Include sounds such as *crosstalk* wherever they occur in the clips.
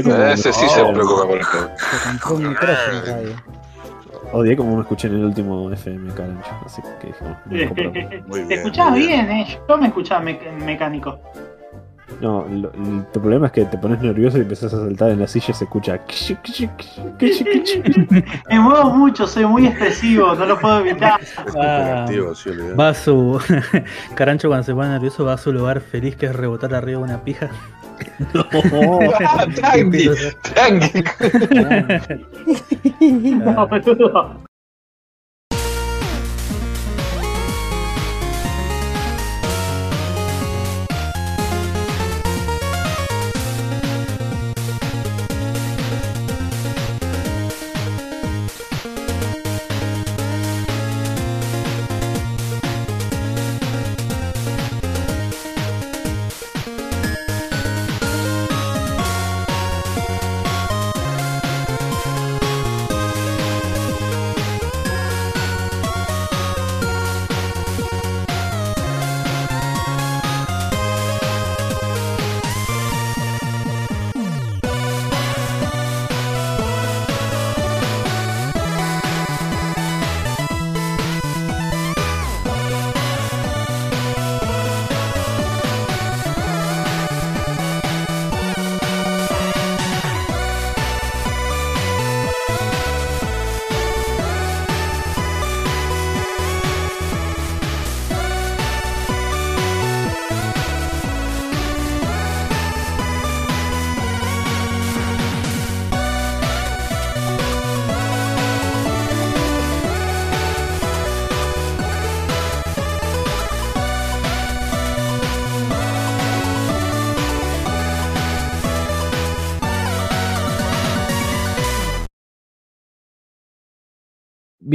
Odié como, Ese sí se preocupa por un micrófono radio. odié como me escuché en el último FM Carancho. Así que dije, Te muy bien, eh. Yo me escuchaba mec- mecánico. No, lo- el, tu problema es que te pones nervioso y empezás a saltar en la silla y se escucha. *laughs* *laughs* Me muevo mucho, soy muy expresivo, no lo puedo evitar. Olvidate. Va a su. *laughs* Carancho cuando se pone nervioso va a su lugar feliz que es rebotar arriba de una pija. Ah, tranqui, tranqui. No, boludo.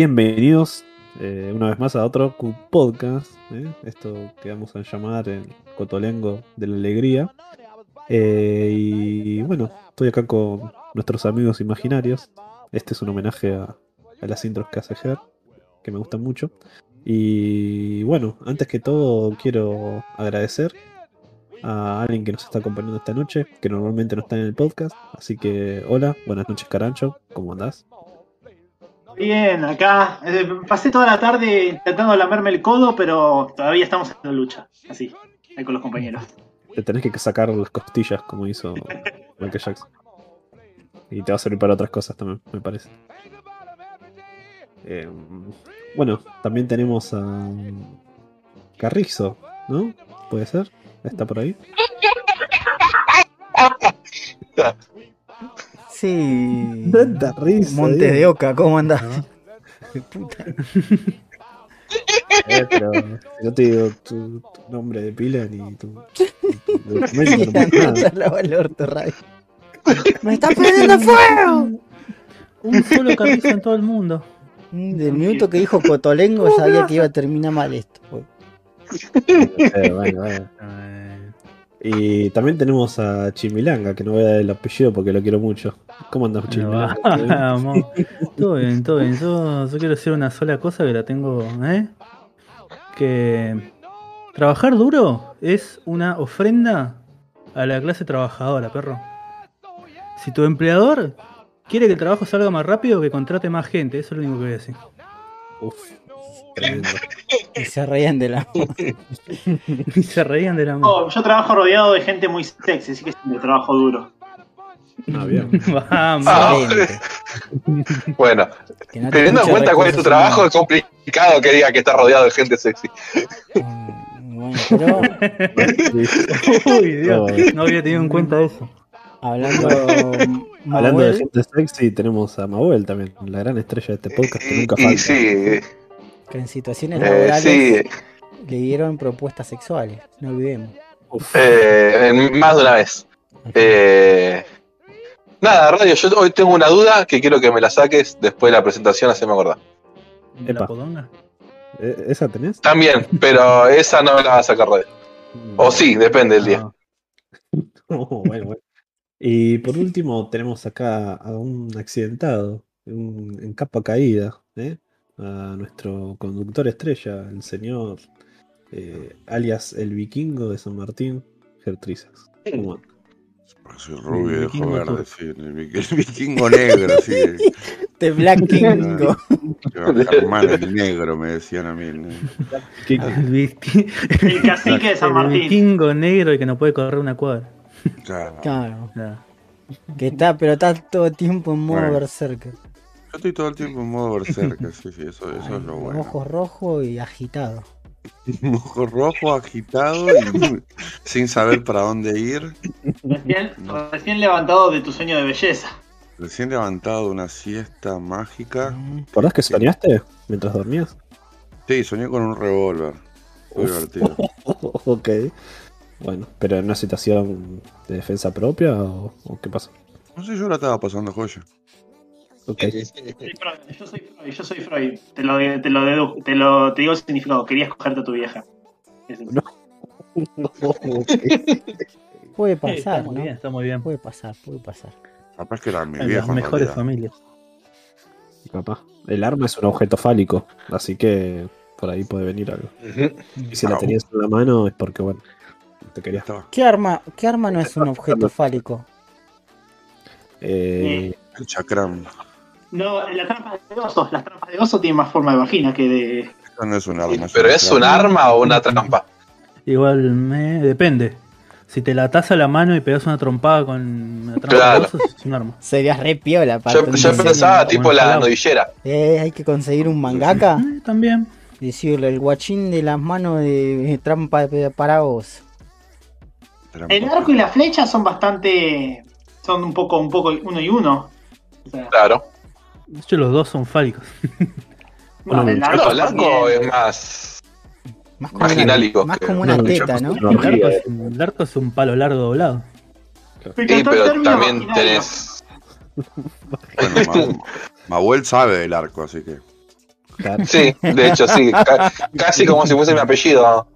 Bienvenidos eh, una vez más a otro Podcast, ¿eh? esto que vamos a llamar el Cotolengo de la Alegría. Eh, y bueno, estoy acá con nuestros amigos imaginarios. Este es un homenaje a, a las intros que hace que me gustan mucho. Y bueno, antes que todo quiero agradecer a alguien que nos está acompañando esta noche, que normalmente no está en el podcast. Así que hola, buenas noches Carancho, ¿cómo andás? Bien, acá. eh, pasé toda la tarde intentando lamerme el codo, pero todavía estamos en la lucha. Así, ahí con los compañeros. Te tenés que sacar las costillas como hizo Michael Jackson. Y te va a servir para otras cosas también, me parece. Eh, bueno, también tenemos a Carrizo, ¿no? ¿Puede ser? ¿Está por ahí? *laughs* Sí. Tanta risa. Montes de Oca, ¿cómo andás? *laughs* Puta. Eh, pero yo te digo tu, tu nombre de pila ni tu, *laughs* no. ¡Me está prendiendo *laughs* fuego! Un solo carrizo en todo el mundo. Del minuto que dijo Cotolengo sabía que iba a terminar mal esto. pues. Eh, bueno, bueno. Y también tenemos a Chimilanga, que no voy a dar el apellido porque lo quiero mucho. ¿Cómo andas, Chimilanga? *laughs* Vamos. Todo bien, todo bien. Yo, yo quiero decir una sola cosa que la tengo, ¿eh? Que trabajar duro es una ofrenda a la clase trabajadora, perro. Si tu empleador quiere que el trabajo salga más rápido, que contrate más gente, eso es lo único que voy a decir. Uf. *laughs* Y se reían de la. *laughs* Y se reían de la mano. Oh, yo trabajo rodeado de gente muy sexy, así que siempre trabajo duro. Ah, bien. *laughs* Vamos. Ah. Bueno, Que no te teniendo en cuenta cuál es tu trabajo, es complicado que diga que está rodeado de gente sexy. Mm, Bueno, pero Uy, Dios, no había tenido en cuenta eso. hablando. Hablando de gente sexy, tenemos a Mabel también, la gran estrella de este podcast que nunca Y, falta. y sí, que en situaciones eh, laborales sí, le dieron propuestas sexuales, no olvidemos. Eh, más de una vez. Eh, nada, Radio, yo hoy tengo una duda que quiero que me la saques después de la presentación, así me acordar. ¿De la podonga? ¿e- ¿Esa tenés? También, pero esa no me la va a sacar Radio. O sí, depende del día. Ah, *laughs* Oh, bueno, bueno. Y por último tenemos acá a un accidentado, un- en capa caída, ¿eh? A nuestro conductor estrella, el señor eh, alias el vikingo de San Martín, Gertrizas. ¿Cómo anda? Soy rubio El vikingo verde, sí. El, vi- el vikingo negro, sí. *laughs* De Black Kingo. El negro, me decían a mí. El, El cacique de San el Martín. vikingo negro y que no puede correr una cuadra. Claro. Claro. Que está, pero está todo el tiempo en modo Bueno. berserker. Yo estoy todo el tiempo en modo berserker, sí, sí, eso, eso es lo bueno. Ojos rojos y agitado. *laughs* Ojo rojo, agitado y *laughs* sin saber para dónde ir. Recién, No. recién levantado de tu sueño de belleza. Recién levantado de una siesta mágica. Mm. ¿Te acordás que soñaste mientras dormías? Sí, soñé con un revólver. Fue divertido. *laughs* ok. Bueno, pero en una situación de defensa propia o, o qué pasó? No sé, yo la estaba pasando joya. Ok. Soy Freud, Yo soy Freud, yo soy Freud. Te lo, te lo, dedu- te lo te digo el significado. Querías cogerte a tu vieja. Es el- No. *laughs* Puede está pasar, muy ¿no? bien, está muy bien. Puede pasar, puede pasar. Capaz que era mi En viejo. las mejores realidad. familias. Capaz. El arma es un objeto fálico, así que por ahí puede venir algo. Y si la Ah, tenías en la mano es porque, bueno, te querías. Estaba ¿Qué arma, qué arma no es un objeto fálico? Eh, el chacrán. No, las trampas de oso, las trampas de oso tienen más forma de vagina que de. Eso no es un arma. ¿Pero es un arma o una trampa? Igual me depende. Si te la atás a la mano y pegas una trompada con una trampa Claro. de osos, es un arma. Serías re piola para Yo, yo pensaba tipo la Fallout. nodillera. Eh, hay que conseguir un mangaka Eh, también. y decirle el guachín de las manos de trampa para vos. Trampa. El arco y la flecha son bastante. son un poco, un poco uno y uno. O sea, Claro. De hecho, los dos son fálicos. *laughs* bueno, el no, arco, No, el arco también. es más. Más como una, más que- como una no, teta, ¿no? no. El arco, ríe. es un, el arco es un palo largo doblado. Sí, pero también tenés. Bueno, Ma- Mahuel sabe del arco, así que. claro. Sí, de hecho, sí. ca- casi como si fuese mi apellido.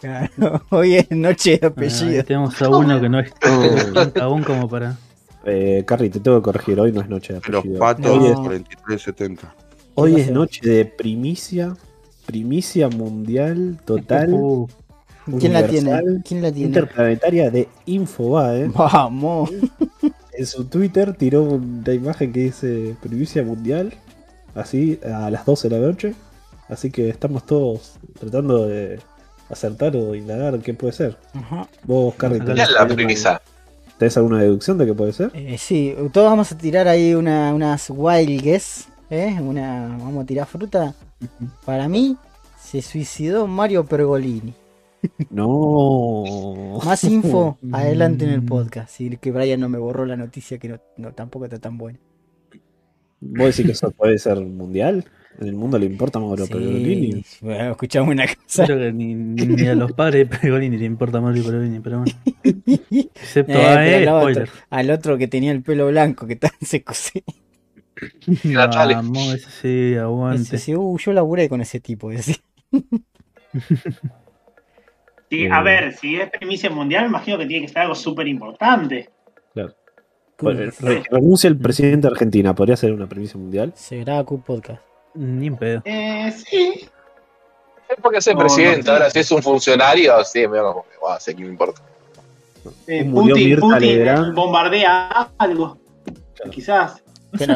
Claro, *laughs* Hoy es noche de Ah, apellido. tenemos a uno que no es *laughs* tan cagón como para. Eh, Carrie, te tengo que corregir. Hoy no es noche de Los apellido. patos Hoy es, No. 4370. hoy ¿Qué es noche de primicia. Primicia mundial total. *laughs* Uh, ¿Quién la universal, tiene? ¿Quién la tiene? Interplanetaria de Infobae. Vamos. *laughs* En su Twitter tiró una imagen que dice primicia mundial. Así a las 12 de la noche. Así que estamos todos tratando de acertar o indagar qué puede ser. Ajá. Vos, Carrie, ¿Qué ¿Qué ¿tenés es la alguna- premisa? ¿Tenés alguna deducción de qué puede ser? Eh, sí, todos vamos a tirar ahí una, unas wild guess, ¿eh? Una, vamos a tirar fruta. Para mí, se suicidó Mario Pergolini. No. Más info *laughs* adelante en el podcast. Si que Brian no me borró la noticia que no, no- tampoco está tan buena. ¿Vos decís que eso puede ser mundial? ¿En el mundo le importa Mauro Pergolini? Sí, bueno, escuchamos una cosa. creo que ni, ni a los padres de Pergolini le importa Mario Pergolini, pero bueno. *laughs* Excepto Eh, a él, al otro- al otro que tenía el pelo blanco que tan seco. Sí. Natale. Vamos, ese sí, aguante. Ese sí, uh, yo laburé con ese tipo. decía. *laughs* Sí, a ver, si es primicia mundial, me imagino que tiene que ser algo súper importante. Re- Renuncia el presidente de Argentina. ¿Podría ser una premisa mundial? Se graba Q Podcast. Ni en pedo. Eh, sí. Es porque es el No, presidente. no. Ahora, si es un funcionario, sí, me como wow, sé que me importa. Eh, Murió Putin, Putin Legrand. bombardea algo. Claro. Quizás.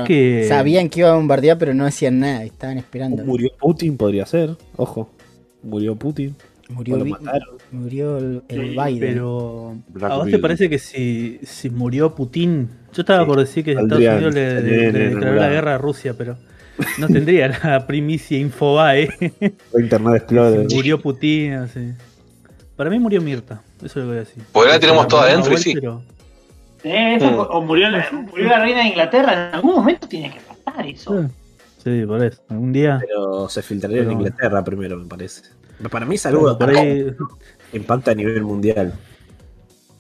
Que Sabían que iba a bombardear, pero no hacían nada. Estaban esperando. Murió Putin, podría ser. Ojo. Murió Putin. Murió, Vi- mataron. murió el, el Sí, Biden. Pero. Black ¿A vos te parece que si, si murió Putin? Yo estaba Sí, por decir que Estados Unidos le, declaró la guerra a Rusia, pero no tendría la primicia Infobae. Internet Explorer. Si *laughs* murió Putin, así. Para mí murió Mirta, eso es lo que voy a decir. Porque la tenemos toda adentro y sí. pero- Eh, eso, Mm. O murió la, murió la reina de Inglaterra. En algún momento tiene que pasar eso. Sí, por eso. Algún día. Pero se filtraría en Inglaterra primero, me parece. Para mí es algo ahí. que impacta a nivel mundial.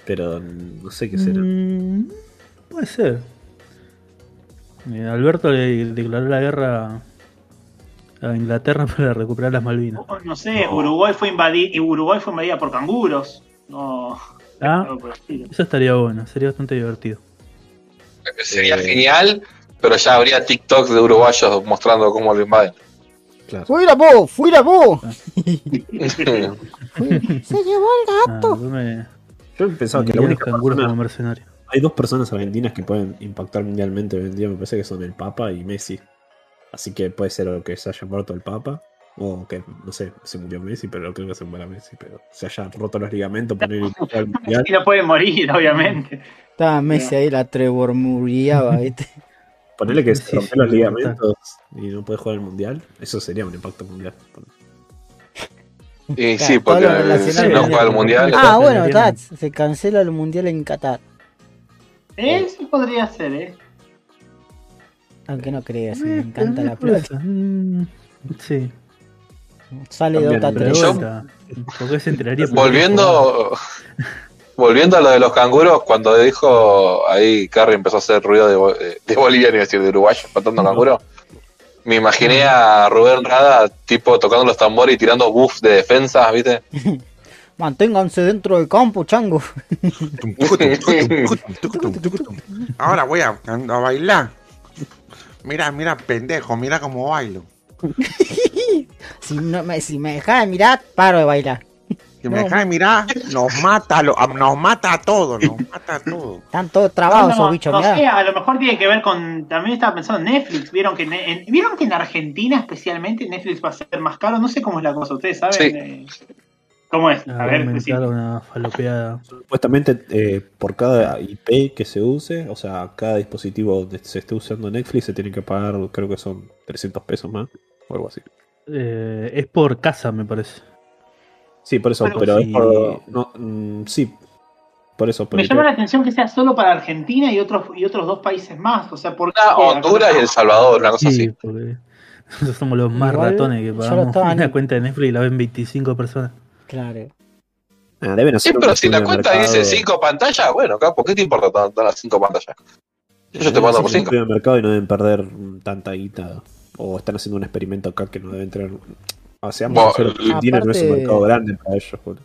Pero no sé qué será. Mm, puede ser. Eh, Alberto le declaró la guerra a Inglaterra *laughs* para recuperar las Malvinas. O, No sé, Uruguay fue invadida y Uruguay fue invadida por canguros. No, Ah, *laughs* algo por el estilo. eso estaría bueno, sería bastante divertido. Sería Eh. genial, pero ya habría TikTok de uruguayos mostrando cómo lo invaden. Claro. ¡Fuera vos! ¡Fuera vos! Ah. *laughs* Se llevó el Ah, yo me, Yo pensaba que la única canguros persona- como mercenarios. Hay dos personas argentinas que pueden impactar mundialmente hoy en día, me parece que son el Papa y Messi. Así que puede ser o que se haya muerto el Papa, o que, no sé, se murió Messi, pero creo que se muera Messi, pero se haya roto los ligamentos, poner el *laughs* al mundial. Y no puede morir, obviamente. Estaba Messi ahí, la Trevor muriaba, *laughs* ¿viste? Ponerle que Sí, se rompió sí, los ligamentos y no puede jugar el mundial, eso sería un impacto mundial. Y Claro, sí, porque si no juega el el- mundial. Ah, Qatar, bueno, está, se cancela el mundial en Qatar. Eh, sí podría ser, ¿eh? Aunque no creas, Eh, me encanta la puede plata. ser. Mm, Sí, Sale Dota pero de 3. Yo- vuelta. Porque se enteraría. por- Volviendo, volviendo a lo de los canguros, cuando dijo ahí Carrie empezó a hacer ruido de, de Bolivia, ni decir de Uruguay, matando canguros. Me imaginé a Rubén Rada, tipo tocando los tambores y tirando buffs de defensa, ¿viste? *laughs* Manténganse dentro del campo, chango. *laughs* Ahora voy a, a bailar. Mira, mira, pendejo, mira cómo bailo. *laughs* Si, no me, si me dejas de mirar, paro de bailar. Si me No. dejas de mirar, nos mata, lo- a- nos mata a todos, nos mata a todos. Están todos trabados No, esos bichos, no mirá. sé, a lo mejor tiene que ver con. También estaba pensando en Netflix. ¿Vieron que, en, en- ¿Vieron que en Argentina, especialmente, Netflix va a ser más caro? No sé cómo es la cosa, ¿ustedes saben? Sí. Eh, ¿Cómo es? A ver, aumentar sí. una falopeada. Supuestamente eh, por cada IP que se use, o sea, cada dispositivo donde se esté usando Netflix se tiene que pagar, creo que son 300 pesos más, o algo así. Eh, es por casa, me parece. Sí, por eso, Bueno, pero sí. es por... no, mm, sí, por eso. por Me llama la atención que sea solo para Argentina y otros y otros dos países más. O sea, por Honduras y El Salvador, una cosa Sí, así. porque *laughs* nosotros somos los más Igual, ratones que pagamos una cuenta de Netflix y la ven 25 personas. Claro. Ah, deben Sí, hacer un pero si la cuenta dice mercado. 5 pantallas, bueno, capo, ¿qué te importa tanto las 5 pantallas? Yo te mando por un 5. estudio de mercado y no deben perder tanta guita. O están haciendo un experimento acá que no deben tener. O sea, Bueno, vamos a hacer- Argentina no es un aparte- mercado grande para ellos, boludo.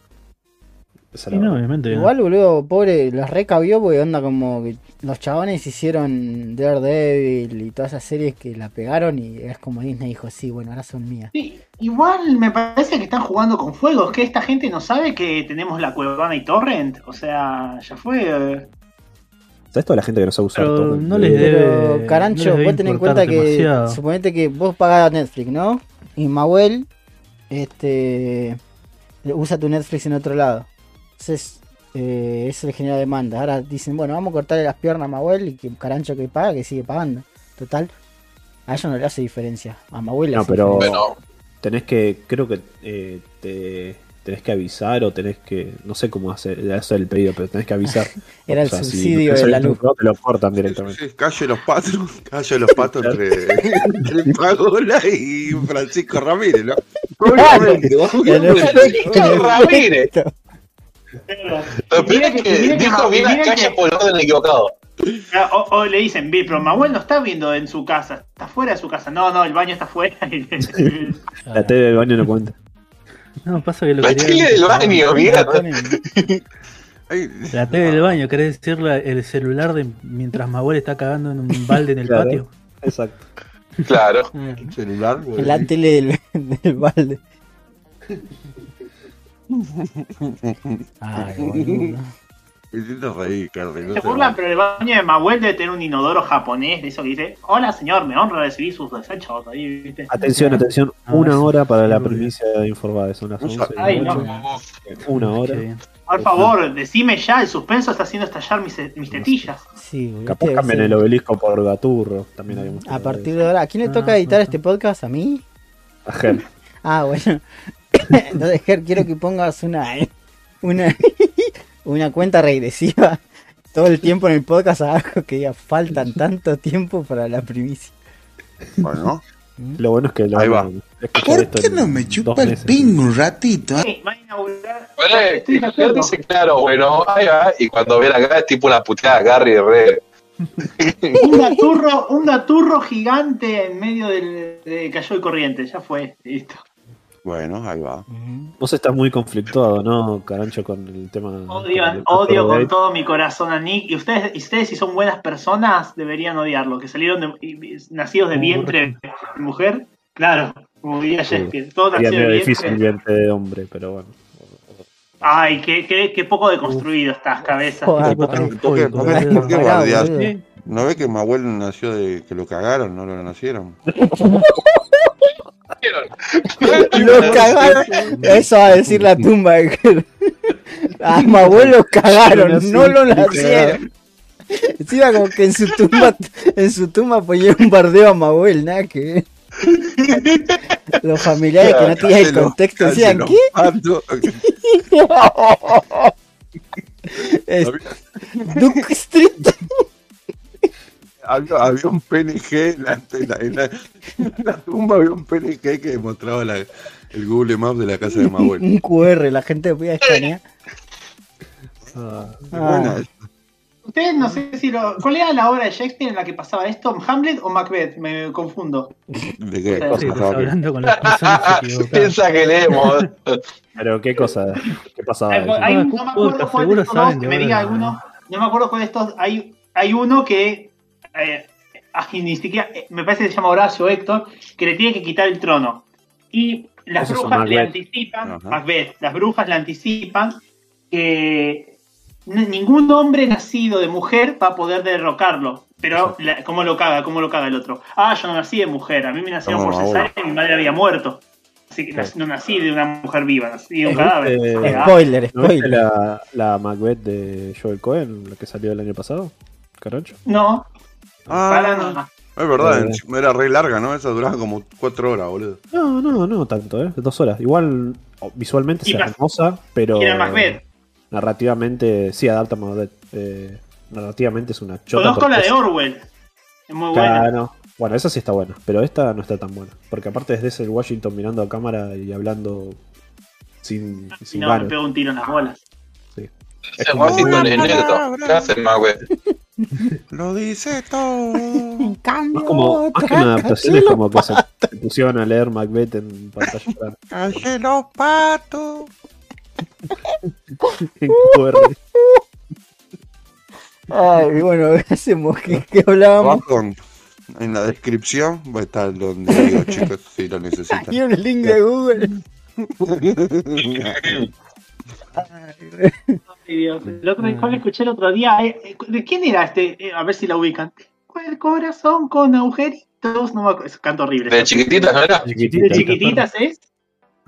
Esa es Y la no, obviamente. Igual, boludo, pobre, los recabió porque onda como que los chabones hicieron Daredevil y todas esas series que la pegaron y es como Disney dijo, sí, bueno, ahora son mías. Sí, igual me parece que están jugando con fuego. Es que esta gente no sabe que tenemos la Cuevana y Torrent. O sea, ya fue. ¿Sabes toda la gente que no sabe usar Pero todo? no les Pero, Carancho, no les debe vos tenés en cuenta que, demasiado. suponete que vos pagás Netflix, ¿no? Y Mauel, este, usa tu Netflix en otro lado. Entonces, eh, eso le genera demanda. Ahora dicen, bueno, vamos a cortarle las piernas a Mauel y que Carancho que paga, que sigue pagando. Total, a ellos no le hace diferencia. A Mauel le No, hace pero-. Bueno, Tenés que, creo que eh, te tenés que avisar o tenés que, no sé cómo hacer, hacer el pedido, pero tenés que avisar. *laughs* Era el O sea, si subsidio no de la luz. un Te lo cortan directamente. Calle los patos, calle los patos entre, *laughs* entre Pagola y Francisco Ramírez, ¿no? Obviamente. Víctor Ramírez. Peor mira es que- mira dijo bien a calle que- por el orden equivocado. Ah, O, o le dicen, "Ve, pero Manuel no está viendo en su casa, está fuera de su casa. No, no, el baño está fuera. La tele del baño no cuenta. No, pasa que lo La tele del baño, mira. La tele del baño, ¿querés decir la- el celular de mientras Mabuel está cagando en un balde en el Claro. patio? Exacto. Claro. celular, güey. la tele del, *laughs* del balde. Ay, boludo. Me siento reír, Carly. no Se burlan, pero el baño de Manuel debe tener un inodoro japonés de eso que dice, hola señor, me honra recibir sus desechos ahí, ¿viste? Atención, atención. Ah, Una hora para la primicia de Infobade. Son las 11 de la Ay, noche. no. Una hora. Por favor, decime ya, el suspenso está haciendo estallar mis, mis tetillas. Sí, Capaz cambian el obelisco por Gaturro. También hay mucho A partir de ahora, ¿a quién le toca Ah, editar ah, este podcast? ¿A mí? A Ger. *laughs* Ah, bueno. *laughs* Entonces, Ger, quiero que pongas una, una, *laughs* una cuenta regresiva todo el tiempo en el podcast abajo que diga faltan tanto tiempo para la primicia. Bueno, Lo bueno es que lo Ahí va. ¿Por qué no me chupa el ping un ratito? eh? Sí, va a inaugurar. Bueno, Estoy de él acuerdo. dice, claro, bueno, ahí va. Y cuando viene acá es tipo una puteada Gary re. *laughs* Un gaturro, un gaturro gigante en medio del de cayó el corriente, ya fue, listo. Bueno, ahí va. Vos estás muy conflictuado, ¿no, Carancho, con el tema. Odio, con el odio con todo mi corazón a Nick. Y ustedes, y ustedes si son buenas personas, deberían odiarlo. Que salieron de, y- nacidos de vientre de mujer. Claro, como diría Sí. Shakespeare. Nacidos medio de difícil vientre. vientre de hombre, pero bueno. Ay, qué, qué, qué poco deconstruido estas cabezas. ¿No ves que Mahuel nació de que lo cagaron, no lo nacieron? *laughs* Lo cagaron. Eso va a decir la tumba. A mi abuelo cagaron, no lo nacieron. Encima como que en su tumba, en su tumba ponía un bardeo a Mabuel, nada que. Los familiares que no tenían el contexto decían, ¿qué? *laughs* Duke Street. Había, había un PNG en la, en la- en la- en la tumba, había un PNG que demostraba la- el Google Maps de la casa de Mahuel. *laughs* Un QR, la gente podía escanear. Ah, Ah, es. Ustedes no sé si lo. ¿Cuál era la obra de Shakespeare en la que pasaba esto? ¿Hamlet o Macbeth? Me confundo. ¿De qué? Estás Pasaba que- hablando con las personas *laughs* equivocadas. Piensa que leemos. pero qué cosa, qué pasaba. Hay- hay- no me acuerdo cuál de estos dos, me diga alguno. No me acuerdo cuál de estos. Hay, hay uno que. Eh, ah, ni siquiera. eh, Me parece que se llama Horacio Héctor. Que le tiene que quitar el trono. Y las brujas le anticipan. Ajá. Macbeth, las brujas le anticipan que. Ningún hombre nacido de mujer va a poder derrocarlo. Pero, la- ¿cómo lo caga? ¿Cómo lo caga el otro? Ah, yo no nací de mujer. A mí me nacieron por cesárea y mi madre había muerto. Así que no nací de una mujer viva, nací de un cadáver. ¿Viste- Ah, spoiler, ¿No viste spoiler. la, la Macbeth de Joel Cohen, la que salió el año pasado? Carocho. No, Ah, nada. es verdad, Eh. era re larga, ¿no? Esa duraba como cuatro horas, boludo. No, no, no tanto, ¿eh? Dos horas. Igual visualmente Y es hermosa, pero Era Macbeth. narrativamente sí adapta a Macbeth. Eh, narrativamente es una chota. Conozco la de es- Orwell. Es muy buena. Claro. Bueno, esa sí está buena, pero esta no está tan buena. Porque aparte es de ese Washington mirando a cámara y hablando sin, Si sin no, me pego un tiro en las bolas. Sí. Washington es negro. ¿Qué hace el Macbeth? Lo dice todo. *laughs* En cambio, Más, como, más que una adaptación es como que se, se pusieron a leer Macbeth en pantalla. Calle *laughs* los patos. *laughs* En. Ay, bueno, ¿qué hacemos? ¿Qué, qué hablábamos? En la descripción va a estar donde digo, chicos, si lo necesitan. Hay un link de Google. Ay, Dios. El otro ¿cuál escuché el otro día. Eh, eh, ¿De quién era este? Eh, a ver si la ubican. El corazón con agujeritos. No me acuerdo. Es canto horrible. De chiquititas, ¿no era? ¿De chiquititas es?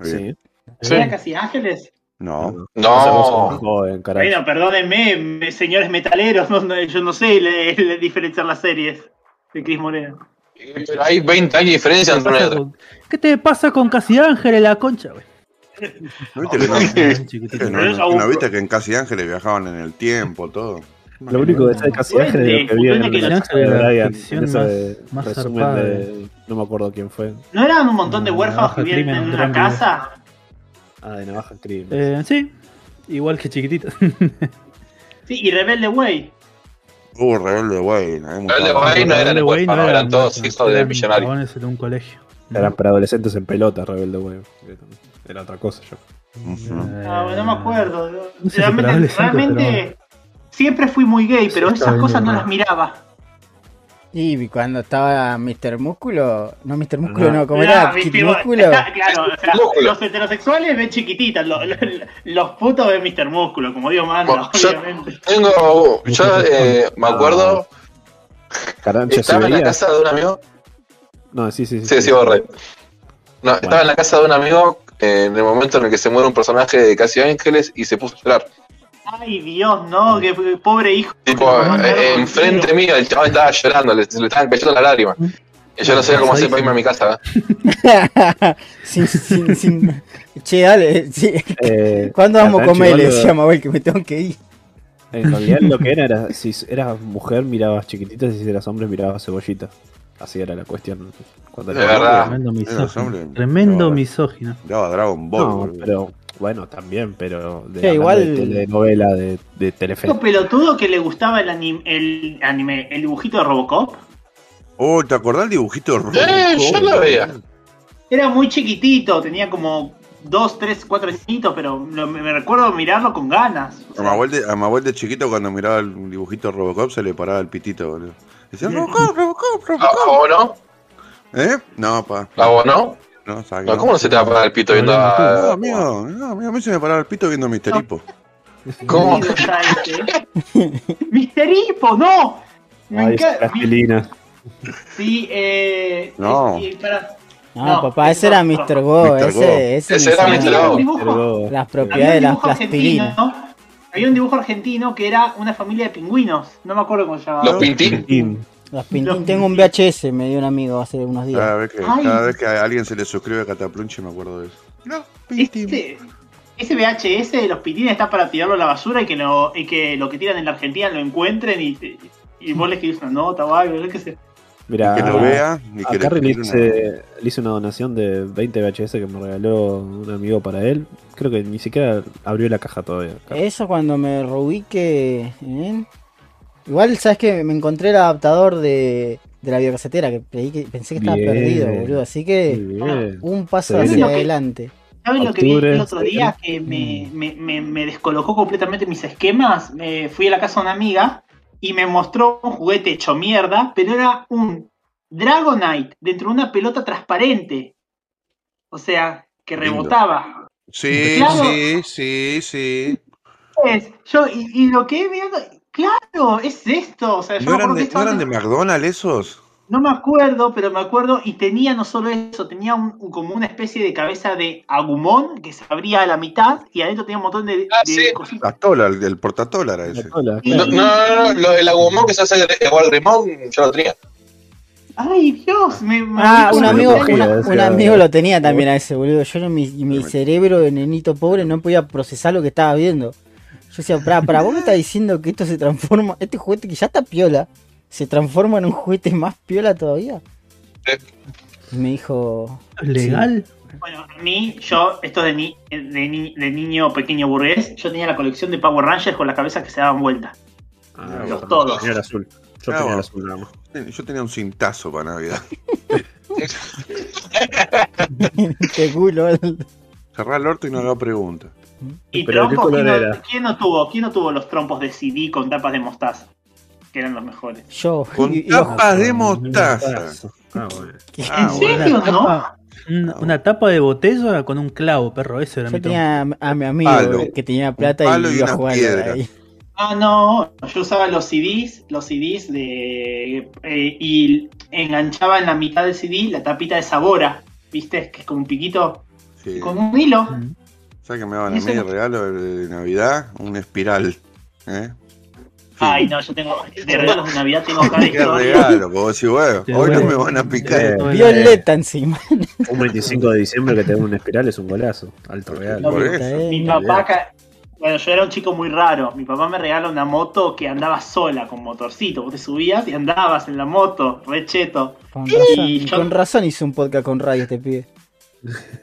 Sí. Sí. ¿Era casi ángeles? No, No. Bueno, perdónenme, me- señores metaleros. *laughs* no- no, yo no sé le, le diferenciar las series de Cris Moreno. Pero hay 20 años de diferencia ¿Qué te entre ¿Qué te pasa con Casi Ángeles, la concha, güey? ¿No viste que *laughs* no, no- no viste en Casi Ángeles viajaban en el tiempo, todo? Lo único de Casi Duende, Ángeles que vi en el de más- resumen de... No me acuerdo quién fue. ¿No eran un montón de Mm, huérfanos que vivían en una casa? Ah, de Navaja Crimen. Eh, sí, igual que chiquitito. *laughs* Sí, y Rebelde Way. Uh, Rebelde Way. Rebelde. Way no eran huérfanos, eran todos hijos de millonarios. Eran para adolescentes en pelota, Rebelde Way. Era otra cosa yo. Ujú. Ah, no me acuerdo. No sé si realmente, siempre fui muy gay, pero Sí, esas cosas bien, no ¿no? las miraba. Y cuando estaba Mr. Músculo, no Mr. Músculo, Ajá. no, como No, era Kid bueno, Músculo. está- claro, o sea, Músculo. los heterosexuales ven chiquititas, lo- lo- los putos ven Mr. Músculo, como Dios manda, Bueno, yo- obviamente. Tengo. Yo eh, me acuerdo. Carancho, ¿se Estaba en la casa de un amigo. No, sí, sí, sí. Sí, sí, borré. No, estaba en la casa de un amigo en el momento en el que se muere un personaje de Casi Ángeles y se puso a llorar. Ay, Dios, no, que pobre hijo. Tipo, eh, enfrente mío, el chaval estaba llorando, le, le estaban cayendo las lágrimas. Y yo no sabía cómo hacer para irme a mi casa. ¿eh? *laughs* sin, sin, sin. Che, dale, sí. Eh, ¿Cuándo vamos a comer? Le decía Mabel que me tengo que ir. En realidad lo que era era, si eras mujer mirabas chiquititas y si eras hombre mirabas cebollita. Así era la cuestión. Cuando De verdad. Tremendo misógino. Tremendo No, misógino. Dragon Ball. No, pero bueno, también, pero de, Sí, igual- de telenovela de, de Telefe. Pelotudo que le gustaba el anime, el anime, el dibujito de Robocop. Oh, ¿te acordás el dibujito de Robocop? Eh, yo lo veía. Era muy chiquitito, tenía como dos, tres, cuatro añitos, pero lo- me, recuerdo mirarlo con ganas. O A sea, abuelo de, a mi abuelo de chiquito, cuando miraba el dibujito de Robocop, se le paraba el pitito, boludo. Decía, Robocop, Robocop, ¿A Robocop. vos no? ¿Eh? No, pa. ¿A vos no? No, ¿sabes que No, ¿Cómo no se te va a parar el pito viendo No, a... amigo, no, amigo, a mí se me paraba el pito viendo Mr. Hippo. ¿Cómo? ¡Mister Hippo, no! Me Ay, encanta. Plastilina. Sí, eh. No. es- eh, para- No, No, papá, ese era no, Mr. Go. Mr. Go. Ese, ese Ese era. Mr. Go. Las propiedades de las plastilinas. Había un dibujo argentino que era una familia de pingüinos. No me acuerdo cómo se llamaba. Los Pintín. Los Pintín. Los Tengo un VHS, me dio un amigo hace unos días. Cada vez que, Ay. cada vez que a alguien se le suscribe a Cataplunche me acuerdo de eso. No, Pintín. Ese, ese VHS de los pitines está para tirarlo a la basura y que lo, y que, lo que tiran en la Argentina lo encuentren y, y vos le escribís una nota o algo, yo qué sé. Mira, que lo vea y a que le Carrie le tire una- hice, le hice una donación de 20 VHS que me regaló un amigo para él. Creo que ni siquiera abrió la caja todavía. Eso cuando me reubique. ¿eh? Igual, ¿sabes que Me encontré el adaptador de, de la videocasetera, que, pensé que estaba Bien. perdido, boludo. Así que bien. un paso hacia adelante. ¿Saben lo que vi el otro día? Que me, me, me, me descolocó completamente mis esquemas. Me fui a la casa de una amiga y me mostró un juguete hecho mierda, pero era un Dragonite dentro de una pelota transparente. O sea, que rebotaba. Sí, Claro. sí, sí, sí. Es, yo, y, y lo que he viendo, claro, es esto. O sea, yo ¿No eran de, que ¿no eran de McDonald's esos? No me acuerdo, pero me acuerdo y tenía no solo eso, tenía un, un- como una especie de cabeza de agumón que se abría a la mitad y adentro tenía un montón de, Ah, de sí. cositas. La tola, el, el portatola era ese. No, claro. no, no, no, del agumón que se hace igual rimón, yo lo tenía. Ay, Dios, me, me Ah, un amigo, una- un amigo lo tenía también a ese, boludo. Yo mi, mi cerebro de nenito pobre no podía procesar lo que estaba viendo. Yo decía, para, para, vos me estás diciendo que esto se transforma, este juguete que ya está piola, se transforma en un juguete más piola todavía. Y me dijo, ¿Legal? Bueno, a mí, yo, esto de, ni, de, ni- de niño pequeño burgués, yo tenía la colección de Power Rangers con las cabezas que se daban vuelta. Ah, Los bueno, todos. Tenía el azul. Yo Ah, tenía el azul nada más. Yo tenía un cintazo para Navidad. *laughs* qué culo. Cerrá el orto y no haga preguntas. Y Pero, ¿qué trompos, ¿quién no, quién no tuvo? ¿Quién no tuvo los trompos de CD con tapas de mostaza? Que eran los mejores. Yo, Con y- y- tapas de mostaza. Ah, bueno. Ah, ¿En bueno. serio, Una no? una, una tapa de botella con un clavo, perro. Ese era yo mi tenía a, a mi amigo palo. que tenía plata y y iba a jugar piedra. ahí. Ah, no, yo usaba los CDs, los CDs de eh, y enganchaba en la mitad del CD la tapita de Sabora, ¿viste? Que es como un piquito Sí. con un hilo. Mm. ¿Sabes qué me daban a Eso mí de no- regalo de Navidad? Una espiral. ¿eh? Ay, no, yo tengo de regalos de Navidad tengo cada historia. regalo, como si, bueno, hoy no me van a picar. Eh, Violeta encima. *laughs* Un 25 de diciembre que te den una espiral es un golazo. Alto regalo. Por eso. eh. Mi papá, ca- bueno, yo era un chico muy raro. Mi papá me regala una moto que andaba sola con motorcito. Vos te subías y andabas en la moto, re cheto. Con razón, Y yo- con razón hizo un podcast con radio este pibe.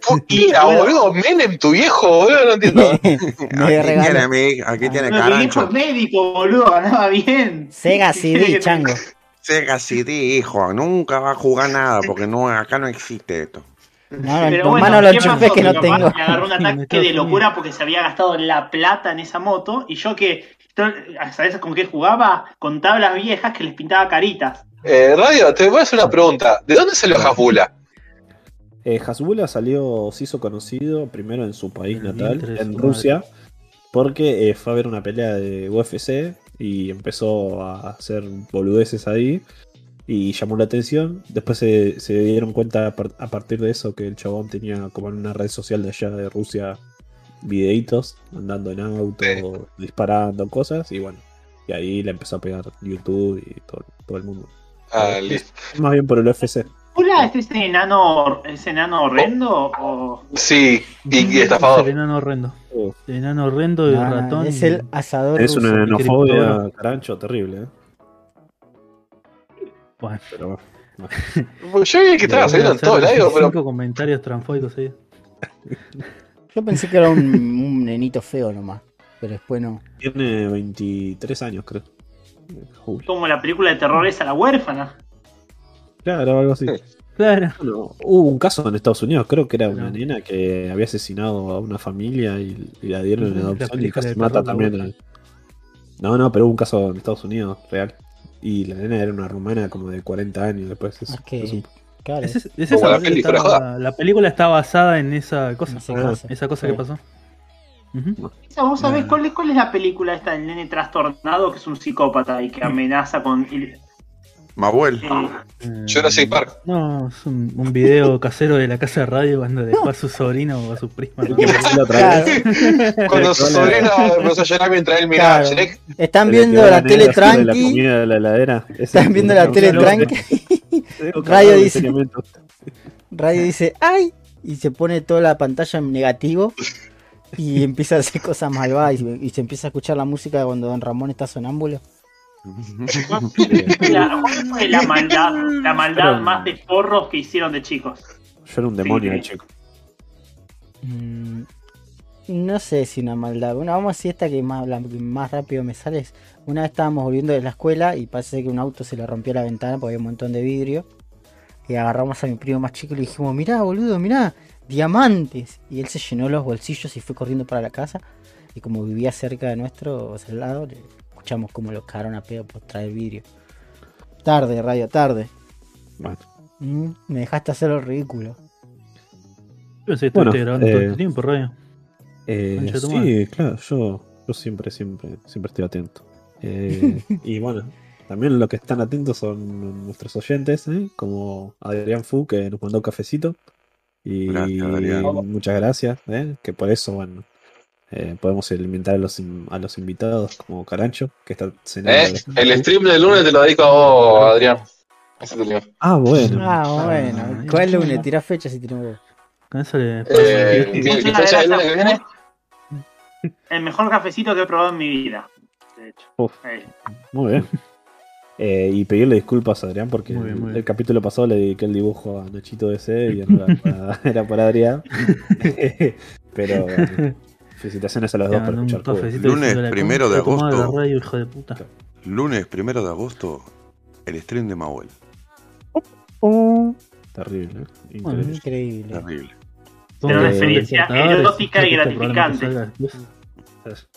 Puta, *laughs* bueno. boludo, Menem, tu viejo, boludo, no entiendo. *laughs* Me Aquí tiene, mi- aquí tiene Pero mi viejo carancho. médico, boludo, ganaba bien. Sega *laughs* ¿Qué CD, chango. Sega CD, hijo, nunca va a jugar nada porque no, acá no existe esto. No, no, Pero bueno, mano lo ¿qué enchufé pasó? que no tengo. Le agarró un ataque de locura porque se había gastado la plata en esa moto y yo que, ¿sabes con qué jugaba? Con tablas viejas que les pintaba caritas. Eh, Radio, te voy a hacer una pregunta. ¿De dónde salió Hasbula? Eh, Hasbula salió, se hizo conocido primero en su país natal, en Rusia, porque eh, fue a ver una pelea de UFC y empezó a hacer boludeces ahí y llamó la atención. Después se, se dieron cuenta a, par- a partir de eso que el chabón tenía como en una red social de allá de Rusia videitos andando en auto, Sí. disparando cosas y bueno, y ahí le empezó a pegar YouTube y todo, todo el mundo. Ah, listo. Más bien por el UFC. ¿Hola, este es ese enano, ese enano horrendo? O... Sí, y, y Es estafador. el enano horrendo. Uf. El enano horrendo y Ah, ratón. es el asador Es una enanofobia, carancho, terrible, ¿eh? Bueno, Pero bueno. Pues Yo vi que estaba saliendo en todo el aire, pero Cinco comentarios transfóbicos ahí. Yo pensé que era un, un nenito feo nomás. Pero después no. Tiene 23 años, creo. Julio. Como la película de terror esa, la huérfana. Claro, algo así. *laughs* Claro. Bueno, hubo un caso en Estados Unidos, creo que era una No. nena que había asesinado a una familia y, y la dieron en La adopción y casi mata también. al- No, no, pero hubo un caso en Estados Unidos real. Y la nena era una rumana como de 40 años después. Es, un- Claro. Es, es- es Como esa, la peli, película está basada en esa cosa. Esa Ah, cosa. Esa cosa Sí. que pasó. Ujú. Esa, ¿Vos sabés cuál, es- cuál es la película esta del nene trastornado que es un psicópata y que amenaza con. Mabuel. Eh, Jurassic Park. No, es un, un video casero de la casa de radio cuando dejó a su sobrino o a su prima. Cuando su sobrino empezó a llorar mientras él miraba Claro. Están viendo la tele La tranqui. comida de la heladera. Ese Están viendo la tele tranqui. *laughs* Radio dice-. Radio dice, ¡ay! Y se pone toda la pantalla en negativo. Y empieza a hacer cosas malvadas. Y, y se empieza a escuchar la música cuando Don Ramón está sonámbulo. La, ¿Cuál fue la maldad, la maldad Pero- más de forros que hicieron de chicos? Yo era un demonio Sí. de chico. Mm, no sé si una maldad. Una, vamos a decir esta que más, la que más rápido me sale. es, Una vez estábamos volviendo de la escuela y parece que un auto se le rompió la ventana porque había un montón de vidrio. Y agarramos a mi primo más chico y le dijimos, mirá, boludo, mirá, diamantes. Y él se llenó los bolsillos y fue corriendo para la casa. Y como vivía cerca de nuestro, o sea, al lado, le escuchamos como lo cagaron a pedo por traer vidrio. Tarde, radio, tarde. Bueno, Mm, me dejaste hacer lo ridículo. Pensé que Bueno, todo eh, este tiempo, radio. eh, sí, claro, yo, yo siempre, siempre, siempre estoy atento. Eh, *laughs* y bueno, también los que están atentos son nuestros oyentes, ¿eh? como Adrián Fu, que nos mandó un cafecito. Y Gracias, Adrián. muchas gracias, ¿eh? que por eso, bueno, eh, podemos alimentar a los, a los invitados como Carancho, que está cenando. Eh, el stream del lunes te lo dedico a vos, Adrián. Te digo. Ah, bueno. Ah, bueno. Ah, ¿Cuál lunes? Tira fecha si tenemos. Con eso le Eh, Sí, ¿qué- sí, qué sí, fecha es el lunes que viene? El mejor cafecito que he probado en mi vida. De hecho. Uf. Eh, Muy bien. Eh, y pedirle disculpas a Adrián porque Muy bien, muy el, capítulo pasado le dediqué el dibujo a Nachito DC y no *laughs* era para, era para Adrián. *laughs* *laughs* Pero bueno, felicitaciones a los dos por escuchar. Lunes primero de agosto. la radio, hijo de puta. Lunes primero de agosto, el stream de Mabuel. Terrible, ¿eh? Bueno, increíble. Increíble. Terrible. Será una experiencia erótica y este gratificante. *laughs*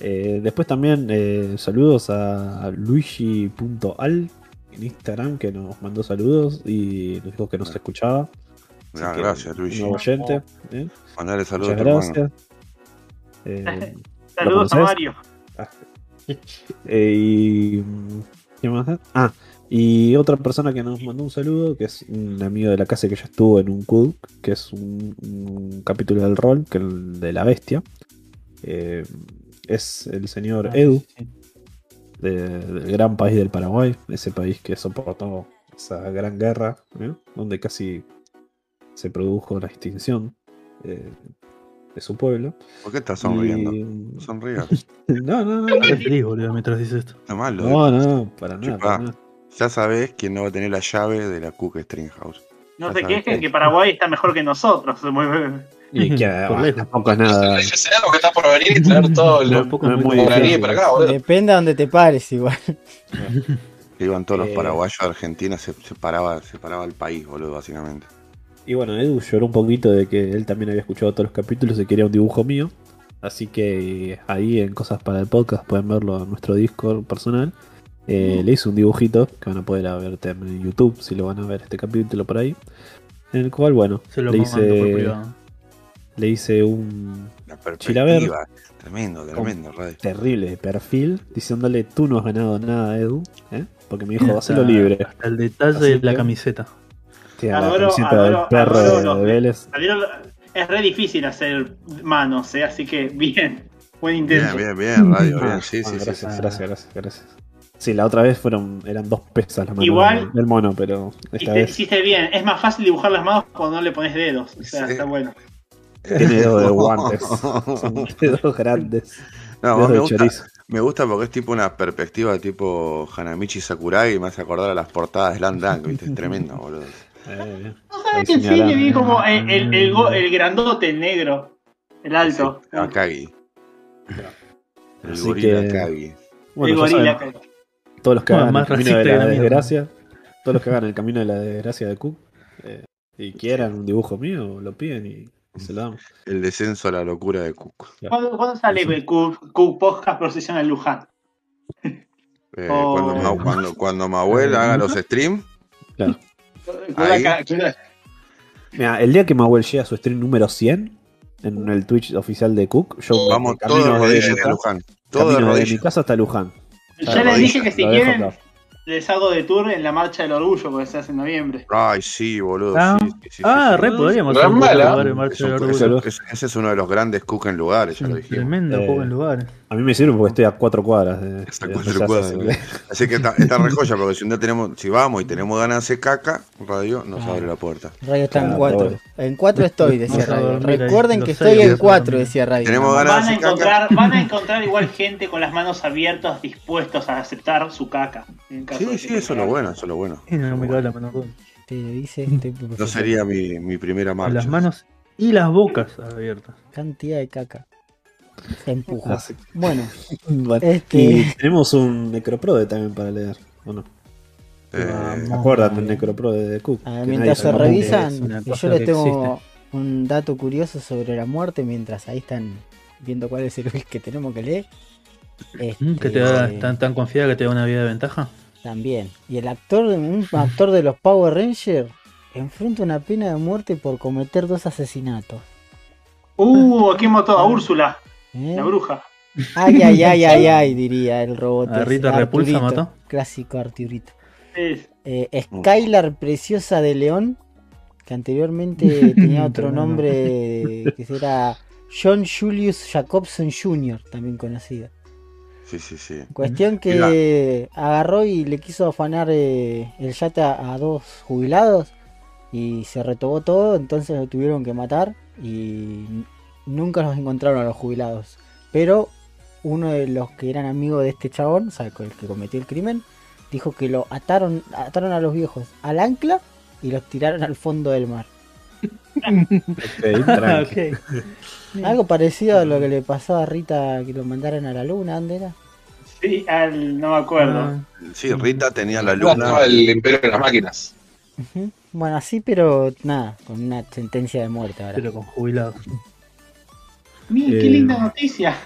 Eh, después también eh, saludos a luigi.al en Instagram que nos mandó saludos y nos dijo que nos escuchaba. Ah, que, gracias, un Luigi. nuevo oyente. ¿eh? Mandale saludos a Muchas gracias. Eh, Saludos a conoces? Mario. *laughs* Eh, y. ¿Qué más? Ah, y otra persona que nos mandó un saludo, que es un amigo de la casa que ya estuvo en un CUD, que es un, un capítulo del rol, que es el de la bestia. Eh, es el señor Ah, Edu, sí. de- del gran país del Paraguay, ese país que soportó esa gran guerra, ¿eh? donde casi se produjo la extinción eh, de su pueblo. ¿Por qué estás sonriendo? Y- Sonrías. *laughs* No, no, no. Feliz, boludo, mientras dices esto. No malo. No, no, para nada. Chupá. para nada. Ya sabes quién no va a tener la llave de la Cook Stringhouse. No Ya se sabes quejen que- Paraguay está mejor que nosotros. *laughs* Y que *laughs* tampoco es nada. Ya sé algo que está por venir y traer todo el Tampoco no es muy guaraní difícil. para acá, boludo. Depende a donde te pares igual. Iban todos Eh. los paraguayos a Argentina, se, se paraba, se paraba el país, boludo, básicamente. Y bueno, Edu lloró un poquito de que él también había escuchado todos los capítulos y quería un dibujo mío. Así que ahí en Cosas para el Podcast pueden verlo en nuestro Discord personal. Eh, Le hice un dibujito que van a poder ver en YouTube si lo van a ver este capítulo por ahí. En el cual, bueno, Se lo le hice, le hice un La Chilaver. Tremendo, tremendo, radio. terrible perfil diciéndole: Tú no has ganado nada, Edu. ¿eh? Porque me dijo: Hacelo libre. Hasta el detalle Así de la que- camiseta. Tiene la Adoro- del adoro- perro adoro de- los- de Vélez. Es re difícil hacer manos, ¿eh? así que bien. Buen Bien, intento. bien, bien, radio, Ah, bien. Sí, ah, sí, sí, gracias, sí. gracias, gracias, gracias. Sí, la otra vez fueron, eran dos pesas las manos Igual- del mono, pero esta Hiciste, vez hiciste bien. Es más fácil dibujar las manos cuando no le pones dedos. O sea, Sí. está bueno. tiene dedos de *laughs* guantes. *laughs* Son dedos grandes. No, dedos me de gusta, chorizo. me gusta porque es tipo una perspectiva tipo Hanamichi Sakurai y me hace acordar a las portadas de Slam Dunk, ¿viste? Es tremendo, boludo. Eh, bien. ¿No sabes Ahí que cine vi como el, el, el el grandote, el negro? El alto. Sí, Akagi. El Así gorila que- Akagi. Bueno, el gorila. saben, todos los que Bueno, hagan el más camino de la desgracia, todos los que hagan el camino de la desgracia de Cook eh, y quieran un dibujo mío, lo piden y se lo damos. El descenso a la locura de Cook. ¿Cuándo, cuándo sale el Podcast Procesión al Luján? Eh, Oh. cuando, Ma- cuando, cuando Mahuel haga los streams, Claro. Ahí. Mira, el día que Mahuel llegue a su stream número 100 en el Twitch oficial de Cook, yo Vamos camino todos de de, Luján. Camino de mi casa hasta Luján. Ya les dije que si quieren, les hago de tour en la marcha del orgullo, porque se hace en noviembre. Ay, sí, boludo. Ah, sí, sí, sí, ah, sí, re sí. podríamos hacer marcha un- del ese- orgullo. ese- es uno de los grandes cook en lugares, ya lo dijimos. Tremendo Eh, juego en lugares. A mí me sirve porque estoy a cuatro cuadras. De, Está de cuatro cuadras, así que- Así que está, está re joya, porque si un día tenemos, si vamos y tenemos ganas de hacer caca, radio nos Ah. abre la puerta. Radio está en Claro, 4. bueno. En 4 estoy, decía Radio. Recuerden que estoy en vamos a 4, dormir. decía Radio. Tenemos ganas Van a caca. encontrar, van a *laughs* encontrar igual gente con las manos abiertas, dispuestos a aceptar su caca. en caso Sí, de sí, eso es lo bueno, eso es lo bueno. No me cabe la mano con Te dice *laughs* No profesor. sería mi, mi primera marcha. las manos y las bocas abiertas. Cantidad de caca. Se empuja. Así Bueno, *laughs* Bueno, Este- Y tenemos un Necroprode también para leer. ¿o no? Eh, Vamos. ¿Se acuerdan del Necroprode de Cook? a ver, Que mientras se revisan, yo les tengo un dato curioso sobre la muerte mientras ahí están viendo cuál es el que tenemos que leer. Mm, Que te da, Este, tan, tan confiada que te da una vida de ventaja. También. Y el actor, un actor de los Power Rangers, enfrenta una pena de muerte por cometer dos asesinatos. Uh, aquí mató a Úrsula, ¿eh? la bruja. Ay, ay, ay, ay, *laughs* ay, diría el robot. ¿A ese, Rita Repulsa Arturito, mató? Clásico Arturito. Es- Eh, Skylar Preciosa de León, que anteriormente *laughs* tenía otro nombre que era John Julius Jacobson Jr., también conocido. sí, sí, sí. Cuestión que agarró y le quiso afanar eh, el yate a, a dos jubilados y se retobó todo, entonces lo tuvieron que matar y nunca los encontraron a los jubilados. Pero uno de los que eran amigos de este chabón, o sea, el que cometió el crimen, dijo que lo ataron, ataron a los viejos al ancla y los tiraron al fondo del mar. *laughs* Algo parecido a lo que le pasó a Rita que lo mandaron a la luna, ¿dónde era? Sí, al- no me acuerdo. Ah, Sí, Rita tenía la luna. no, el imperio de las máquinas. Bueno, así, pero nada, con una sentencia de muerte ahora. pero con jubilados. Mira, qué Eh, linda noticia.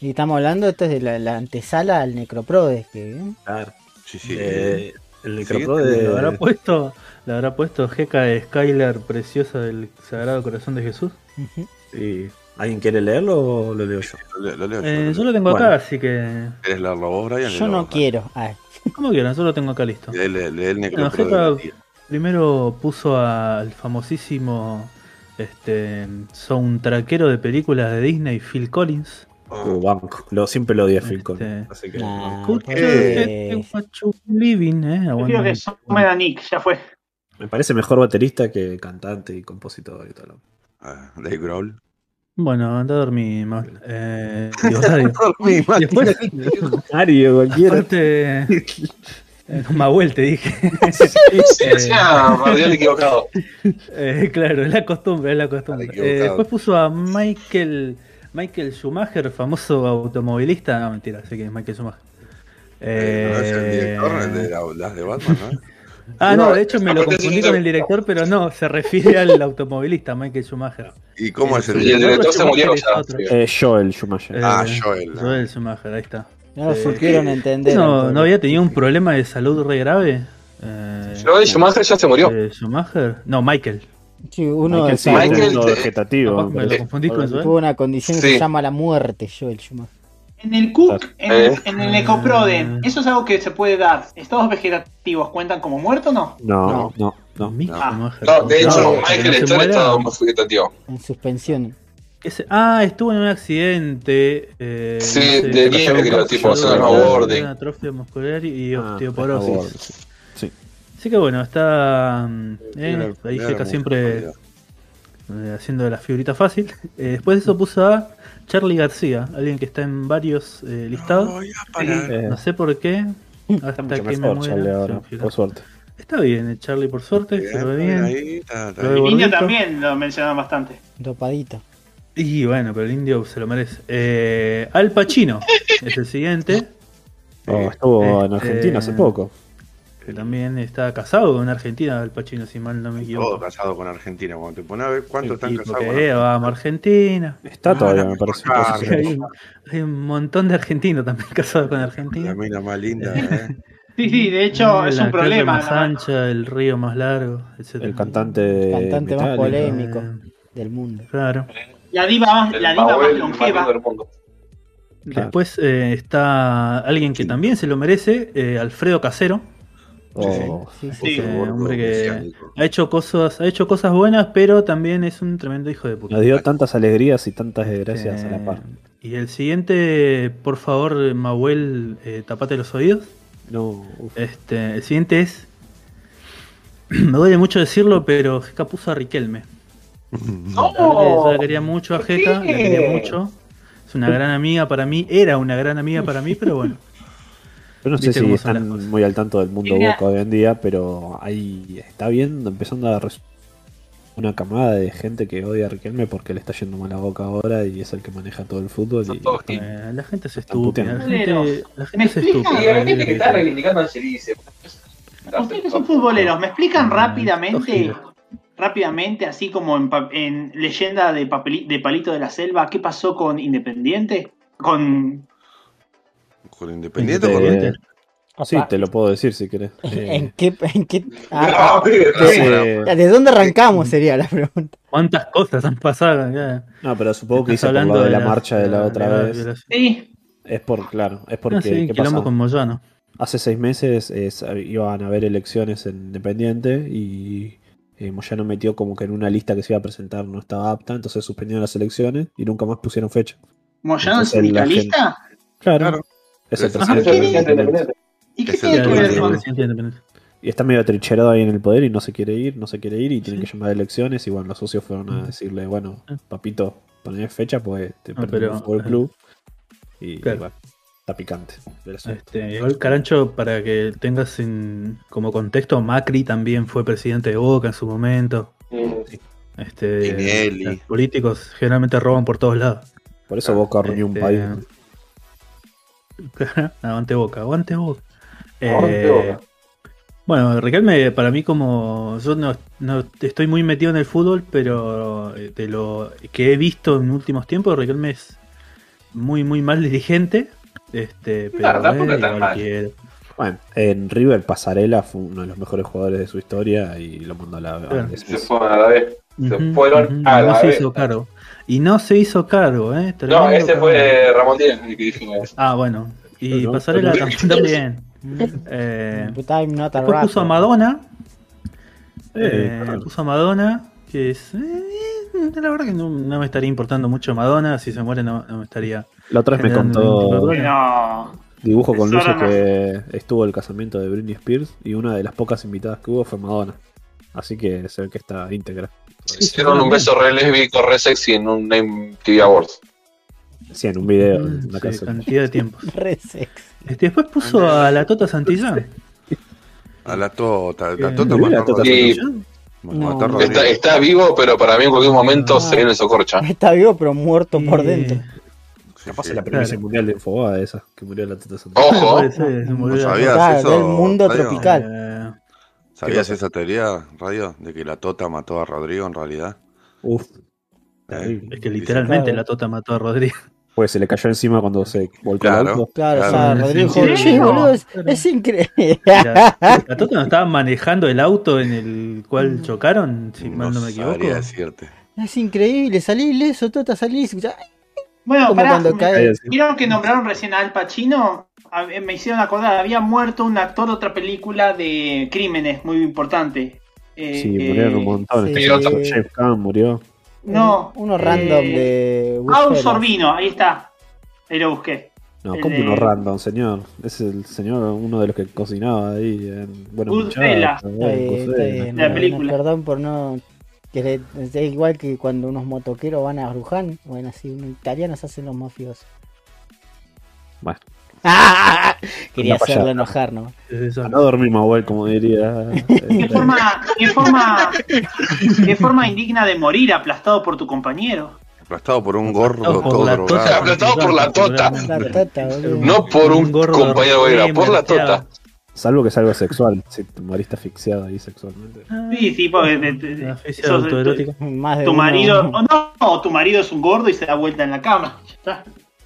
Y estamos hablando, esto es de la, la antesala al Necroprodes, que ¿eh? Claro. Sí, sí. Eh, el Sí, Necroprode. ¿Le habrá puesto, le habrá puesto Jeca de Skylar preciosa del Sagrado Corazón de Jesús? Sí. ¿Alguien quiere leerlo o lo leo yo? Lo, lo leo yo, Eh, lo yo leo. lo tengo Bueno. acá, así que. ¿Querés leerlo vos, Brian? yo no quiero. Como quieran, yo lo tengo acá listo. Lee, lee, lee el Bueno, necropro Jeca primero puso al famosísimo este soundtrackero de películas de Disney, Phil Collins. Uh, banco. Lo, siempre lo odié a Phil Collins. Este- Así que. What you living, eh. Quiero que sume a Nick, ya fue. Me parece mejor baterista que cantante y compositor y todo. lo- Ah, Dave Grohl. Bueno, anda a dormir, mal. Eh, *laughs* después, Mario, cualquiera. aparte, eh, *laughs* Mahuel te dije. Sí, decía Radial equivocado. *laughs* Eh, claro, es la costumbre, es la costumbre. Eh, después puso a Michael Michael Schumacher, famoso automovilista. No, mentira, sé que es Michael Schumacher. Eh, no es el Eh, director el de la- las de Batman, ¿no? *laughs* Ah, no, No, de hecho me lo confundí con el director, pero no, se refiere al automovilista, Michael Schumacher. ¿Y cómo es el Y el director? director se murió ya. sí. Eh, Joel Schumacher. Eh, Ah, Joel. Joel Schumacher, ahí está. No lo Eh, supieron entender. No, había tenido un problema de salud re grave. Eh, Joel Schumacher ya se murió. eh, Schumacher, no, Michael. Sí, uno Michael sí, Michael uno te- vegetativo. Me lo confundí con tuvo una condición que se llama la muerte, Joel Schumacher. En el Cook, en el, Eh. en el Ecoprode, ¿eso es algo que se puede dar? ¿Estados vegetativos cuentan como muertos o no? No, no, no. No. No, de hecho, No, Michael está en estado más vegetativo. En suspensión. Ese- ah, estuvo en un accidente. Eh, Sí, no sé, de nieve, pasaron creo, cosas, tipo, algo, snowboarding. Una atrofia muscular y Ah, osteoporosis. sí. Sí. Así que bueno, está mm, eh, Era- ahí Jeca siempre eh, haciendo de la figurita fácil. Eh, después de eso puso a Charlie García, alguien que está en varios eh, listados. No, para. Eh, No sé por qué. está Hasta que me muera. por suerte. Está bien, Charlie por suerte, se lo ve bien. ahí, está, está Lo de niño también lo mencionaban bastante. Dopadito. Y bueno, pero el indio se lo merece. Eh, Al Pacino es el siguiente. *laughs* Oh, estuvo en Este- Argentina hace poco. Que también está casado con una argentina, Al Pacino, si mal no me Todo equivoco. casado con Argentina. Cuando te pones a ver cuántos están casados que, con eh, vamos a Argentina. Está todavía, Ah, me la parece. Hay, hay un montón de argentinos también *laughs* casados con La Argentina. mina más linda, *laughs* ¿eh? Sí, sí, de hecho es la un problema. más ¿no? ancha, el río más largo, etc. El cantante. Cantante más polémico. Eh, del mundo. claro. La diva más, la diva más longeva. del mundo. Después eh, está alguien que también se lo merece, eh, Alfredo Casero. Oh, Sí, sí. Sí. Eh, hombre que ha hecho cosas, ha hecho cosas buenas, pero también es un tremendo hijo de puta. Nos dio tantas alegrías y tantas desgracias a la par. Eh, y el siguiente, por favor, Mahuel, eh, tapate los oídos. No, uf. Este, el siguiente es. *clears throat* Me duele mucho decirlo, pero Jeca puso a Riquelme. La yo la quería mucho a ¿por Jeca, la quería mucho. Es una gran amiga para mí, era una gran amiga para mí, pero bueno. Yo no sé si están muy al tanto del mundo. Boca hoy en día, pero ahí está viendo, empezando a una camada de gente que odia a Riquelme porque le está yendo mal a Boca ahora y es el que maneja todo el fútbol. Son Y todos están- Eh, la gente es estúpida. La gente, la ¿Me gente es estúpida. Y hay gente que está reivindicando a Cherice. Ustedes que son futboleros, ¿me explican Mm, rápidamente. Rápidamente, así como en, pa- en leyenda de, papeli- de Palito de la Selva, qué pasó con Independiente? Con Con Independiente o con Eh, Papá, sí, te lo puedo decir si querés. *laughs* Eh, ¿En qué? En qué ah, *laughs* ¿De dónde arrancamos? Sería la pregunta. ¿Cuántas cosas han pasado? Ya. no, pero supongo que hice por hablando lo de la marcha de la otra vez. sí, Es por, claro, es porque Ah, sí, ¿qué quilombo pasa? con Moyano. Hace seis meses eh, iban a haber elecciones en Independiente y eh, Moyano metió como que en una lista que se iba a presentar no estaba apta, entonces suspendieron las elecciones y nunca más pusieron fecha. Moyano la sindicalista. Claro, Claro. es el presidente. Independiente. ¿Y qué Es tiene que ver con. Y está medio trincherado ahí en el poder y no se quiere ir, no se quiere ir y tienen Sí. que llamar a elecciones y bueno, los socios fueron a decirle, bueno, Ah. papito, poné fecha pues te Ah, perdemos el fútbol club. Y Claro. bueno, está picante. Este, igual Carancho, para que tengas en- como contexto, Macri también fue presidente de Boca en su momento. Este, Tinelli. los políticos generalmente roban por todos lados. Por eso Boca reunió un Este, país. *laughs* aguante Boca, aguante Boca. Aguante Eh, Boca. Bueno, Riquelme, para mí como yo no, no estoy muy metido en el fútbol, pero eh, de lo que he visto en últimos tiempos, Riquelme es muy muy mal dirigente. Este, pero Claro, tampoco eh, es tan igual mal. quiero. Bueno, en River Pasarela fue uno de los mejores jugadores de su historia y lo mandó a la Claro. Se fueron a la vez. Se fueron a no la se vez. hizo cargo. Y no se hizo cargo, ¿eh? No, ese fue Ramón Díaz el que dijimos. Ah, bueno. Y No, Pasarela tam- también. *laughs* Eh, después puso a. Madonna. Eh, Eh, claro. puso a Madonna, que es. eh, la verdad que no, no me estaría importando mucho Madonna. Si se muere, no, no me estaría. La otra vez me contó. No. Dibujo con luces que estuvo el casamiento de Britney Spears y una de las pocas invitadas que hubo fue Madonna. Así que se ve que está íntegra. Hicieron un beso re lésbico, re sexy en un Name TV Awards. Sí, en un video. Mm, en una sí, casa. cantidad de tiempos. *laughs* Re sexy. Este, después puso a la Tota Santillán. A la Tota. La Eh, Tota ¿Murió la Tota. No. No. Está, está vivo, pero para mí en cualquier momento Ah. se viene el socorcha. Está vivo, pero muerto por Y- dentro. Sí, Capaz sí. es la primicia Claro. mundial de Infobae esa, que murió la Tata. Ojo, murió No la sabías Tota. Claro, eso, del mundo Radio? tropical. Eh, ¿Sabías esa teoría, Radio? De que la Tota mató a Rodrigo en realidad. Uf. Eh, Terrible. es que literalmente Claro. la Tota mató a Rodrigo. Pues se le cayó encima cuando se volcó el Claro. auto. Claro, o sea, Claro. Rodrigo Sí, sí. "Che, boludo, es, Claro. es increíble. La, la Tota no estaba manejando el auto en el cual chocaron, si mal no me equivoco. decirte. Es increíble, salí ileso, Tota, salí ileso. Bueno, Como pará. cuando cae. Ahí así. ¿Vieron que nombraron recién a Al Pacino? A- Me hicieron acordar, había muerto un actor de otra película de crímenes muy importante. Eh, Sí, eh, murieron un montón. sí. Este otro James Caan murió. No. Uno random eh, de. Ah, un Goodfellas. Sorbino, ahí está. Ahí lo busqué. No, El como uno random, señor. Es el señor, uno de los que cocinaba ahí en bueno, Goodfellas. La película. perdón por no. Querer- Es igual que cuando unos motoqueros van a Bruján. Bueno, así, unos italianos hacen los mafiosos. Bueno, ¡Ah! *laughs* Quería hacerlo enojar, ¿no? Eso. no dormir Mahuel, como diría. *laughs* ¿Qué forma, qué forma, qué forma indigna de morir aplastado por tu compañero? Aplastado por un gordo Aplastado por todo la drogado. Tota. Aplastado por la Tota. La boludo. No por un, Un gordo compañero por la tota. Salvo que es algo sexual, si te moriste asxiado ahí sexualmente. Sí, sí, porque te- te- sos- autoerótica. Más de tu uno- marido, o no, tu marido es un gordo y se da vuelta en la cama. *laughs* Ya está.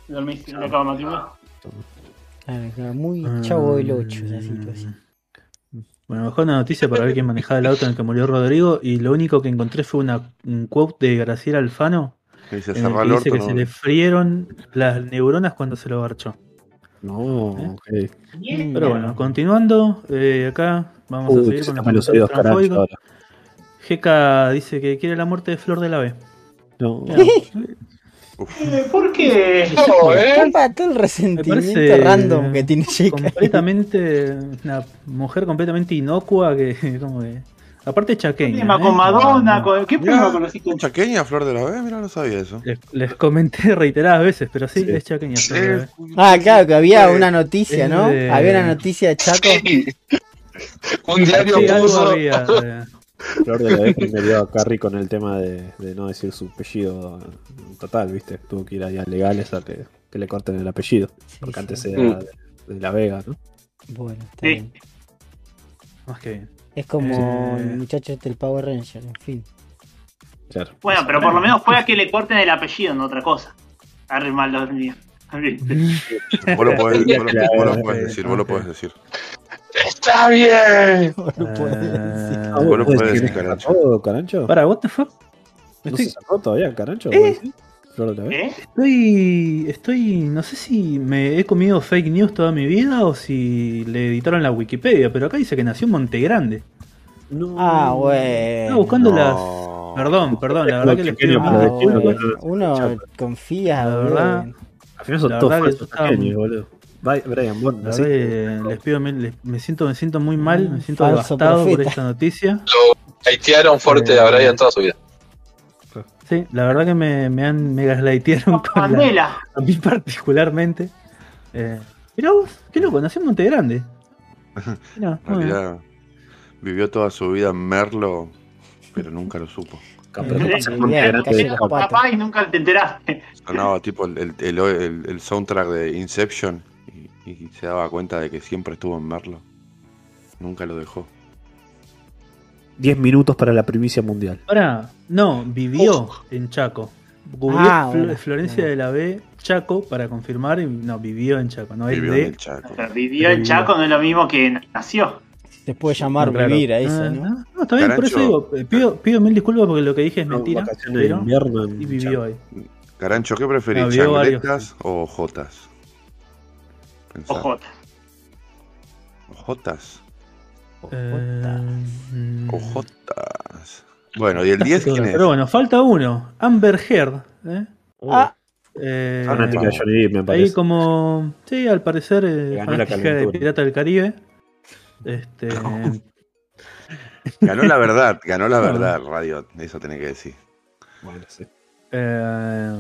Dormís en la cama matrimonial. Claro, muy chavo del 8 esa situación. Bueno, mejor una noticia para ver quién manejaba el auto en el que murió Rodrigo. Y lo único que encontré fue una, un quote de Graciela Alfano Que dice en el que el dice orto. que no- se le frieron las neuronas cuando se lo garchó. No, ¿Eh? ok. Mm. Pero bueno, continuando, eh, acá vamos a seguir con los comentarios transfóbicos. Jeca dice que quiere la muerte de Flor de la B. No. ¿Por qué? No, ¿eh? Todo el resentimiento random que tiene Jake. completamente una mujer completamente inocua que *laughs* como que aparte chaqueña ¿eh? con Madonna, No, ¿qué Mirá, problema con chaqueña, Flor de la B, mira, no sabía eso. les, les comenté *laughs* reiteradas veces pero sí, Sí. es chaqueña Flor de la B. Ah, claro, que había Sí. una noticia, ¿no? de- Había una noticia de Chaco. *laughs* Sí. Un diario Sí, algo puso. había, *laughs* Flor de la vez primero a Carrie con el tema de, de no decir su apellido total, ¿viste? Tuvo que ir ahí a legales a que, que le corten el apellido. Porque antes era Mm. de, de La Vega, ¿no? Bueno, está bien. más que bien. Es como Eh. el muchacho este del Power Ranger, en fin. Claro. Bueno, pero por lo menos fue a que le corten el apellido, no otra cosa. Arre mal los míos. *laughs* Vos lo podés, vos lo- vos lo podés decir, vos lo podés decir. Está bien. *laughs* Vos lo ¿Puedes podés decir decir, que Carancho. sacó, Carancho? para what the fuck ¿No Estoy- se sacó todavía, Carancho? ¿Eh? ¿Eh? Estoy, estoy, no sé si me he comido fake news toda mi vida o si le editaron la Wikipedia, pero acá dice que nació en Monte Grande. No. Ah, Estaba bueno. buscando No. las, perdón, perdón, la verdad que pido Ah, bueno. bueno, Uno confía, La verdad, Al final son todos falsos estaba- pequeños, boludo. Brian Bond, la así. verdad que les pido, me siento, me siento muy mal, me siento devastado por esta noticia. Hatearon fuerte Eh. a Brian toda su vida. Sí, la verdad que me, me han me gaslightearon con la, a mí particularmente. Eh, mirá vos, qué loco, nació en Monte Grande. *laughs* Mirá, En realidad, vivió toda su vida en Merlo, pero nunca lo supo. Pasa Eh. Papá y nunca te enteraste. Sonaba tipo el, el, el, el- el soundtrack de Inception y, y se daba cuenta de que siempre estuvo en Merlo. Nunca lo dejó. 10 minutos para la primicia mundial. Ahora, no, vivió en Chaco. Ah, Fl- bueno. Florencia de la B, Chaco, para confirmar. Y no, vivió en Chaco, no es Vivió en de. el Chaco. Pero vivió en Chaco, no es lo mismo que nació. Se puede llamar No, claro. vivir a esa, Ah, ¿no? No, está bien, por eso digo, eh, pido, pido mil disculpas porque lo que dije es mentira. Pero invierno en sí vivió Chaco. ahí. Carancho, ¿qué preferís? No, varios. ¿Changletas o jotas? Pensá. Ojo. Jotas. Mm, O jotas. Bueno, ¿y el 10 quién es? Pero bueno, falta uno. Amber Heard. ¿eh? Ah, Eh, Fanática de Johnny Depp, me ahí como. Sí, al parecer. eh, Le ganó la fanática de calentura. Pirata del Caribe. Este. *laughs* Ganó la verdad, ganó la verdad, Radio. Eso tenés que decir. Bueno, sí. Eh,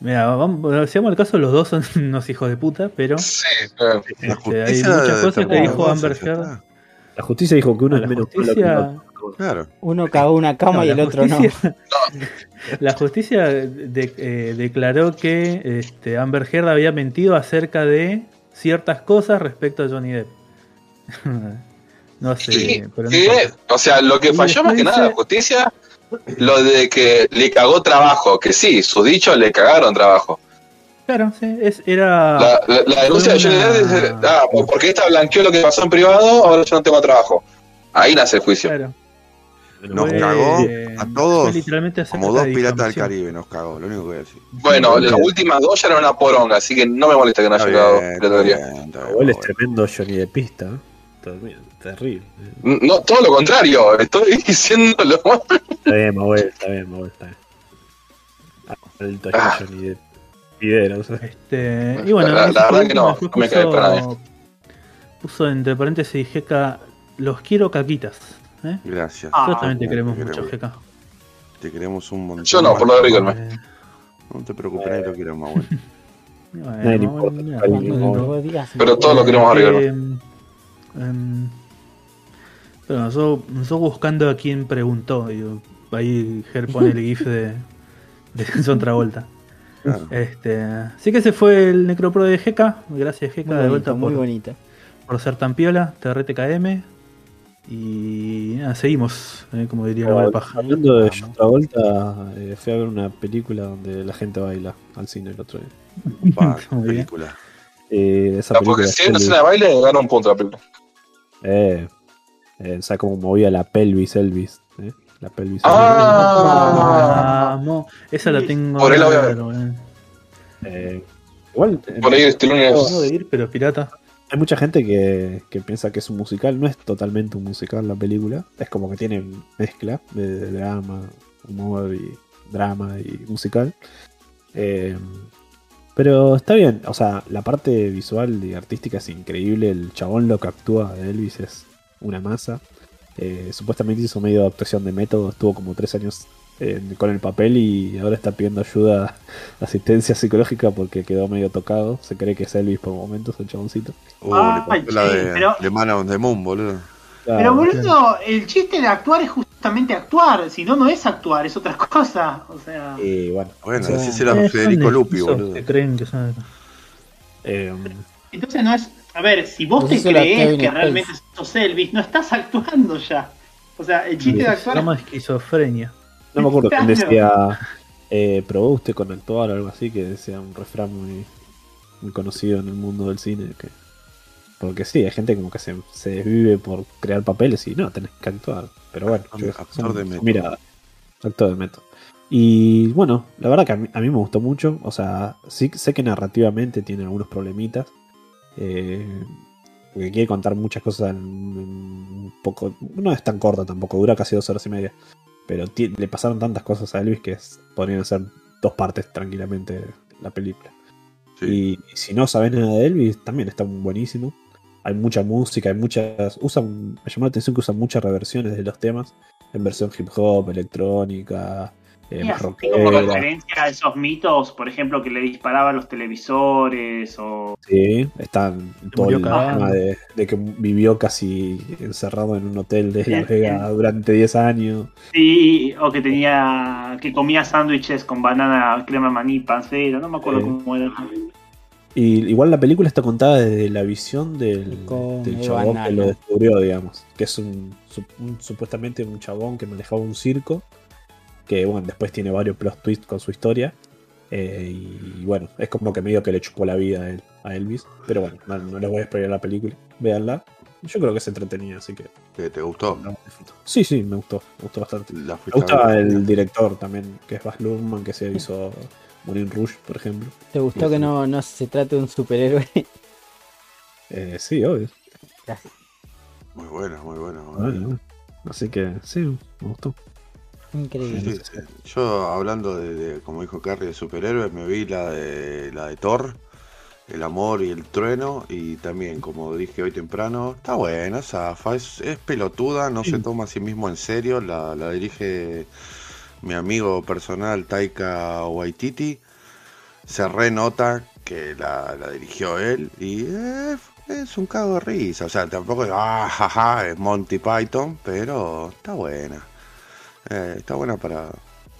mira, vamos, si vamos al caso, los dos son *laughs* unos hijos de puta, pero Sí, eh, Este, hay muchas cosas que dijo Amber Heard. La justicia dijo que uno la es menos malo que justicia, el otro. Claro. uno cagó una cama no, y el otro *laughs* no. La justicia de- eh, declaró que este, Amber Heard había mentido acerca de ciertas cosas respecto a Johnny Depp. *laughs* no sé, sí, pero no sí, o sea, lo que falló más que nada la justicia, lo de que le cagó trabajo, que sí, sus dichos le cagaron trabajo. Claro, sí, es, era. La, la- la denuncia de Johnny una- Depp dice, ah, porque esta blanqueó lo que pasó en privado, ahora yo no tengo trabajo. Ahí nace el juicio. claro, Nos fue- cagó eh, a todos literalmente acerca Como dos piratas del. Caribe nos cagó, lo único que voy a decir. Bueno, las últimas dos ya eran una poronga, así que no me molesta que no haya Está llegado Igual es tremendo Johnny de pista. ¿eh? Terri- Terrible. No, todo lo contrario, estoy *laughs* diciendo lo. Está bien, Manuel, está bien, Manuel, está bien. Alto Ah. Johnny de Pidera, o sea. Este, y bueno, La- la verdad que no, no me cae para puso, puso entre paréntesis GK, los quiero caquitas. ¿eh? Gracias. Ah, Nosotros también te te queremos queremos. mucho, GK. Te queremos un montón. Yo no, por lo de. Eh, No te preocupes, nadie lo quiere más bueno. *laughs* bueno, No, Pero todos lo queremos arriba. eh, em, pero bueno, yo, yo buscando a quien preguntó, digo, ahí Ger pone el gif de, de Son Travolta. Claro. Este, así que ese fue el Necropro de GK. Gracias GK Muy de bonito, vuelta muy por, bonito. por ser tan piola, TRTKM. Y nada, seguimos, eh, como diría la buena paja. Hablando de. John Travolta, eh, fui a ver una película donde la gente baila al cine el otro día. Pa, *laughs* Muy bien. película. Eh, esa No, porque película si hay una escena de baile, gana un punto la película. eh, eh, o sea, como movía la pelvis Elvis. La pelvis Ah. Vamos. Esa la tengo. Por ahí la voy a ver. eh, Eh, igual, eh, Por ahí Stallone es- de ir, pero pirata. hay mucha gente que, que piensa que es un musical. No es totalmente un musical la película. Es como que tiene mezcla de, de drama, humor y drama y musical. Eh, pero está bien. O sea, la parte visual y artística es increíble. El chabón lo que actúa de Elvis es una masa. Eh, supuestamente hizo medio de actuación de método. Estuvo como tres años eh, con el papel y ahora está pidiendo ayuda, asistencia psicológica porque quedó medio tocado. Se cree que es Elvis por momentos, el chaboncito. Uh, pasó la de, pero- de Man on the Moon, boludo. Pero boludo, el chiste de actuar es justamente actuar, si no, no es actuar, es otra cosa. O sea, Y bueno, Bueno, o sea, así será Eh, Federico Lupi, boludo. que creen que son. eh, entonces no es. A ver, si vos Pues te crees que realmente sos Elvis, no estás actuando ya. O sea, el chiste de Se actuar llama es. esquizofrenia. no me acuerdo quién decía eh, probó usted con actuar o algo así, que decía un refrán muy, muy conocido en el mundo del cine. Que, porque sí, hay gente como que se, se desvive por crear papeles y no, tenés que actuar. Pero bueno, Actor- yo actor son- de miradas. Actor de método. Y bueno, la verdad que a mí, a mí me gustó mucho. O sea, sí sé que narrativamente tiene algunos problemitas. Eh, porque quiere contar muchas cosas en, un poco. No es tan corta tampoco, dura casi dos horas y media. Pero le pasaron tantas cosas a Elvis que es- podrían ser dos partes tranquilamente la película. Sí. Y, y si no sabes nada de Elvis, también está buenísimo. Hay mucha música, hay muchas. Usan, me llamó la atención que usan muchas reversiones de los temas. En versión hip hop, electrónica, eh, como rockera. referencia a esos mitos, por ejemplo, que le disparaban los televisores o. Sí, están todo el tema de, de que vivió casi encerrado en un hotel de Vegas bien. durante 10 años. Sí, o que tenía. que comía sándwiches con banana, crema maní, pancero, no me acuerdo Sí. cómo era. Y igual la película está contada desde la visión del, chabón que lo descubrió, digamos. Que es un- supuestamente un chabón que manejaba un circo. Que bueno, después tiene varios plot twists con su historia. Eh, y bueno, es como que medio que le chupó la vida a, él, a Elvis. Pero bueno, no, no les voy a spoiler la película. Véanla. Yo creo que se entretenía, así que ¿Te, gustó? Sí, sí, me gustó. Me gustó bastante. La Me gusta el director también, que es Baz Luhrmann, que se hizo Moulin Rouge, por ejemplo. ¿Te gustó que no, no se trate de un superhéroe? *laughs* Eh, sí, obvio. Muy buena, muy buena. muy Ah, buena. bueno. Así que sí, me gustó. Increíble. Sí, sí. Yo hablando de, de, como dijo Carrie, de superhéroes, me vi la de la de Thor, El amor y el trueno, y también, como dije hoy temprano, está buena, zafa, es, es pelotuda, no se toma a sí mismo en serio, la, la dirige mi amigo personal Taika Waititi, se renota que la, la dirigió él, y eh, es un cago de risa, o sea, tampoco es, ah, jaja, es Monty Python, pero está buena. Eh, está buena para,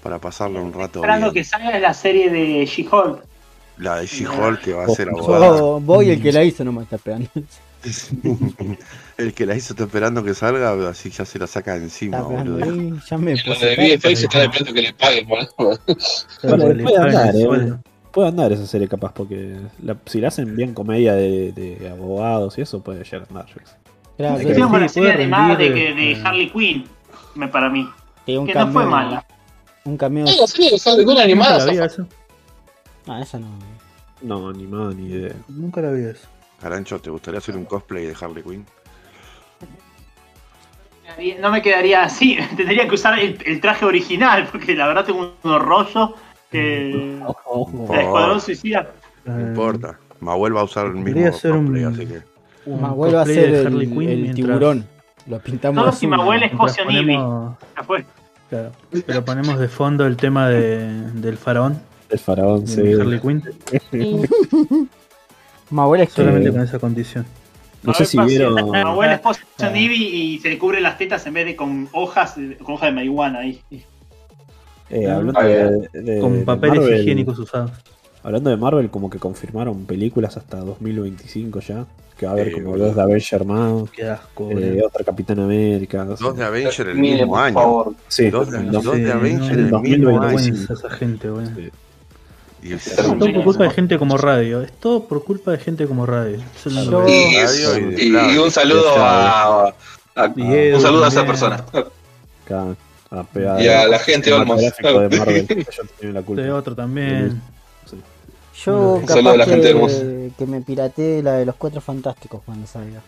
para pasarlo un rato Esperando bien. que salga la serie de She-Hulk. La de She-Hulk que va a ser abogada. voy el que la hizo, no me está esperando. *laughs* El que la hizo está esperando que salga, así ya se la saca de encima, Está esperando boludo. ahí, ya me Lo puse de cara. VFX está dependiendo que le paguen, boludo. *laughs* Bueno, Porque le puede andar, eh. Puede andar esa serie capaz, porque la- si la hacen bien comedia de, de abogados y eso, puede llegar a andar. yo qué sé. Claro, la sí, serie de, que, de eh, Harley Quinn, para mí. Que un Que no fue mala. Un cameo. Sí, la serie de Harley Quinn Nunca animada. la vi eso. Ah, esa no. No, ni más ni idea. Nunca la vi eso. Carancho, ¿te gustaría hacer un cosplay de Harley Quinn? No me quedaría así, *laughs* tendría que usar el, el traje original, porque la verdad tengo unos rollos que. El Escuadrón Suicida. No importa. Mahuel va a usar el mismo Podría ser un- cosplay, así que. Más vuelve a cosplay ser de el, Harley Quinn el mientras- tiburón. Lo pintamos No, si mi abuela es ponemos- fue. Claro, pero ponemos de fondo el tema de, del faraón El faraón, sí. de Harley Quinn, *laughs* Mi abuela es que solamente con esa condición. No sé si vieron. Mi abuela es Potion Ah. Y se le cubre las tetas en vez de con hojas, con hojas de marihuana ahí. eh, hablando Ah, de, de- Con papeles Marvel, higiénicos usados. Hablando de Marvel, como que confirmaron películas hasta 2025 ya. Que va a haber Sí, como boludo. dos de Avenger más. Qué asco, eh, otra Capitán América. no sé. Dos de Avenger el Mire, mismo por año. favor. Sí, dos de- dos dos- de Avenger en el mismo 2025. año. esa gente, boludo. Sí. Y Sí, Es todo por Sí. culpa de gente como radio. Es todo por culpa de gente como radio. Es Yo- Y, Radio y de y- un saludo a, a- Edu un saludo a esa persona. Acá, a Y a la gente Olmos. de Marvel. yo la culpa. *laughs* De otro también. Yo a la capaz gente que, que me pirateé la de los cuatros fantásticos cuando salga.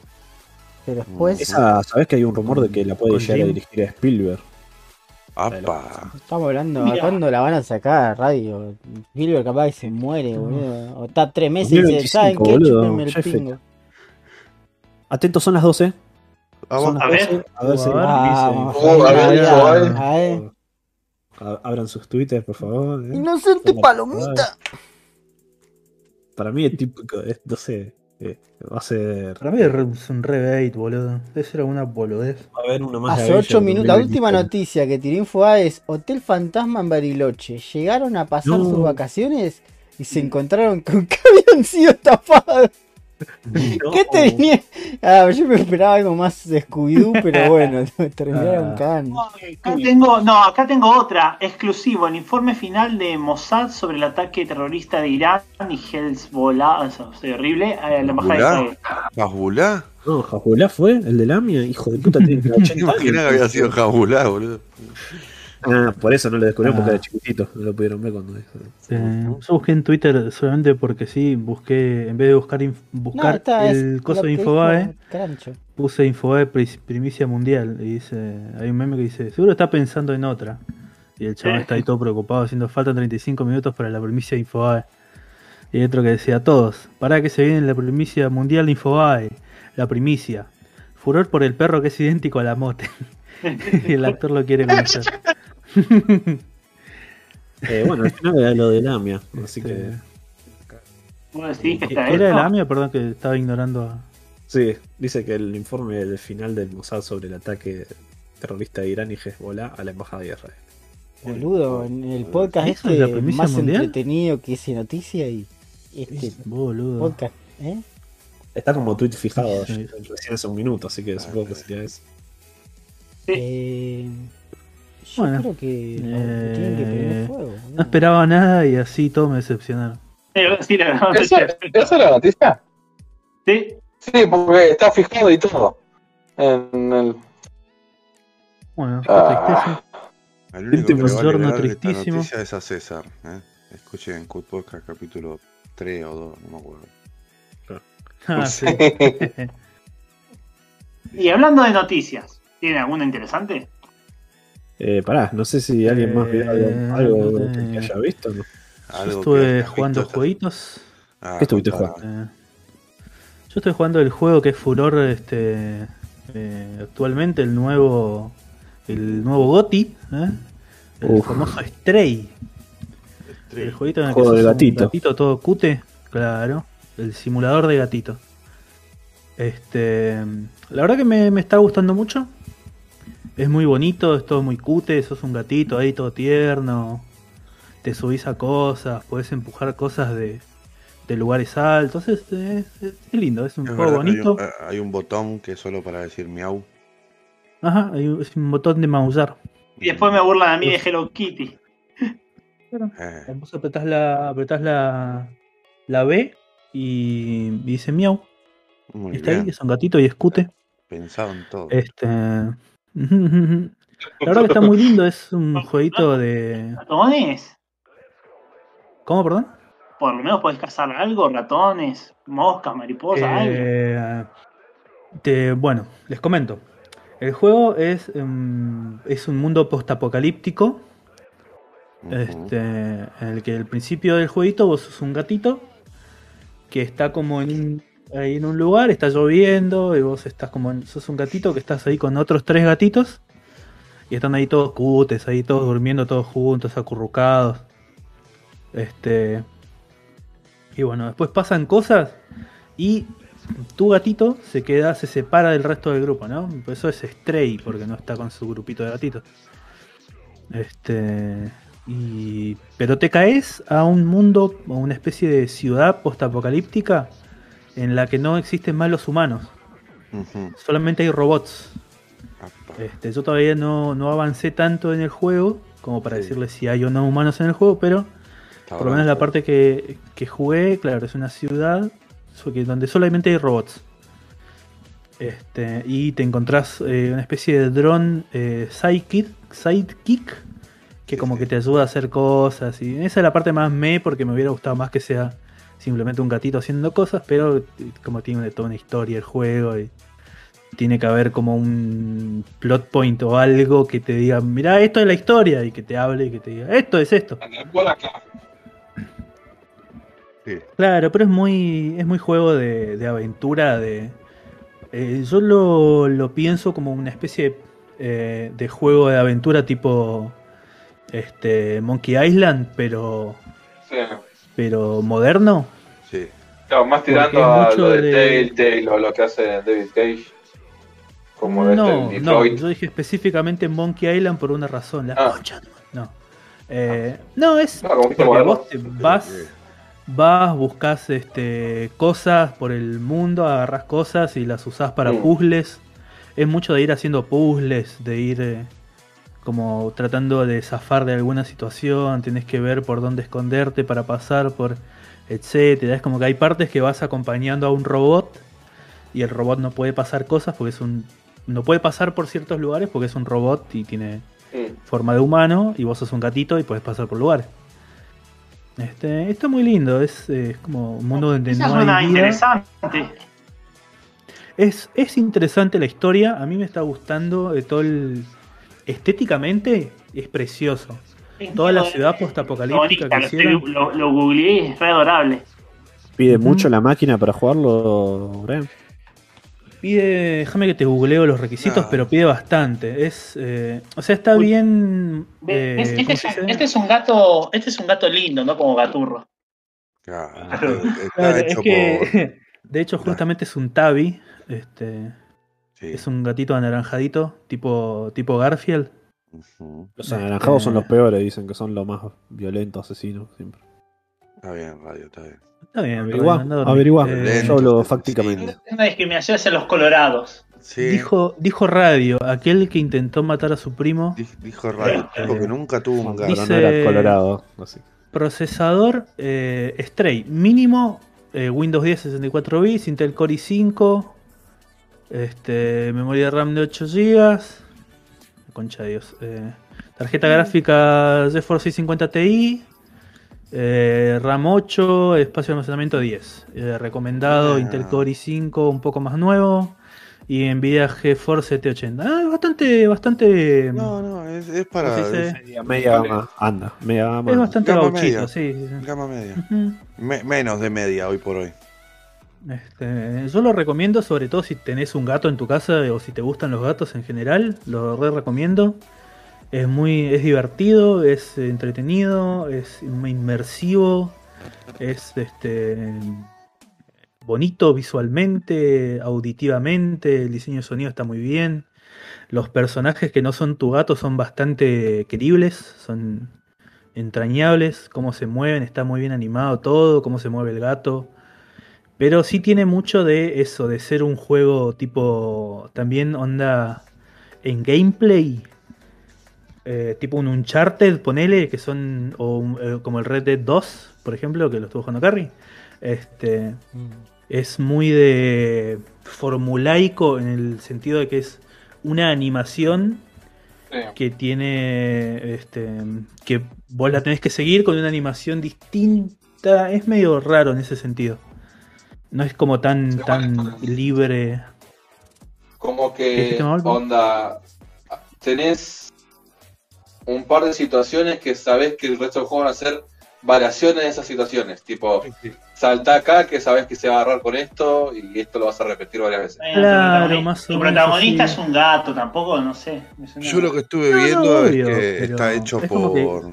Pero después Esa, ¿sabés que hay un rumor de que la puede llegar a dirigir a Spielberg? Apa. estamos hablando, Mira. ¿cuándo la van a sacar radio? Spielberg capaz que se muere, boludo. O está tres meses y dice, 2025, ¿saben qué? el pingo. Atentos, son las 12. Vamos. Son las A ver. 12. A ver si A ver. Vamos, a ver, Navidad, a ver. a ver. A- Abran sus twitters, por favor. ¿eh? Inocente las- palomita. Para mí es típico, es- no sé, eh, va a ser... Para mí es un rebate, boludo. Debe ser alguna boludez. Va a haber uno más de Hace Avengers 8 minutos, la 2025. última noticia que tiró Infoa es Hotel Fantasma en Bariloche. Llegaron a pasar No. sus vacaciones y se encontraron con que *laughs* habían sido estafados. ¿Qué tenía? Ah, yo me esperaba algo más de Scooby-Doo, pero *laughs* bueno, terminaron Ah. can. Acá tengo, no, acá tengo otra, exclusivo, el informe final de Mossad sobre el ataque terrorista de Irán y Hezbollah, eso, soy horrible, a la embajada de ¿Hezbollah? Israel. ¿Jabulá? No, Jabulá fue el de Lamia, hijo de puta, tiene 80 Me imaginé que había sido Jabulá, boludo. Ah, por eso no lo descubrieron porque Ah. era chiquitito, no lo pudieron ver cuando. Eh, yo busqué en Twitter solamente porque sí, busqué, en vez de buscar inf- buscar el coso de Infobae, puse Infobae primicia mundial y dice, hay un meme que dice, seguro está pensando en otra. Y el chaval está ahí todo preocupado haciendo falta 35 minutos para la primicia de Infobae. Y otro que decía, todos, para que se viene la primicia mundial de Infobae, la primicia. Furor por el perro que es idéntico a la mote. *laughs* y el actor lo quiere *laughs* conocer. Eh, bueno, al final era lo de Lamia, así Sí. que... Que ¿Qué está era el. AMIA? Perdón que estaba ignorando a... Sí, dice que el informe del final del Mossad sobre el ataque terrorista de Irán y Hezbollah a la embajada de Israel. Boludo, en el podcast ¿Eso es la este más mundial? entretenido que ese noticia y este Boludo. podcast, ¿eh? Está como tweet fijado Sí. recién hace un minuto, así que supongo que sería eso. Sí. Eh, yo Bueno, creo que no, eh, tienen que prender fuego. boludo. No esperaba nada y así todo me decepcionaron. Eh, sí, ¿Esa, esa es la noticia? sí. Sí, porque está fijado y todo. En el... Bueno, Ah. tristeza. El único que Último le va a giorno alegrar de esta tristísimo. noticia es a César. ¿eh? Escuchen Cut Podcast capítulo 3 o 2, no me acuerdo. Ah, *laughs* sí. *laughs* Y hablando de noticias, ¿tiene alguna interesante? Eh, pará, no sé si alguien más vio algo, Eh, algo que haya visto. ¿no? Yo estuve jugando visto jueguitos. Ah, ¿Qué estuviste jugando? eh, yo estoy jugando el juego que es furor este eh, actualmente, el nuevo el nuevo GOTI, ¿eh? el Uf. famoso Stray. Stray. El jueguito en el Juego que de un gatito. gatito todo cute, claro. El simulador de gatito. Este, la verdad que me, me está gustando mucho. Es muy bonito, es todo muy cute, sos un gatito ahí todo tierno. Te subís a cosas, podés empujar cosas de, de lugares altos. Es, es- es lindo, es un Es juego verdad que hay bonito. un, eh, hay un botón que es solo para decir miau. Ajá, hay un- es un botón de maullar. Y después me burlan a mí de Hello Kitty. Eh, Vos apretás la, apretás la, la B y, y dice miau. muy Y está bien. ahí, es un gatito y escute. Pensado en todo. Este. La verdad que está muy lindo, es un *laughs* jueguito de. ¿Ratones? ¿Cómo, perdón? Por lo menos podés cazar algo, ratones, moscas, mariposas, algo. Eh, te- bueno, les comento. El juego es, em, es un mundo postapocalíptico. Este, en el que al principio del jueguito vos sos un gatito que está como en un, ahí en un lugar, está lloviendo y vos estás como sos un gatito que estás ahí con otros tres gatitos y están ahí todos cutes, ahí todos durmiendo todos juntos, acurrucados. Este y bueno, después pasan cosas y tu gatito se queda, se separa del resto del grupo, ¿no? Por eso es stray, porque no está con su grupito de gatitos. Este. Y, pero te caes a un mundo, a una especie de ciudad postapocalíptica en la que no existen más los humanos, solamente hay robots. Este, yo todavía no, no avancé tanto en el juego como para Sí. decirle si hay o no humanos en el juego, pero Por lo menos la parte que, que jugué, claro, es una ciudad donde solamente hay robots. Este, y te encontrás eh, una especie de dron eh, sidekick, sidekick que Sí, como sí. que te ayuda a hacer cosas. Y esa es la parte más me, porque me hubiera gustado más que sea simplemente un gatito haciendo cosas, pero eh, como tiene toda una historia el juego y tiene que haber como un plot point o algo que te diga, mirá, esto es la historia, y que te hable y que te diga, esto es esto. Sí. Claro, pero es muy, es muy juego de, de aventura. De, eh, yo lo, lo pienso como una especie eh, de juego de aventura tipo este, Monkey Island, pero, Sí. Pero moderno. Sí. Claro, más tirando es a mucho lo de, de- Telltale o lo que hace David Cage. Como este, No, no, Detroit. yo dije específicamente Monkey Island por una razón. La Ah. concha. No. Eh, no, es No, porque vos te vas, vas, buscas este, cosas por el mundo, agarras cosas y las usás para Mm. puzzles. Es mucho de ir haciendo puzzles, de ir eh, como tratando de zafar de alguna situación, tienes que ver por dónde esconderte para pasar por etcétera. Es como que hay partes que vas acompañando a un robot y el robot no puede pasar cosas porque es un no puede pasar por ciertos lugares porque es un robot y tiene Mm. forma de humano y vos sos un gatito y puedes pasar por lugares. Este, está muy lindo, es, es como un mundo donde Esa no hay vida. interesante. Es, es interesante la historia, a mí me está gustando eh, todo el... Estéticamente es precioso. Toda la ciudad postapocalíptica que hicieron. lo, lo googleé y es re adorable. ¿Pide mucho la máquina para jugarlo, Brian? Pide, déjame que te googleo los requisitos, Ah. pero pide bastante. Es, eh, o sea, está Uy. bien. Eh, es- este, este es un gato, este es un gato lindo, no como gaturro. Está Claro, es que, por. *laughs* de hecho, justamente es un tabi. Este, Sí. Es un gatito anaranjadito, tipo, tipo Garfield. Los anaranjados son los peores, dicen que son los más violentos, asesinos, siempre. Está bien, radio, está bien. Está bien, Averiguá, dormir. averiguá. Eh, Yo hablo fácticamente. Es una discriminación hacia los colorados. Sí. dijo, dijo Radio, aquel que intentó matar a su primo. Di- Dijo radio, Eh, dijo que nunca tuvo un gato. Dice- no era colorado. así. Procesador eh, Stray, mínimo eh, Windows 10 64 bits, Intel Core i5, este, memoria RAM de 8 GB, concha de Dios, eh, tarjeta gráfica GeForce 650 Ti, eh, RAM 8, espacio de almacenamiento 10, eh, recomendado Ah. Intel Core i5 un poco más nuevo y Nvidia GeForce 780. Ah, bastante, bastante, No, no, es, es para. Media, media gama, anda, media gama. es bastante Gama gauchito, media. sí. Gama media. Me- menos de media hoy por hoy. Este, yo lo recomiendo sobre todo si tenés un gato en tu casa o si te gustan los gatos en general, lo re recomiendo. Es muy es divertido, es entretenido, es inmersivo, es este bonito visualmente, auditivamente, el diseño de sonido está muy bien. Los personajes que no son tu gato son bastante queribles, son entrañables, cómo se mueven, está muy bien animado todo, cómo se mueve el gato. Pero sí tiene mucho de eso, de ser un juego tipo. También onda en gameplay. eh, tipo un Uncharted, ponele, que son. O un- eh, como el Red Dead 2, por ejemplo, que lo estuvo jugando Carry. Este. Es muy de. formulaico en el sentido de que es una animación que tiene este que vos la tenés que seguir con una animación distinta es medio raro en ese sentido no es como tan Sí, tan bueno. libre Como ¿Qué que onda tenés un par de situaciones que sabés que el resto del juego van a ser variaciones de esas situaciones, tipo salta acá que sabés que se va a agarrar con esto y esto lo vas a repetir varias veces. Claro, tu protagonista- más o Tu menos protagonista es un gato, tampoco, no sé. Yo lo que estuve No, no, viendo obvio, es que está hecho es como que- por,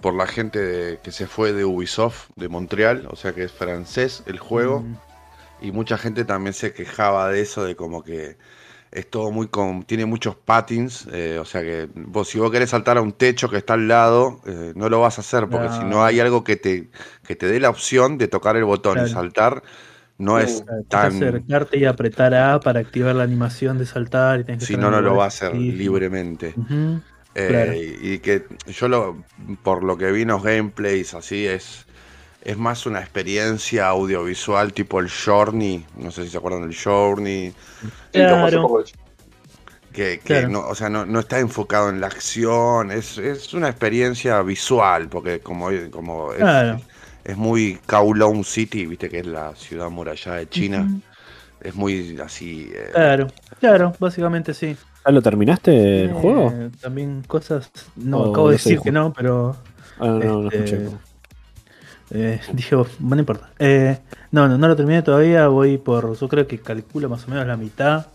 por la gente de- que se fue de Ubisoft de Montreal, o sea que es francés el juego. Mm, Y mucha gente también se quejaba de eso, de como que es todo muy con, tiene muchos patins, eh, o sea que vos si vos querés saltar a un techo que está al lado, eh, no lo vas a hacer, porque No. si no hay algo que te, que te dé la opción de tocar el botón y saltar, no es claro, tan... acercarte y apretar A para activar la animación de saltar y Si no, no lo va a hacer libremente. Ujú. Eh, Claro. y que yo lo, por lo que vi en los gameplays así es, es más una experiencia audiovisual tipo el Journey, no sé si se acuerdan del Journey, Claro. que, que Claro. no, o sea, no, no está enfocado en la acción, es, es una experiencia visual, porque como, como es, Claro. es muy Kowloon City, viste que es la ciudad murallada de China, es muy así... eh, Claro, claro, básicamente sí. ¿Ya lo terminaste el Eh, juego? También cosas. No, O acabo de no decir que no, pero. Ah, no, no, no este, escuché. Eh, *laughs* no importa. Eh, no, no, no lo terminé todavía. Voy por. Yo creo que calculo más o menos la mitad.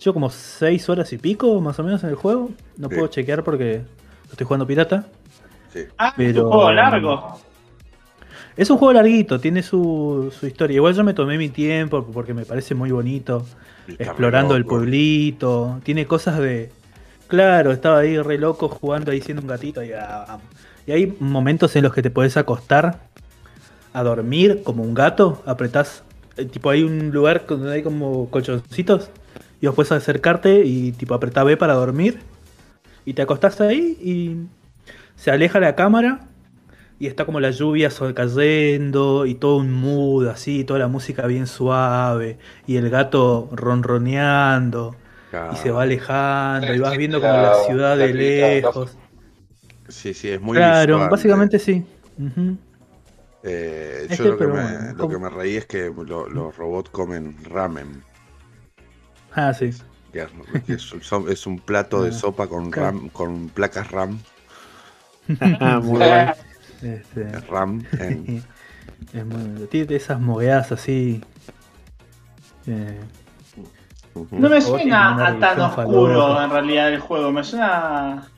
Yo como 6 horas y pico, más o menos, en el juego. No Sí. puedo chequear porque lo estoy jugando pirata. sí. Ah, es Pero- un juego largo. Es un juego larguito, tiene su, su historia. Igual yo me tomé mi tiempo porque me parece muy bonito. Y explorando el loco. pueblito. Tiene cosas de. Claro, estaba ahí re loco jugando ahí siendo un gatito. Y, ah, y hay momentos en los que te podés acostar a dormir como un gato. Apretás. eh, tipo, hay un lugar donde hay como colchoncitos. Y vos puedes acercarte y tipo apretá B para dormir. Y te acostás ahí y se aleja la cámara. Y está como la lluvia cayendo y todo un mood así, toda la música bien suave y el gato ronroneando y se va alejando y vas viendo como la ciudad de lejos. Sí, sí, es muy Claro, visual, básicamente sí. Ujú. Eh, Este, yo lo que, me, bueno, lo que me reí es que lo- los robots comen ramen. Ah, sí. que es, que es un- son- es un plato de Ah, sopa con. RAM, con placas RAM, *laughs* Ah, muy *laughs* bueno. Este, RAM *laughs* en- es muy- tiene esas mogueadas así. eh. No me suena a tan oscuro en realidad el juego, me suena.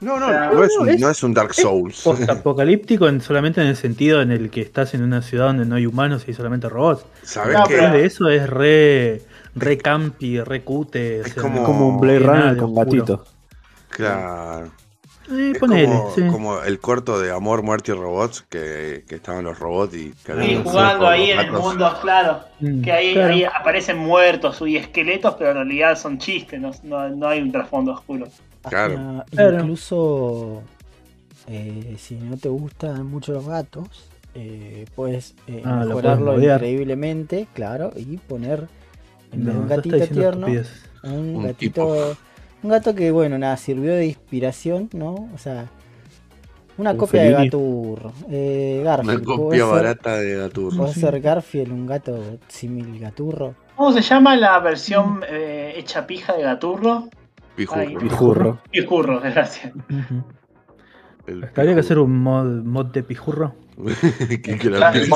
No, no, O sea, no, es un, no, es- no es un Dark Souls. *laughs* Post-apocalíptico en- solamente en el sentido en el que estás en una ciudad donde no hay humanos y hay solamente robots. ¿Sabes No, pero- de eso es re, re campi, re cute. o Es sea, como- un Blade Runner de con gatito. Claro. Eh, Es ponele, como, sí. como el corto de Amor, Muerte y Robots, que, que estaban los robots y que habían Sí, jugando ahí en el mundo, claro. Mm, Que ahí, claro. ahí aparecen muertos y esqueletos, pero en realidad son chistes, no, no, no hay un trasfondo oscuro. Claro. Claro. Incluso eh, si no te gustan mucho los gatos, eh, puedes eh, Ah, lo mejorarlo increíblemente, claro, y poner en vez de No, un gatito tierno, un, Un gatito, un gato que bueno, nada, sirvió de inspiración, ¿no? O sea, una Un copia de felini. Gatur, eh, Una Garfield, puede copia ser- barata de Gaturro. puede ser Garfield, un gato simil Gaturro. ¿Cómo se llama la versión eh, hecha pija de Gaturro? Pijurro. Ay. Pijurro. Pijurro, *laughs* gracias. Habría que hacer un mod, mod de pijurro. que, que la pija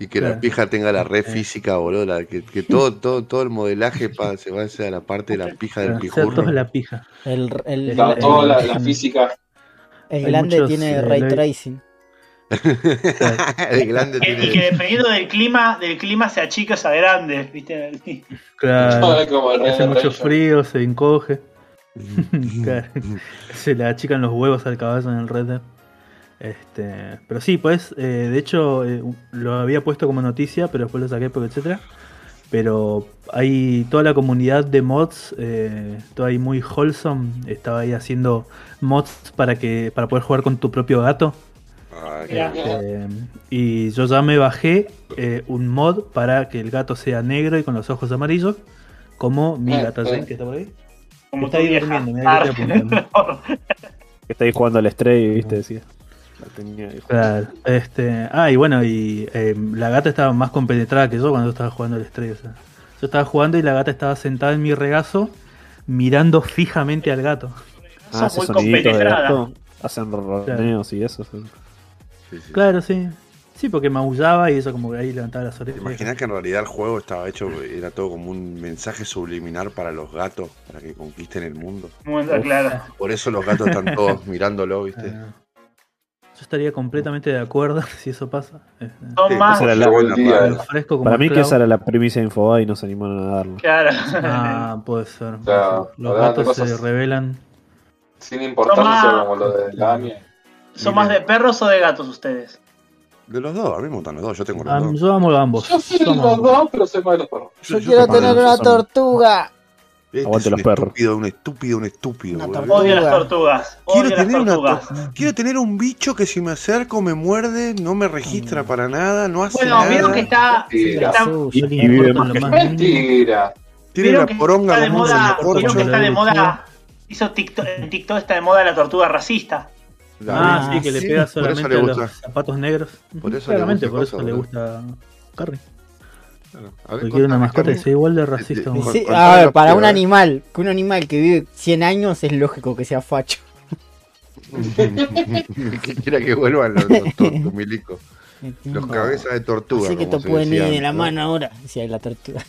y- que la pija tenga la red Eh. física, boludo. la- que, que todo, todo, todo el modelaje pa- se va a la parte de la pija del pijurro. todo es la pija. El, el, Claro, el- toda la, el- la física. el grande muchos, tiene eh, ray tracing. *laughs* el grande Que- y que dependiendo del clima, del clima se achica o sea grande, ¿viste? *laughs* Claro. Hace mucho frío, se encoge. *laughs* Claro. se le achican los huevos al caballo en el Red Dead. Este, pero sí, pues, eh, de hecho, eh, lo había puesto como noticia, pero después lo saqué porque etcétera. Pero hay toda la comunidad de mods, eh, toda ahí muy wholesome, estaba ahí haciendo mods para que para poder jugar con tu propio gato. Ah, Mira. Eh, y yo ya me bajé eh, un mod para que el gato sea negro y con los ojos amarillos, como mi Eh, gata eh. Zen, que está por ahí. Como Está ahí vieja. durmiendo, mirá que estoy apuntando. *laughs* Que está ahí jugando al Stray, viste, decía. La tenía ahí. Claro, este, ah, y bueno, y eh, la gata estaba más compenetrada que yo cuando yo estaba jugando al estrella. O sea, yo estaba jugando y la gata estaba sentada en mi regazo mirando fijamente al gato. Ah, Sos ese muy sonidito de compenetrada. gato. Hacen roneos y eso. Sí. Sí, sí. Claro, sí. Sí, porque maullaba y eso como que ahí levantaba las ¿Te orejas. imaginas que en realidad el juego estaba hecho, era todo como un mensaje subliminar para los gatos, para que conquisten el mundo? Mundo, claro. Por eso los gatos están todos *laughs* mirándolo, ¿viste? Ah, Yo estaría completamente de acuerdo *laughs* si eso pasa. Este, Son Sí, más. esa era la- como Para mí que esa era la premisa de Infobae y no se animaron a darlo. Claro. Ah, puede ser. O sea, Los gatos se revelan. Sin importancia Toma. como lo de la AMIA. ¿Son más de perros o de gatos ustedes? De los dos, a mí me gustan los dos, yo tengo los dos. yo amo a ambos. Yo soy a los ambos. dos, pero soy más de los perros. Yo quiero tener una son- tortuga. Este Aguante es los un perros. estúpido, un estúpido, un estúpido. Una. Odio las tortugas. Quiero Odio las tener, una tortugas. to- quiero tener un bicho que si me acerco me muerde, no me registra para nada, no hace Bueno, nada. vieron que está. Mentira. está- Y, y vive más que-. Mentira. Tiene que poronga está de moda. Vieron que está de moda. Hizo TikTok, en TikTok está de moda la tortuga racista. Ah, Ah, sí, que le sí, pega solamente le a los zapatos negros. Por eso le Claramente, gusta por eso le gusta Carrie. A ver, contame, una mascota que sea igual de racista. Sí, a ver, para un animal, que un animal que vive 100 años es lógico que sea facho. *laughs* que quiera que vuelvan los, los milicos. Los cabezas de tortuga. Así que te pueden ir de la mano ahora, decía la tortuga.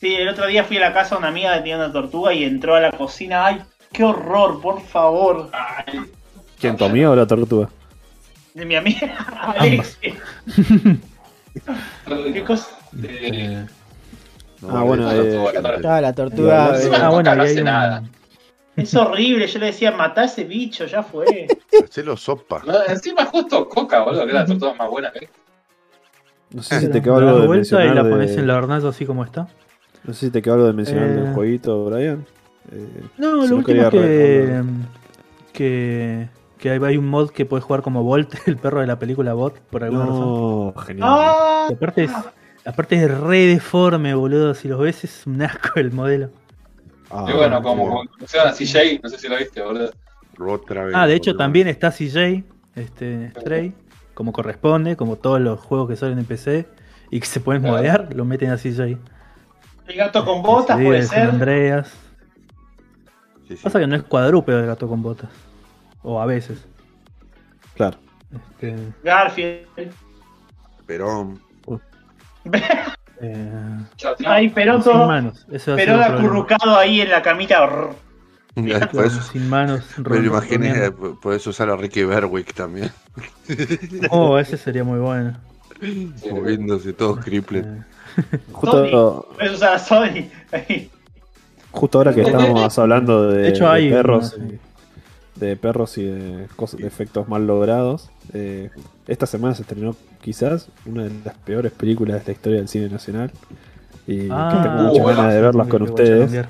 Sí, el otro día fui a la casa de una amiga que tenía una tortuga y entró a la cocina. ¡Ay, qué horror, por favor! Ay, ¿Quién, tu amiga o la tortuga? de mi amiga Alexia. *laughs* *laughs* ¿Qué cosa? Eh, No, Ah, bueno, eh. Estaba la tortuga. Eh, Ah, bueno, no hace nada. Es horrible. Yo le decía, matá a ese bicho, ya fue. Hacelo sopa. No, encima justo Coca, boludo, que es la tortuga más buena que hay. No sé si te quedó algo de y mencionar. la de- pones en la hornalla así como está. No sé si te quedó algo de mencionar Eh. del jueguito, Brian. Eh, No, Si lo no último es que, que, que hay, hay un mod que puedes jugar como Bolt, *laughs* el perro de la película Bot, por alguna razón. no, genial. ¡Ah! Aparte es, aparte es re deforme, boludo. Si los ves es un asco el modelo. Ah, y bueno, como, sí. a CJ, no sé si lo viste, boludo. Otra vez. Ah, de hecho boludo. también está CJ, este Stray, como corresponde, como todos los juegos que salen en PC y que se pueden Claro. modear, lo meten a CJ. El gato con botas Sí, puede ser. Andreas. Sí, sí. Pasa que no es cuadrúpedo el gato con botas. O a veces. Claro. Este, Garfield. Perón. eh, Ay, sin Peroto. manos. Eso problema. acurrucado ahí en la camita. Por eso Sin manos. me lo imaginé, puedes usar a Ricky Berwick también. *laughs* Oh, ese sería muy bueno. Moviéndose todos cripples. Eh, *laughs* Justo, Puedes usar a Sony. Justo ahora que *laughs* estábamos hablando de, De hecho, hay de perros, una, de perros y de, cosas, de efectos mal logrados, eh, esta semana se estrenó quizás una de las peores películas de la historia del cine nacional. Y Ah, que tengo uh, muchas bueno, ganas de verlas con ustedes.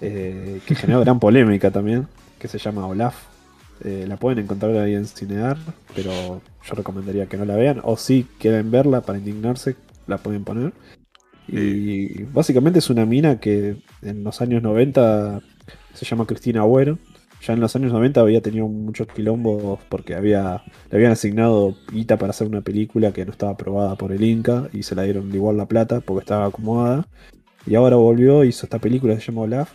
eh, que generó gran polémica también, que se llama Olaf. Eh, la pueden encontrar ahí en Cinear, pero yo recomendaría que no la vean. O si quieren verla para indignarse, la pueden poner. Y básicamente es una mina que en los años 90 se llama Cristina Agüero. Ya en los años 90 había tenido muchos quilombos porque había, le habían asignado guita para hacer una película que no estaba aprobada por el Inca y se la dieron igual la plata porque estaba acomodada. Y ahora volvió, hizo esta película que se llama Olaf,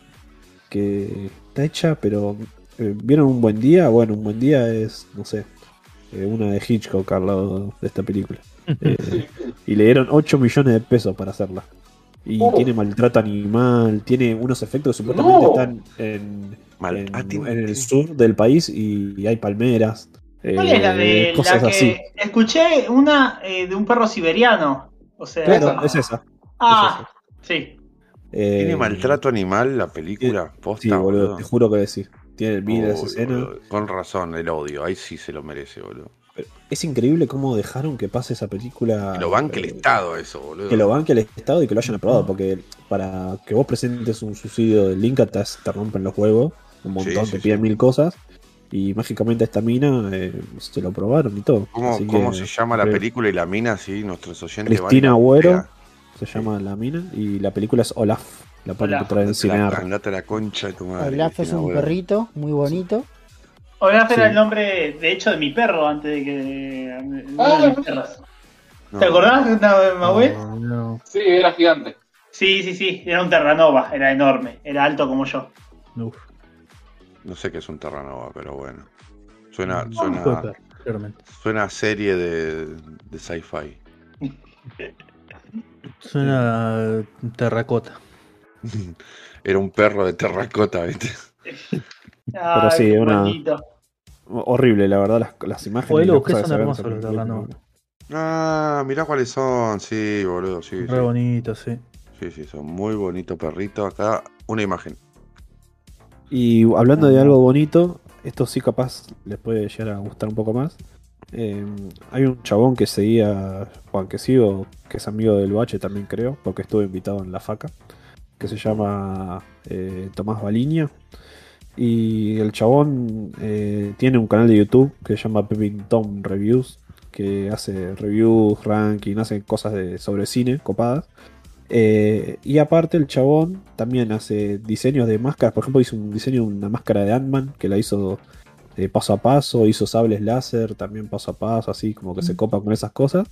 que está hecha, pero eh, ¿vieron un buen día? Bueno, un buen día es, no sé, eh, una de Hitchcock al lado de esta película. *laughs* Eh, y le dieron 8 millones de pesos para hacerla. Y Oh. tiene maltrato animal, tiene unos efectos que supuestamente No. están en, Mal- en- ah, tiene- en el sur del país y, y hay palmeras. ¿Cuál eh, es la de cosas la que así. escuché una eh, de un perro siberiano? O sea, Claro, es esa. ah, sí. Eh, ¿Tiene maltrato animal la película? Posta, Sí, boludo, boludo. te juro que sí. Tiene, vi esa Uy, escena. boludo, Con razón, el odio. Ahí sí se lo merece, boludo. Es increíble cómo dejaron que pase esa película. Que lo banque el eh, Estado, eso, boludo. Que lo banque el Estado y que lo hayan aprobado. Porque para que vos presentes un subsidio del Inca te, te rompen los huevos. Un montón, Sí, te sí, piden sí. mil cosas. Y mágicamente a esta mina eh, se lo aprobaron y todo. ¿Cómo, cómo que, se llama la eh, película y la mina? Sí, nuestros oyentes Cristina Agüero se llama la mina. Y la película es Olaf. La pueden Olaf. encontrar en Cinear. andate la concha de tu madre. Olaf es un Agüero. perrito muy bonito. Olaf era el nombre, de hecho, de mi perro antes de que. Ah. No, ¿Te acordás de una Mahuel? No, no, Sí, era gigante. Sí, sí, sí. Era un Terranova, era enorme, era alto como yo. uf. No sé qué es un Terranova, pero bueno. Suena, suena, suena a serie de, de sci-fi. Suena a terracota. *laughs* Era un perro de terracota, ¿viste? Ay, sí, una- bonito. Horrible, la verdad, las, las imágenes. Los que son hermosos son los. Ah, mirá cuáles son. Sí, boludo, sí. Re Sí, bonito, sí. sí, sí, son muy bonitos perritos. Acá una imagen. Y hablando de algo bonito, esto sí capaz les puede llegar a gustar un poco más. Eh, hay un chabón que seguía, Juan que sigo, que es amigo del Bache también creo, porque estuve invitado en la faca. que se llama eh, Tomás Baliña. Y el chabón eh, tiene un canal de YouTube que se llama Pepin Tom Reviews, que hace reviews, ranking, hace cosas de, sobre cine copadas. Eh, y aparte el chabón también hace diseños de máscaras. Por ejemplo, hizo un diseño de una máscara de Ant-Man que la hizo eh, paso a paso. Hizo sables láser también paso a paso, así como que se copa con esas cosas.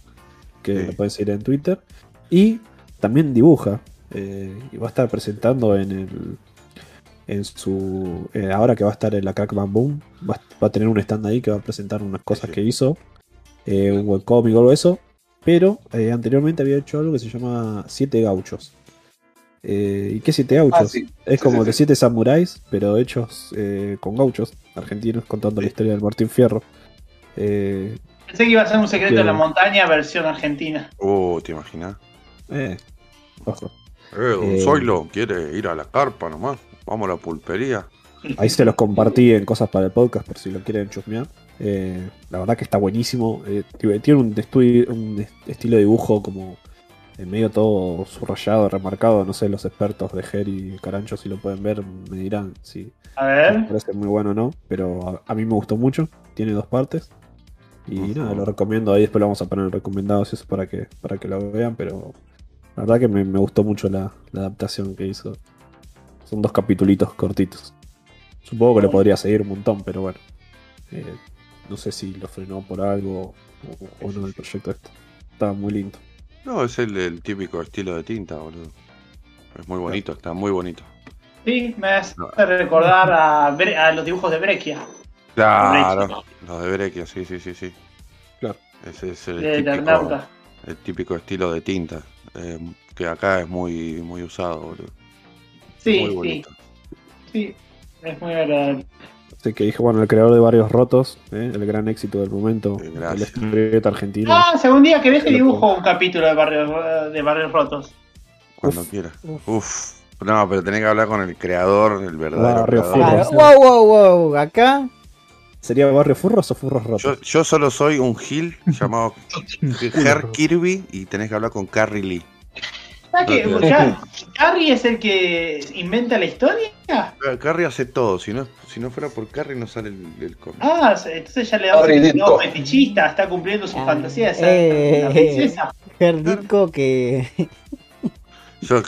Que Sí. lo pueden seguir en Twitter. Y también dibuja. eh, y va a estar presentando en el. En su. ahora que va a estar en la Crack Bam Boom. Va, a- va a tener un stand ahí que va a presentar unas cosas sí. que hizo. un webcomic o algo de eso. Pero eh, anteriormente había hecho algo que se llama Siete Gauchos. Eh, ¿Y qué Siete Gauchos? Ah, sí. Es Sí, como sí, de sí. siete samuráis, pero hechos eh, con gauchos argentinos contando la historia del Martín Fierro. Eh, Pensé que iba a ser un secreto de la montaña versión argentina. Uh, ¿te imaginas? eh, ojo. Eh, don Eh. Zoilo quiere ir a la carpa nomás. Vamos a la pulpería. Ahí se los compartí en cosas para el podcast por si lo quieren chusmear. Eh, la verdad que está buenísimo. Eh, tiene un, estilo de dibujo como en medio todo subrayado, remarcado. No sé, los expertos de Ger y Carancho si lo pueden ver me dirán si A me ver. parece muy bueno o no. Pero a, a mí me gustó mucho. Tiene dos partes. Y nada, lo recomiendo. Ahí después lo vamos a poner en recomendados eso para que, para que lo vean. Pero la verdad que me, me gustó mucho la, la adaptación que hizo. Son dos capitulitos cortitos. Supongo que le podría seguir un montón, pero bueno. Eh, no sé si lo frenó por algo o, o no el proyecto este. Estaba muy lindo. No, es el, el típico estilo de tinta, boludo. Es muy bonito, está muy bonito. Sí, me hace No. recordar a, los dibujos de Breccia. Claro, los de Breccia, sí, sí, sí, sí. Claro. Ese es el De típico, Eternauta. el típico estilo de tinta. eh, que acá es muy, muy usado, boludo. Sí, muy sí, bonito. sí. Es muy agradable. Así que dije, bueno, el creador de Barrios Rotos, ¿eh? el gran éxito del momento, Sí, el gracias. historieta argentino. Ah, según día que deje dibujo un capítulo de Barrios, de barrios Rotos. Cuando Uf. quieras. Uf. Uf. No, pero tenés que hablar con el creador, el verdadero Barrio creador. Furros. Wow, wow, wow. Acá, ¿Sería Barrio Furros o Furros Rotos? Yo, yo solo soy un Gil llamado *laughs* Her Kirby y tenés que hablar con Carrie Lee. ¿Sabes que *laughs* Carrie es el que inventa la historia? Eh, Carrie hace todo, si no, si no fuera por Carrie no sale el, el cómic. Ah, entonces ya le damos un lado fetichista, está cumpliendo su Ah, fantasía de ser eh, princesa. Gerditco que. Yo,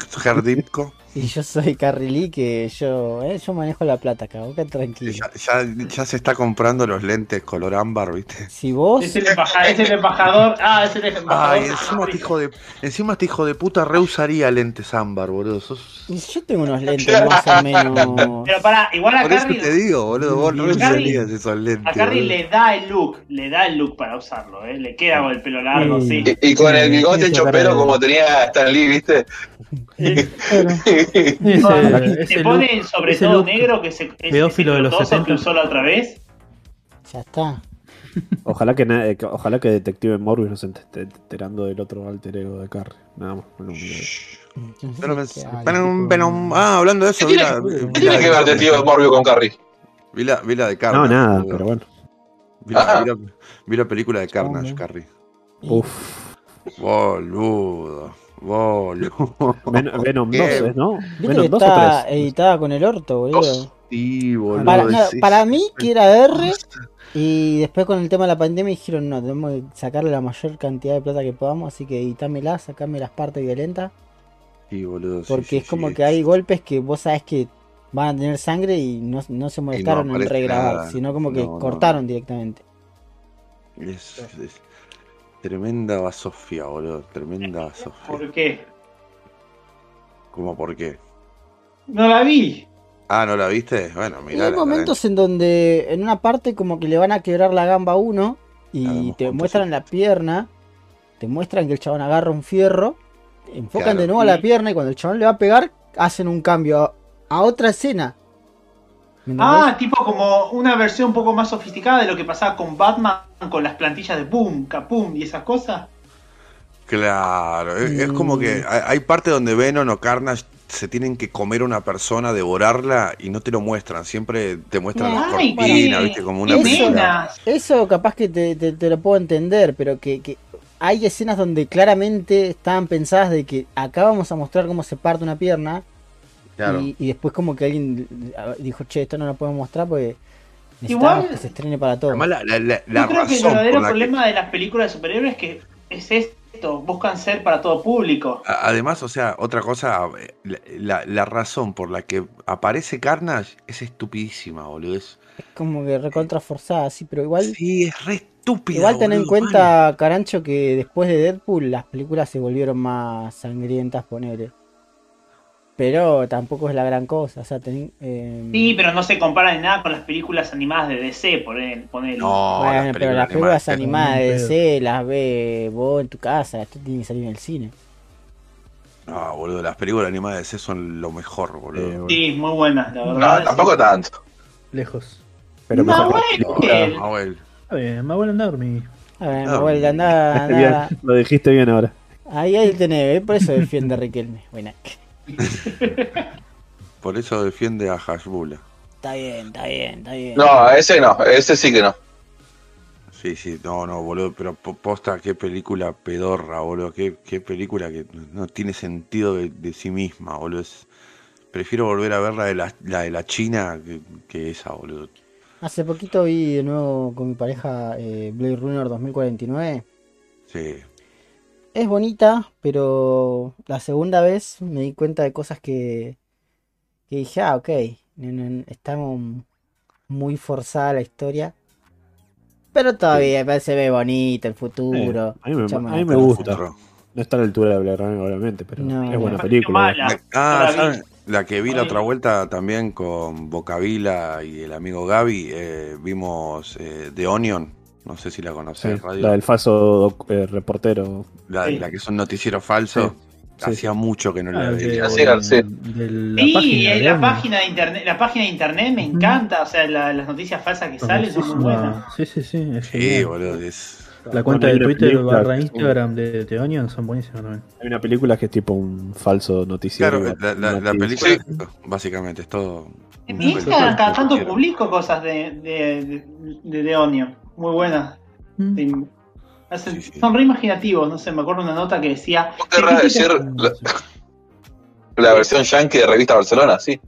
Y yo soy Carrie Lee, que yo, eh, yo manejo la plata acá, boca tranquilo. ya, ya, ya se está comprando los lentes color ámbar, ¿viste? Si vos. Es el, embaja- es el embajador. Ah, es el embajador. Ay, encima este hijo de, encima este hijo de puta reusaría lentes ámbar, boludo. Sos- Yo tengo unos lentes más o menos. *laughs* Pero pará, igual a Por eso Carrie, te digo, boludo, vos A reusarías Carrie- esos lentes. a Carrie boludo. le da el look, le da el look para usarlo, ¿eh? le queda con el pelo largo, sí. Sí. Y, y con el bigote Sí, hecho cara pelo de- como tenía Stan Lee, ¿viste? Ese, *laughs* se ese pone sobre ese todo look negro que se pedófilo de los crotoso 70. que usó la otra vez. Ya está. Ojalá que, ojalá que Detective Morbius no se esté enterando del otro alter ego de Carrie. Nada más. no, Ah, hablando de eso, ¿Qué vi tiene- la, vi ¿Qué la tiene que ver de- Detective Morbius con Carrie? Vi la, vi la de Carnage. No, nada, pero bueno. Vi la, Ah. vi la- vi la película de Carnage. Carrie. Uf. Boludo. Boludo. *laughs* Ven- *laughs* Venom ¿Qué? 2, ¿eh? ¿no? Viste Venom que 2 o está 3. editada con el orto, boludo. Sí, boludo. Para, no, para mí que era R *laughs* y después con el tema de la pandemia dijeron no, tenemos que sacarle la mayor cantidad de plata que podamos, así que editámela, sacame las partes violentas, Sí, boludo. porque sí, es como sí. que hay golpes que vos sabes que van a tener sangre y no, no se molestaron en regrabar, nada. sino como que No, no, cortaron directamente. Es, es tremenda basofia, boludo. Tremenda basofia. ¿Por qué? ¿Cómo por qué? No la vi. Ah, ¿no la viste? Bueno, Y mirá. hay momentos en donde en una parte como que le van a quebrar la gamba a uno y te muestran la pierna, te muestran que el chabón agarra un fierro, enfocan Claro. de nuevo a la pierna y cuando el chabón le va a pegar hacen un cambio a, a otra escena. Ah, tipo como una versión un poco más sofisticada de lo que pasaba con Batman con las plantillas de boom, capum y esas cosas. Claro, es, es como Mm. que hay, hay parte donde Venom o Carnage se tienen que comer a una persona, devorarla y no te lo muestran. Siempre te muestran la Ay, cortina, qué- ¿viste? Como una película. Eso capaz que te, te- te lo puedo entender, pero que, que hay escenas donde claramente estaban pensadas de que acá vamos a mostrar cómo se parte una pierna Claro. Y, y después como que alguien dijo, che, esto no lo podemos mostrar porque necesitamos Igual- que se estrene para todos. Además, la, la- la- la Yo creo que el verdadero que- problema de las películas de superhéroes es que es esto, buscan ser para todo público. Además, o sea, otra cosa, eh, la, la- la razón por la que aparece Carnage es estupidísima, boludo. Es, Es como que recontra forzada, sí, pero igual... sí, es re estúpida. Igual ten en cuenta, Carancho, que después de Deadpool las películas se volvieron más sangrientas, ponele. Pero tampoco es la gran cosa, o sea, ten, eh, Sí, pero no se compara en nada con las películas animadas de DC, por él, ponele. No, bueno, las pero las películas animadas, animadas de DC las ve vos en tu casa, esto tiene que salir en el cine. No, boludo, las películas animadas de DC son lo mejor, boludo. Eh. Sí, muy buenas, la verdad. No, tampoco tanto. Lejos. Pero mejor. Mahuel. Mahuel. Está bien, voy a andar mi. A ver, Ah, Manuel, anda, *laughs* anda. lo dijiste bien ahora. Ahí, ahí tenés, ¿eh? por eso defiende a Riquelme. Buena. *laughs* Por eso defiende a Hashbula. Está bien, está bien, está bien. No, ese no, ese sí que no. Sí, sí, no, no, boludo, pero po- posta, qué película pedorra, boludo, qué, qué película que no tiene sentido de, de sí misma, boludo. Es- prefiero volver a ver la de la, la de la China que, que esa, boludo. Hace poquito vi de nuevo con mi pareja eh, Blade Runner 2049. Sí, Es bonita, pero la segunda vez me di cuenta de cosas que, que dije, ah, ok, está mu- muy forzada la historia. Pero todavía se ve bonito el futuro. Eh, a mí me- a mí gusta. No está a la altura de Blade Runner, obviamente, pero No, es buena película. Ah, la. ¿saben? La que vi la otra vuelta también con Bocavila y el amigo Gaby, eh, vimos eh, The Onion, no sé si la Sí, conocés, radio. la del falso eh, reportero. La, Sí. la que son noticieros falsos. Sí. Hacía mucho que no la Ah, veía. de, sí, sí. de la Sí, página. de la página de internet, la página de internet me encanta, o sea, la- las noticias falsas que salen son muy buenas. Sí, sí, sí. Sí, boludo, es... La cuenta de Twitter película barra Instagram de The Onion son buenísimas también. Hay una película que es tipo un falso noticiero. Claro, la, la- la película, es esto, básicamente, es todo... En mi Instagram cada tanto publico cosas de, de, de, de The Onion, muy buenas. Mm. Sí. Hacen- Sí, sí. Son re imaginativos, no sé, me acuerdo una nota que decía... ¿Vos querrás decir la, *laughs* la versión yankee de Revista Barcelona? Sí.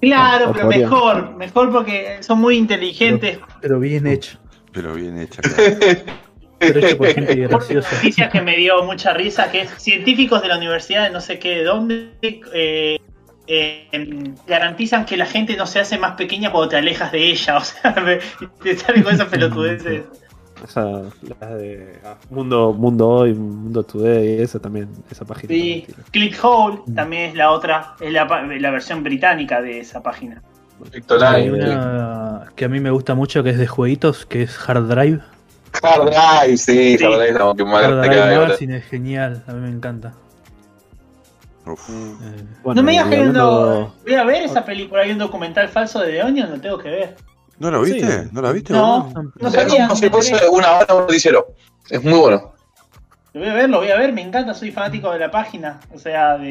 Claro, pero Euforia. mejor, mejor porque son muy inteligentes. Pero bien hecho. Pero bien hecha, claro. *laughs* Pero hecho por gente Una graciosa. noticia que me dio mucha risa, que es científicos de la universidad de no sé qué de dónde eh, eh, garantizan que la gente no se hace más pequeña cuando te alejas de ella. *laughs* O sea, te salen con esas pelotudeces. Esa, la de ah, Mundo, Mundo Hoy, Mundo Today, esa también, esa página. Sí, ClickHole también es la otra, es la, pa- la versión británica de esa página. Hay una que a mí me gusta mucho que es de jueguitos, que es Hard Drive. Hard Drive, sí, Sí. Hard Drive, no, que Hard Drive. Magazine es genial, a mí me encanta. Uf. Bueno, no me digas que hay un do- hablando- voy a ver esa película, hay un documental falso de The Onion, lo tengo que ver. ¿No lo viste? Sí. ¿No la viste? No, no Es sabía. como si fuese una hora un noticiero. Es muy bueno. Lo voy a ver, lo voy a ver, me encanta, soy fanático de la página, o sea, de,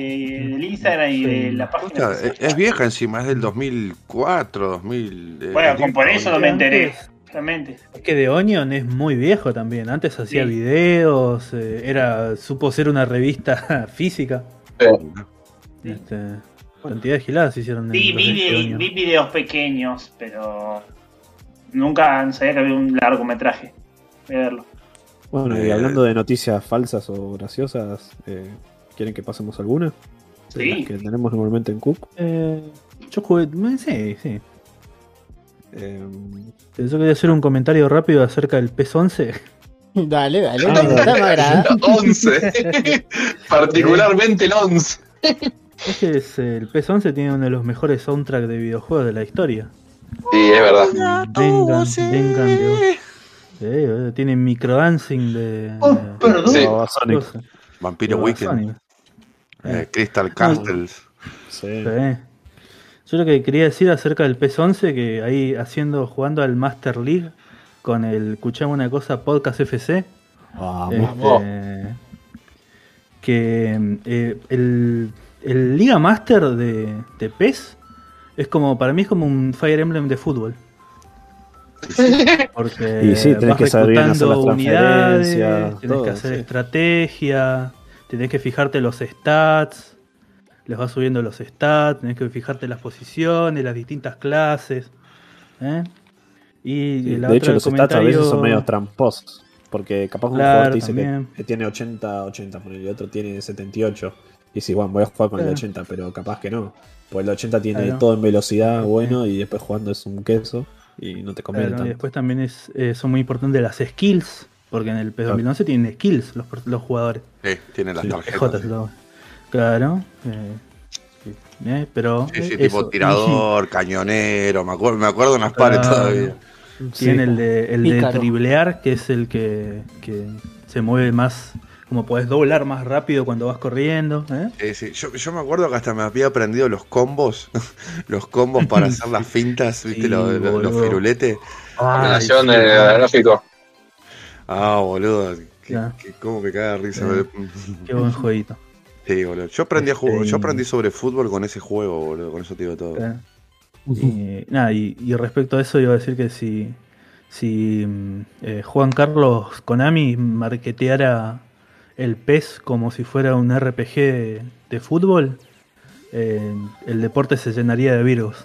del Instagram y de la página. Puta, es, es vieja encima, es del 2004, 2000... eh, Bueno, con- por eso no me enteré, realmente. Es que The Onion es muy viejo también. Antes hacía Sí. videos, eh, era supo ser una revista *laughs* física. Sí. Este, cantidad de giladas hicieron Sí, vi, videos pequeños, pero nunca sabía que había un largometraje. Voy a verlo. Bueno, y Eh, hablando de noticias falsas o graciosas, eh, ¿quieren que pasemos alguna? De Sí. las que tenemos normalmente en Cook. Eh, yo jugué, sí, sí. Eh, Yo quería hacer un comentario rápido acerca del PES 11. *laughs* Dale, dale, Ah, me agrada. 11. Particularmente el 11. Es que es, eh, el PES 11 tiene uno de los mejores soundtracks de videojuegos de la historia. Sí, es verdad. Vengan, vengan de- eh, tiene microdancing de. Oh, perdón. Sí. Sonic. Vampiro Weekend, Sonic. eh, Crystal Castles. Sí. Sí. Yo lo que quería decir acerca del PES 11, que ahí haciendo, jugando al Master League con el, escuchamos una cosa, Podcast FC, Vamos. este, que eh, el, el Liga Master de, de PES es como, para mí es como un Fire Emblem de fútbol. *laughs* Porque Y sí, tenés vas que saber bien hacer las unidades, tenés todo, que hacer sí. estrategia, tenés que fijarte los stats. les vas subiendo los stats, tenés que fijarte las posiciones, las distintas clases. ¿eh? Y Sí, la de otra hecho, los stats a comentario- veces son medio tramposos. Porque capaz un Claro, jugador te dice que, que tiene 80, 80, ponele, y el otro tiene 78. Y si, bueno, voy a jugar con el Claro. 80, pero capaz que no. Pues el 80 tiene Claro. todo en velocidad bueno y después jugando es un queso y no te conviene Claro, y después también es, eh, son muy importantes las skills, porque en el PES 2011 tienen skills los, los jugadores. Sí, tiene las Sí, tarjetas. Sí. lo- claro. eh, sí, eh, pero Sí, sí, eh, tipo eso, tirador, cañonero, me acuerdo, me acuerdo unas pares Claro. todavía. Tiene el de, el de Pícaro. driblear, que es el que, que se mueve más, como podés doblar más rápido cuando vas corriendo. ¿eh? Sí. Yo, yo me acuerdo que hasta me había aprendido los combos, *laughs* los combos para hacer las *laughs* fintas, ¿viste? Sí, los, los- los boludo. firuletes. Combinación sí, de gráfico. Ah, boludo, que, Ya. que- cómo me caga risa. *laughs* Qué buen jueguito. Sí, boludo. Yo aprendí a jugar, Este, yo aprendí sobre fútbol con ese juego, boludo, con eso te digo todo. Eh, Y, nada, y, y respecto a eso iba a decir que si, si mm, eh, Juan Carlos Konami marketeara el PES como si fuera un RPG de, de fútbol, eh, el deporte se llenaría de virus.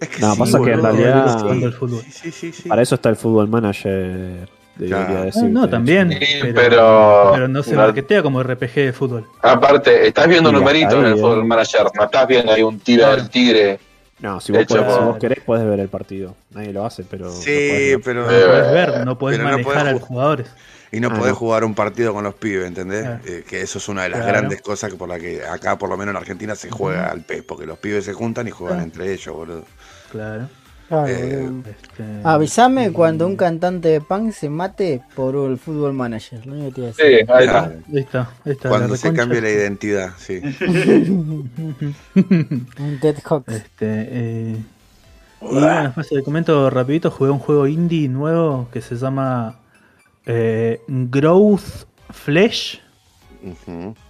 Es que No, pasa que en realidad- sí, fútbol. Sí, sí, sí, sí. Para eso está el fútbol manager, Claro. no, también, Sí, pero, pero- pero no se no- marketea como RPG de fútbol. Aparte, estás viendo un Sí, numerito ahí, en el eh. Football Manager. No estás viendo ahí un tiro Claro. del tigre. No, si vos, Hecho podés- si vos querés, podés ver el partido. Nadie lo hace, pero. Sí, podés pero. No podés ver, no podés no manejar podés a los ju- jugadores. Y no Ah, podés no. jugar un partido con los pibes, ¿entendés? Claro. Eh, que eso es una de las Claro. grandes cosas que por la que acá, por lo menos en Argentina, se juega al PES, porque los pibes se juntan y juegan Claro. entre ellos, boludo. Claro. Claro, Eh. Este, Avísame cuando un cantante de punk se mate por el fútbol manager. Lo único que te iba a Sí, decir. ahí está. Claro. Ahí está, ahí está. Cuando se cambie la identidad, sí. *laughs* Un Dead Hawks. Este, eh, y bueno, después te comento rapidito, jugué un juego indie nuevo que se llama eh, Growth Flesh,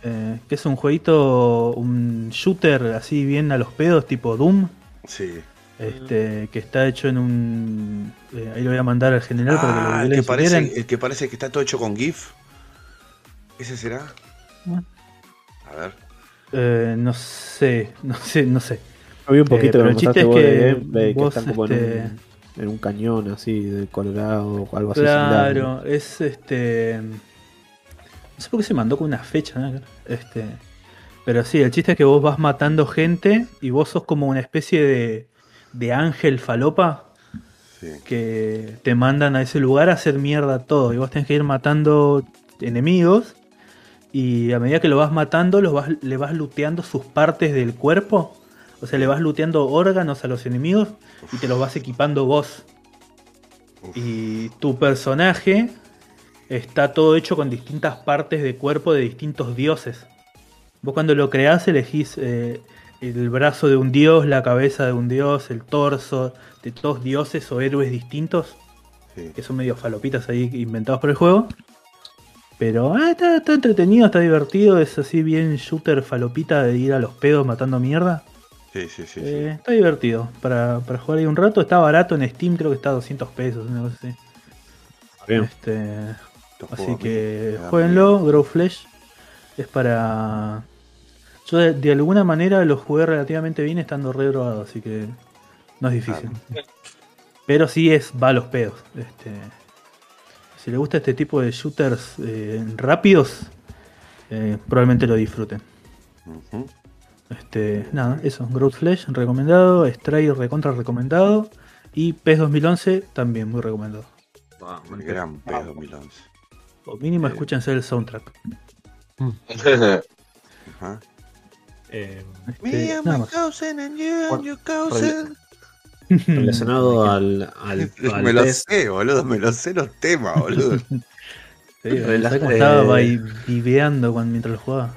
eh, que es un jueguito, un shooter así bien a los pedos, tipo Doom, Sí. Este, que está hecho en un... eh, ahí lo voy a mandar al general para que lo Ah, el que, parece, el que parece que está todo hecho con GIF. ¿Ese será? Ah. A ver. Eh, no sé, no sé, no sé. Vi un poquito pero que el chiste es que de que vos, están como en, este- un, en un cañón así de Colorado o algo así. Claro, es este. No sé por qué se mandó con una fecha, ¿no? Este. Pero sí, el chiste es que vos vas matando gente y vos sos como una especie de, de ángel falopa Sí. que te mandan a ese lugar a hacer mierda todo. Y vos tenés que ir matando enemigos. Y a medida que lo vas matando, los vas, le vas looteando sus partes del cuerpo. O sea, le vas looteando órganos a los enemigos y te los vas equipando vos. Y tu personaje está todo hecho con distintas partes de cuerpo de distintos dioses. Vos cuando lo creás elegís eh, el brazo de un dios, la cabeza de un dios, el torso de todos dioses o héroes distintos, Sí. que son medio falopitas ahí inventados por el juego. Pero ah, está, está entretenido, está divertido, es así bien shooter falopita de ir a los pedos matando mierda. Sí, sí, sí. sí. Eh, está divertido para, para jugar ahí un rato. Está barato en Steam, creo que está a 200 pesos, una cosa así. Bien. Este, Estos así que jueguenlo, Grow Flesh. Es para. Yo de, de alguna manera lo jugué relativamente bien estando re drogado, así que no es difícil. Pero sí es va a los pedos. Este, si le gusta este tipo de shooters eh, rápidos, eh, probablemente lo disfruten. Este, nada, eso, Growth Flash recomendado, Stray recontra recomendado y PES 2011 también muy recomendado. El gran P 2011. O mínimo Eh. escúchense el soundtrack. *laughs* Ajá. Eh, Este, nada más. cousin and you and your cousin. *laughs* relacionado al, al, al *laughs* me lo sé, boludo, me lo sé los temas, boludo. *laughs* Sí, Rela- ¿sabés cómo estaba eh, ahí viveando cuando, mientras lo jugaba?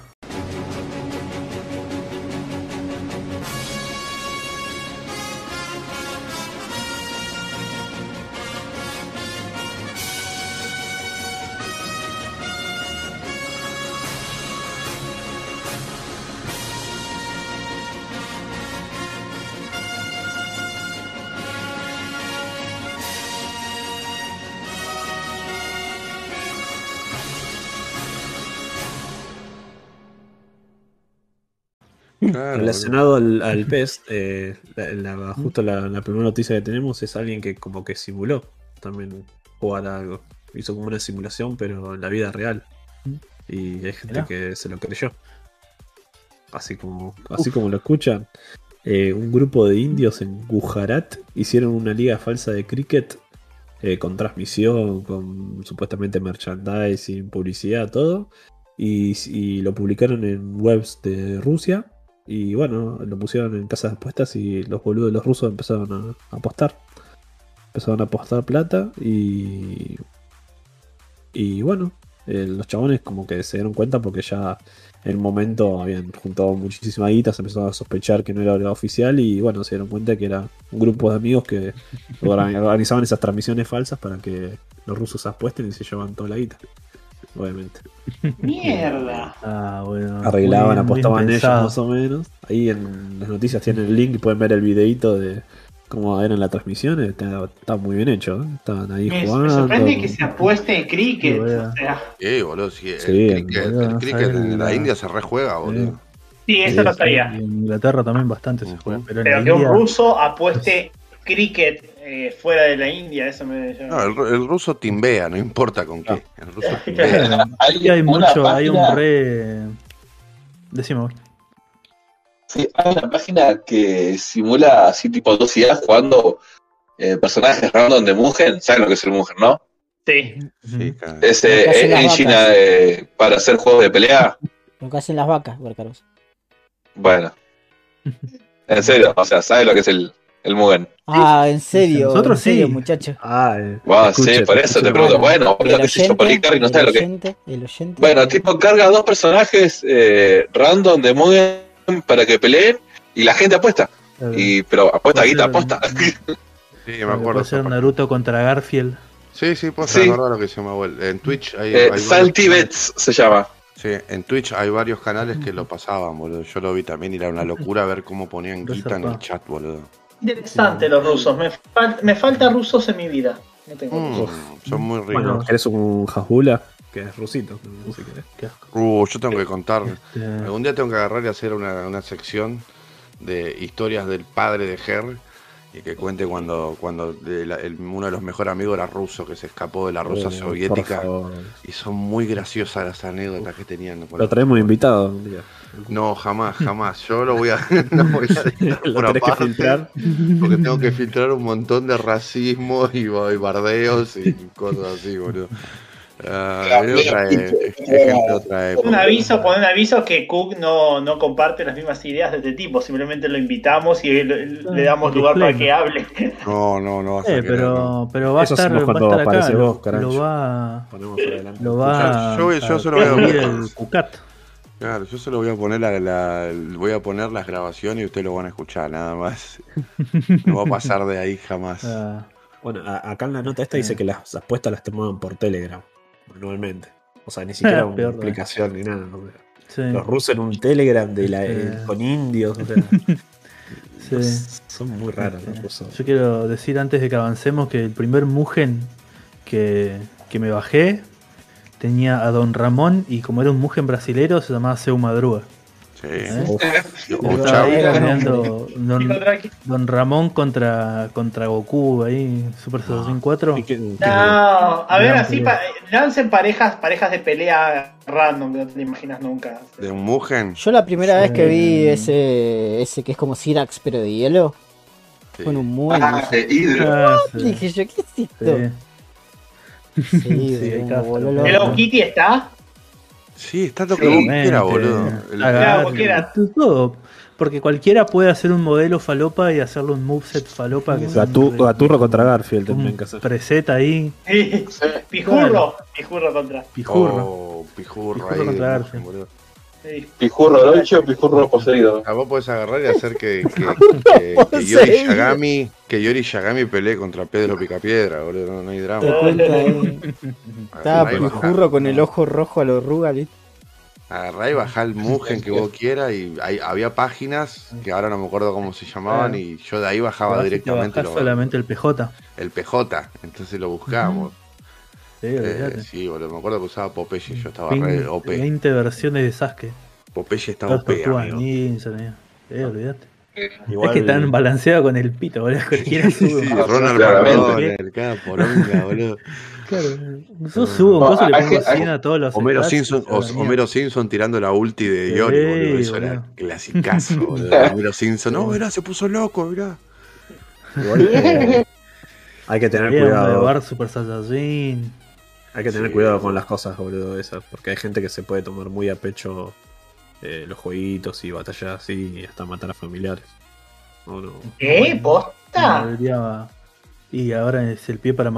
Claro, Relacionado al, al PES, eh, la- la- justo la, la primera noticia que tenemos es alguien que como que simuló también jugar a algo. Hizo como una simulación, pero en la vida real. Mm. Y hay gente que se lo creyó. Así como, así como lo escuchan, eh, un grupo de indios en Gujarat hicieron una liga falsa de cricket eh, con transmisión, con supuestamente merchandising, publicidad, todo. Y, y lo publicaron en webs de Rusia. Y bueno, lo pusieron en casas de apuestas y los boludos de los rusos empezaron a, a apostar. Empezaron a apostar plata y. Y bueno, eh, los chabones como que se dieron cuenta porque ya en un momento habían juntado muchísima guita, se empezaron a sospechar que no era la oficial y bueno, se dieron cuenta que era un grupo de amigos que orga- *laughs* organizaban esas transmisiones falsas para que los rusos apuesten y se llevaban toda la guita. Obviamente. Mierda. Ah, bueno. Arreglaban, bien apostaban ellos más o menos. Ahí en las noticias tienen el link y pueden ver el videito de cómo eran las transmisiones. Está, está muy bien hecho. ¿eh? Estaban ahí Me, me jugando. sorprende que se apueste en cricket. Sí, boludo. O sea, Sí, boludo, sí, el Sí, cricket, boludo, el cricket en la la- India se rejuega, boludo. sí, eso lo Y sabía. en Inglaterra también bastante se juega. Pero, Pero que un India- ruso apueste cricket eh, fuera de la India, eso me. No, el, el ruso timbea, no importa con qué. El ruso *laughs* timbea. Eh, Hay mucho, hay un re. Decime vos. Sí, hay una página que simula así tipo 2IA jugando eh, personajes random de Mugen. ¿Saben lo que es el Mugen, no? Sí. Sí, cara. Es eh, engine eh, para hacer juegos de pelea. Lo que hacen las vacas, Barcaros. Bueno. *laughs* En serio, o sea, ¿sabes lo que es el, el Mugen? Ah, en serio. Nosotros en serio, sí. muchacho. Ah, eh, Wow, escuche, sí, por eso escuche. te pregunto. Bueno, El boludo, qué sé yo, Carry no el lo que oyente, el oyente. Bueno, tipo, carga dos personajes eh, random de Mugen para que peleen y la gente apuesta. Y, pero apuesta guita, aposta. *laughs* Sí, me acuerdo. Puede ser. Naruto contra Garfield. Sí, sí, pues Sí. lo que se llama. En Twitch hay, Eh, hay Salty Bets se llama. Sí, en Twitch hay varios canales que lo pasaban, boludo. Yo lo vi también y era una locura ver cómo ponían guita en el chat, boludo. Interesante los rusos. Me, fal- me falta rusos en mi vida. No tengo Mm, rusos. son muy ricos. Bueno, eres un Hasbula, que es rusito. no sé qué es. Qué asco. Uh, yo tengo que contar. Este, Algún día tengo que agarrar y hacer una, una sección de historias del padre de Her y que cuente cuando, cuando el- uno de los mejores amigos era ruso, que se escapó de la Rusia Oh, soviética. por favor. Y son muy graciosas las anécdotas que tenían. Lo traemos invitado un día. No, jamás, jamás. Yo lo voy a, *laughs* lo voy a *laughs* Lo tenés que filtrar. Porque tengo que filtrar un montón de racismo y, y bardeos y cosas así, boludo. Ah, e-. Un aviso, poner un aviso que Cook no, no comparte las mismas ideas de este tipo. Simplemente lo invitamos y le, le damos lugar para que hable. No, no, no eh, querer, no. pero, pero va a estar, va cuando estar acá. vos, lo va, lo Yo- yo a se lo voy a subir ver. el Cucat. Claro, yo solo voy a poner la, la- voy a poner las grabaciones y ustedes lo van a escuchar, nada más. *laughs* No va a pasar de ahí jamás. Ah, Bueno, a- acá en la nota esta Eh. dice que las apuestas las tomaban por Telegram, manualmente. O sea, ni siquiera *laughs* una Peor, ¿no? aplicación ni nada. o sea, sí, Los rusos en un Telegram de la, Sí. eh, con indios. O sea, *laughs* sí. son muy raros los rusos. Yo quiero decir antes de que avancemos que el primer Mugen que, que me bajé tenía a Don Ramón y como era un Mugen brasilero se llamaba Seu Madruga. Sí. Don, Ramón contra, contra Goku ahí, Super Saiyan 4. ¿Y qué- qué- No, a ver, así pa- lancen parejas, parejas de pelea random que no te imaginas nunca. De un Mugen. Yo la primera Sí. vez que vi ese, ese que es como Sirax pero de hielo, Sí. con un muy... Ah, Hydro. Ah, sí. Dije yo, ¿qué es Sí. esto? Sí, Sí, hay me castro. voló ¿El loco. Hello Kitty está? Sí, está lo que Sí. vos quieras, boludo. Cualquiera. Todo. Porque cualquiera puede hacer un modelo falopa y hacerle un moveset falopa que es Gatu- un- Gaturro contra Garfield un tendrían que hacer. ahí, Sí. Pijurro. Pijurro contra. pijurro. Oh, pijurro, Pijurro ahí, contra Garfield. Boludo. Sí. Pijurro Dolce o Pijurro poseído. A vos podés agarrar y hacer que, *laughs* que, que, que Yori? Yagami, que Yori Yagami pelee contra Pedro Picapiedra, boludo. No, no hay Te drama. cuenta, eh. Estaba. Pijurro con el ojo rojo a los Rugal. Agarrá y bajá el Mugen que vos quieras y hay- había páginas que ahora no me acuerdo cómo se llamaban y yo de ahí bajaba directamente lo- solamente el PJ. el PJ, entonces lo buscábamos. Sí, Eh, olvidate. sí, boludo, me acuerdo que usaba Popeye, yo estaba 20, re OP. 20 versiones de Sasuke. Popeye está Las OP, amigo. ninja, amigo. Eh, olvídate. Igual, Es que están balanceados con el pito, boludo. *laughs* Cualquiera Sí, sube. sí, un- Ronald. McDonald, cada poronga, boludo. Claro, yo subo un No, coso y le pongo que- hay- 100 a todos los Homero stats, Simpson. Homero Simpson tirando la ulti de Sí, Yori, boludo. Eso era boludo. clasicazo, *laughs* boludo. Homero Simpson, no, mirá, se puso loco, mirá. igual, eh, hay que tener de cuidado. Bar Super Saiyajin. Hay que tener Sí. cuidado con las cosas, boludo, esas. Porque hay gente que se puede tomar muy a pecho eh, los jueguitos y batallas así y hasta matar a familiares. No, no. ¿Qué? ¿Posta? Y ahora es el pie para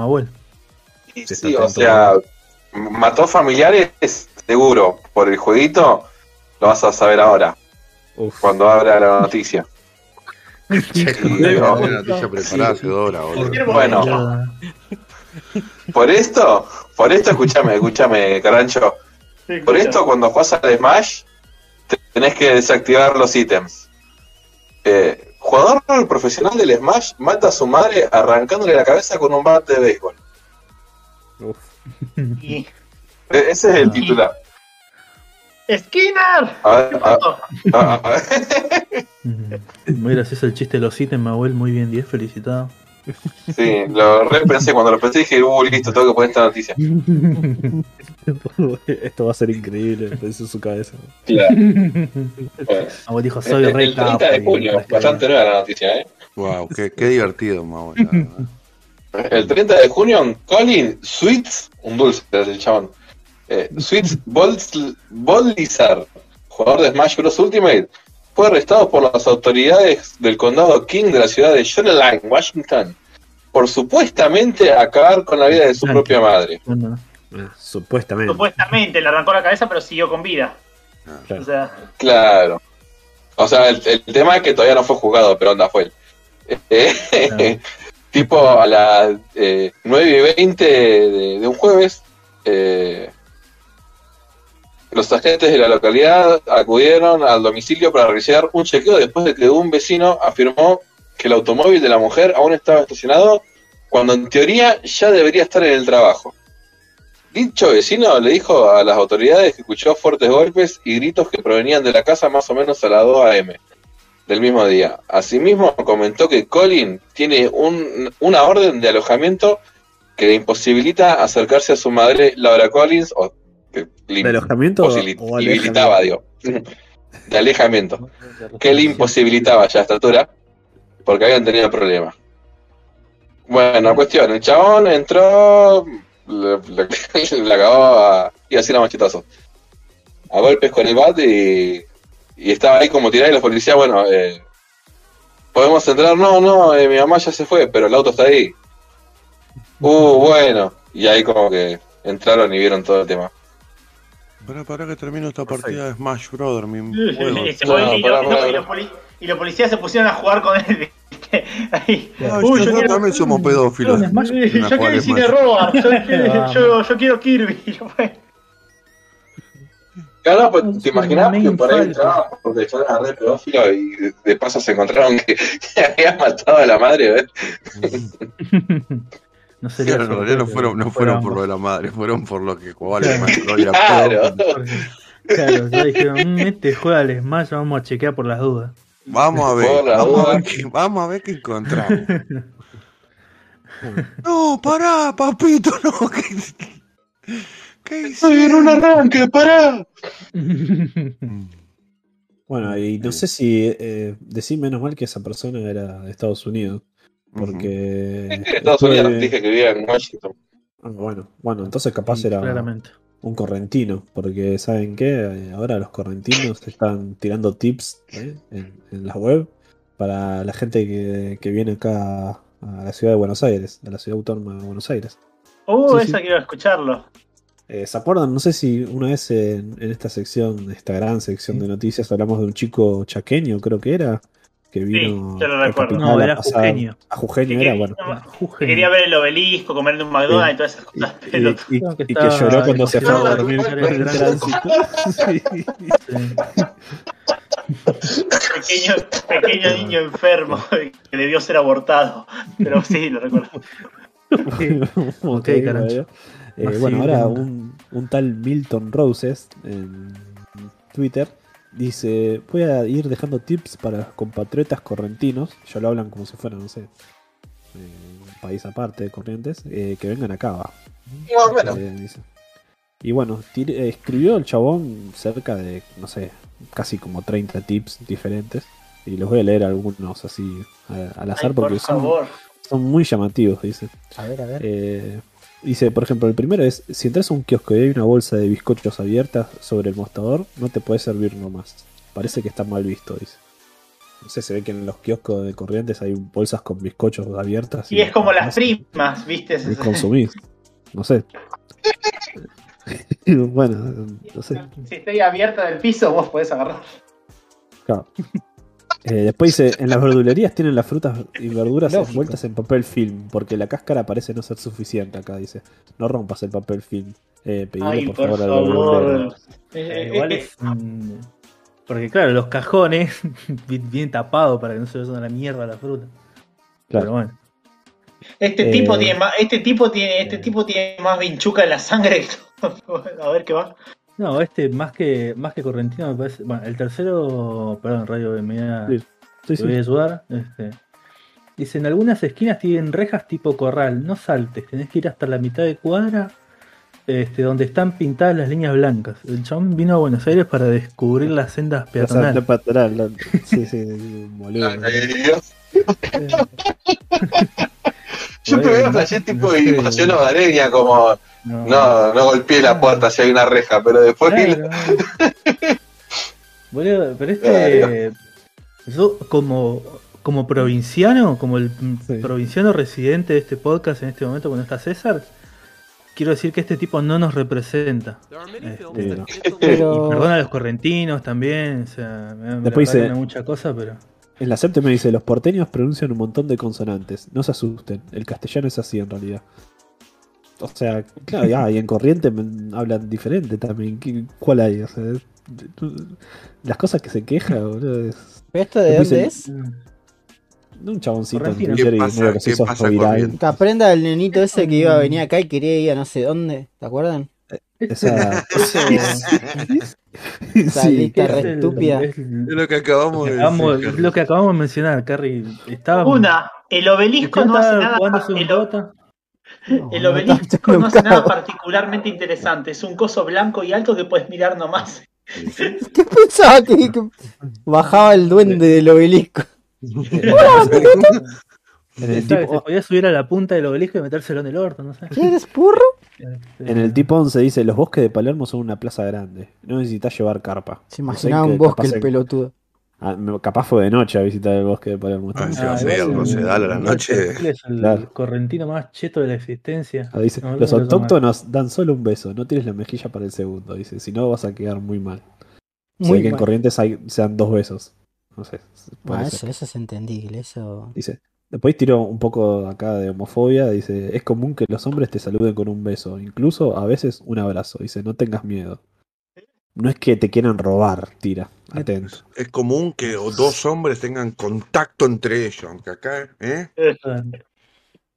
Se sí, está o sea, mató familiares, seguro. Por el jueguito, lo vas a saber ahora, Uf. cuando abra la noticia. *laughs* Che, Sí, la ojo. noticia preparada hace dos horas, boludo. Bueno. Por esto, por esto, escúchame, escúchame, Carancho. Por esto, cuando juegas al Smash, te- tenés que desactivar los ítems. Eh, jugador profesional del Smash mata a su madre arrancándole la cabeza con un bate de béisbol. Uf. *laughs* Y- E- Ese es el titular. ¡Skinner! A ver, a- a- a ver. *laughs* Muy gracioso el chiste de los ítems, Mahuel. Muy bien, 10, felicitado. Sí, lo repensé cuando lo pensé dije, uh, listo, tengo que poner esta noticia. *laughs* Esto va a ser increíble, pensó en su cabeza. Claro. *laughs* Dijo, soy el, re el 30 capo", de junio, bastante nueva la noticia, ¿eh? Wow, qué, qué divertido, Mau. El 30 de junio, Colin Sweets, un dulce, el chabón. Eh, Sweets Bolizar, jugador de Smash Bros. Ultimate, fue arrestado por las autoridades del condado King de la ciudad de Shoreline, Washington, por supuestamente acabar con la vida de su propia madre. Ah, supuestamente. Supuestamente le arrancó la cabeza, pero siguió con vida. Claro. O sea, Claro. O sea, el, el tema es que todavía no fue juzgado, pero onda fue. Eh, Claro. *laughs* tipo a las eh, 9 y 20 de, de un jueves, eh, los agentes de la localidad acudieron al domicilio para realizar un chequeo después de que un vecino afirmó que el automóvil de la mujer aún estaba estacionado cuando en teoría ya debería estar en el trabajo. Dicho vecino le dijo a las autoridades que escuchó fuertes golpes y gritos que provenían de la casa más o menos a las 2 a.m. del mismo día. Asimismo, comentó que Colin tiene un- una orden de alojamiento que le imposibilita acercarse a su madre, Laura Collins, o que le ¿De alojamiento o imposibilitaba, digo, *laughs* de alejamiento, que le imposibilitaba ya a esta altura, porque habían tenido problemas. Bueno, cuestión, el chabón entró, le, le- *laughs* le acabó a, y así la machetazo. A golpes con el bat y, y estaba ahí como tirado y los policías, bueno, eh, ¿podemos entrar? No, no, eh, mi mamá ya se fue, pero el auto está ahí. *laughs* Uh, bueno. Y ahí como que entraron y vieron todo el tema. Pará, pará que termino esta Perfecto. partida de Smash Brother, mi y, juego. se fue- No, y pará, lo- y pará, lo- y los poli- y los policías se pusieron a jugar con él. Uy, yo no, quiero- también somos pedófilos. Yo Smash- yo quiero el cine. Roar, *laughs* yo, yo, yo quiero Kirby. *laughs* Yo. Claro, pues, Es te imaginas que por ahí entraban porque era re pedófilo y de, de paso se encontraron que, *laughs* que había matado a la madre, ¿ves? No sería Claro, en realidad no fueron, no fueron por lo de la madre, fueron por lo que jugaba el Smash Claro. Claro, ya dijeron, "Mm, este juega al Smash, vamos a chequear por las dudas. Vamos a ver, vamos a ver, qué, vamos a ver qué encontramos. No, pará, papito, no. ¿Qué, qué hicieron? arranque, pará! Bueno, y no sé si eh, decir menos mal que esa persona era de Estados Unidos. Porque. En Estados Unidos dije que vivía en Washington. Ah, Bueno, bueno, entonces capaz Sí, era Claramente. un correntino. Porque, ¿saben qué? Eh, Ahora los correntinos están tirando tips ¿eh? en, en la web para la gente que, que viene acá a la ciudad de Buenos Aires, a la ciudad autónoma de Buenos Aires. Uh, Sí, sí. esa quiero escucharlo. Eh, ¿Se acuerdan? No sé si una vez en, en esta sección, esta gran sección de noticias, hablamos de un chico chaqueño, creo que era, que vino yo lo recuerdo. No, era Jujeño. A Jujeño Que era, quería- bueno. que Jujeño. quería ver el obelisco, comer de un McDonald's y todas esas cosas. y- que y que estaba lloró cuando se fue a dormir el tránsito. Sí. Sí. pequeño, pequeño niño enfermo que debió ser abortado. Pero sí, lo recuerdo. Ok. ¿eh? Eh, Más bueno, civil ahora un tal Milton Roses en Twitter dice, voy a ir dejando tips para los compatriotas correntinos, ya lo hablan como si fuera, no sé, eh, un país aparte de Corrientes, eh, que vengan acá. va. Más o menos. Eh, dice. Y bueno, escribió el chabón cerca de, no sé, casi como 30 tips diferentes. Y los voy a leer algunos así a- al azar Ay, porque por son, muy llamativos, dice. A ver, a ver. Eh, dice, por ejemplo, el primero es, si entras a un kiosco y hay una bolsa de bizcochos abierta sobre el mostrador, no te puede servir nomás. Parece que está mal visto, dice. No sé, se ve que en los kioscos de corrientes hay bolsas con bizcochos abiertas. Y es como las primas, ¿viste? y consumís. No sé. *laughs* bueno, no sé. Si está ahí abierta del piso, vos podés agarrar. Claro. Eh, después dice, en las verdulerías tienen las frutas y verduras Lógico. envueltas en papel film, porque la cáscara parece no ser suficiente acá, dice. No rompas el papel film. Eh, Ay, por, por favor al favor. verdulero. Eh, Igual eh, es. mm, Porque claro, los cajones vi- *laughs* bien tapados para que no se vaya a la mierda la fruta. Claro. Pero bueno. Este Eh, tipo tiene más, este tipo tiene, este tipo tiene más vinchuca en la sangre que todo. *laughs* A ver qué va. No, este más que más que correntino me parece. Bueno, el tercero, perdón, Radio me voy a, Sí, Sí, te voy a sí. ayudar. Este, dice, en algunas esquinas tienen rejas tipo corral, no saltes, tenés que ir hasta la mitad de cuadra, este, donde están pintadas las líneas blancas. El chabón vino a Buenos Aires para descubrir las sendas La peatonales. pastoral, la- Sí, sí, boludo. *laughs* Yo Bueno, primero no- flashé tipo no de sé. invasión hogareña, como No, no, no golpeé la puerta si hay una reja, pero después Claro. Boludo, pero este. Yo como, como provinciano, como el Sí. provinciano residente de este podcast en este momento cuando está César, quiero decir que este tipo no nos representa. Este, no. Y perdona a los correntinos también, o sea, me, me Después dice- mucha cosa, pero. En la séptima dice, los porteños pronuncian un montón de consonantes. No se asusten, el castellano es así en realidad. O sea, claro, ya, y en corriente hablan diferente también. ¿Qué- ¿Cuál hay? O sea, las cosas que se queja, boludo, es ¿pero esto de Después dónde el- es? de un chaboncito en. Twitter ¿Qué y pasa- medio que se hizo pasa viral. Que aprenda el nenito ese que iba a venir acá y quería ir a no sé dónde, ¿te acuerdan? Esa, *laughs* Esa sí, lista Es re el- estúpida. es el- lo que acabamos de acabamos- decir. es lo que acabamos de mencionar, Carrie. Estaba. Una, el obelisco no hace nada. un El. No, el no, obelisco está no hace nada particularmente interesante. Es un coso blanco y alto que puedes mirar nomás. *laughs* ¿Qué pensaba que, *laughs* que bajaba el duende del obelisco? *laughs* en el Pensaba que tipo, se podía subir a la punta del obelisco y metérselo en el orto, no sé. ¿Quieres burro? Este, en el tipo 11 dice, los bosques de Palermo son una plaza grande. No necesitas llevar carpa. Se No sé, imaginaba un bosque el pelotudo. Ah, capaz fue de noche a visitar el bosque de Palermo. Ah, sí, va a Ah, se da a la el- noche. el es el Claro. correntino más cheto de la existencia. Ah, dice, No, los no autóctonos dan solo un beso, no tires la mejilla para el segundo. Dice, si no vas a quedar muy mal. Se Muy ve que en. Corrientes hay, sean dos besos. No sé. puede Ah, ser. eso, eso es entendible, eso. Dice, después tiró un poco acá de homofobia. Dice, es común que los hombres te saluden con un beso, incluso a veces un abrazo. Dice, no tengas miedo. No es que te quieran robar, tira. Atento. Es común que dos hombres tengan contacto entre ellos, aunque acá, ¿eh?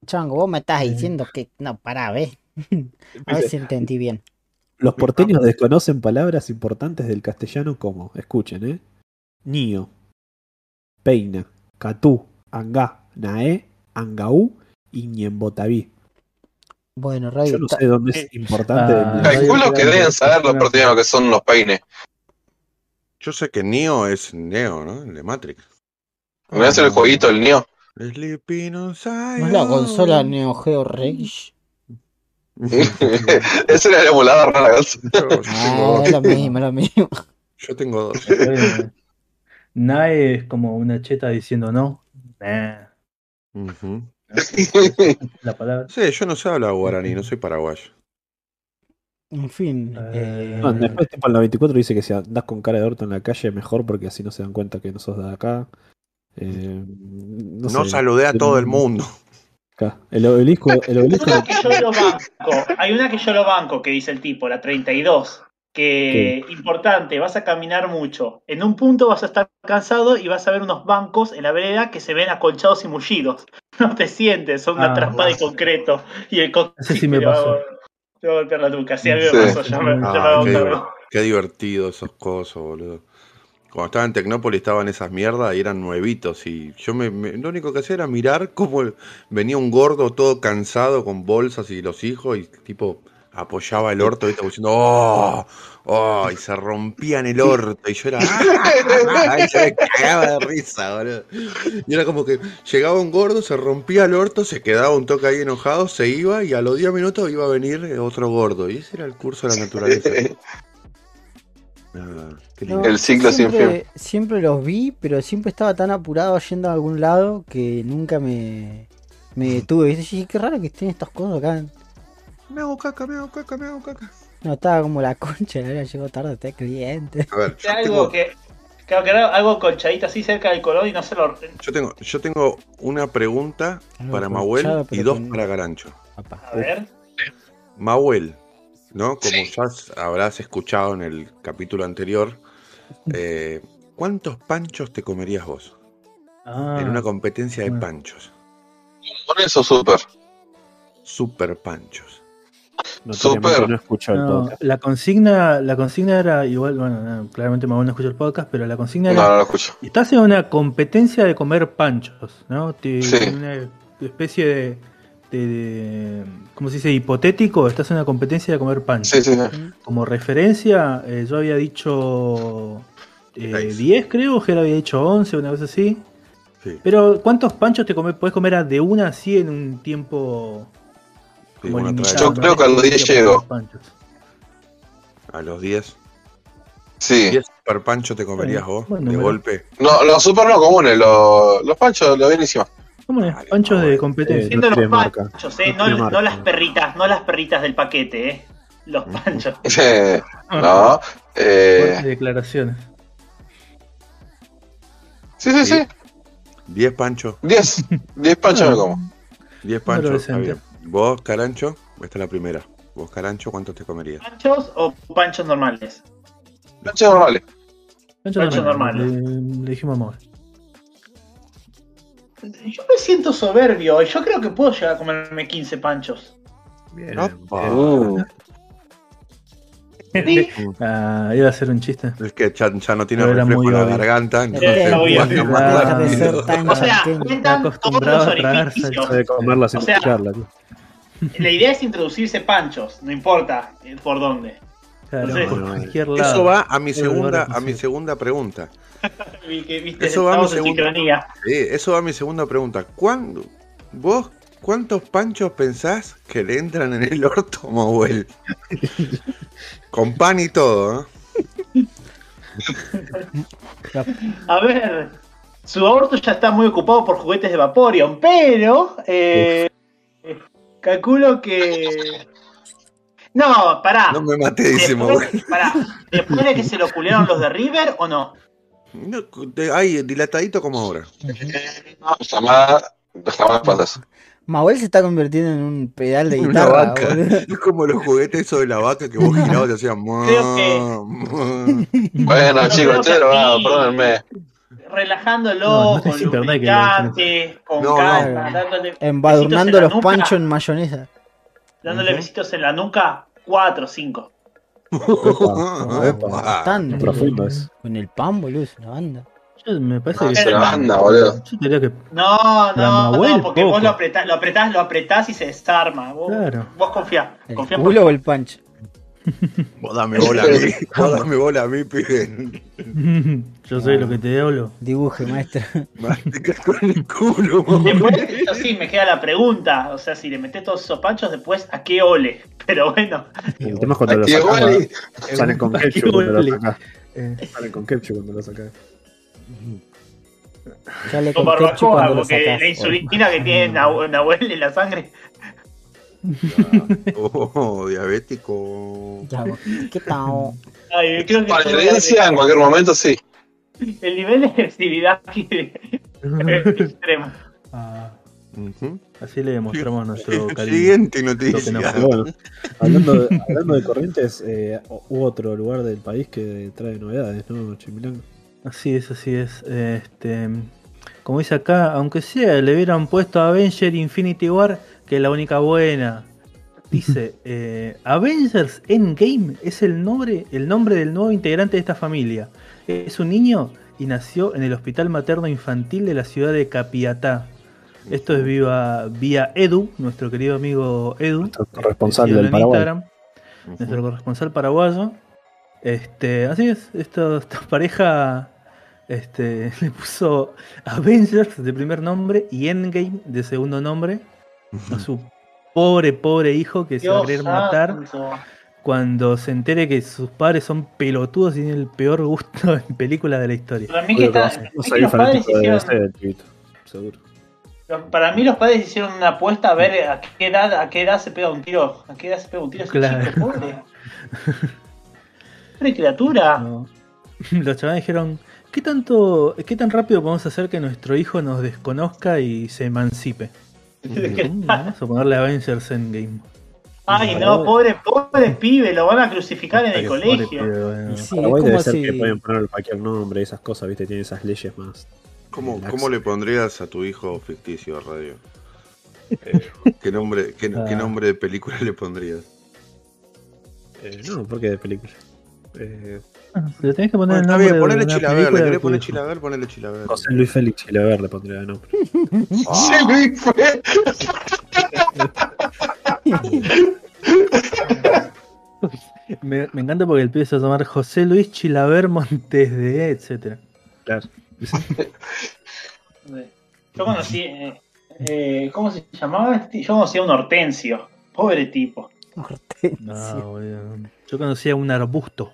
Chango, vos me estás diciendo que. No, pará, ve. *laughs* A ver si entendí bien. Los porteños desconocen palabras importantes del castellano como, escuchen, ¿eh? Nío, peina, catú, angá, naé, angaú y ñembotaví. Bueno, Radio. Yo no sé dónde es importante. Ah, calculo que deben saber los porteños que son los peines. Yo sé que Neo es Neo, ¿no? El de Matrix. Me hace el jueguito, el Neo. ¿No es la consola Neo Geo Rage? *laughs* Ese era el emulador, ¿no? La yo Ah, es lo mismo, es lo mismo. yo tengo dos. Eh, *laughs* Nae es como una cheta diciendo no. Nah. *laughs* la palabra. Sí, yo no sé hablar guaraní, no soy paraguayo. En fin. Eh, eh, No, después tipo, en la 24 dice que si andás con cara de orto en la calle mejor porque así no se dan cuenta que no sos de acá. Eh, no No sé. saludé a todo el mundo. Acá. El obelisco, el obelisco Una que yo lo banco. Hay una que yo lo banco, que dice el tipo, la 32. Que importante, vas a caminar mucho. En un punto vas a estar cansado y vas a ver unos bancos en la vereda que se ven acolchados y mullidos. *laughs* No te sientes, son una Ah, trampa de concreto. Y el concreto sí me *laughs* te va a- pasó. te va a golpear la nuca. Sí, a mí me Sí. pasó, ya me, ya me Ah, va a qué, contar. diver- qué divertido esos cosos, boludo. Cuando estaba en Tecnópolis estaban esas mierdas y eran nuevitos. Y yo me, me- lo único que hacía era mirar cómo venía un gordo todo cansado con bolsas y los hijos y tipo apoyaba el orto, ¿viste? Diciendo, ¡oh! ¡oh! Y se rompían el orto. Y yo era, *laughs* ¡ah! Y yo me cagaba de risa, boludo. Y era como que llegaba un gordo, se rompía el orto, se quedaba un toque ahí enojado, se iba y a los 10 minutos iba a venir otro gordo. Y ese era el curso de la naturaleza. *laughs* Ah, qué lindo. El ciclo sin siempre, siempre los vi, pero siempre estaba tan apurado yendo a algún lado que nunca me, me detuve. Y dije, qué raro que estén estas cosas acá. Me hago caca, me hago caca, me hago caca. No, estaba como la concha, ahora llegó tarde este cliente. A ver, yo algo tengo, que. Claro que era algo colchadito así cerca del color y no se lo. yo tengo, yo tengo una pregunta Algo para Mahuel y dos con- para Garancho. Papá. A ver. Mahuel, ¿no? Como Sí. ya habrás escuchado en el capítulo anterior, *laughs* eh, ¿cuántos panchos te comerías vos Ah, en una competencia de panchos? ¿Con eso super? Super panchos. Notoriamente Súper. no escucho el no, podcast. la consigna, la consigna era igual, bueno, no, claramente Manuel no escucha el podcast, pero la consigna No, era no lo escucho. Estás en una competencia de comer panchos, ¿no? Te- Sí. Una especie de, de, de- ¿Cómo se dice? Hipotético. Estás en una competencia de comer panchos. Sí, sí, sí. Como referencia, eh, yo había dicho eh, Seis. 10, creo. Gera había dicho 11, una cosa así. Sí, Pero, ¿cuántos panchos te come, podés comer a de una así en un tiempo como limitado? Yo creo que a los 10 Para llego. A los 10. Sí. 10 super panchos te comerías Bueno, vos buen de golpe. No, los super no comunes, los, los panchos, lo ven encima. ¿Cómo es? Dale, Panchos de competencia. Eh, Siendo no los marca. panchos, eh, No no, las perritas, no las perritas del paquete, eh. Los *laughs* panchos. *laughs* No. Eh, declaraciones. sí, sí, sí. 10 panchos. 10. 10 panchos me como. 10 Número panchos. Está bien. Vos, Carancho, esta es la primera. Vos, Carancho, ¿cuántos te comerías? ¿Panchos o panchos normales? Panchos normales. Panchos Panchos normales. normales. Le, le dijimos a Manuel. Yo me siento soberbio. Yo creo que puedo llegar a comerme 15 panchos. Bien. Uh, Sí, *laughs* Ah, iba a ser un chiste. Es que ya, ya no tiene reflejo en la obvio. garganta, entonces obvio. más rápido. tan o sea, cuentan todos acostumbrado los orificios. De comerla sin O sea, escucharla. tío. La idea es introducirse panchos, no importa eh, por dónde. Claro, Sí. por cualquier lado. *laughs* Eso va a mi segunda, a mi segunda pregunta. Viste, Eso va mi. Sí, eso va a mi segunda pregunta. ¿Cuándo, vos, cuántos panchos pensás que le entran en el orto, *laughs* Mahuel? Con pan y todo, ¿eh? *laughs* A ver, su aborto ya está muy ocupado por juguetes de Vaporeon, pero eh, calculo que. No, pará. No me maté, dice Después, pará, después de que se lo culearon los de River o no? No, de- Ay, dilatadito como ahora. no, jamás, jamás pasa eso. Mahuel se está convirtiendo en un pedal de Una guitarra, vaca. boludo. Es como los juguetes esos de la vaca que vos girabas y hacías. Creo que- Bueno, chicos, estoy drogado, perdónenme. Relajándolo No, no con lubricante, con No, no. calma, dándole Embadurnando los panchos en mayonesa. Dándole Ujú. besitos en la nuca, 4 o 5. Epa, epa. Bastante. profundo. Con el pan, boludo, es una banda. Yo- me parece No, que es una banda, boludo. Que No, no, no, porque vos poco. lo apretás, lo apretás, lo apretás y se desarma. Vos, Claro. vos confía, ¿El confía culo o el pancho? Vos dame bola a mí. *laughs* Vos dame bola a mí, pibe. *laughs* yo sé lo que te hablo. Dibuje, maestro. *laughs* Con el culo, Después, eso sí, me queda la pregunta. O sea, si le metés todos esos panchos, después, ¿a qué ole? *laughs* Pero bueno, El tema es cuando lo. Wally. Salen con Aquí, ketchup cuando lo. Eh, Salen con ketchup cuando lo sacás. Sale con con ketchup barbacoa, cuando lo porque sacás. la insulina que tiene Nahu- Nahuel en la sangre. *laughs* Oh, diabético. Ya, ¿Qué tal? Ay, creo que en cualquier momento, sí. El nivel de agresividad aquí es extremo. ah, así le demostramos nuestro *laughs* cariño. Siguiente noticia. *laughs* bueno, hablando de, hablando de corrientes, eh, hubo otro lugar del país que trae novedades, ¿no, Chimilán? Así es, así es. Este, como dice acá, aunque sea, le hubieran puesto Avenger Infinity War, que es la única buena. Dice, *laughs* eh, Avengers Endgame es el nombre, el nombre del nuevo integrante de esta familia. Es un niño y nació en el Hospital Materno Infantil de la ciudad de Capiatá. Esto es viva, vía Edu, nuestro querido amigo Edu. Nuestro corresponsal del en Paraguay. Instagram, nuestro corresponsal paraguayo. Este, así es, esto- esta pareja este, *laughs* le puso Avengers de primer nombre y Endgame de segundo nombre a su pobre, pobre hijo que se va a querer matar santo. Cuando se entere que sus padres son pelotudos y tienen el peor gusto *laughs* en películas de la historia. Para mí, que está- que los padres de hicieron, ese tweet, seguro. para mí los padres hicieron una apuesta a ver a qué edad, a qué edad se pega un tiro, a qué edad se pega un tiro ese Claro. chico, pobre. *laughs* Pobre criatura. No. *laughs* Los chavales dijeron, ¿qué tanto, qué tan rápido podemos hacer que nuestro hijo nos desconozca y se emancipe? Vamos a ponerle Avengers Endgame. Ay, no, pobre, pobre pibe, lo van a crucificar en el colegio. pibe, bueno. Sí, Paraguay debe como ser si. que pueden poner cualquier nombre, esas cosas, ¿viste? Tiene esas leyes más. ¿Cómo. ¿Cómo le pondrías a tu hijo ficticio, Radio? ¿Qué nombre, qué, qué Ah. nombre de película le pondrías? Eh, no, porque de película. Eh, Le tenés que poner Bueno, el está nombre ponele Chilaver. ¿Le querés poner. Chilaver? Ponele Chilaver. José Luis Félix Chilaver le pondría de nombre. *laughs* Sí, Luis fue. *laughs* Me, me encanta porque el pibe se va a llamar José Luis Chilaver Montes de, etcétera. Claro. *laughs* Yo conocí, eh, eh, ¿cómo se llamaba? este? Yo conocí a un Hortensio, pobre tipo. Hortensio. No, boludo. Yo conocía un arbusto.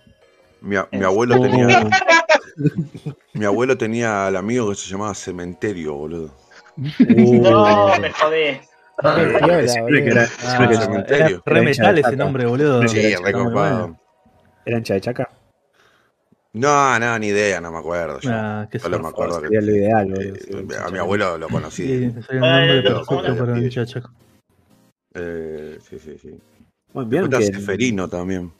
Mi, a- mi abuelo tenía. *laughs* Mi abuelo tenía al amigo que se llamaba Cementerio, boludo. No, me jodé. Que que Ah, cementerio. era re metal de ese nombre, boludo. Sí, Está re muy copado. bueno. ¿Era hincha de Chaca? No, no, ni idea, no me acuerdo. Yo. Ah, qué Solo me acuerdo Sería lo que. ideal, eh, boludo. a mi abuelo lo conocí. Sí, soy Ah, nombre no, perfecto para un chachaco. Eh, sí, sí, sí. Bueno, Después vieron está que en- Seferino también.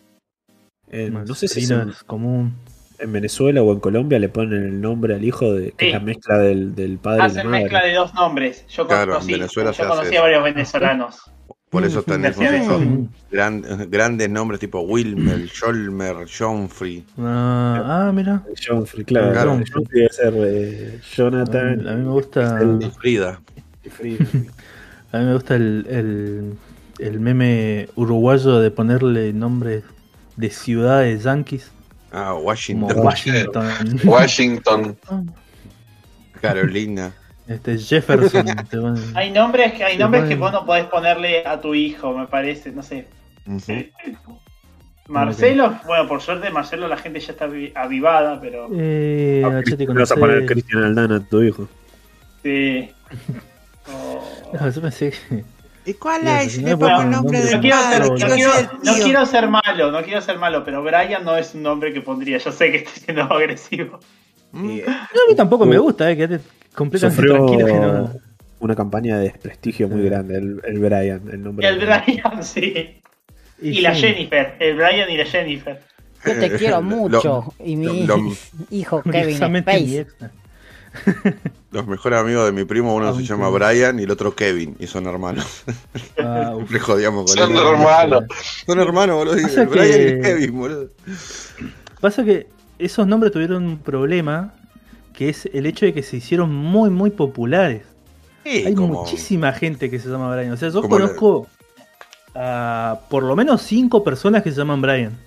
En- no sé si en, es común. en Venezuela o en Colombia le ponen el nombre al hijo de que Sí. es la mezcla del, del padre y la Hacen madre. mezcla de dos nombres. Yo Claro, en conocí, Venezuela yo se hace conocí eso. a varios venezolanos. *laughs* Por eso están *laughs* esos, gran- grandes nombres tipo Wilmer, Jolmer, Johnfrey. Ah, ah, mira. John Free, claro. Claro. John Free debe ser eh, Jonathan. A mí me gusta. el- Frida. *laughs* A mí me gusta el, el, el meme uruguayo de ponerle nombres de ciudades yanquis. Ah, Como Washington, Washington. *laughs* Washington. Carolina. Este Jefferson. *laughs* Hay nombres que hay nombres que bueno. vos no podés ponerle a tu hijo, me parece, no sé. Marcelo, bueno, por suerte Marcelo la gente ya está avi- avivada, pero Eh, Ah, te vas a poner. Cristian Aldana a tu hijo. sí. *laughs* Oh. No, yo pensé que. ¿Y cuál es? si Le no pongo pongo el nombre del No quiero, ser, padre, no, quiero malo, no quiero ser malo, pero Brian no es un nombre que pondría. Yo sé que estoy siendo agresivo. Mm. No, a mí tampoco me gusta, eh, quedate completamente Sufrió tranquilo que no. una campaña de desprestigio muy grande, el, el Brian, el nombre. El Brian, *laughs* sí. Y la sí. Jennifer, el Brian y la Jennifer. Yo te quiero *laughs* Lo- mucho. y mi lo- lo- hijo Kevin *laughs* Curiosamente, mi Space. ex. *laughs* Los mejores amigos de mi primo, uno Ah, se llama. Brian y el otro Kevin, y son hermanos. Ah. *laughs* Le jodíamos con Son hermanos. Son hermanos, boludo. Pasa Brian y que- el Kevin, boludo. Pasa que esos nombres tuvieron un problema, que es el hecho de que se hicieron muy, muy populares. Sí, Hay como- muchísima gente que se llama Brian. O sea, yo conozco a por lo menos cinco personas que se llaman Brian.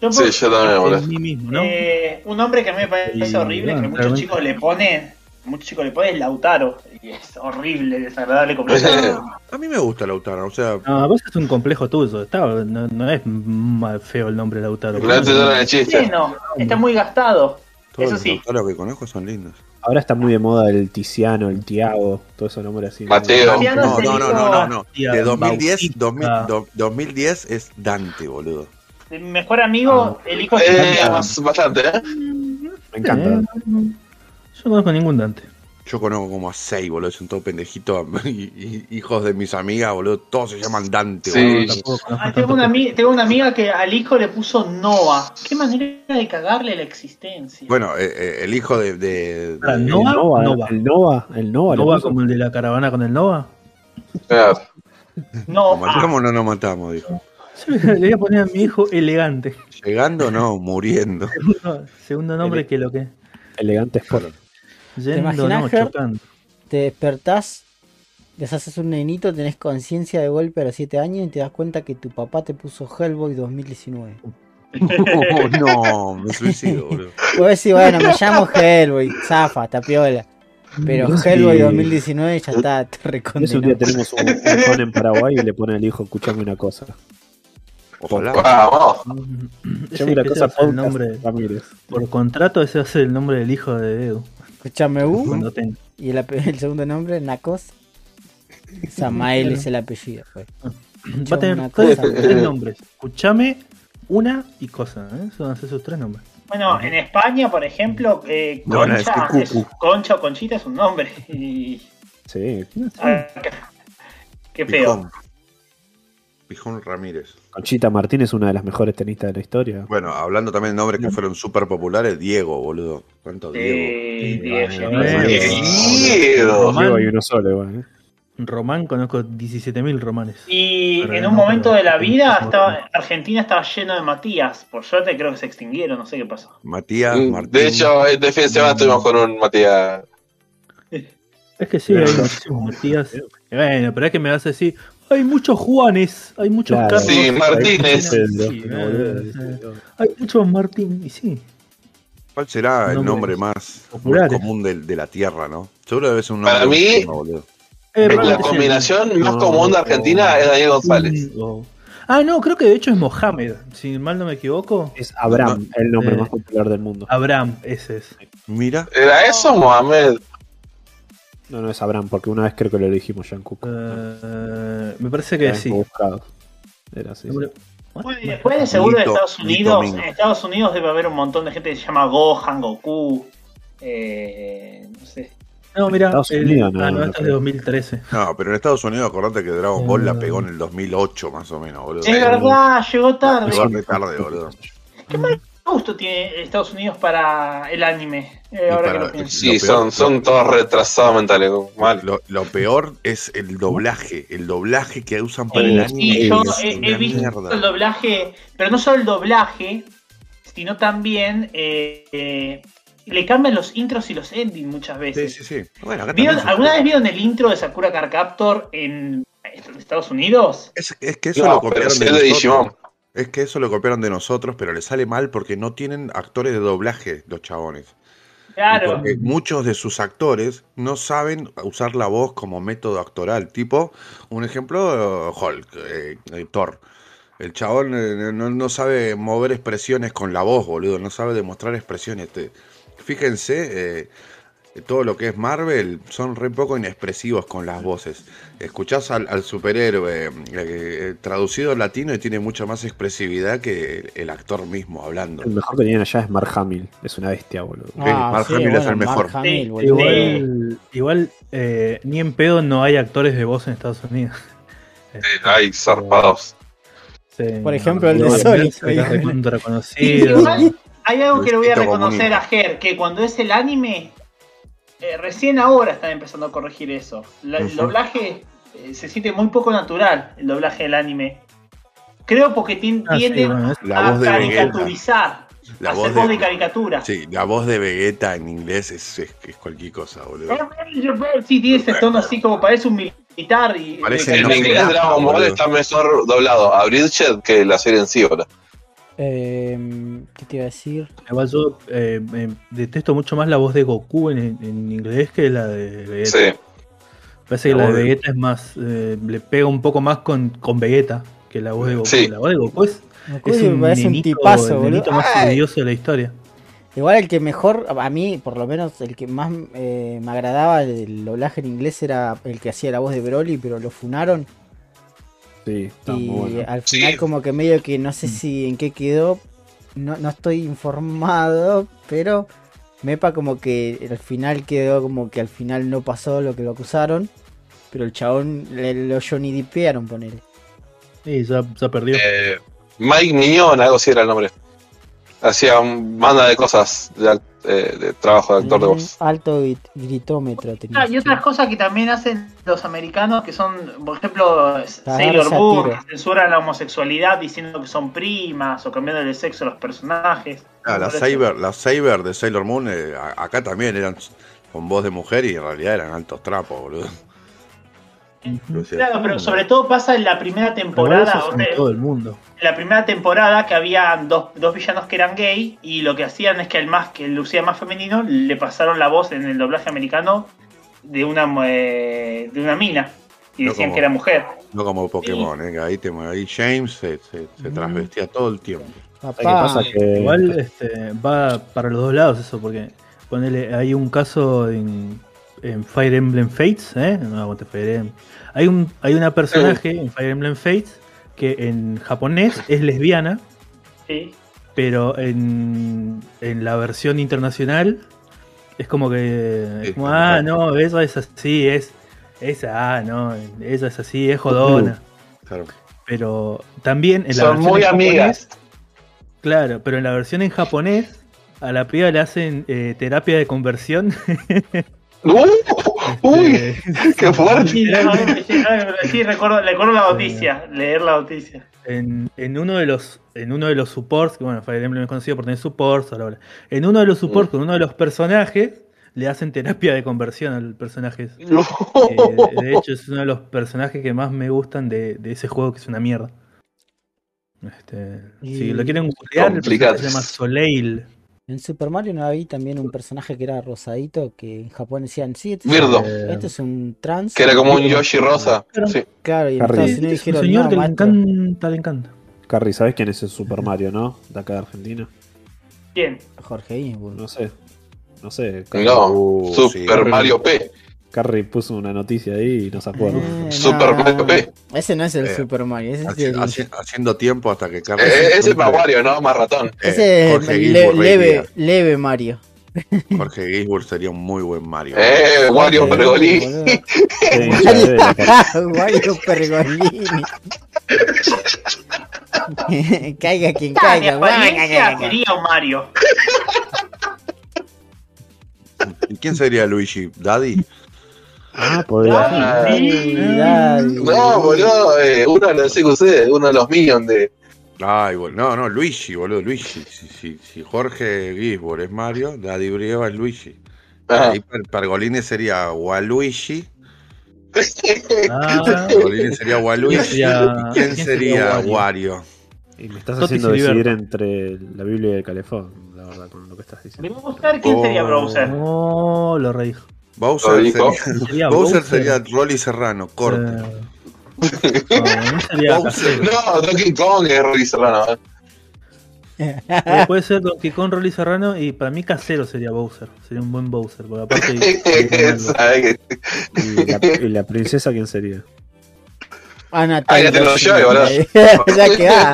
Yo Sí, yo también, boludo. En mí mismo, ¿no? Eh, un nombre que a mí me parece Y, horrible, bueno, que muchos realmente- chicos le ponen, muchos chicos le ponen es Lautaro. Y es horrible, desagradable como *laughs* A mí me gusta Lautaro, o sea, No, a veces es un complejo tuyo. Está, no, no es mal feo el nombre Lautaro. No te dan el chiste. Bueno, está muy gastado. todos Eso los sí. Lautaros que conozco son lindos. Ahora está muy de moda el Tiziano, el Tiago, todo esos nombres así. Mateo. No, no, no, no, no, no. De 2010, Bautista. 2000, do- 2010 es Dante, boludo. Mi mejor amigo, el hijo de Eh, bastante, ¿eh? Me encanta. Eh, yo no conozco ningún Dante. Yo conozco como a seis, boludo, son todos pendejitos, *laughs* y- y- hijos de mis amigas, boludo, todos se llaman Dante, Sí. boludo. Ah, tengo, una, que- ami- tengo una amiga que al hijo le puso Noah. Qué manera de cagarle la existencia. Bueno, eh, eh, el hijo de... de- Ah, el Nova, Nova, el Nova, el Nova. ¿Nova como el de la caravana con el Nova? Claro. No, ¿Nos matamos o no nos matamos? Dijo. Yo le voy a poner a mi hijo elegante. Llegando, no, muriendo. *laughs* Segundo, segundo nombre que lo que. Elegante Sport. Yendo, imaginas, no, chocando. Te despertás, deshaces un nenito, tenés conciencia de golpe a los 7 años y te das cuenta que tu papá te puso Hellboy 2019. Oh, *laughs* no, me suicido, boludo. *laughs* Vos decís, bueno, me llamo Hellboy, zafa, tapiola. Pero No Hellboy si- 2019 ya está, te Ese un recondenó. día tenemos un, un en Paraguay y le pone al hijo, escuchame una cosa. Ojalá. Cosa, el nombre. Ramírez. Por contrato, ese va a ser el nombre del hijo de Edu. Escuchame U y *laughs* el, segundo nombre, Nacos. Samael es el apellido. pues. Va a tener una tres, cosa. tres nombres. Escuchame, una y cosa. ¿eh? Esos ser sus tres nombres. Bueno, en España, por ejemplo, eh, No, no, es Concha, que es- Cucu. Concha o Conchita es un nombre. Y, *laughs* Sí, ah, qué, qué feo. Pijón. Pijón Ramírez. Conchita Martín es una de las mejores tenistas de la historia. Bueno, hablando también de nombres que fueron súper populares, Diego, boludo. ¿Cuánto Diego? Diego. Diego. Diego. Y uno solo, igual, ¿eh? Román, conozco 17.000 romanes. Y Pero en no, un momento de la vida, estaba, Argentina estaba lleno de Matías. Por suerte creo que se extinguieron, no sé qué pasó. Matías Martín. De hecho, este fin de semana estuvimos con un Matías. Es que sí, hay *laughs* muchísimos Matías. Bueno, pero es que me vas a decir, hay muchos Juanes, hay muchos Claro. Carlos. Sí, Martínez. Sí, no, Hay muchos Martín, y sí. ¿Cuál será el nombre más, común de, de la tierra, no? Seguro debe ser un Para nombre mí- argentino, boludo. Eh, La combinación más No, común de Argentina es Daniel González. Ah, no, creo que de hecho es Mohamed, si mal no me equivoco. Es Abraham, el nombre Eh. más popular del mundo. Abraham, ese es. Mira, ¿Era eso, Mohamed? No, no es Abraham, porque una vez creo que lo dijimos ya en Cook. Eh, me parece que sí. Buscado. Era así. sí. Después de seguro de Estados Unidos, en Estados Unidos debe haber un montón de gente que se llama Gohan, Goku, eh, no sé. No, mira, Estados el- Unidos, no, ah, no, no esto es de creo. 2013. no, pero en Estados Unidos acordate que Dragon Ball la Eh. pegó en el 2008 más o menos, boludo. Es verdad, llegó tarde. Llegó tarde, boludo. ¿Qué mal gusto tiene Estados Unidos para el anime? Eh, ahora para- que lo pienso. Sí, Lo peor- son, son todos retrasados mentales. Mal. Lo, lo peor es el doblaje, el doblaje que usan para Sí, el anime. sí, yo es he, visto mierda. el doblaje, pero no solo el doblaje, sino también eh, eh, le cambian los intros y los endings muchas Sí, veces. sí, sí. Bueno, acá ¿Vieron- también se- ¿Alguna vez vieron el intro de Sakura Card Captor en Estados Unidos? Es, es que eso No, lo pero copiaron sí de es de. Digimon. Es que eso lo copiaron de nosotros, pero le sale mal porque no tienen actores de doblaje los chabones. Claro. Porque muchos de sus actores no saben usar la voz como método actoral. Tipo, un ejemplo, Hulk, eh, eh, Thor. El chabón eh, no, no sabe mover expresiones con la voz, boludo. No sabe demostrar expresiones. Fíjense, todo lo que es Marvel son re poco inexpresivos con las voces. Escuchás al, al superhéroe eh, eh, traducido al latino y tiene mucha más expresividad que el, el actor mismo hablando. El mejor que tienen allá es Mark Hamill. Es una bestia, boludo. Sí, Mark Hamill es el mejor. Mark Hamill, Sí, boludo. Igual, igual eh, ni en pedo no hay actores de voz en Estados Unidos. *laughs* Este, Ay, zarpados. sí, Por ejemplo, el de Sonic. *laughs* hay algo que le voy a reconocer a Ger, que cuando es el anime, eh, recién ahora están empezando a corregir eso. La- El doblaje eh, se siente muy poco natural, el doblaje del anime. Creo porque tien- Ah, sí, tienden bueno, a caricaturizar, La a voz hacer voz de de, caricatura. sí, la voz de Vegeta en inglés es, es, es cualquier cosa, boludo. Sí, tiene ese tono así como parece un militar y Parece En inglés Dragon Ball está mejor doblado a Bridget que la serie en sí, boludo. Eh, ¿Qué te iba a decir? Igual yo eh, detesto mucho más la voz de Goku en, en inglés que la de Vegeta. Sí. Parece que La la de Vegeta es más. eh, le pega un poco más con, con Vegeta que la voz de Goku. Sí. La voz de Goku es, Goku es me un, parece un nenito, tipazo, el nenito más odioso de la historia. Igual el que mejor, a mí por lo menos el que más eh, me agradaba del doblaje en inglés era el que hacía la voz de Broly, pero lo funaron. Sí, está y muy bueno. al Sí. final como que medio que no sé si en qué quedó, no, no estoy informado, pero Mepa como que al final quedó como que al final no pasó lo que lo acusaron, pero el chabón le, lo Johnny Deepearon, ponele. Y ya, ya perdió. Eh, Mike Miñón, algo así era el nombre. Hacía un banda de cosas de, act- eh, de trabajo de actor de voz. Alto grit- gritómetro tenía. Ah, y otras cosas que también hacen los americanos, que son, por ejemplo, Sailor Moon, que censuran la homosexualidad diciendo que son primas o cambiando el sexo a los personajes. Ah, la Saber, la Saber de Sailor Moon, eh, acá también eran con voz de mujer y en realidad eran altos trapos, boludo. O sea, Claro, pero sobre todo pasa en la primera temporada, en donde- todo el mundo. en la primera temporada que había dos, dos villanos que eran gay y lo que hacían es que el más que el lucía más femenino le pasaron la voz en el doblaje americano de una eh, de una mina y No decían como- que era mujer. no como Pokémon, eh, que ahí, te, ahí James se, se, se Mm. transvestía todo el tiempo. ¿Sabes qué Papá, pasa? Que Igual este, va para los dos lados eso, porque ponele, hay un caso en, en Fire Emblem Fates, ¿eh? No aguante Fire Emblem. Hay, un, hay una personaje en Fire Emblem Fates que en japonés es lesbiana, Sí. pero en, en la versión internacional es como que. Es como, ah, no, eso es así, es. Esa, ah, no, esa es así, es jodona. Claro. Pero también en la Son versión muy en japonés- amigas. Claro, pero en la versión en japonés, a la piba le hacen eh, terapia de conversión. *laughs* ¡Uh! ¡Uy! Eh, *laughs* ¡Qué fuerte! Sí, no, no, sí, no, recuerdo, recuerdo la noticia, leer la noticia. en, en uno de los en uno de los supports, que bueno, Fire Emblem es conocido por tener supports, bla, bla. en uno de los supports con uno de los personajes le hacen terapia de conversión al personaje. ese. *laughs* Eh, de hecho, es uno de los personajes que más me gustan de, de ese juego, que es una mierda. Este, Y- Si lo quieren googlear, se llama Soleil. En Super Mario no había también un personaje que era rosadito que en Japón decían, sí, este, es, este es un trans. Que era como un Yoshi rosa. Sí. Claro, y en. Estados Unidos dijeron, señor no, que le maestro". encanta, le encanta. Carrie, ¿sabes quién es el Super Mario, no? De acá de Argentina. Bien. Jorge Ginsburg. No sé. No sé. No, Uh, Super sí. Mario P. Carrie puso una noticia ahí y *laughs* no se acuerda. Eh, Super no, Mario P. Ese no es el Eh, Super Mario, ese es el, haci- haciendo tiempo hasta que Carlos. Eh, ese es más Wario, ¿no? Más ratón. ese es le- leve, Mario. *laughs* Jorge Ginsburg sería un muy buen Mario. Eh, Wario Pergolini. Carrie. *laughs* Mario Pergolini. caiga quien caiga. apariencia sería un Mario. ¿Y quién sería Luigi? ¿Daddy? Ah. Ah, Ay, dale. No, boludo, eh, uno de los CQC, uno de los Minions de. Ay, bol- no, no, Luigi, boludo, Luigi. Si, si, si Jorge Gisborg es Mario, Daddy Brieva es Luigi. Ajá. Ahí Per- Pergolini sería Waluigi. Ah, Pergolini sería Waluigi. ¿Y quién sería Wario? Y me estás haciendo decidir entre la Biblia y el calefón, la verdad, con lo que estás diciendo. Debemos buscar quién sería Oh. Browser. no, lo redijo. Bowser sería, Sería Bowser Bowser. sería Rolly Serrano, corte. Eh, no, *laughs* no sería Bowser. No, Donkey Kong es Rory Serrano. ¿eh? Puede- ser Donkey Kong, Rolly Serrano y para mí Casero sería Bowser. Sería un buen Bowser, porque aparte. *laughs* ¿Y la, y la princesa quién sería? Ana Ay, ya te lo Taylor, llevo, boludo. *laughs* sí. ya quedá.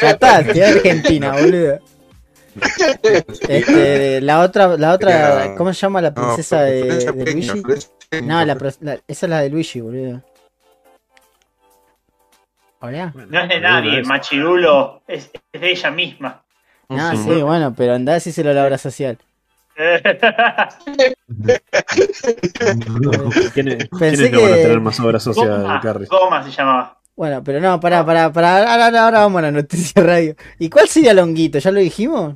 Ya está, quedá Argentina, boludo. *laughs* Este, la otra, la otra, ¿cómo se llama la No, princesa de, Florencia de Peña, Luigi? No, la, pro- la- esa es la de Luigi, boludo. Hola. No es de nadie, Machirulo es, es de ella misma. No, sí, bueno, pero andá si se lo la obra social. ¿Quiénes, *laughs* Pensé quiénes no van a que- tener más obra social de Goma, Carrie? Goma se llamaba. Bueno, pero no, pará, pará, pará. Ahora, ahora vamos a la noticia radio. ¿Y cuál sería Longuito? ¿Ya lo dijimos?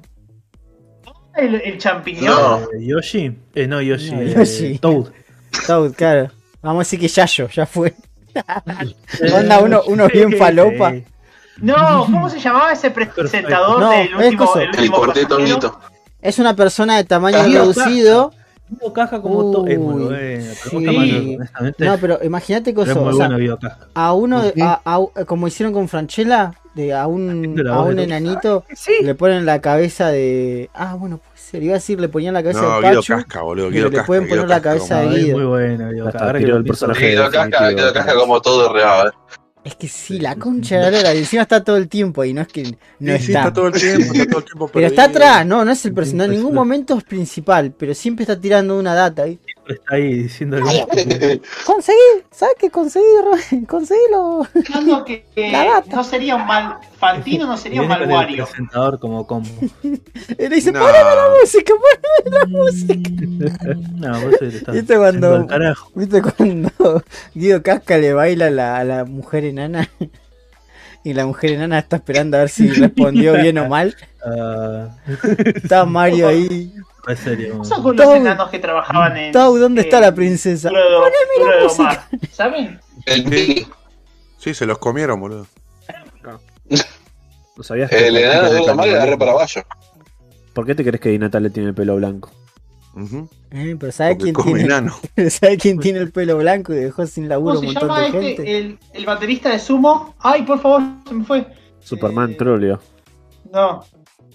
El, el champiñón. No. Eh, ¿Yoshi? Eh, no, Yoshi. No, eh, Yoshi. Toad. Toad, claro. Vamos a decir que Yayo, ya fue. *laughs* Onda uno, uno bien falopa. No, ¿cómo se llamaba ese presentador No, del es último, el El último? Ñito. Es una persona de tamaño reducido. Caja como Toad. Es muy Uy, bueno. Sí. No, pero imagínate pero cosa, es muy o sea, a uno, de- Ujú. a- a- como hicieron con Franchella, de a un, la a un de Toad. enanito, le ponen la cabeza de. Ah, bueno, puede ser. Iba a decir, le ponían la cabeza No, de Guido Pachu. Casca, boludo. Guido le pueden Guido poner la Casca cabeza como- de Guido. muy bueno. Guido Casca. Guido Casca como todo reado. Es que sí, la concha de la encima está todo el tiempo y no es que no Sí, sí, está. está todo el tiempo, está todo el tiempo *laughs* Pero está atrás, no, no es el personaje. En ningún momento es principal, pero siempre está tirando una data. ¿eh? Siempre está ahí diciendo. Conseguí, ¿sabes qué conseguí? *laughs* Conseguílo. Que, que La data. no sería un mal. Fantino no sería un mal Wario. presentador como combo. *laughs* Y le dice, No. poneme la música, poneme la música. *laughs* No, vos estás ¿Viste cuando-. ¿Viste cuando Guido Casca le baila a la, a la mujer enana? Y la mujer enana está esperando a ver si respondió bien o mal. Ah, Está Mario ahí. en serio. Son con los Tau. enanos que trabajaban en. Tau, ¿dónde está eh, la princesa? Duro de música. ¿Saben? El Sí, se los comieron, boludo. ¿No sabías que el por qué enano de la Natale- agarré paraguayo. ¿Por qué te crees que Di Natale tiene el pelo blanco? Eh, pero ¿sabe Porque quién, tiene, enano. *laughs* ¿sabe quién tiene el pelo blanco y dejó sin laburo ¿Cómo un se montón llama de este? gente? El, el baterista de Sumo. Ay, por favor, se me fue. Superman Eh, Trolio. No.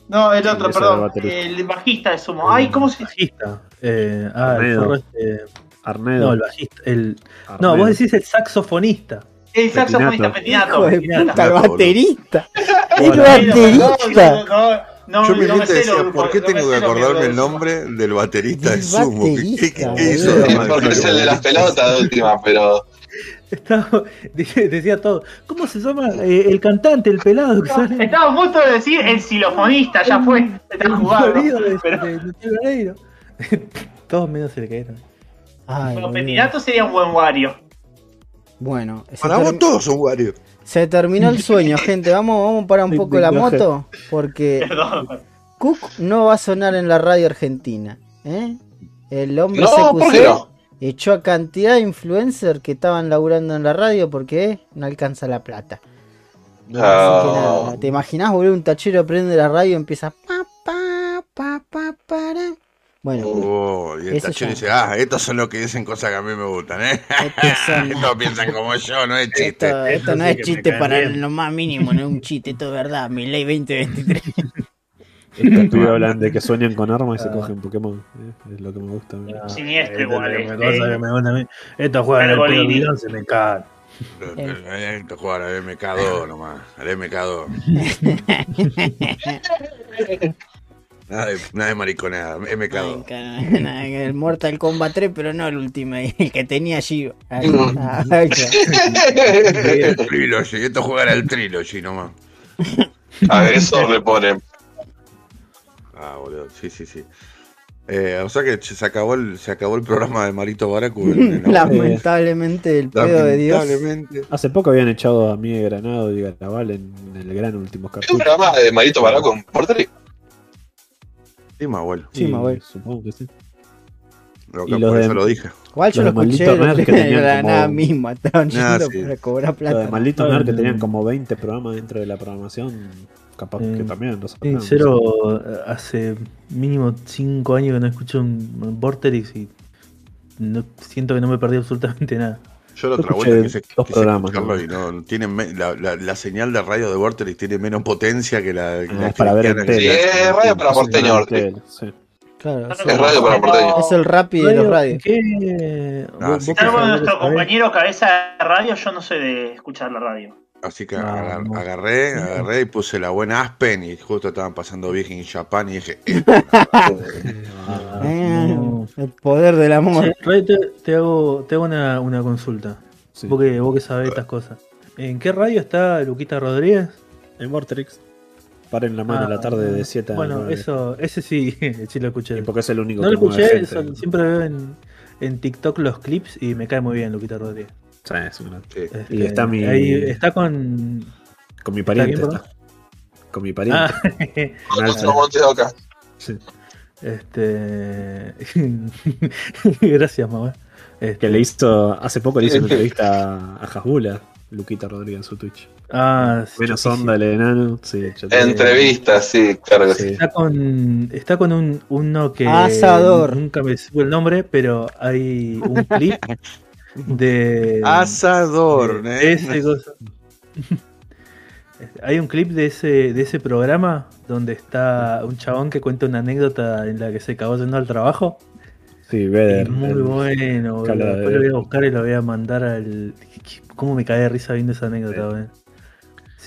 No, el otro, el perdón. El bajista de Sumo. Ay, ¿cómo se Bajista. Eh, ah, Arnedo. este- Arnedo. No, el bajista. El... No, vos decís el saxofonista. El saxofonista Petinato. Petinato. Hijo de Petinato. puta, el baterista. *laughs* El baterista. No, no, no, Yo no me mente sé decía, ¿por qué no tengo que acordarme el nombre del baterista de Sumo? ¿Qué, qué- qué- hizo? Sí, porque es el de las pelotas de última, pero. Estaba- decía todo. ¿Cómo se llama? Eh, el cantante, el pelado que sale. Estaba a punto de decir el xilofonista, ya fue. Está de, Pero, de- de Lareiro. *laughs* Todos menos el que era. Ay, boludo. Petinato sería un buen Wario. Bueno, Para vos todos son Wario. Se terminó el sueño, *laughs* gente. Vamos, vamos a parar un poco la moto. Porque Perdón. Cook no va a sonar en la radio argentina. ¿eh? El hombre No, ¿por CQC qué no? echó a cantidad de influencers que estaban laburando en la radio porque no alcanza la plata. Así que nada, ¿Te imaginás, boludo? Un tachero prende la radio y empieza. Pa, Bueno, Oh, y el ya. dice, ah, estos son los que dicen cosas que a mí me gustan, ¿eh? *laughs* estos son- *laughs* Estos piensan como yo, no es chiste. esto, esto no sí es chiste para bien. lo más mínimo, no es un chiste, esto es verdad. Mi ley 2023. Estos pibes hablan de que sueñan con armas y se Ah. cogen Pokémon. ¿eh? Es lo que me gusta. a mí. Siniestro Esto igual, es eh. una cosa que me gusta a mí. Estos juegan el Pergolini. Pegolidón, se me cagan. Esto juega al MK2 nomás, al MK2. *laughs* Nada de, nada de mariconada, Ay, MK2. cara, el Mortal Kombat 3, pero no el último, el que tenía allí. Ay, ay, *laughs* El Trilogy, esto juega al Trilogy nomás. Agresor le ponen. Ah, boludo, sí, sí, sí. Eh, o sea que se acabó el, se acabó el programa de Marito Baracu. en- en- *laughs* Lamentablemente, el pedo de Dios. Hace poco habían echado a Miguel Granado y Garabal en, en el gran último ¿Es un capítulo. programa de Marito Baraco en Porteri? Sí, más bueno. Sí, Y Manuel. Supongo que sí. Lo Y que los por de- eso lo dije. Igual yo lo Los de escuché Maldito Nerd de que tenían la como- nada misma. Estaban Ah, yendo sí. para cobrar de plata. Malditos No, Nerd que tenían como 20 programas dentro de la programación. Capaz que Eh, también los Sí, sacaron, cero, eh, hace mínimo 5 años que no escucho un Vorterix y no, siento que no me perdí absolutamente nada. Yo la otra vuelta quise, dos quise programas, ¿no? y no, tienen me- la, la, la señal de radio de Vorterix tiene menos potencia que la, Ah, la es para ver que- tele. Sí, es radio para porteño, sí. Claro, es, Es radio para porteño. es el rapi de los radios. ¿Qué? Ah, ¿Vos- sí, nuestro compañero cabeza de radio, yo no sé de escuchar la radio. Así que No, agar- no. agarré, agarré y puse la buena Aspen y justo estaban pasando Big in Japan y dije, *laughs* eh, Ah, no. el poder del amor. Ray, te, te hago, te hago una, una consulta. Sí. Vos, que, vos que sabés estas cosas. ¿En qué radio está Luquita Rodríguez? En Vortex. Paren la mano Ah, a la tarde de 7 a Bueno, 9. eso, ese sí, *laughs* sí lo escuché. Y porque es el único No que lo escuché, gente. eso, siempre veo en, en TikTok los clips y me cae muy bien Luquita Rodríguez. Sí, es una- sí. Este, Y está mi- Ahí está con. Con mi pariente bien, está. Con mi pariente. Ah, Con Alza. Sí. este. *laughs* Gracias, mamá. Este, Que le hizo. Hace poco le hizo una entrevista a Hasbula, Luquita Rodríguez en su Twitch. Ah, sí, Menos onda el enano. Sí, Entrevista, sí, claro que sí. Sí. Está con, está con un, uno que Asador. nunca me supo el nombre, pero hay un clip de Asador, de ¿eh? ese cosa. Hay un clip de ese, de ese programa donde está un chabón que cuenta una anécdota en la que se acabó yendo al trabajo. Sí, Vedder. Es muy el- bueno, Después lo voy a buscar y lo voy a mandar al. ¿Cómo me cae de risa viendo esa anécdota?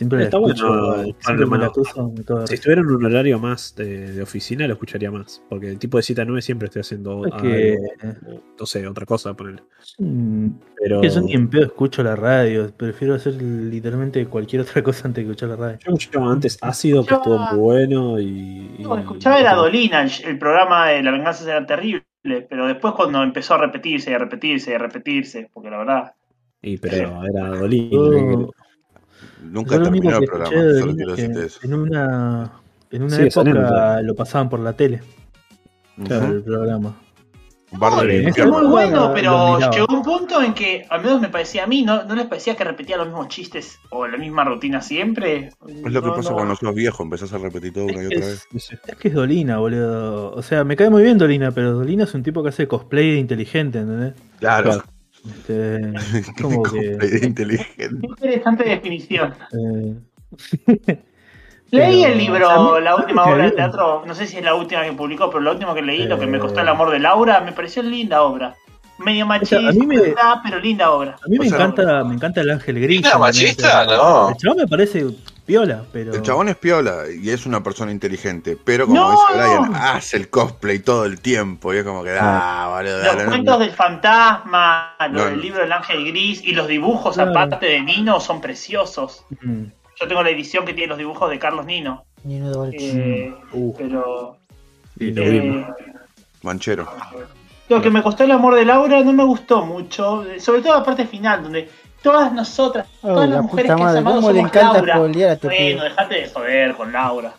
Siempre la Está escucho, bueno, siempre Pablo, me la bueno. cruzo, me cago de Si estuviera en un horario más de, de oficina, lo escucharía más. Porque el tipo de 7 a 9 siempre estoy haciendo Es que, algo, o, no sé, otra cosa, ponerle. Pero que yo ni en pedo escucho la radio, prefiero hacer literalmente cualquier otra *laughs* cosa antes que escuchar la radio. yo escuchaba antes Ácido, que estuvo muy bueno. Y, y- escuchaba era Dolina, el, programa de La venganza era terrible, pero después cuando empezó a repetirse y a repetirse y a repetirse, porque la verdad. y, pero era Dolina. Yo- Nunca Yo terminó el programa, de solo quiero decirte eso. en una, en una época lo pasaban por la tele, Ujú. el programa. De es muy bueno, pero llegó un punto en que, al menos me parecía a mí, ¿no, no les parecía que repetía los mismos chistes o la misma rutina siempre? Es lo que pasa no. cuando sos viejo, empezás a repetir todo una y otra vez. Es, que es Dolina, boludo. O sea, me cae muy bien Dolina, pero Dolina es un tipo que hace cosplay inteligente, ¿entendés? Claro. Este, *laughs* es como que. Cosplay inteligente. Interesante definición. eh, *laughs* Leí Pero, el libro, la última me obra de teatro, no sé si es la última que publicó, pero la última que leí, lo que me costó el Eh. amor de Laura, me pareció linda obra. Medio machista, a mí me- pero linda obra. a mí me O sea, encanta, me encanta el ángel gris. ¿Era machista? No. El chaval me parece piola, pero. El chabón es piola y es una persona inteligente, pero como No, dice Brian, no. hace el cosplay todo el tiempo y es como que, ah, boludo, Los dale, no- cuentos del fantasma, lo No, del no. libro del ángel gris y los dibujos Claro. aparte de Nino son preciosos. Mm, Yo tengo la edición que tiene los dibujos de Carlos Nino. Nino Dolce. eh, uh, pero Y lo eh, manchero. Lo que me costó el amor de Laura no me gustó mucho, sobre todo la parte final, donde todas nosotras, Oh, todas la las mujeres puta que has madre, amado ¿cómo le somos encanta Laura. este Bueno, pibe? dejate de joder con Laura.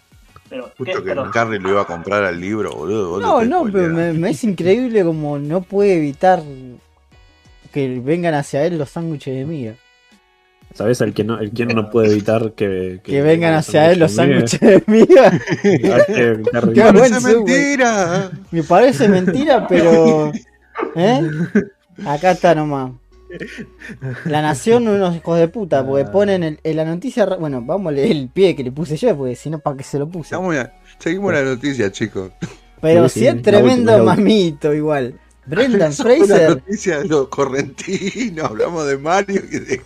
Pero, ¿qué? Justo que Carrie lo iba a comprar al libro, boludo. No, no, pero me, me es increíble como no puede evitar que vengan hacia él los sándwiches de miga. ¿Sabes? El que no, el que no puede evitar que, Que, vengan hacia él los sándwiches de miga. *laughs* *laughs* Qué ¡Parece mentira! Me parece mentira, pero. ¿Eh? Acá está nomás. La nación, unos hijos de puta, porque ponen el- en la noticia. Bueno, vamos a leer el pie que le puse yo, porque si no, ¿para qué se lo puse? Estamos ya- Seguimos la noticia, chicos. Pero Sí, es tremendo última, mamito, igual. *laughs* Brendan Fraser. noticia de los correntinos. Hablamos de Mario. y de-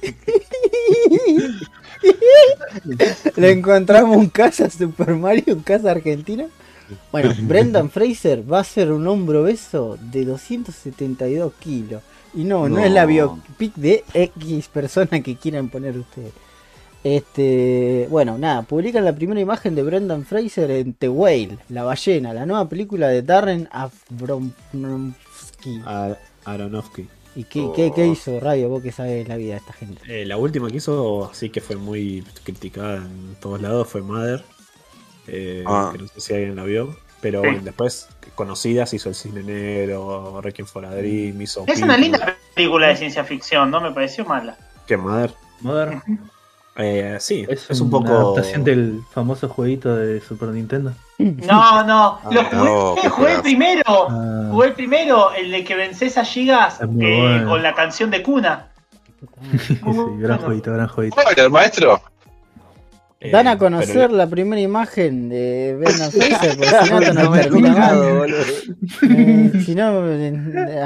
*laughs* Le encontramos un casa Super Mario, un casa argentina. Bueno, *laughs* Brendan Fraser va a ser un hombro obeso de 272 kilos. Y no, no, No. es la biopic de X persona que quieran poner ustedes. Este, bueno, nada, publican la primera imagen de Brendan Fraser en The Whale, La ballena, la nueva película de Darren Aronofsky. A Aronofsky. ¿Y qué, qué, qué Oh. hizo Radio? Vos que sabés la vida de esta gente. Eh, la última que hizo, sí que fue muy criticada en todos lados, fue Mother. eh, Ah. Que no sé si alguien la vio. Pero Sí. bueno, después, conocidas, hizo El Cisne Negro, Requiem for a Dream, hizo. Es una linda película de ciencia ficción, no me pareció mala. ¿Qué Mother? Modern. Eh, sí, Es, es, un una poco. adaptación del famoso jueguito de Super Nintendo. No, no, lo jugué, no, jugué el primero. Ah. Jugué el primero, el de que vences a Gigas eh, bueno. con la canción de Cuna. *laughs* sí, gran bueno. jueguito, gran jueguito. Spoiler, maestro. Eh, Dan a pero conocer la primera imagen de Brendan *laughs* Fraser, porque si no, esto no termina. Eh, si no, eh,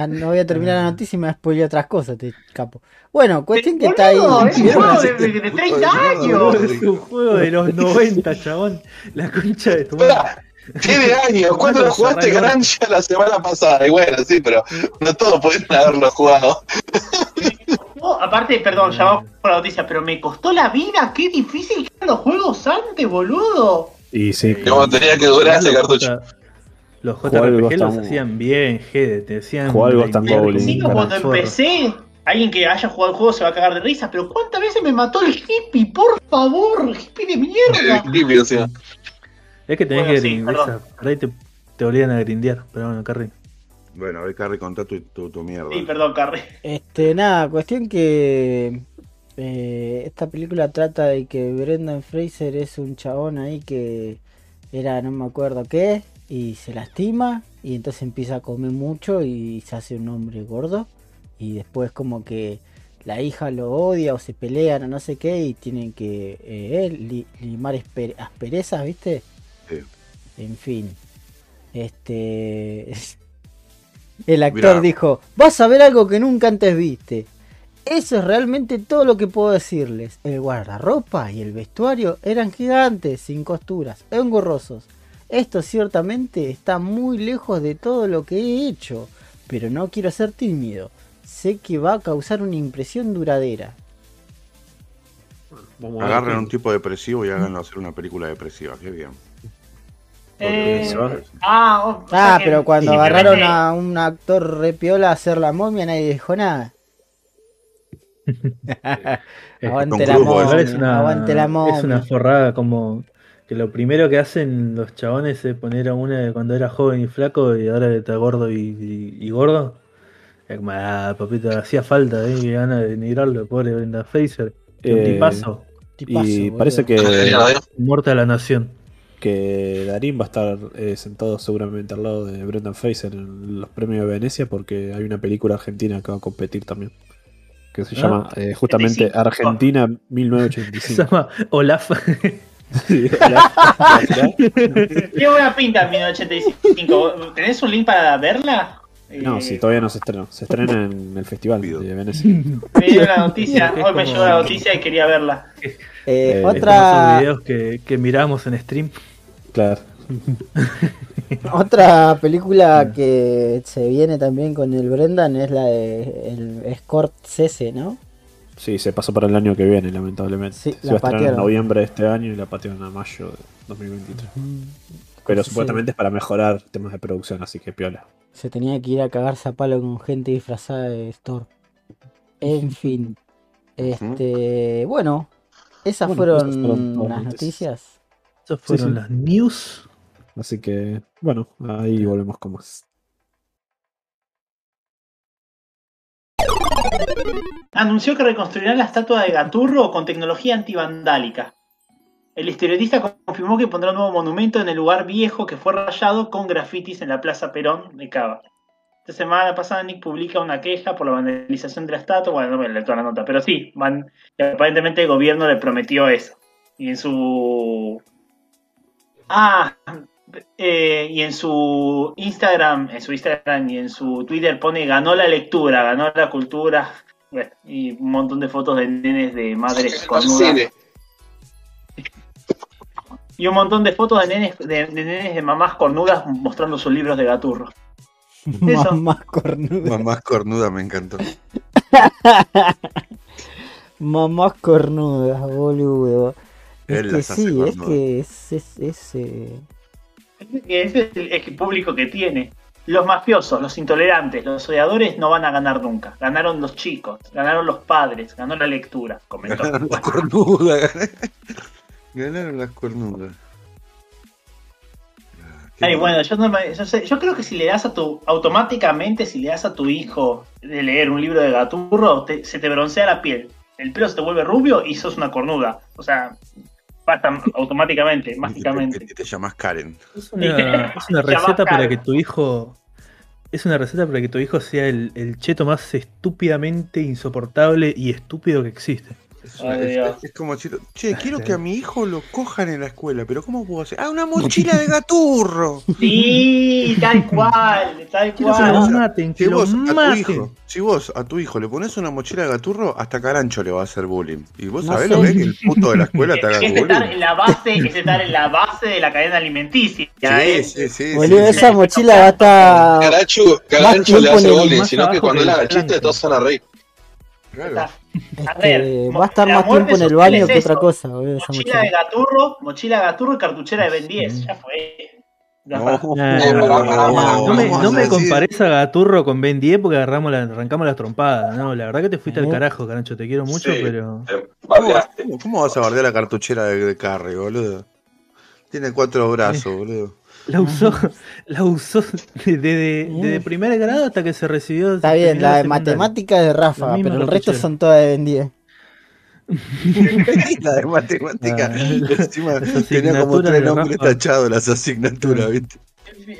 no voy a terminar la noticia y me voy a spoilear otras cosas, te capo. Bueno, cuestión que está ahí. Es un juego de, de- de 30 años. Es un juego de los 90, chabón. La concha de tu madre. Tiene años. ¿Cuándo lo jugaste. Grancha la semana pasada? Y bueno, sí, pero no todos pudieron haberlo jugado. Aparte, perdón, ya vamos por la noticia, pero me costó la vida. Qué difícil que eran los juegos antes, boludo. Y sí, Como tenía que durar ese Los cartucho. Los JRPG los hacían bien, Gede, te decían. Cuando empecé, alguien que haya jugado el juego se va a cagar de risa, pero ¿cuántas veces me mató el hippie? Por favor, hippie de mierda. *laughs* Es que tenés Bueno, que sí, grindar. perdón. por ahí te, te obligan a grindear. Pero bueno, Carry. Bueno, a ver, Carrie, contá tu, tu, tu mierda. Sí, perdón, Carre. Este, nada, cuestión que eh, esta película trata de que Brendan Fraser es un chabón ahí que era, no me acuerdo qué, y se lastima, y entonces empieza a comer mucho y se hace un hombre gordo, y después como que la hija lo odia o se pelean o no sé qué, y tienen que eh, él li- limar asperezas, ¿viste? Sí. En fin. Este. *laughs* El actor Mirá. dijo: Vas a ver algo que nunca antes viste. Eso es realmente todo lo que puedo decirles. El guardarropa y el vestuario eran gigantes, sin costuras, engorrosos. Esto ciertamente está muy lejos de todo lo que he hecho, pero no quiero ser tímido. Sé que va a causar una impresión duradera. Agarren un tipo depresivo y háganlo hacer una película depresiva. Qué bien. Eh, ah, Ah, que- pero cuando agarraron a un actor re piola a hacer la momia nadie dijo nada. *laughs* aguante la momia, es una, aguante la momia. es una forrada como que lo primero que hacen los chabones es poner a una de cuando era joven y flaco y ahora está gordo y, y- y gordo. Es como, ah, papito, hacía falta, eh, que gana de denigrarlo, pobre Brenda Fraser. Un Eh, tipazo, Tipazo, Y boludo. parece que, Genial, muerte a la nación. Que Darín va a estar eh, sentado seguramente al lado de Brendan Fraser en los premios de Venecia porque hay una película argentina que va a competir también. Que se Ah. llama eh, justamente 85. Argentina *laughs* Se 1985. llama Olaf. *laughs* Sí, *laughs* hola. Tiene buena pinta en 1985. ¿Tenés un link para verla? No, Eh, sí, todavía no se estrenó. Se estrena en el festival Pido. de Venecia. Me dio la noticia, hoy me llegó la noticia y quería verla. Eh, Eh, otra, esos videos que, que miramos en stream. Claro. *laughs* otra película que se viene también con el Brendan es la de el Scorsese, ¿no? Sí, se pasó para el año que viene, lamentablemente. Sí, se la va a estrenar en noviembre de este año y la patearon a mayo de 2023. Pero Sí. supuestamente es para mejorar temas de producción, así que piola. Se tenía que ir a cagarse a palo con gente disfrazada de Thor. En *laughs* fin. Este, bueno, esas Bueno, fueron, fueron las noticias. Esas fueron sí. las news. Así que, bueno, ahí volvemos con más. Anunció que reconstruirán la estatua de Gaturro con tecnología antivandálica. El historietista confirmó que pondrá un nuevo monumento en el lugar viejo que fue rayado con grafitis en la Plaza Perón de Cava. Esta semana pasada Nick publica una queja por la vandalización de la estatua. Bueno, no me leí toda la nota, pero sí, van, aparentemente el gobierno le prometió eso. Y en su. Ah, eh, y en su Instagram, en su Instagram y en su Twitter pone ganó la lectura, ganó la cultura. Bueno, y un montón de fotos de nenes de madres con y un montón de fotos de nenes de, de nenes de mamás cornudas mostrando sus libros de gaturro. *laughs* Eso. Mamás cornudas. Mamás cornuda me encantó. *laughs* Mamás cornudas, boludo. Es que sí, es que es, es, es, eh, Ese es el, el público que tiene. Los mafiosos, los intolerantes, los odiadores no van a ganar nunca. Ganaron los chicos, ganaron los padres, ganó la lectura, comentó. Ganaron las cornudas. *laughs* Ganaron las cornudas. Ah, Ay, bueno. bueno, yo, no me- yo, sé- yo creo que si le das a tu, automáticamente, si le das a tu hijo de leer un libro de Gaturro, te- se te broncea la piel, el pelo se te vuelve rubio y sos una cornuda. O sea, pasa automáticamente, Y te- mágicamente. y te llamas Karen. Es *laughs* una, es una Llamás receta para que tu hijo. Es una receta para que tu hijo sea el, el cheto más estúpidamente insoportable y estúpido que existe. Es, una- es- es como chito. Che, quiero que a mi hijo lo cojan en la escuela, pero ¿cómo puedo hacer? ¡Ah, una mochila de gaturro! Sí, tal cual, tal Quiero que cual. lo maten, Si lo vos, a tu hijo, si vos a tu hijo le pones una mochila de gaturro, hasta Carancho le va a hacer bullying. Y vos No sabés sé. lo que es que el puto de la escuela te *laughs* haga Es estar en bullying. la base, es estar en la base de la cadena alimenticia. Sí, ¿eh? sí, sí. Boludo, sí, sí. esa mochila va a estar. Caracho, Carancho le hace bullying, sino que cuando él haga el chiste todos van a reír. Claro. A Este, ver, va a estar más tiempo en el baño que otra cosa, boludo, esa Mochila mochila. de Gaturro, mochila de Gaturro y cartuchera de Ben 10. Ya fue. Ya No, Eh, me, compares a Gaturro con Ben 10 porque agarramos la, arrancamos las trompadas. No, la verdad que te fuiste Eh. al carajo, Carancho. Te quiero mucho, Sí. pero. Eh, ¿Cómo, cómo- cómo vas a bardear la cartuchera de, de Carry, boludo? Tiene cuatro brazos, boludo. *laughs* La usó, la usó desde de, de primer grado hasta que se recibió. Está bien, la de matemática es de Rafa, pero el resto son todas de Ben 10. *laughs* la de matemática. Ah, Encima tenía como tres nombres tachados las asignaturas, ¿viste?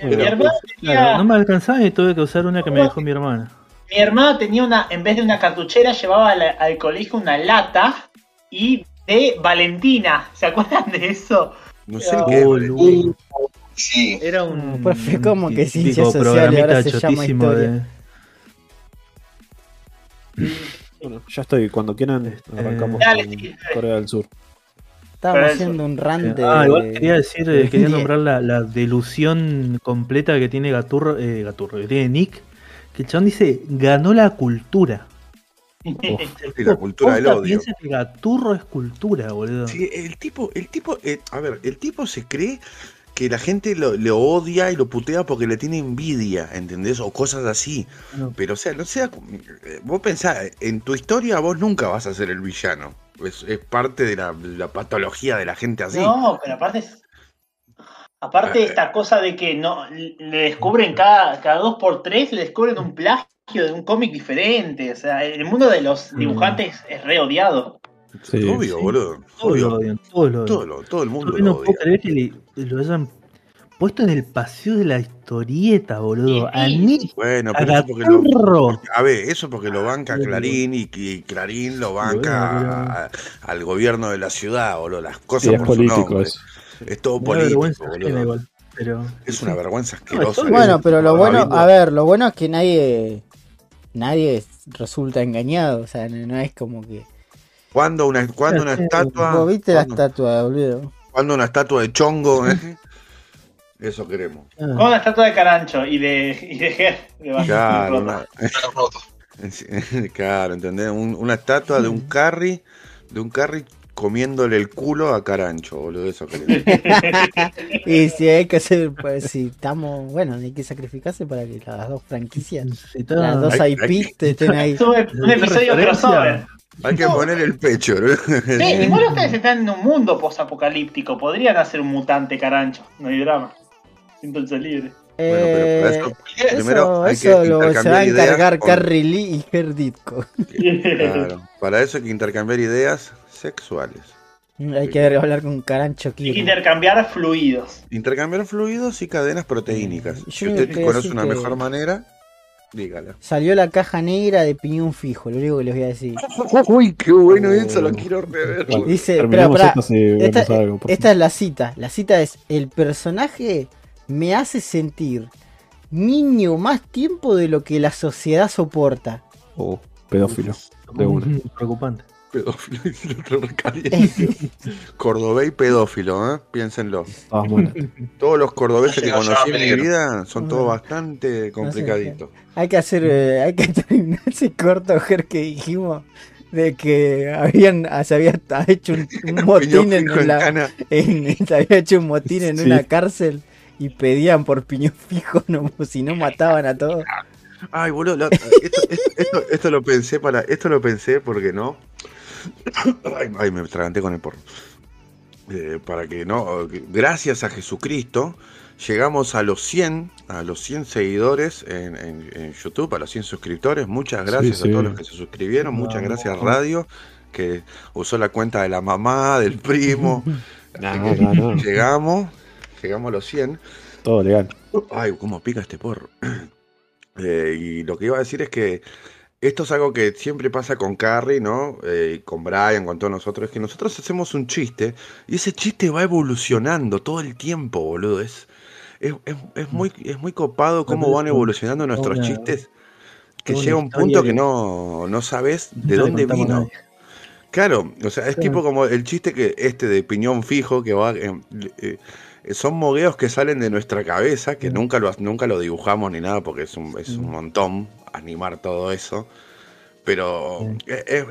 Mi hermana tenía, no me alcanzaba y tuve que usar una que me dejó mi hermana. mi hermana tenía una, en vez de una cartuchera, llevaba al, al colegio una lata y de Valentina. ¿Se acuerdan de eso? No sé Oh, qué. boludo. Sí. Era un. Pues fue como que ciencia social y ahora se llama chotísimo historia. de- Bueno, ya estoy. Cuando quieran, Este, arrancamos Dale, con sí. Corea del Sur. Estábamos Pero haciendo un rant de. Ah, igual quería decir, eh, quería nombrar la, la delusión completa que tiene Gaturro, eh, Gaturro, que tiene Nick, que el chabón dice, ganó la cultura. *laughs* Y la cultura del odio. Piensa que Gaturro es cultura, boludo. Sí, el tipo, el tipo, eh, a ver, el tipo se cree que la gente lo, le odia y lo putea porque le tiene envidia, ¿entendés? O cosas así. No. Pero, o sea, no sea, eh, vos pensás, en tu historia vos nunca vas a ser el villano. Es, es parte de la, la patología de la gente así. No, pero aparte es- Aparte Eh. esta cosa de que no le descubren cada, cada dos por tres, le descubren un plagio de un cómic diferente. O sea, el mundo de los Mm. dibujantes es re odiado. Sí. obvio, sí. boludo. Todos lo odian, todos lo odian. Todo, lo- todo el mundo Yo no lo puedo odia. creer que le- lo hayan puesto en el paseo de la historieta, boludo. A Sí. Nick, Bueno, a pero eso porque lo, Gaturro. A ver, eso porque lo banca Clarín y, y Clarín lo banca a- al gobierno de la ciudad, boludo. Las Sí, cosas es por su político eso. Es todo político, boludo. igual, pero- Es una vergüenza asquerosa. Bueno, es- pero lo bueno, a ver, lo bueno es que nadie. Nadie resulta engañado. O sea, no, no es como que. ¿Cuándo una, cuándo una estatua? Vos viste la ¿Cuándo, estatua, boludo. cuándo una estatua de chongo? eh? Eso queremos. Ah, Con la estatua de Carancho y de, y de Ger. de Bastante Claro, una- *laughs* claro, ¿entendés? Un- una estatua de un carry, de un carry comiéndole el culo a Carancho, boludo. Eso queremos. *laughs* Y si hay que hacer, pues si estamos, bueno, hay que sacrificarse para que las dos franquicias, sí, las dos Hay- IPs estén ahí. *laughs* Un, episodio crossover. Hay que poner el pecho, ¿no? Sí, *laughs* igual ustedes están en un mundo posapocalíptico. Podrían hacer un mutante Carancho. No hay drama. Siéntanse libres. Bueno, pero para Eh, eso, primero eso hay eso que lo, se va a intercambiar ideas encargar con- Carrie Lee y Gerditko. Claro, para eso hay que intercambiar ideas sexuales. Hay que hablar con Carancho Hay que intercambiar fluidos. Intercambiar fluidos y cadenas proteínicas. Yo Si usted conoce una que- mejor manera, Salió la caja negra de piñón fijo, lo único que les voy a decir. *laughs* Uy, qué bueno eso, lo quiero rever. Dice, terminamos pero, esto si Esta, algo. por esta es la cita. La cita es: El personaje me hace sentir niño más tiempo de lo que la sociedad soporta. Oh, pedófilo. De una. Preocupante. Pedófilo *laughs* y el otro recaliente. *laughs* Cordobés pedófilo, ¿eh? Piénsenlo. Buenas. Todos los cordobeses que conocí en mi vida son todos No. bastante complicaditos. Hay que hacer, eh, hay que terminar ese corto, Ger, que dijimos de que habían, se había hecho un, un *laughs* motín en, Piñón fijo en la, cana. en- se había hecho un motín en Sí. una cárcel y pedían por piñón fijo, no, si no mataban a todos. Ay, boludo, la- esto, esto, esto- esto lo pensé para. Esto lo pensé porque no. *coughs* Ay, ay, me traganté con el porro. Eh, para que no. Gracias a Jesucristo. Llegamos a los 100, a los 100 seguidores en, en- en YouTube, a los 100 suscriptores. Muchas gracias Sí, sí. a todos los que se suscribieron. Muchas gracias Radio, que usó la cuenta de la mamá, del primo. *laughs* No, no, no. Llegamos, llegamos a los 100. Todo legal. Ay, cómo pica este porro. *coughs* Eh, y lo que iba a decir es que esto es algo que siempre pasa con Carrie, ¿no? Eh, y con Brian, con todos nosotros, es que nosotros hacemos un chiste y ese chiste va evolucionando todo el tiempo, boludo. Es, es, es- es muy, es muy copado cómo van evolucionando nuestros una- chistes. Que llega un punto que no, no sabes de No dónde vino. Claro, o sea, es Claro. tipo como el chiste que este de piñón fijo que va eh, eh, son mogueos que salen de nuestra cabeza, que nunca lo nunca lo dibujamos ni nada porque es un, es un montón animar todo eso. Pero Mm.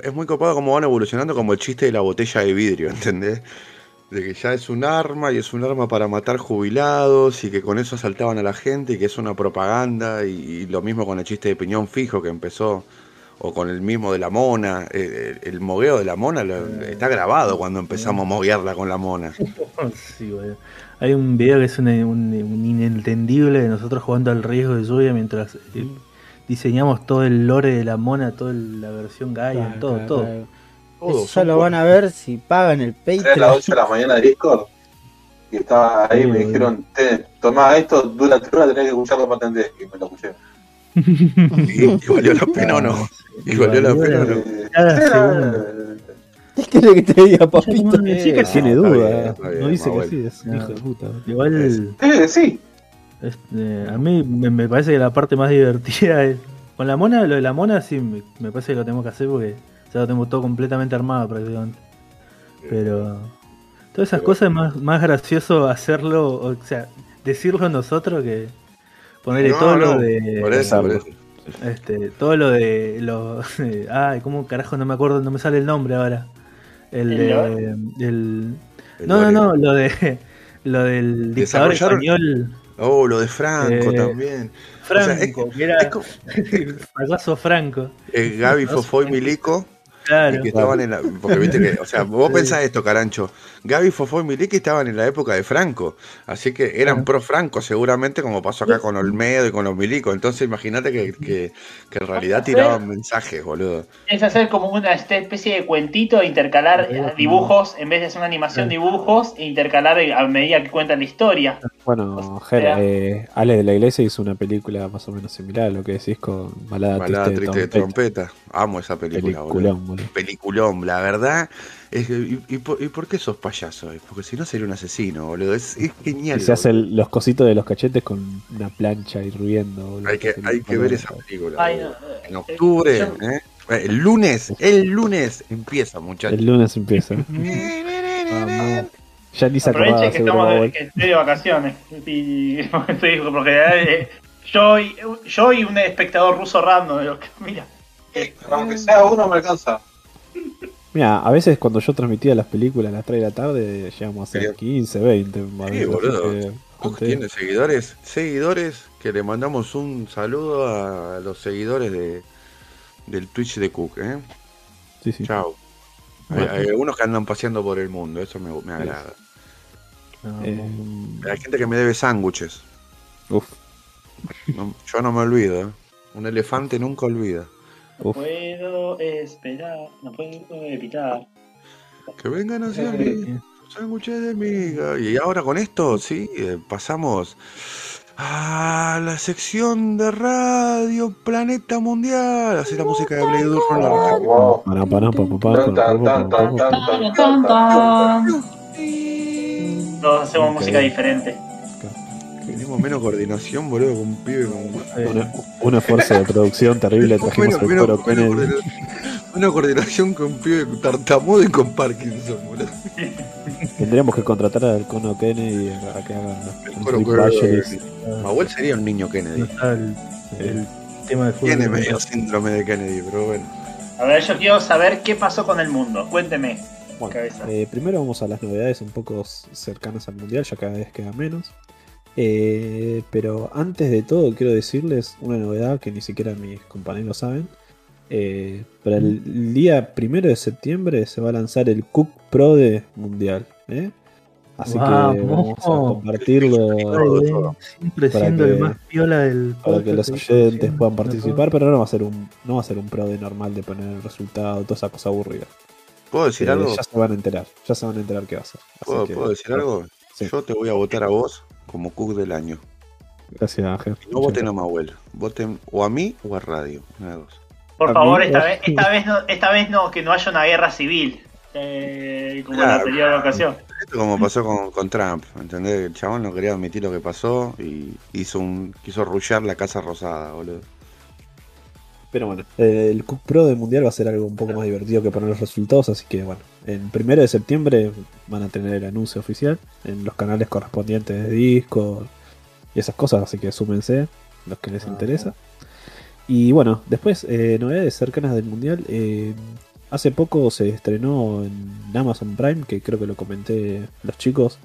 es, muy copado como van evolucionando como el chiste de la botella de vidrio, *laughs* ¿entendés? De que ya es un arma y es un arma para matar jubilados y que con eso asaltaban a la gente y que es una propaganda y, y lo mismo con el chiste de piñón fijo que empezó o con el mismo de la mona, eh, el, el mogueo de la mona lo- está grabado cuando empezamos a moguearla con la mona. *laughs* Sí. Hay un video que es un, un- un inentendible de nosotros jugando al riesgo de lluvia mientras eh, diseñamos todo el lore de la mona, toda la versión Gaia, Claro, todo, claro, todo. claro. Eso lo van a ver si pagan el Era las Patreon. 8 de la mañana de Discord. Y estaba ahí, me Sí, dijeron, "Te, tomá esto, dura tres horas, tenés que escucharlo para entender. Y me lo escuché. *laughs* ¿Y, y valió la pena o no? *laughs* ¿Y valió la pena o no? Cada era- segundo. *laughs* ¿Qué querés que te diga, papito? No, sí que Eh, tiene está duda. bien, está bien, no dice que sí, es un No. hijo de puta. Igual Eh, sí. este, a mí me, me parece que la parte más divertida es Con la mona, lo de la mona sí me, me parece que lo tenemos que hacer porque ya lo tengo todo completamente armado prácticamente. Pero todas esas Pero- cosas es más, más gracioso hacerlo, o sea, decirlo nosotros que ponerle No, todo no, lo de Por eso, por eso. este, todo lo de los *laughs* ay, cómo carajo no me acuerdo, no me sale el nombre ahora. El ¿El de el El No, no, no, lo de *laughs* lo del dictador español Oh, lo de Franco Eh, también. Franco, O sea, es- que era Es como- *laughs* payaso Franco. eh, Gaby, Fofó y Milico Claro. Y que estaban en la. Porque viste que. O sea, vos *laughs* Sí. pensás esto, Carancho. Gaby, Fofó y Miliki estaban en la época de Franco. Así que eran Claro. pro Franco, seguramente, como pasó acá con Olmedo y con los Milicos. Entonces, imagínate que, que, que en realidad tiraban mensajes, boludo. Es hacer como una especie de cuentito, intercalar eh, dibujos, en vez de hacer una animación, dibujos, e intercalar a medida que cuentan la historia. Bueno, Ger, sea- eh, Ale de la Iglesia hizo una película más o menos similar a lo que decís con Balada, Balada Triste, triste de Trompeta. trompeta. Amo esa película, boludo. Peliculón, boludo. Peliculón, la verdad. Es y, y por, y por qué sos payaso? Porque si no sería un asesino, boludo. Es, es genial. Y se hace boludo. el- los cositos de los cachetes con una plancha hirviendo. boludo. Hay que, hay que ver esa película. Ay, no, eh, En octubre, yo- ¿eh? El lunes, el lunes empieza, muchachos. El lunes empieza. *laughs* Ya ni se acordaba, Aprovechen que estamos de, que estoy de vacaciones. Y *laughs* estoy, por lo general, eh, yo, y, yo y un espectador ruso random. Mira, Aunque sea uno me alcanza. *laughs* Mira, a veces cuando yo transmitía las películas a las 3 de la tarde, llegamos a ser Sería- 15, 20. más Sí, boludo. que, tiene seguidores, seguidores que le mandamos un saludo a los seguidores de del Twitch de Cook, ¿eh? sí, sí. Chao. Hay, algunos que andan paseando por el mundo, eso me, me agrada. No, Eh, Hay gente que me debe sándwiches. uf, No- yo no me olvido, ¿eh? Un elefante nunca olvida. Uf. puedo esperar, no puedo evitar. Que vengan hacia eh, mí, sándwiches de miga. Y ahora con esto, sí, eh, pasamos a la sección de radio Planeta Mundial. Así la música de Blade. Todos hacemos música diferente. Menos coordinación, boludo, con un pibe con. Una- Un esfuerzo de producción terrible, *laughs* trajimos Menos- el menos- coro menos Una coordinación con un pibe tartamudo y con Parkinson, boludo. Tendríamos que contratar al cono Kennedy a que haga. Mahuel sería un niño Kennedy. no está el, el tema de fútbol. Tiene medio síndrome de Kennedy, pero bueno. A ver, yo quiero saber qué pasó con el mundo. Cuénteme. Bueno, Cabeza. eh, primero vamos a las novedades un poco cercanas al mundial, ya cada vez queda menos. Eh, pero antes de todo, quiero decirles una novedad que ni siquiera mis compañeros saben. Eh, para el día primero de septiembre se va a lanzar el Cook Pro de Mundial. ¿eh? Así que Vamos. a compartirlo. Siempre Para siendo que- el más piola del para que los oyentes puedan participar, pero no va a ser un, no va a ser un pro de normal de poner el resultado, toda esa cosa aburrida. ¿Puedo decir Eh, algo? ya se van a enterar, ya se van a enterar qué va a ser. ¿Puedo, que- puedo decir algo? Sí. Yo te voy a votar a vos como Cook del año. Gracias, Ángel. No voten a Mahuel. Voten o a mí o a Radio. Una de dos. Por A favor, esta vez, esta vez no, esta vez no, que no haya una guerra civil. Eh, como en la anterior ocasión. Esto como pasó con, con Trump, ¿entendés? El chabón no quería admitir lo que pasó y hizo un quiso arrullar la Casa Rosada, boludo. Pero bueno, eh, el Cook Pro del Mundial va a ser algo un poco más divertido que poner los resultados, así que bueno, el primero de septiembre van a tener el anuncio oficial en los canales correspondientes de disco y esas cosas, así que súmense los que les Ah, interesa. Y bueno, después, eh, novedades cercanas del Mundial. eh, hace poco se estrenó en Amazon Prime, que creo que lo comenté los chicos,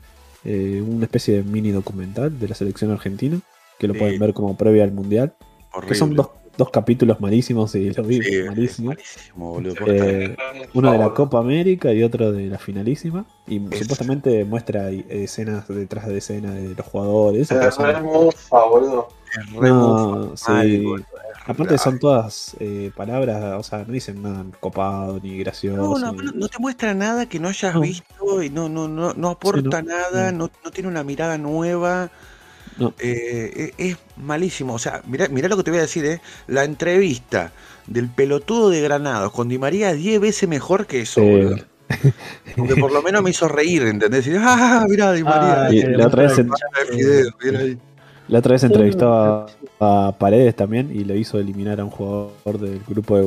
eh, una especie de mini documental de la selección argentina, que lo Sí. pueden ver como previa al Mundial. Horrible. Que son dos, dos capítulos malísimos y lo vi Sí, es malísimo. malísimo, boludo. Eh, uno de la Copa América y otro de la finalísima. Y supuestamente muestra ahí escenas detrás de escenas de los jugadores. Es re mufa, boludo. Es re no, mufa, sí. boludo. Aparte son todas eh, palabras, o sea, no dicen nada copado ni gracioso. No, no, ni- no, no te muestra nada que no hayas No. visto y no, no, no, no aporta nada, no, no tiene una mirada nueva. No. Eh, es, es malísimo. O sea, mirá, mirá lo que te voy a decir, ¿eh? La entrevista del pelotudo de Granados con Di María es 10 veces mejor que eso, Sí. boludo. *laughs* Porque por lo menos me hizo reír, ¿entendés? Y, ah, mirá, Di María. Ah, Y que la otra vez en-. La otra vez entrevistó a, a Paredes también y le hizo eliminar a un jugador del grupo de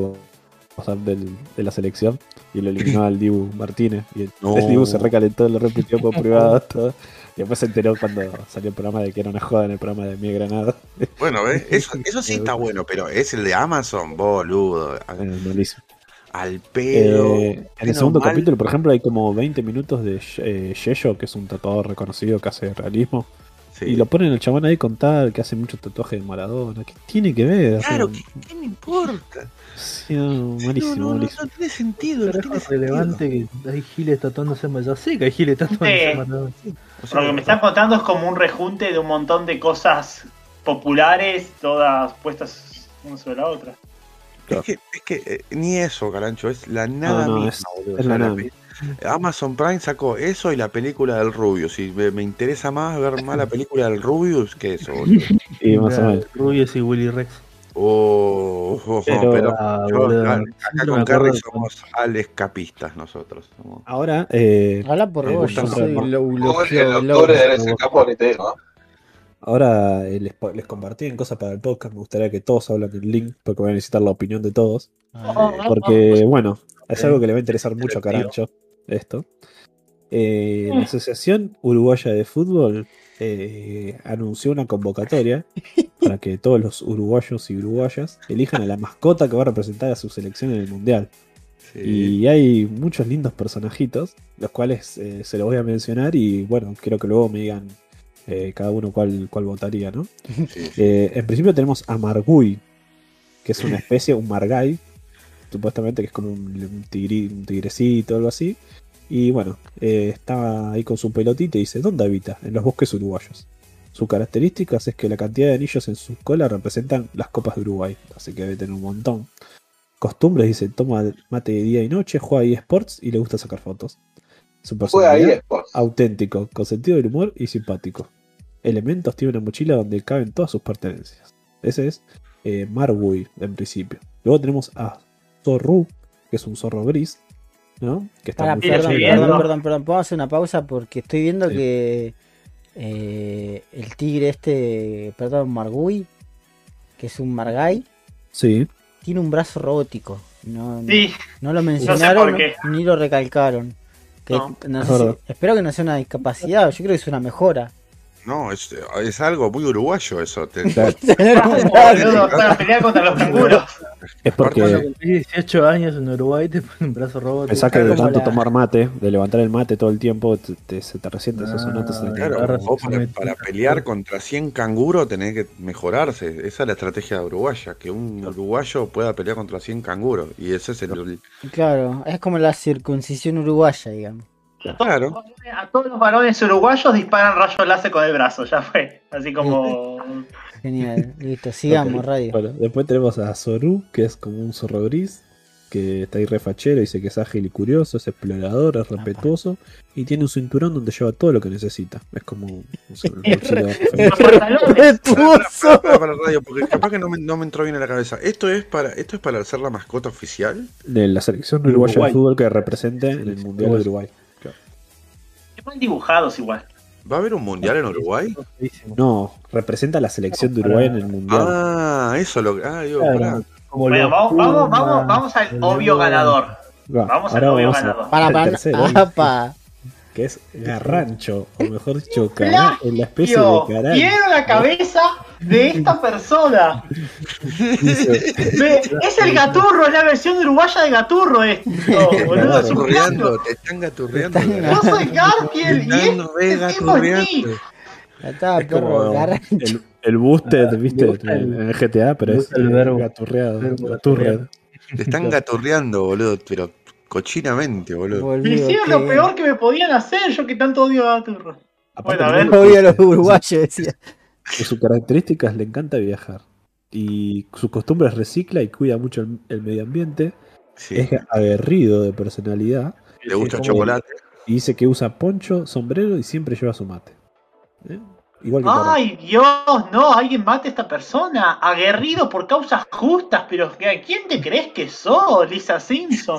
WhatsApp del- de la selección y lo eliminó *laughs* al Dibu Martínez. Y el, No. *laughs* el Dibu se recalentó, lo repitió por privado. Todo. Después se enteró cuando salió el programa de que era una joda en el programa de Mi Granada. Bueno, ¿ves? *laughs* Eso, eso sí está bueno, pero es el de Amazon, boludo. Eh, malísimo. Al pedo. Eh, en el segundo mal. capítulo, por ejemplo, hay como 20 minutos de eh, que es un tatuador reconocido que hace realismo. Sí. Y lo ponen el chabón ahí con tal, que hace mucho tatuaje de Maradona. ¿Qué tiene que ver? O sea, Claro, ¿qué, qué me importa? Sí, no, Sí, malísimo, no, no, no, malísimo. no tiene sentido. No tiene es relevante que hay giles tatuándose en Ya sé que hay giles tatuándose en sentido. O Por lo que me están contando es como un rejunte de un montón de cosas populares, todas puestas una sobre la otra. Es que, es que eh, ni eso, Carancho, es la nada no, misma, es- boludo. es O sea, la la nada. pe- Amazon Prime sacó eso y la película del Rubius. Si me, me interesa más ver más la película del Rubius que eso, boludo. *laughs* Y más o menos. Rubius y Willy Rex. Oh, oh, *laughs* Pero- pero Ah, yo, boludo, acá con Carrie somos al escapistas nosotros. somos- Ahora, eh, Habla por vos, yo soy lo, ahora eh, les compartí en cosas para el podcast. Me gustaría que todos hablen del link, porque voy a necesitar la opinión de todos. Porque, bueno, es algo que le va a interesar mucho a Carancho, esto. Eh, la Asociación Uruguaya de Fútbol eh, anunció una convocatoria para que todos los uruguayos y uruguayas elijan a la mascota que va a representar a su selección en el Mundial. Sí. Y hay muchos lindos personajitos, los cuales eh, se los voy a mencionar y bueno, quiero que luego me digan eh, cada uno cuál, cuál votaría, ¿no? sí, en principio tenemos a Margui, que es una *clears throat* especie, un Margai, supuestamente que es como un, un tigrecito o algo así. Y bueno, eh, está ahí con su pelotita y dice, ¿dónde habita? En los bosques uruguayos. Sus características es que la cantidad de anillos en su cola representan las copas de Uruguay, así que debe tener un montón. Costumbres, dice, toma mate de día y noche, juega eSports y le gusta sacar fotos. Su personalidad, auténtico, con sentido del humor y simpático. Elementos tiene una mochila donde caben todas sus pertenencias. Ese es eh, Marwui, en principio. Luego tenemos a Zorru, que es un zorro gris, ¿no? Que está Para, muy perdón, perdón, viendo. perdón, perdón, ¿puedo hacer una pausa? Porque estoy viendo Sí. que eh, el tigre este, perdón, Margui, que es un Margai, Sí, tiene un brazo robótico. No, Sí, no lo mencionaron ni lo recalcaron. Que, No. no Es sé si- espero que no sea una discapacidad, yo creo que es una mejora. No, es, es algo muy uruguayo eso. Tener pelear contra los canguros. es Aparte, Cuando porque cumplís 18 años en Uruguay te ponen un brazo robótico. pensás que de tanto la- tomar mate, de levantar el mate todo el tiempo, te, te- se te resienten esos Ah, en el Claro, vos para, para pelear contra 100 canguros tenés que mejorarse. Esa es la estrategia uruguaya, que un uruguayo pueda pelear contra 100 canguros. Y ese es el... Claro, es como la circuncisión uruguaya, digamos. Claro. A todos los varones uruguayos disparan rayos láser con el brazo, ya fue. Así como. *laughs* Genial, listo, sigamos, radio. Bueno, después tenemos a Zoru, que es como un zorro gris, que está ahí refachero, dice que es ágil y curioso, es explorador, es respetuoso y tiene un cinturón donde lleva todo lo que necesita. Es como pantalones. *laughs* Respetuoso. Para, radio, porque capaz que no me, no me entró bien en la cabeza. ¿Esto es para esto es para ser la mascota oficial? de la selección uruguaya Uruguay. de fútbol que represente en el Mundial de Uruguay. Mal dibujados igual. ¿Va a haber un mundial en Uruguay? No, representa a la selección de Uruguay en el Mundial. Ah, eso lo Ah, digo, Claro, Bueno, vamos, vamos, vamos, vamos al obvio ganador. Va, Vamos al ahora obvio vamos a- ganador. Para, al para, apa. Que es Garrancho, o mejor dicho, cara, en la especie de caral. quiero la cabeza de esta persona. Es el gaturro, es la versión uruguaya de gaturro esto, boludo. Es Gaturreando, te están gaturreando. Yo soy Garfield y este tipo es Nick. está, es como el, el boosted, viste, en el GTA, pero es el verbo. gaturreado. Te están gaturreando, boludo, pero cochinamente, boludo. Me boludo, hicieron lo que- peor que me podían hacer, yo que tanto odio a gaturro. Aparte, Bueno, a Odio a los uruguayos, decía. que sus características le encanta viajar. Y sus costumbres recicla y cuida mucho el, el medio ambiente. Sí. Es aguerrido de personalidad. Le gusta el chocolate. Y dice que usa poncho, sombrero y siempre lleva su mate. ¿Eh? Igual que. Ay, Dios, no, alguien mate a esta persona. Aguerrido por causas justas, pero ¿a quién te crees que sos, Lisa Simpson?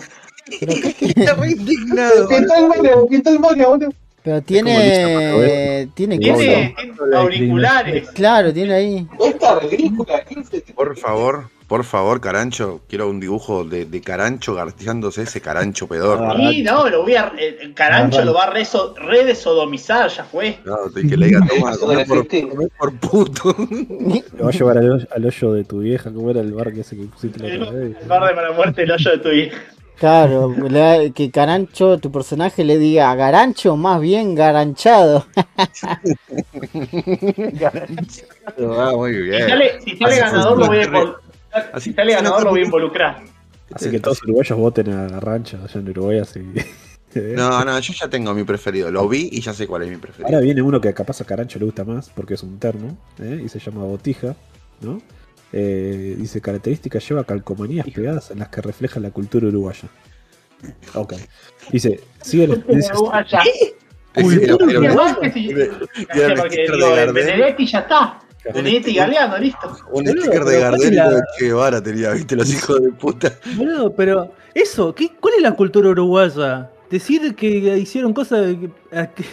*laughs* Pero tiene. Tiene Tiene, auriculares. Claro, tiene ahí. Esta ridícula, ¿qué es este? Por favor, por favor, Carancho, quiero un dibujo de, de Carancho garteándose ese Carancho pedor. Sí, no, lo voy a. El Carancho lo va a reso- redesodomizar, ya fue. No, y que le diga, toma, *laughs* por, puto. *laughs* Lo va a llevar al, hoyo- al hoyo de tu vieja, como era el bar que ese que pusiste la El otra vez. bar de mala muerte, el hoyo de tu hija. Claro, *laughs* le que Carancho, tu personaje le diga Garancho, más bien garanchado. *laughs* Ah, muy Si bien. sale, si sale ganador, lo voy a fue. invol- Así- Si sale así no ganador, lo voy a involucrar. Así que todos los uruguayos voten a Rancho allá en Uruguay. Así. *laughs* No, no, yo ya tengo mi preferido. Lo vi y ya sé cuál es mi Ahora preferido. viene uno que capaz a Carancho le gusta más porque es un termo ¿eh? y se llama Botija. ¿no? Eh, dice características lleva calcomanías pegadas en las que refleja la cultura uruguaya. Ok. Dice, sigue *laughs* Uruguaya. Uruguaya. que el Gardel. Benedetti ya está. Benedetti y Galeano, listo. Un sticker de pero ¿cuál Gardel de Che Guevara tenía, viste, los hijos de puta. Boludo, pero eso, ¿qué, ¿cuál es la cultura uruguaya? Decir que hicieron cosas, que- a que-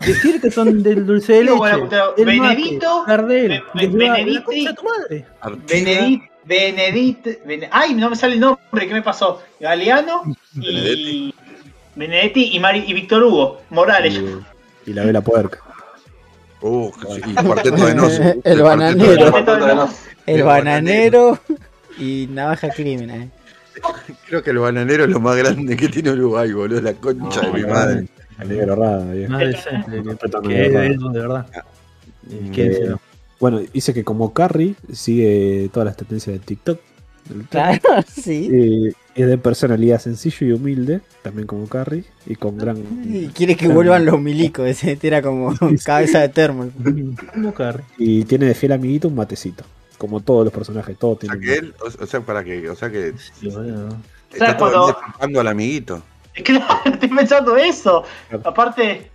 decir que son del dulce de leche, bueno, Benedito, Gardel, Be- Be- desde la- Benedetti- la concha de tu madre. Artigas, Benedit, Benedit, Bene- ay, no me sale el nombre, ¿qué me pasó? Galeano y Benedetti. Benedetti y, Mari, y Víctor Hugo Morales. y, y la vela puerca. Uh, y cuarteto de Nos. *laughs* El bananero. de Nos. El El bananero y navaja criminal. *laughs* Creo que el bananero es lo más grande que tiene Uruguay, boludo. La concha de mi madre. Viejo. Que, es verdad. de verdad. Eh, ¿Quién bueno, dice que como Carrie sigue todas las tendencias de TikTok. Claro, *laughs* sí. Eh, es de personalidad sencillo y humilde, también como Carrie, y con gran. Y quiere que vuelvan los milicos, ese tira como cabeza de termo. ¿Cómo Carrie? Y tiene de fiel amiguito un matecito. Como todos los personajes, todos O sea tienen. que él, o, o sea, para que, o sea que Sí, está todo cuando- chupando al amiguito. Claro, *laughs* estoy pensando eso. Claro. Aparte,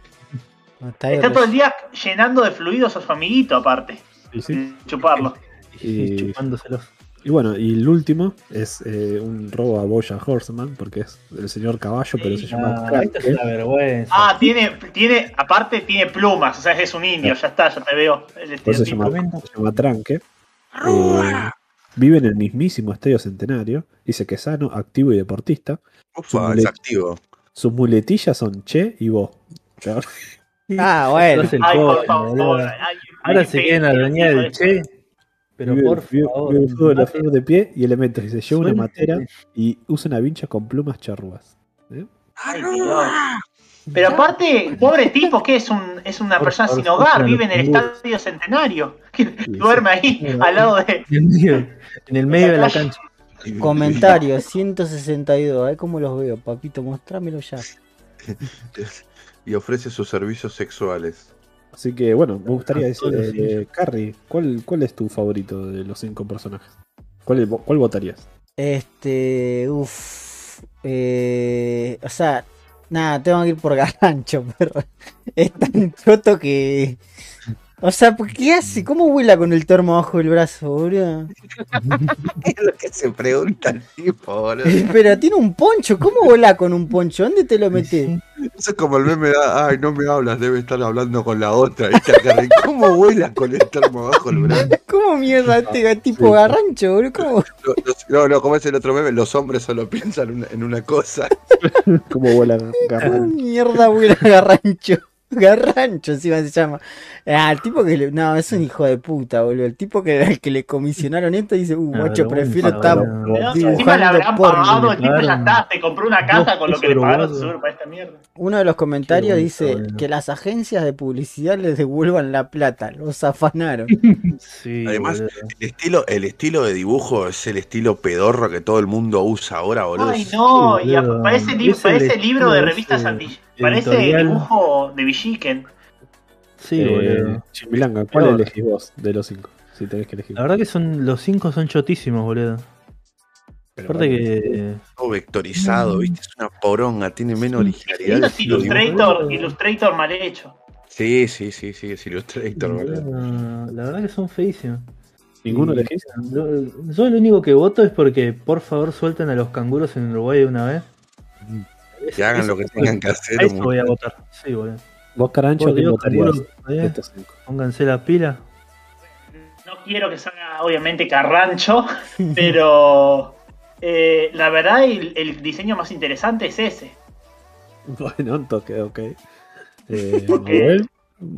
Está ahí está todo el día llenando de fluidos a su amiguito, aparte. Sí. de Chuparlo. Y- chupándoselos. Y bueno, y el último es eh, un robo a Boya Horseman, porque es el señor caballo, pero se llama Ah, esto es una vergüenza. Ah, tiene, tiene, aparte tiene plumas, o sea, es un indio, ya está, ya te veo. El se llama, se llama Tranque. Eh, vive en el mismísimo Estadio Centenario. Dice que es sano, activo y deportista. Ufa, Su es activo. Sus muletillas son Che y vos. *laughs* Ah, bueno. El Ay, favor. ay, Ahora se quieren adueñar eso. Che. Pero Vive- por vive- favor. vive el fútbol mate. flor de pie y elementos. Dice, lleva una matera y usa una vincha con plumas charrúas. ¿Eh? Ay, Dios. Pero aparte, pobre tipo, que es un es una Por persona sin hogar, vive en el estadio centenario. *laughs* Duerme ahí, al lado de. En el medio, en el medio de la cancha. Comentario 162. Ay, cómo los veo, papito, mostrámelo ya. Y ofrece sus servicios sexuales. Así que bueno, me gustaría Ah, decir, solo eh, Carrie, ¿cuál, ¿cuál es tu favorito de los cinco personajes? ¿Cuál, cuál votarías? Este, uff. Eh, o sea, nada, tengo que ir por Garancho, *laughs* pero es tan choto que. O sea, ¿por ¿qué hace? ¿Cómo vuela con el termo abajo del brazo, boludo? *laughs* Es lo que se pregunta el tipo, boludo. *laughs* Pero tiene un poncho, ¿cómo vuela con un poncho? ¿Dónde te lo metes? Eso es como el meme, ay, no me hablas, debe estar hablando con la otra. ¿Cómo vuela con el termo abajo el brazo? *laughs* ¿Cómo mierda este tipo Sí. garrancho, boludo? ¿Cómo? No, no, como es el otro meme, los hombres solo piensan en una cosa. ¿Cómo vuela ¿Cómo Garran? mierda vuela garrancho? *laughs* Garrancho encima se llama. Ah, el tipo que le... No, es un hijo de puta, boludo. El tipo que, al que le comisionaron esto dice, uh, Ah, macho, vergüenza, prefiero estar dibujando encima le habrán pagado, el tipo ya está, te compró una casa con lo que le pagaron seguro para esta mierda. Uno de los comentarios dice que las agencias de publicidad les devuelvan la plata, los afanaron. *laughs* Sí, Además. El estilo, el estilo de dibujo es el estilo pedorro que todo el mundo usa ahora, boludo. Ay, no, Sí, y a- boludo. parece, li- Es el parece estilo libro de ese revistas. Parece editorial. dibujo de Villiquen. Sí, Eh, boludo. Chimilanga, ¿cuál Pero- elegís vos de los cinco? Si tenés que elegir. La verdad que son los cinco son chotísimos, boludo. Pero Aparte que. Todo vectorizado, ¿viste? Es una poronga, tiene menos originalidad. Es. Illustrator, Illustrator mal hecho. Sí, sí, sí, sí, es Illustrator, boludo. La verdad que son feísimos. ¿Ninguno elegís? Yo, yo lo único que voto es porque por favor suelten a los canguros en Uruguay de una vez. Que hagan lo que tengan que hacer. Eso voy a votar. Sí, boludo. Vos, Carancho, Vos, ¿qué Diego, votarías ¿eh? Pónganse la pila. No quiero que salga, obviamente, Carrancho, *laughs* pero eh, la verdad, el, el diseño más interesante es ese. Bueno, un toque, ok. Eh, *laughs* Ok. Manuel,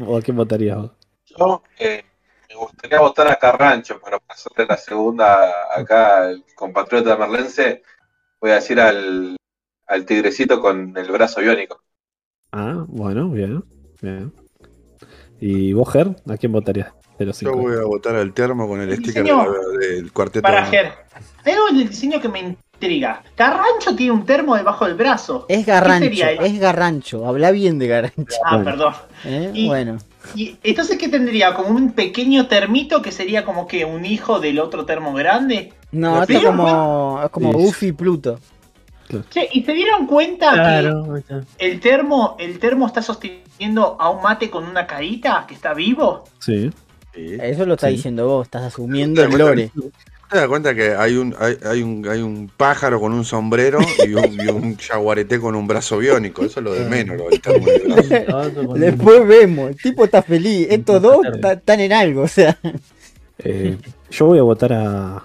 ¿O a quién votarías vos? Yo eh, me gustaría votar a Carrancho para pasarle la segunda acá al compatriota merlense. Voy a decir al, al tigrecito con el brazo biónico. Ah, bueno, bien, bien. ¿Y vos, Ger? ¿A quién votarías Yo voy a votar al termo con el El sticker del cuarteto. Para Ger. Hay algo en el diseño que me intriga. Carrancho tiene un termo debajo del brazo. Es ¿Qué garrancho, es garrancho. Habla bien de garrancho. Ah, Bueno. perdón. ¿eh? Y- Bueno, Y entonces, ¿qué tendría? ¿Como un pequeño termito que sería como que un hijo del otro termo grande? no, esto como, es como Sí. Buffy y Pluto. Che, ¿y se dieron cuenta Claro, está. que el termo, el termo está sosteniendo a un mate con una carita que está vivo? Sí. Sí. Eso lo estás Sí. diciendo vos, estás asumiendo el ¿Te das lore. ¿Te das cuenta que hay un, hay, hay un, hay un pájaro con un sombrero y un, y un jaguarete con un brazo biónico? Eso es lo de menos, lo con- Después vemos, el tipo está feliz. Estos dos están en algo, o sea. Eh, yo voy a votar a,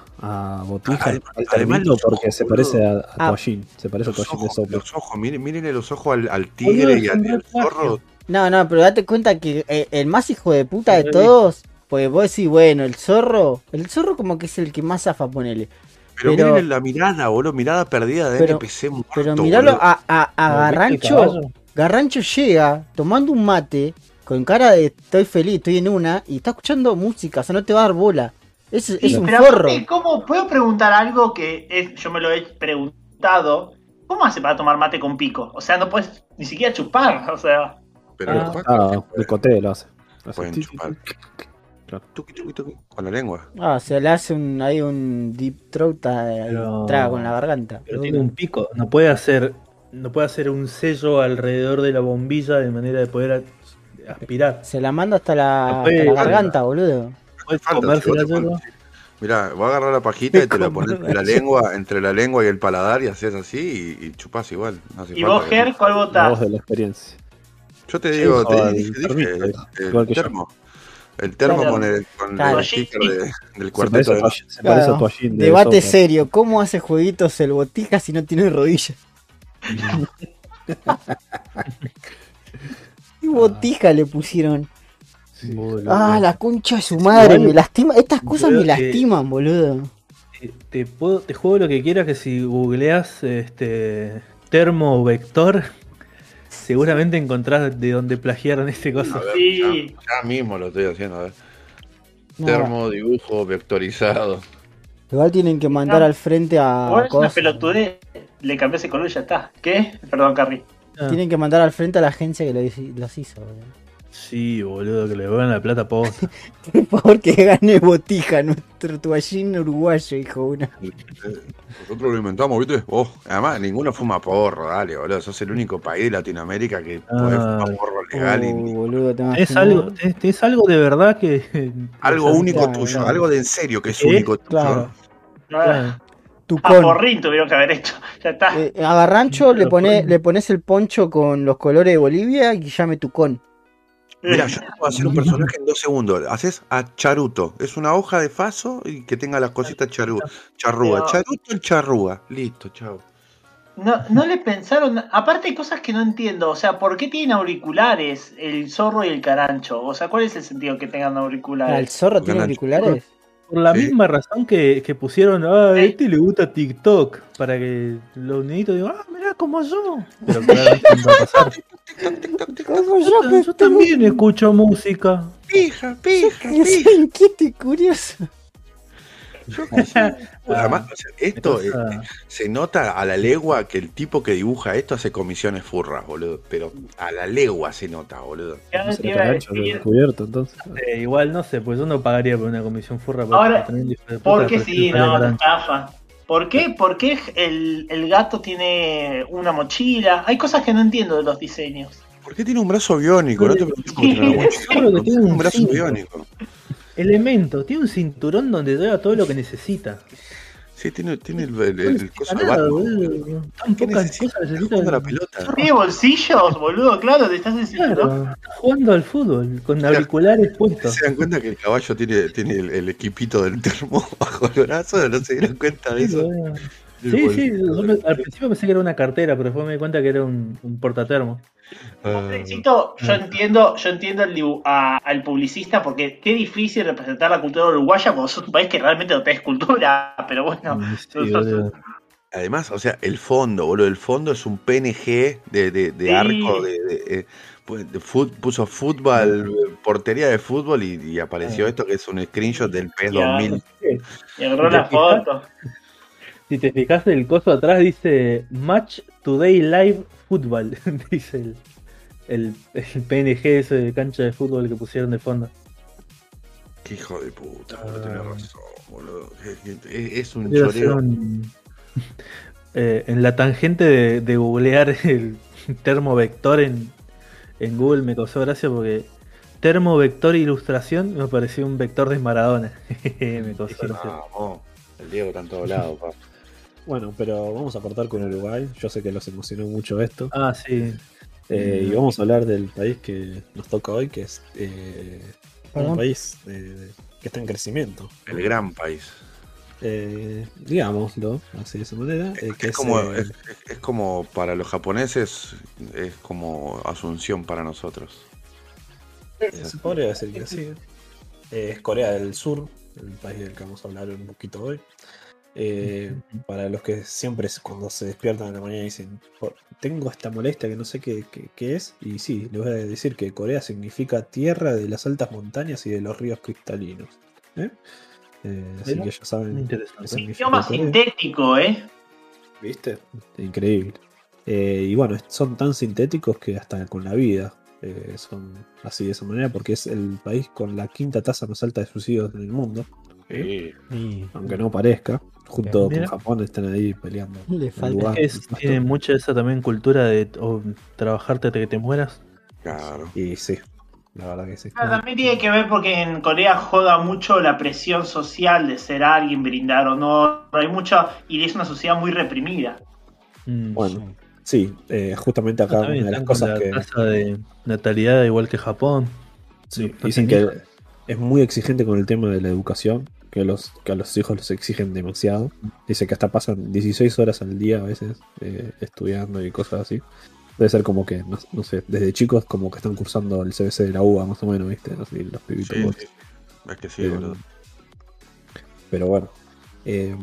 a Botija, Además- al además los porque ojos, se parece a, a Ah. Se parece a Toallín de los ojos, miren, mírenle los ojos al, al tigre y al, y al zorro. No, no, pero date cuenta que eh, el más hijo de puta de todos, pues vos decís, bueno, el zorro, el zorro como que es el que más zafa, ponele. Pero, Pero- miren la mirada, boludo, mirada perdida de Pero- NPC muerto. Pero miralo boludo. a, a, a ¿Viste el Garrancho. Garrancho llega tomando un mate con cara de estoy feliz, estoy en una y está escuchando música, o sea, no te va a dar bola. Es, un pero forro. aparte, ¿cómo puedo preguntar algo que es- yo me lo he preguntado? ¿Cómo hace para tomar mate con pico? O sea, no puedes ni siquiera chupar, o sea. Pero Ah. Ah, el coté lo hace. Hace Pueden chupar. Claro. tuqui, tuqui, tuqui, con la lengua. Ah, se le hace un, ahí un deep throat, ahí, Pero- traga con la garganta. Pero tiene un pico. No puede hacer. No puede hacer un sello alrededor de la bombilla de manera de poder aspirar. Se la manda hasta la, No hasta la garganta, boludo. Mirá, va a agarrar la pajita y te la *laughs* pones entre la lengua, entre la lengua y el paladar y haces así y, y chupás igual. No hace ¿Y falta vos, Ger, cuál La votás? de la experiencia. Yo te digo, Sí, te dije, el, el termo. El termo Claro. con el, con Claro. el sticker de- del Se cuarteto de se parece a Claro, de Debate serio, ¿cómo hace jueguitos el botija si no tiene rodillas? *laughs* y botija le pusieron. Boludo. Ah, la concha de su madre, me lastima. Estas cosas me Creo lastiman, boludo. Te, te puedo, te juego lo que quieras que si googleas este termo vector, seguramente encontrás de dónde plagiaron este cosa. ver, Sí. ya, ya mismo lo estoy haciendo, a ver. No, Termo, dibujo, vectorizado. igual tienen que mandar No. al frente a. Es una pelotudez. Le cambié ese color y ya está. ¿Qué? Perdón, Carrie. Ah, Tienen que mandar al frente a la agencia que los hizo, boludo. Sí, boludo, que le van la plata posta. *laughs* Por favor, que gane botija, nuestro toallín uruguayo, hijo una. Nosotros lo inventamos, ¿viste? Oh, además, ninguno fuma porro, dale, boludo. Sos el único país de Latinoamérica que puede Ah. fumar porro legal y ni- boludo, te ¿Es algo, tenés algo de verdad que. algo único claro, tuyo, claro. algo de en serio que es ¿Eh? único tuyo. Claro. Ah, Tu a con. porrín tuvieron que haber hecho. *laughs* Ya está. Eh, a Garrancho le, pone, le pones el poncho con los colores de Bolivia y llame tu con. Mira, yo *laughs* puedo hacer un personaje en dos segundos. Haces a Charuto. Es una hoja de faso y que tenga las cositas charu, charrúa. Charuto el charrúa. Listo, chao. No, no le pensaron. Aparte, hay cosas que no entiendo. O sea, ¿por qué tienen auriculares el zorro y el carancho? O sea, ¿cuál es el sentido que tengan Ah, ¿El auriculares? zorro tiene auriculares? Por la Sí. misma razón que, que pusieron, ah, a este le gusta TikTok, para que los niñitos digan, ah, mirá como yo. Pero claramente no va a pasar. Como yo Yo, que yo también escucho música. Pija, pija, pija. inquieto y curioso. *laughs* además, o sea, esto eh, se nota a la legua que el tipo que dibuja esto hace comisiones furras, boludo. Pero a la legua se nota, boludo. No se descubierto, entonces. eh, igual no sé, pues yo no pagaría por una comisión furra. Ahora, ¿Por qué sí? No, estafa. ¿Por qué? ¿Por qué el, el gato tiene una mochila? Hay cosas que no entiendo de los diseños. ¿Por qué tiene un brazo biónico? No te preocupes que tiene un brazo biónico. Elemento, tiene un cinturón donde lleva todo lo que necesita. Sí, tiene, tiene el, el, el coso de boludo. Tan ¿Qué pocas necesita? cosas la pelota. ¿Tiene bolsillos, boludo? Claro, te estás enseñando. Claro, está jugando al fútbol con auriculares puestos. ¿Se dan cuenta que el caballo tiene, tiene el, el equipito del termo *laughs* bajo el brazo? ¿No se dieron cuenta de Sí, eso? Sí, sí, me- al principio pensé que era una cartera, pero después me di cuenta que era un, un portatermo. Ah, Pobrecito, yo entiendo, yo entiendo al, dibu- a- al publicista porque qué difícil representar la cultura uruguaya cuando sos un país que realmente no tenés cultura, pero bueno. Sí, boludo. Además, o sea, el fondo, boludo, el fondo es un PNG de, de, de Sí. arco, de, de, eh, pues, de fut- puso fútbol, portería de fútbol y, y apareció esto que es un screenshot del PES Ya. 2000. Y agarró la foto. Si te fijas, el coso atrás dice Match Today Live Football. *laughs* dice el, el, el PNG ese de cancha de fútbol que pusieron de fondo. Qué hijo de puta, boludo, tenés razón, boludo. Es- Es, un choreo. un- *laughs* eh, en la tangente de, de googlear el *laughs* termovector en, en Google me causó gracia porque termovector ilustración me pareció un vector de Maradona. me causó gracia. El Diego está en todos lados, pa. Bueno, pero vamos a cortar con Uruguay. Yo sé que los emocionó mucho esto. Ah, sí. Eh, y vamos a hablar del país que nos toca hoy, que es eh, un país eh, que está en crecimiento. El gran país. Eh, digámoslo así de esa manera. eh, que Es es, como, eh, es, es- como para los japoneses, es como Asunción para nosotros. se podría decir que sí. Eh, es Corea del Sur, el país del que vamos a hablar un poquito hoy. Eh, para los que siempre cuando se despiertan en la mañana dicen, "Por- tengo esta molestia que no sé qué, qué- qué es, y sí, les voy a decir que Corea significa tierra de las altas montañas y de los ríos cristalinos. ¿eh? Eh, así que ya saben significa Idioma sintético, ¿eh? ¿Viste? Increíble. Eh, y bueno, son tan sintéticos que hasta con la vida eh, son así de esa manera, porque es el país con la quinta tasa más alta de suicidios en el mundo, Sí. Aunque no parezca. Junto con Japón están ahí peleando. Le falta. es, tiene mucha esa también cultura de o, trabajarte hasta que te mueras. Claro. Y sí, la verdad que sí. Ah, También tiene que ver porque en Corea joda mucho la presión social de ser alguien, brindar honor. Hay mucha. Y es una sociedad muy reprimida. Mm. Bueno, sí, eh, justamente acá También una de las cosas la que tasa de natalidad igual que Japón. sí, dicen que es muy exigente con el tema de la educación, que, los, que a los hijos los exigen demasiado. Dice que hasta pasan 16 horas al día a veces eh, estudiando y cosas así. Debe ser como que, no, no sé, desde chicos como que están cursando el CBC de la UBA más o menos, ¿viste? Los pibitos. Sí, sí. Es que sí, Eh, boludo. Pero bueno. Eh,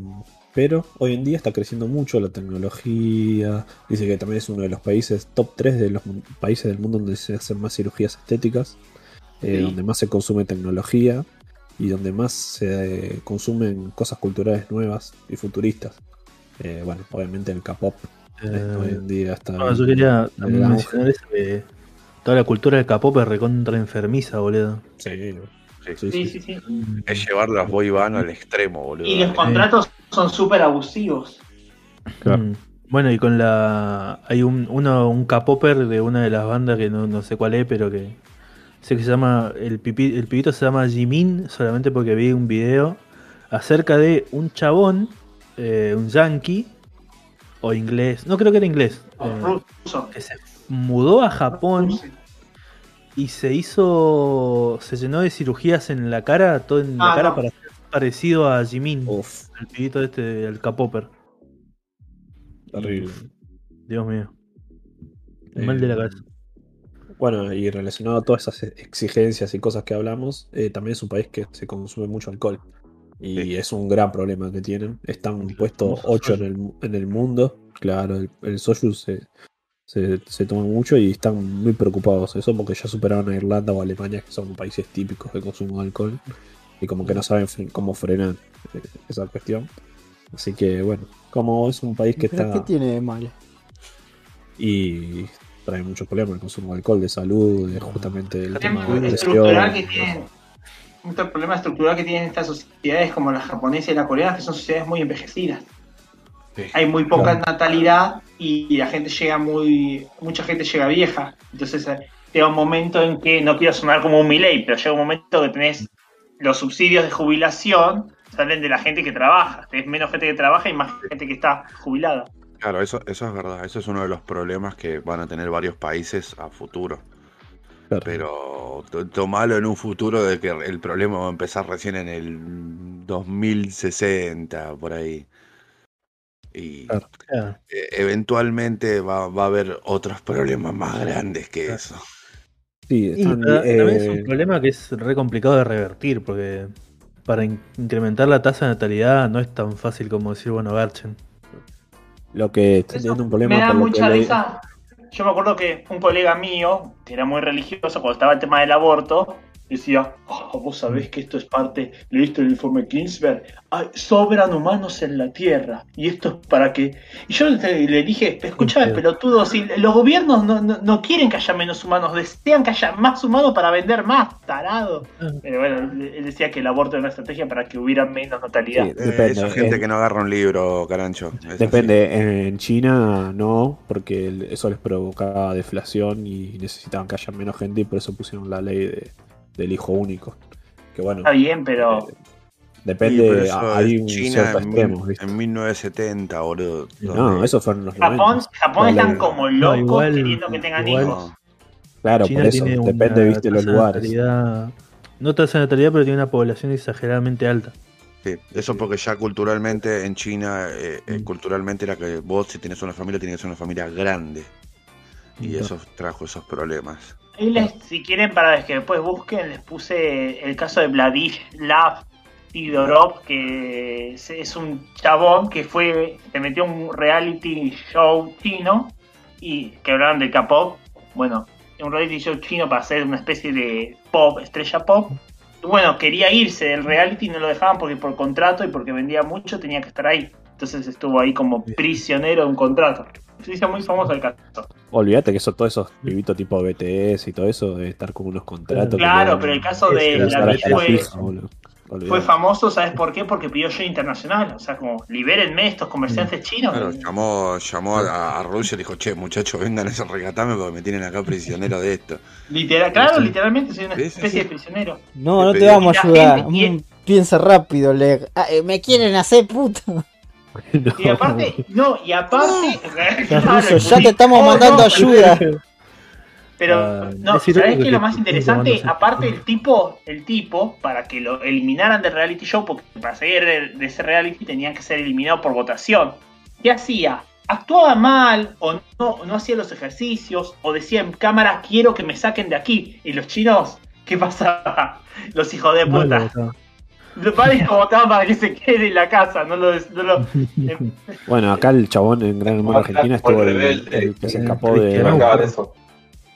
pero hoy en día está creciendo mucho la tecnología. Dice que también es uno de los países top 3 de los países del mundo donde se hacen más cirugías estéticas, eh, Sí. donde más se consume tecnología y donde más se eh, consumen cosas culturales nuevas y futuristas. Eh, bueno, obviamente el K-pop Eh, hoy en día está. no, yo quería auge. mencionar eso que toda la cultura del K-pop es recontra enfermiza, boludo. Sí, Sí. sí, Sí, sí. sí, sí. Es llevar las boy band al extremo, boludo. Y los contratos son súper abusivos. Claro. Mm. Bueno, y con la. Hay un, uno, un K-popper de una de las bandas que no, no sé cuál es, pero que. Sé que se llama. El, pipi- el pibito se llama Jimin, solamente porque vi un video acerca de un chabón, eh, un yankee, o inglés, no creo que era inglés, O eh, que se mudó a Japón y se hizo. Se llenó de cirugías en la cara, todo en la Ah, cara no. para ser parecido a Jimin, Uf, el pibito este, el K-popper. terrible. Dios mío. Mal de la Eh, cabeza. Bueno, y relacionado a todas esas exigencias y cosas que hablamos, eh, también es un país que se consume mucho alcohol. Y Sí. es un gran problema que tienen. Están puestos famoso 8 en el, en el mundo. Claro, el, el soju se, se, se toma mucho y están muy preocupados. Eso porque ya superaron a Irlanda o Alemania, que son países típicos de consumo de alcohol. Y como que no saben cómo frenar eh, esa cuestión. Así que bueno, como es un país que ¿Pero está qué tiene de malo? y trae muchos problemas el consumo de alcohol, de salud, de justamente el tema de estructural que tienen un problema estructural que tienen estas sociedades como la japonesa y la coreana que son sociedades muy envejecidas Sí. hay muy poca Claro. natalidad y la gente llega muy mucha gente llega vieja entonces eh, llega un momento en que no quiero sonar como un Milei pero llega un momento que tenés los subsidios de jubilación salen de la gente que trabaja. Es menos gente que trabaja y más gente que está jubilada. Claro, eso, eso es verdad. Eso es uno de los problemas que van a tener varios países a futuro. Claro. Pero to- tomalo en un futuro de que el problema va a empezar recién en el 2060, por ahí. Y Claro. Eh, eventualmente va, va a haber otros problemas más grandes que Claro. eso. Sí, Y también es eh, un problema que es re complicado de revertir, porque para in- incrementar la tasa de natalidad no es tan fácil como decir, bueno, garchen. Lo que está Eso teniendo un problema me da mucha le- risa. Yo me acuerdo que un colega mío, que era muy religioso cuando estaba el tema del aborto, decía, "Oh, vos sabés que esto es parte, leíste el informe Kingsberg, Ay, sobran humanos en la Tierra, y esto es para que... Y yo le, le dije, escúchame Sí. pelotudo, si los gobiernos no, no- no quieren que haya menos humanos, desean que haya más humanos para vender más, tarado. Ah. Pero bueno, él decía que el aborto era una estrategia para que hubiera menos natalidad. Sí, Eh, depende. esa gente eh, que no agarra un libro, carancho. Es así. Depende, en China no, porque eso les provocaba deflación y necesitaban que haya menos gente y por eso pusieron la ley de- del hijo único. Que bueno, Está bien, pero... eh, Sí, depende, pero hay un China cierto en, extremo, mil- ¿viste? en 1970, boludo. No, eso fueron los Japón, 90. Japón están como No, locos igual- queriendo que tengan igual- hijos. Claro, China por eso, depende, viste, los lugares. natalidad- no tasa de natalidad, pero tiene una población exageradamente alta. Sí, eso porque ya culturalmente en China, eh, eh, Mm. culturalmente era que vos si tenés una familia, tiene que ser una familia grande. Y eso trajo esos problemas. Ahí les, si quieren, para que después busquen, les puse el caso de Vladislav Tidorov, que es, es un chabón que fue, se metió en un reality show chino y que hablaban del K-pop. Bueno, un reality show chino para hacer una especie de pop, estrella pop. Y bueno, quería irse del reality y no lo dejaban porque por contrato y porque vendía mucho tenía que estar ahí. Entonces estuvo ahí como prisionero de un contrato. Se hizo muy famoso el caso. Olvídate que eso, todos esos pibitos tipo BTS y todo eso debe estar con unos contratos. que Claro, le- pero el caso de que le la la fue, fija, famoso, ¿sabes por qué? Porque pidió yo internacional. O sea, como, libérenme estos comerciantes chinos. Claro, llamó, llamó a, a Rusia y le dijo, che, muchachos, vengan a rescatarme porque me tienen acá prisionero de esto. Literal, claro, Sí. literalmente soy una sí, especie sí. de prisionero. No, no Te vamos a ayudar. gente- Mm, Piensa rápido, Leg. Ah, eh, me quieren hacer puta. *laughs* No. Y aparte, no, y aparte. *laughs* *laughs* Ruso, ya te estamos Oh, mandando no, ayuda. Pero, Ah, no, es ¿sabes irónico qué es lo más interesante? Aparte, el tipo, el tipo, para que lo eliminaran del reality show, porque para salir de, ese reality tenían que ser eliminados por votación. ¿Qué hacía? Actuaba mal, o no, no hacía los ejercicios, o decía en cámara, quiero que me saquen de aquí. Y los chinos, ¿qué pasaba? Los hijos de puta. Los padres lo votaban para que se quede en la casa, no lo. No lo *laughs* Bueno, acá el chabón en Gran Hermano Argentina estuvo el, que se Eh, escapó de. Eso.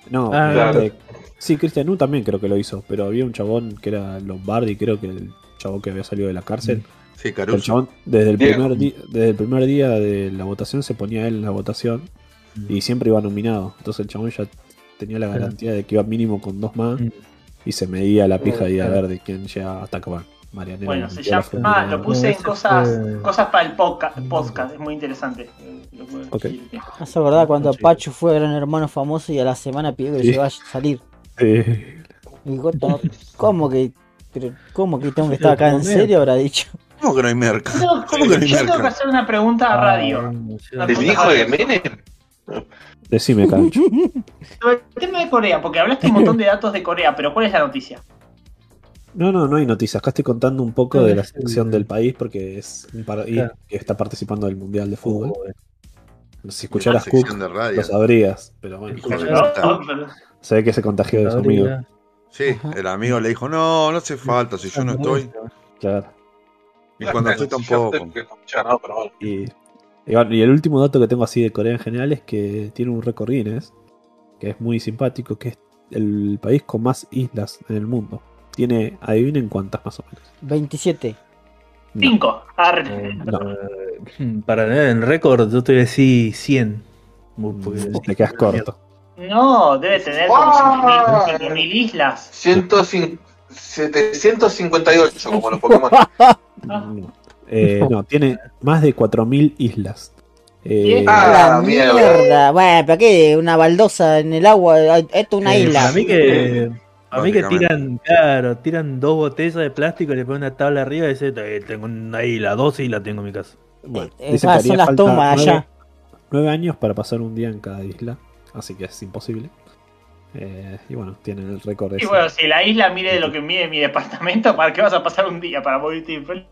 No, Ah, claro. eh, sí, Cristian U también creo que lo hizo, pero había un chabón que era Lombardi, creo que el chabón que había salido de la cárcel. Sí, El Caruso. chabón, desde el, Diego. primer di- desde el primer día de la votación se ponía él en la votación y siempre iba nominado. Entonces el chabón ya tenía la garantía de que iba mínimo con dos más Mm. y se medía la pija y a Claro. ver de quién llega hasta acabar. Marianela. Bueno, se llama. Ah, lo puse en cosas, fue- cosas para el podcast, podcast, es muy interesante. Lo puedo- Ok. ¿Has acordado cuando Sí. Pachu fue gran hermano famoso y a la semana pidió que Sí. lo llevara a salir? Sí. Y dijo, "No, ¿cómo que, pero, ¿cómo que tengo que estar acá? ¿En serio? Habrá dicho. ¿Cómo que no hay merca? Yo tengo, ¿Cómo que no hay yo tengo que merca? hacer una pregunta a radio. Ah, ¿El hijo de Menem? Decime, Cancho. *laughs* Sobre el tema de Corea, porque hablaste un montón de datos de Corea, pero ¿cuál es la noticia? No, no, no hay noticias. Acá estoy contando un poco No, de la selección del país porque es un país Claro. que está participando del Mundial de Fútbol. Si La escucharas sección Cook, de radio. lo sabrías. Pero bueno, se ve que se contagió de su amigo. Sí, el amigo le dijo, no, no hace falta, si yo no estoy. Claro. Y cuando estoy tampoco. Y, y bueno, y el último dato que tengo así de Corea en general es que tiene un récord Guinness, que es muy simpático, que es el país con más islas en el mundo. Tiene, adivinen cuántas más o menos. 27. No, Cinco. Arre. no, Eh, *laughs* Para tener en récord, yo te voy a decir 100. Porque- Mm, te quedas corto. No, debe tener como 5.000 islas. 105 758 como los Pokémon. *laughs* Ah. No, Eh, no, tiene más de 4.000 islas. Eh. Ah, ¡A la mierda. mierda! Bueno, ¿para qué? Una baldosa en el agua. Esto es una Eh, isla. Para mí que. A mí que tiran, claro, tiran dos botellas de plástico y le ponen una tabla arriba y dicen, "Eh, tengo una isla, dos islas tengo en mi casa. Bueno, Eh, son las tomas nueve- allá. Nueve años para pasar un día en cada isla, así que es imposible. Eh, y bueno, tienen el récord Y ese. bueno, si la isla mide lo que mide mi departamento, ¿para qué vas a pasar un día para morirte infeliz?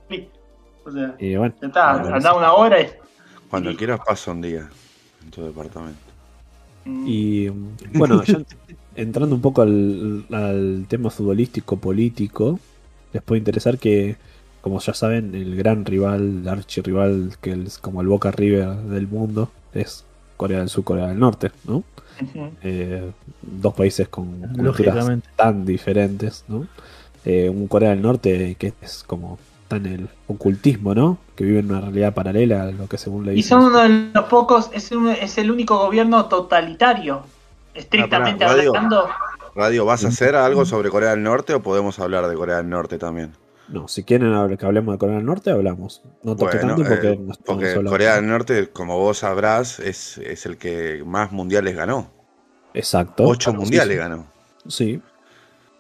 O sea, Y bueno, ya está, bueno, andá una hora y. Cuando y- quieras pasa un día en tu departamento. Mm. Y mm, bueno, ya entrando un poco al, al tema futbolístico político, les puede interesar que, como ya saben, el gran rival, el archirrival, que es como el Boca River del mundo, es Corea del Sur, Corea del Norte, ¿no? Eh, dos países con culturas tan diferentes, ¿no? Eh, un Corea del Norte que es como tan el ocultismo, ¿no? Que vive en una realidad paralela a lo que según le Y dicen. son uno de los pocos, es, un- es el único gobierno totalitario, estrictamente Ah, pará, radio. hablando. Radio, ¿vas a hacer algo sobre Corea del Norte o podemos hablar de Corea del Norte también? No, si quieren que hablemos de Corea del Norte, hablamos. No toque Bueno, tanto porque eh, porque. Corea del Norte, como vos sabrás, es, es el que más mundiales ganó. Exacto. Ocho mundiales sí. ganó. Sí.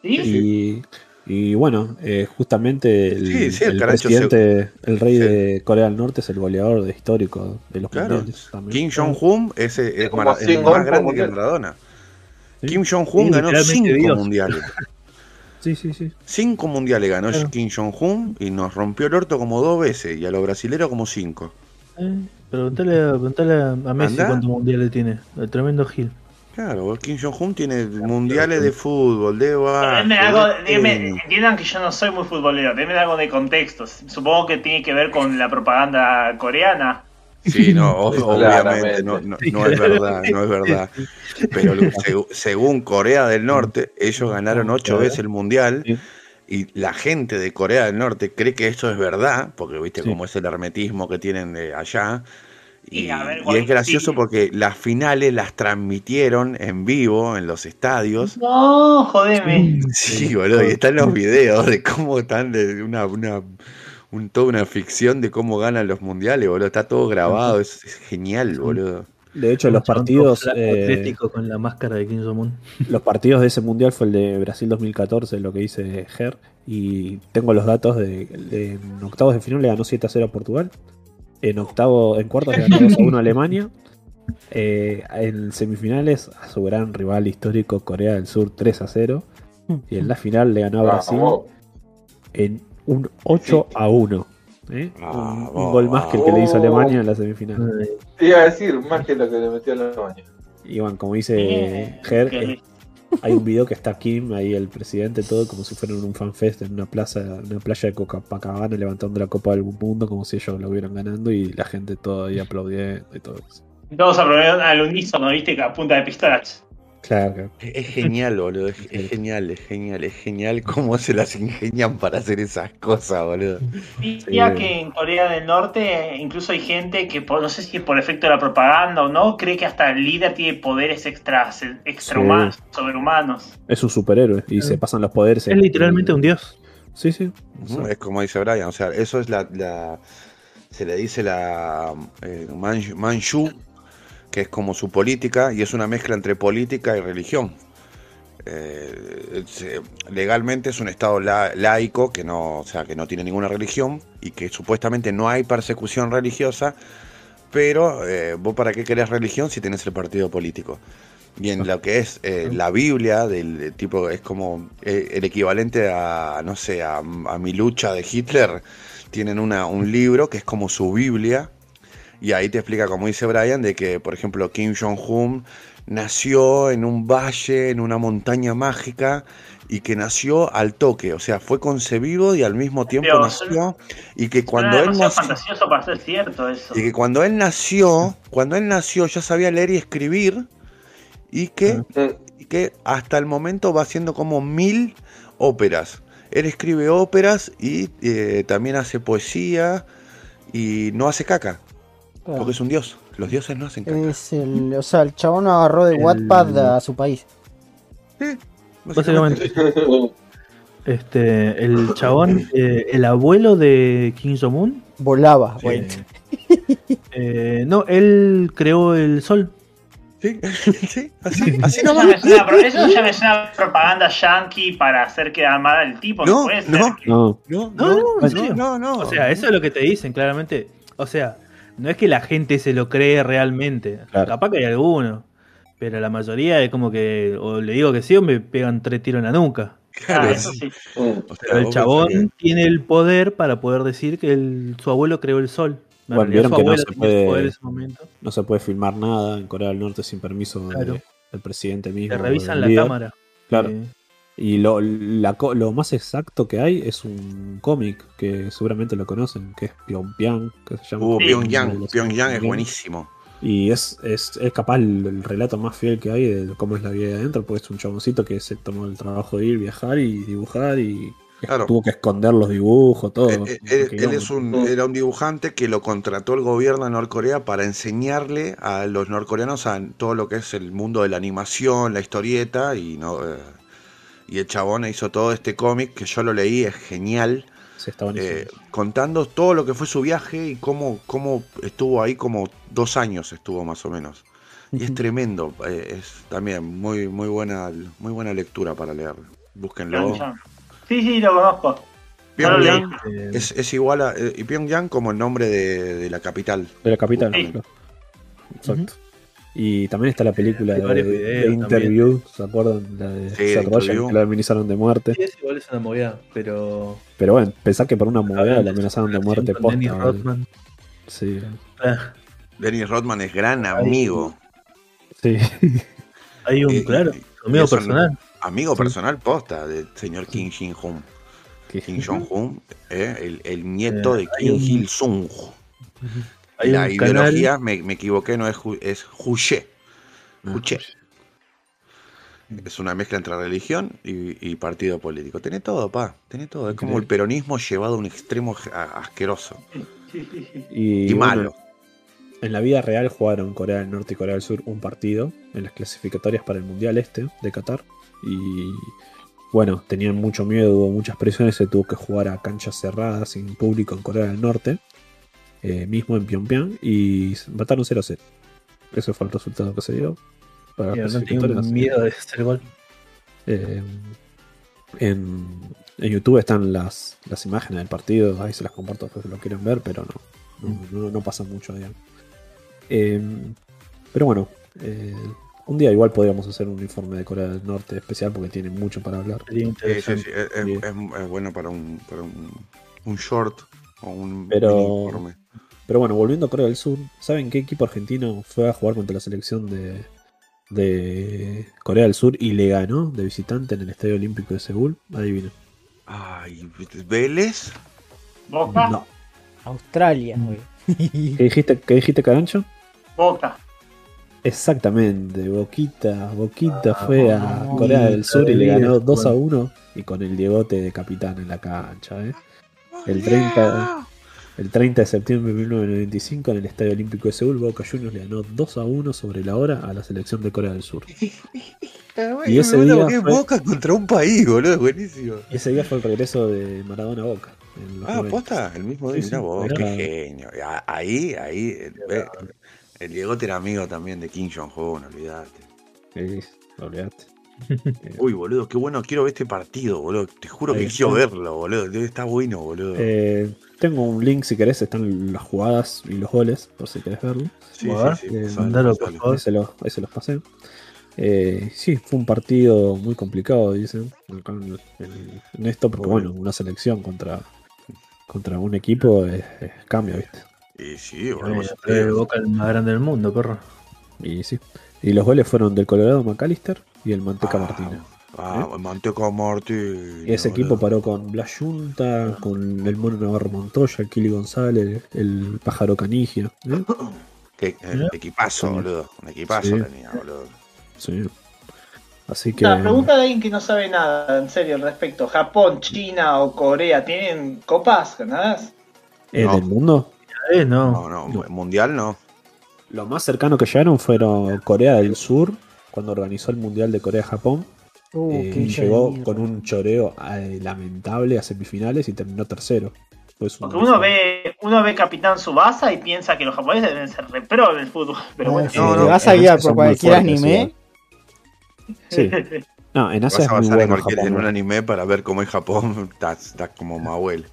¿sí? Y, y bueno, eh, justamente el, Sí, sí, el el caracho presidente, el rey sí. de Corea del Norte es el goleador de histórico de los Claro. mundiales. Kim Jong-un ese es, Como es más grande que. Maradona. Sí. Kim Jong-un Sí, ganó cinco Dios. mundiales. *laughs* Sí, sí, sí. Cinco mundiales ganó Claro. Kim Jong-un y nos rompió el orto como dos veces y a los brasileros como cinco. Eh, preguntale, a- preguntale a a Messi ¿Andá? cuántos mundiales tiene. El tremendo Gil. Claro, Kim Jong-un tiene mundiales de fútbol, de tenis. entiendan que yo no soy muy futbolero, denme algo de contexto. Supongo que tiene que ver con la propaganda coreana. Sí, no, *laughs* obviamente, no, no, no es verdad, no es verdad. Pero *laughs* según Corea del Norte, ellos ganaron ocho veces el mundial y la gente de Corea del Norte cree que esto es verdad, porque viste Sí. cómo es el hermetismo que tienen de allá. Y, Y, a ver, y güey, es gracioso sí. porque las finales las transmitieron en vivo en los estadios. No, jodeme. Sí, *laughs* boludo, y están los *laughs* videos de cómo están de una, una un, toda una ficción de cómo ganan los mundiales, boludo. Está todo grabado, es, es genial, boludo. De hecho, los partidos, eh, atlético con la máscara de Kim Jong-un. *laughs* los partidos de ese mundial fue el de Brasil 2014, lo que dice Ger. Y tengo los datos de, de- en octavos de final le ganó 7 a 0 a Portugal. En octavo, en cuartos le ganó 2 a 1 a Alemania. Eh, en semifinales a su gran rival histórico Corea del Sur 3 a 0. Y en la final le ganó a Brasil en un 8 a 1. ¿eh? Un, un gol más que el que le hizo Alemania en la semifinal. Te iba a decir más que lo que le metió a la baña. Y bueno, como dice Ger, eh, lindo. Hay un video que está Kim, ahí el presidente, todo como si fuera en un fanfest en una plaza, una playa de Copacabana levantando la Copa del Mundo como si ellos lo hubieran ganando y la gente todo ahí aplaudiendo y todo eso. Todos aprobaron al unísono, viste, a punta de pistolas. Claro, claro. Es, genial, boludo. Es, es genial, es genial, es genial cómo se las ingenian para hacer esas cosas, boludo. Sí. que en Corea del Norte incluso hay gente que, por- no sé si es por efecto de la propaganda o no, cree que hasta el líder tiene poderes extra, extrahumanos, sobrehumanos. Es un superhéroe y se pasan los poderes. Es literalmente un dios. Sí, sí. Es como dice Brian, o sea, eso es la. la- se le dice la eh, Manchu, Manchu, que es como su política, y es una mezcla entre política y religión. Eh, se- legalmente es un estado la- laico que no, o sea, que no tiene ninguna religión y que supuestamente no hay persecución religiosa, pero eh, vos para qué querés religión si tenés el partido político. Y en lo que es eh, la Biblia, del, tipo, es como eh, el equivalente a, no sé, a, a mi lucha de Hitler, tienen una, un libro que es como su Biblia, y ahí te explica, como dice Brian, de que, por ejemplo, Kim Jong-un nació en un valle, en una montaña mágica, y que nació al toque, o sea, fue concebido y al mismo tiempo Dios. nació, y que cuando él nació... fantasioso para ser cierto eso. Y que cuando él nació, cuando él nació ya sabía leer y escribir y que, y que hasta el momento va haciendo como mil óperas. Él escribe óperas y eh, también hace poesía y no hace caca, porque es un dios. Los dioses no hacen caca. Es el, o sea, el chabón agarró de El- Wattpad a su país. Sí, Básicamente, este, el chabón, eh, el abuelo de Kim Jong-un, Volaba, eh, *laughs* eh, no, él creó el sol. Sí, *laughs* sí, así, *laughs* así Eso ya, me suena, pro- eso ya me suena a propaganda yankee para hacer quedar mal al tipo. No, No, puede ser. no. que- No, No, No, no, no, en serio. no, no, no. O sea, eso es lo que te dicen claramente. O sea, no es que la gente se lo cree realmente. Claro. Capaz que hay alguno. Pero la mayoría es como que o le digo que sí o me pegan tres tiros en la nuca. Claro, Ah, eso sí. O sea, Pero el chabón tiene el poder para poder decir que el- su abuelo creó el sol. En Bueno, vieron su que no se puede- el poder en ese momento. no se puede filmar nada en Corea del Norte sin permiso Claro. del presidente mismo. Te revisan la cámara. Claro. Eh, Y lo, la lo más exacto que hay es un cómic que seguramente lo conocen, que es Pyongyang, que se llama. Uh. Pyongyang, Pyongyang es buenísimo. Y es, es, es capaz el, el relato más fiel que hay de cómo es la vida de adentro, porque es un chaboncito que se tomó el trabajo de ir, viajar y dibujar y Claro. tuvo que esconder los dibujos, todo. Eh, eh, Él, es un, era un dibujante que lo contrató el gobierno de Norcorea para enseñarle a los norcoreanos a todo lo que es el mundo de la animación, la historieta, y no eh, y el chabón hizo todo este cómic que yo lo leí, es genial, Sí, está buenísimo. eh, contando todo lo que fue su viaje y cómo, cómo estuvo ahí como dos años estuvo más o menos. Y es tremendo, eh, es también muy, muy buena, muy buena lectura para leer. Búsquenlo. Sí, sí, lo conozco. Pyongyang eh, es, es igual a eh, y Pyongyang como el nombre de, de la capital. de la capital, Sí. claro. Exacto. Y también está la película Hay de, de Interview, ¿se acuerdan? La de Sí, Seth Rogen, Interview. que la amenazaron de muerte. sí, es igual es una movida, pero. Pero bueno, pensar que por una movida la amenazaron de muerte Con Dennis posta. Rodman. Sí, Ah, Dennis Rodman es gran amigo. sí. *laughs* Hay un, Eh, claro, y- amigo personal. Amigo personal posta del señor Kim Jong-un. Kim Jong-un, eh, el, el nieto Eh, de Kim un- Il-sung. Hay La ideología, me, me equivoqué, no es, es Juche. Ah, Juche. Es una mezcla entre religión y, y partido político. Tiene todo, pa. Tiene todo. Es como el peronismo llevado a un extremo asqueroso. Y, bueno, malo. En la vida real jugaron Corea del Norte y Corea del Sur un partido en las clasificatorias para el Mundial Este de Qatar. Y bueno, tenían mucho miedo, hubo muchas presiones, se tuvo que jugar a canchas cerradas sin público en Corea del Norte, eh, mismo en Pyongyang, y mataron 0 a 0. Ese fue el resultado que se dio. Para Y las no tengo miedo de hacer gol. Eh, en, en YouTube están las, las imágenes del partido, ahí se las comparto si lo quieren ver, pero no, no, no- no pasa mucho, digamos. Eh, pero bueno, eh, un día igual podríamos hacer un informe de Corea del Norte especial porque tiene mucho para hablar. Sí, sí, interesante. sí, es, bueno para un, para un, un short o un Pero- mini informe. Pero bueno, volviendo a Corea del Sur, ¿saben qué equipo argentino fue a jugar contra la selección de, de Corea del Sur y le ganó de visitante en el Estadio Olímpico de Seúl? Adivinen. Ay, Vélez. Boca, No. Australia, güey. ¿Qué dijiste, qué dijiste Carancho? Boca. Exactamente, Boquita, Boquita Ah, fue a Corea del Sur y le ganó líder, 2 a bueno. 1 y con el Diegote de capitán en la cancha. ¿eh? El 30, el 30 de septiembre de 1995 en el Estadio Olímpico de Seúl, Boca Juniors le ganó 2 a 1 sobre la hora a la selección de Corea del Sur. *laughs* Y ese día fue- Boca contra un país, boludo, buenísimo. Y ese día fue el regreso de Maradona a Boca. Ah, 90. posta, el mismo día, Sí, sí, vos, era- qué genio. Ah, Ahí, ahí, el, el Diego era amigo también de Kim Jong-un, olvídate. Sí, olvidate. *laughs* Uy, boludo, qué bueno, quiero ver este partido, boludo. Te juro Ahí que está. quiero verlo, boludo. Está bueno, boludo. Eh, tengo un link si querés, están las jugadas y los goles, por si querés verlo. sí, a ver, sí, eh, mandalo, por favor. Ahí se los, ahí se los pasé. Eh, sí, fue un partido muy complicado, dicen, acá en, en- en esto, porque Bueno. bueno, una selección contra, contra un equipo es, es cambio, ¿viste? Y sí. Eh, eh, Boca el más grande del mundo, perro. Y sí. Y los goles fueron del Colorado McAllister y el Manteca Ah, Martínez. Ah, Manteca Martínez. Y ese equipo paró con Blas Junta, con el Mono Navarro Montoya, el Kili González, el Pájaro Canigia. ¿eh? *clears throat* Qué eh, equipazo, boludo. Un equipazo Sí. tenía, boludo. Sí. Así que. Una pregunta de alguien que no sabe nada, en serio, al respecto. ¿Japón, China o Corea tienen copas ganadas? ¿En No. el mundo? Eh, no. No, no, No. mundial no. Lo más cercano que llegaron fueron Corea del Sur, cuando organizó el Mundial de Corea-Japón. Uh, Eh, de llegó con un choreo eh, lamentable a semifinales y terminó tercero. Pues Porque uno ve, uno ve Capitán Subasa y piensa que los japoneses deben ser repro en el fútbol. *laughs* Pero bueno, si no, te no, *laughs* vas a en guiar por cualquier anime, Sí. No, en Vas Asia es muy en, bueno en un anime para ver cómo es Japón, *laughs* está, está como Mahuel.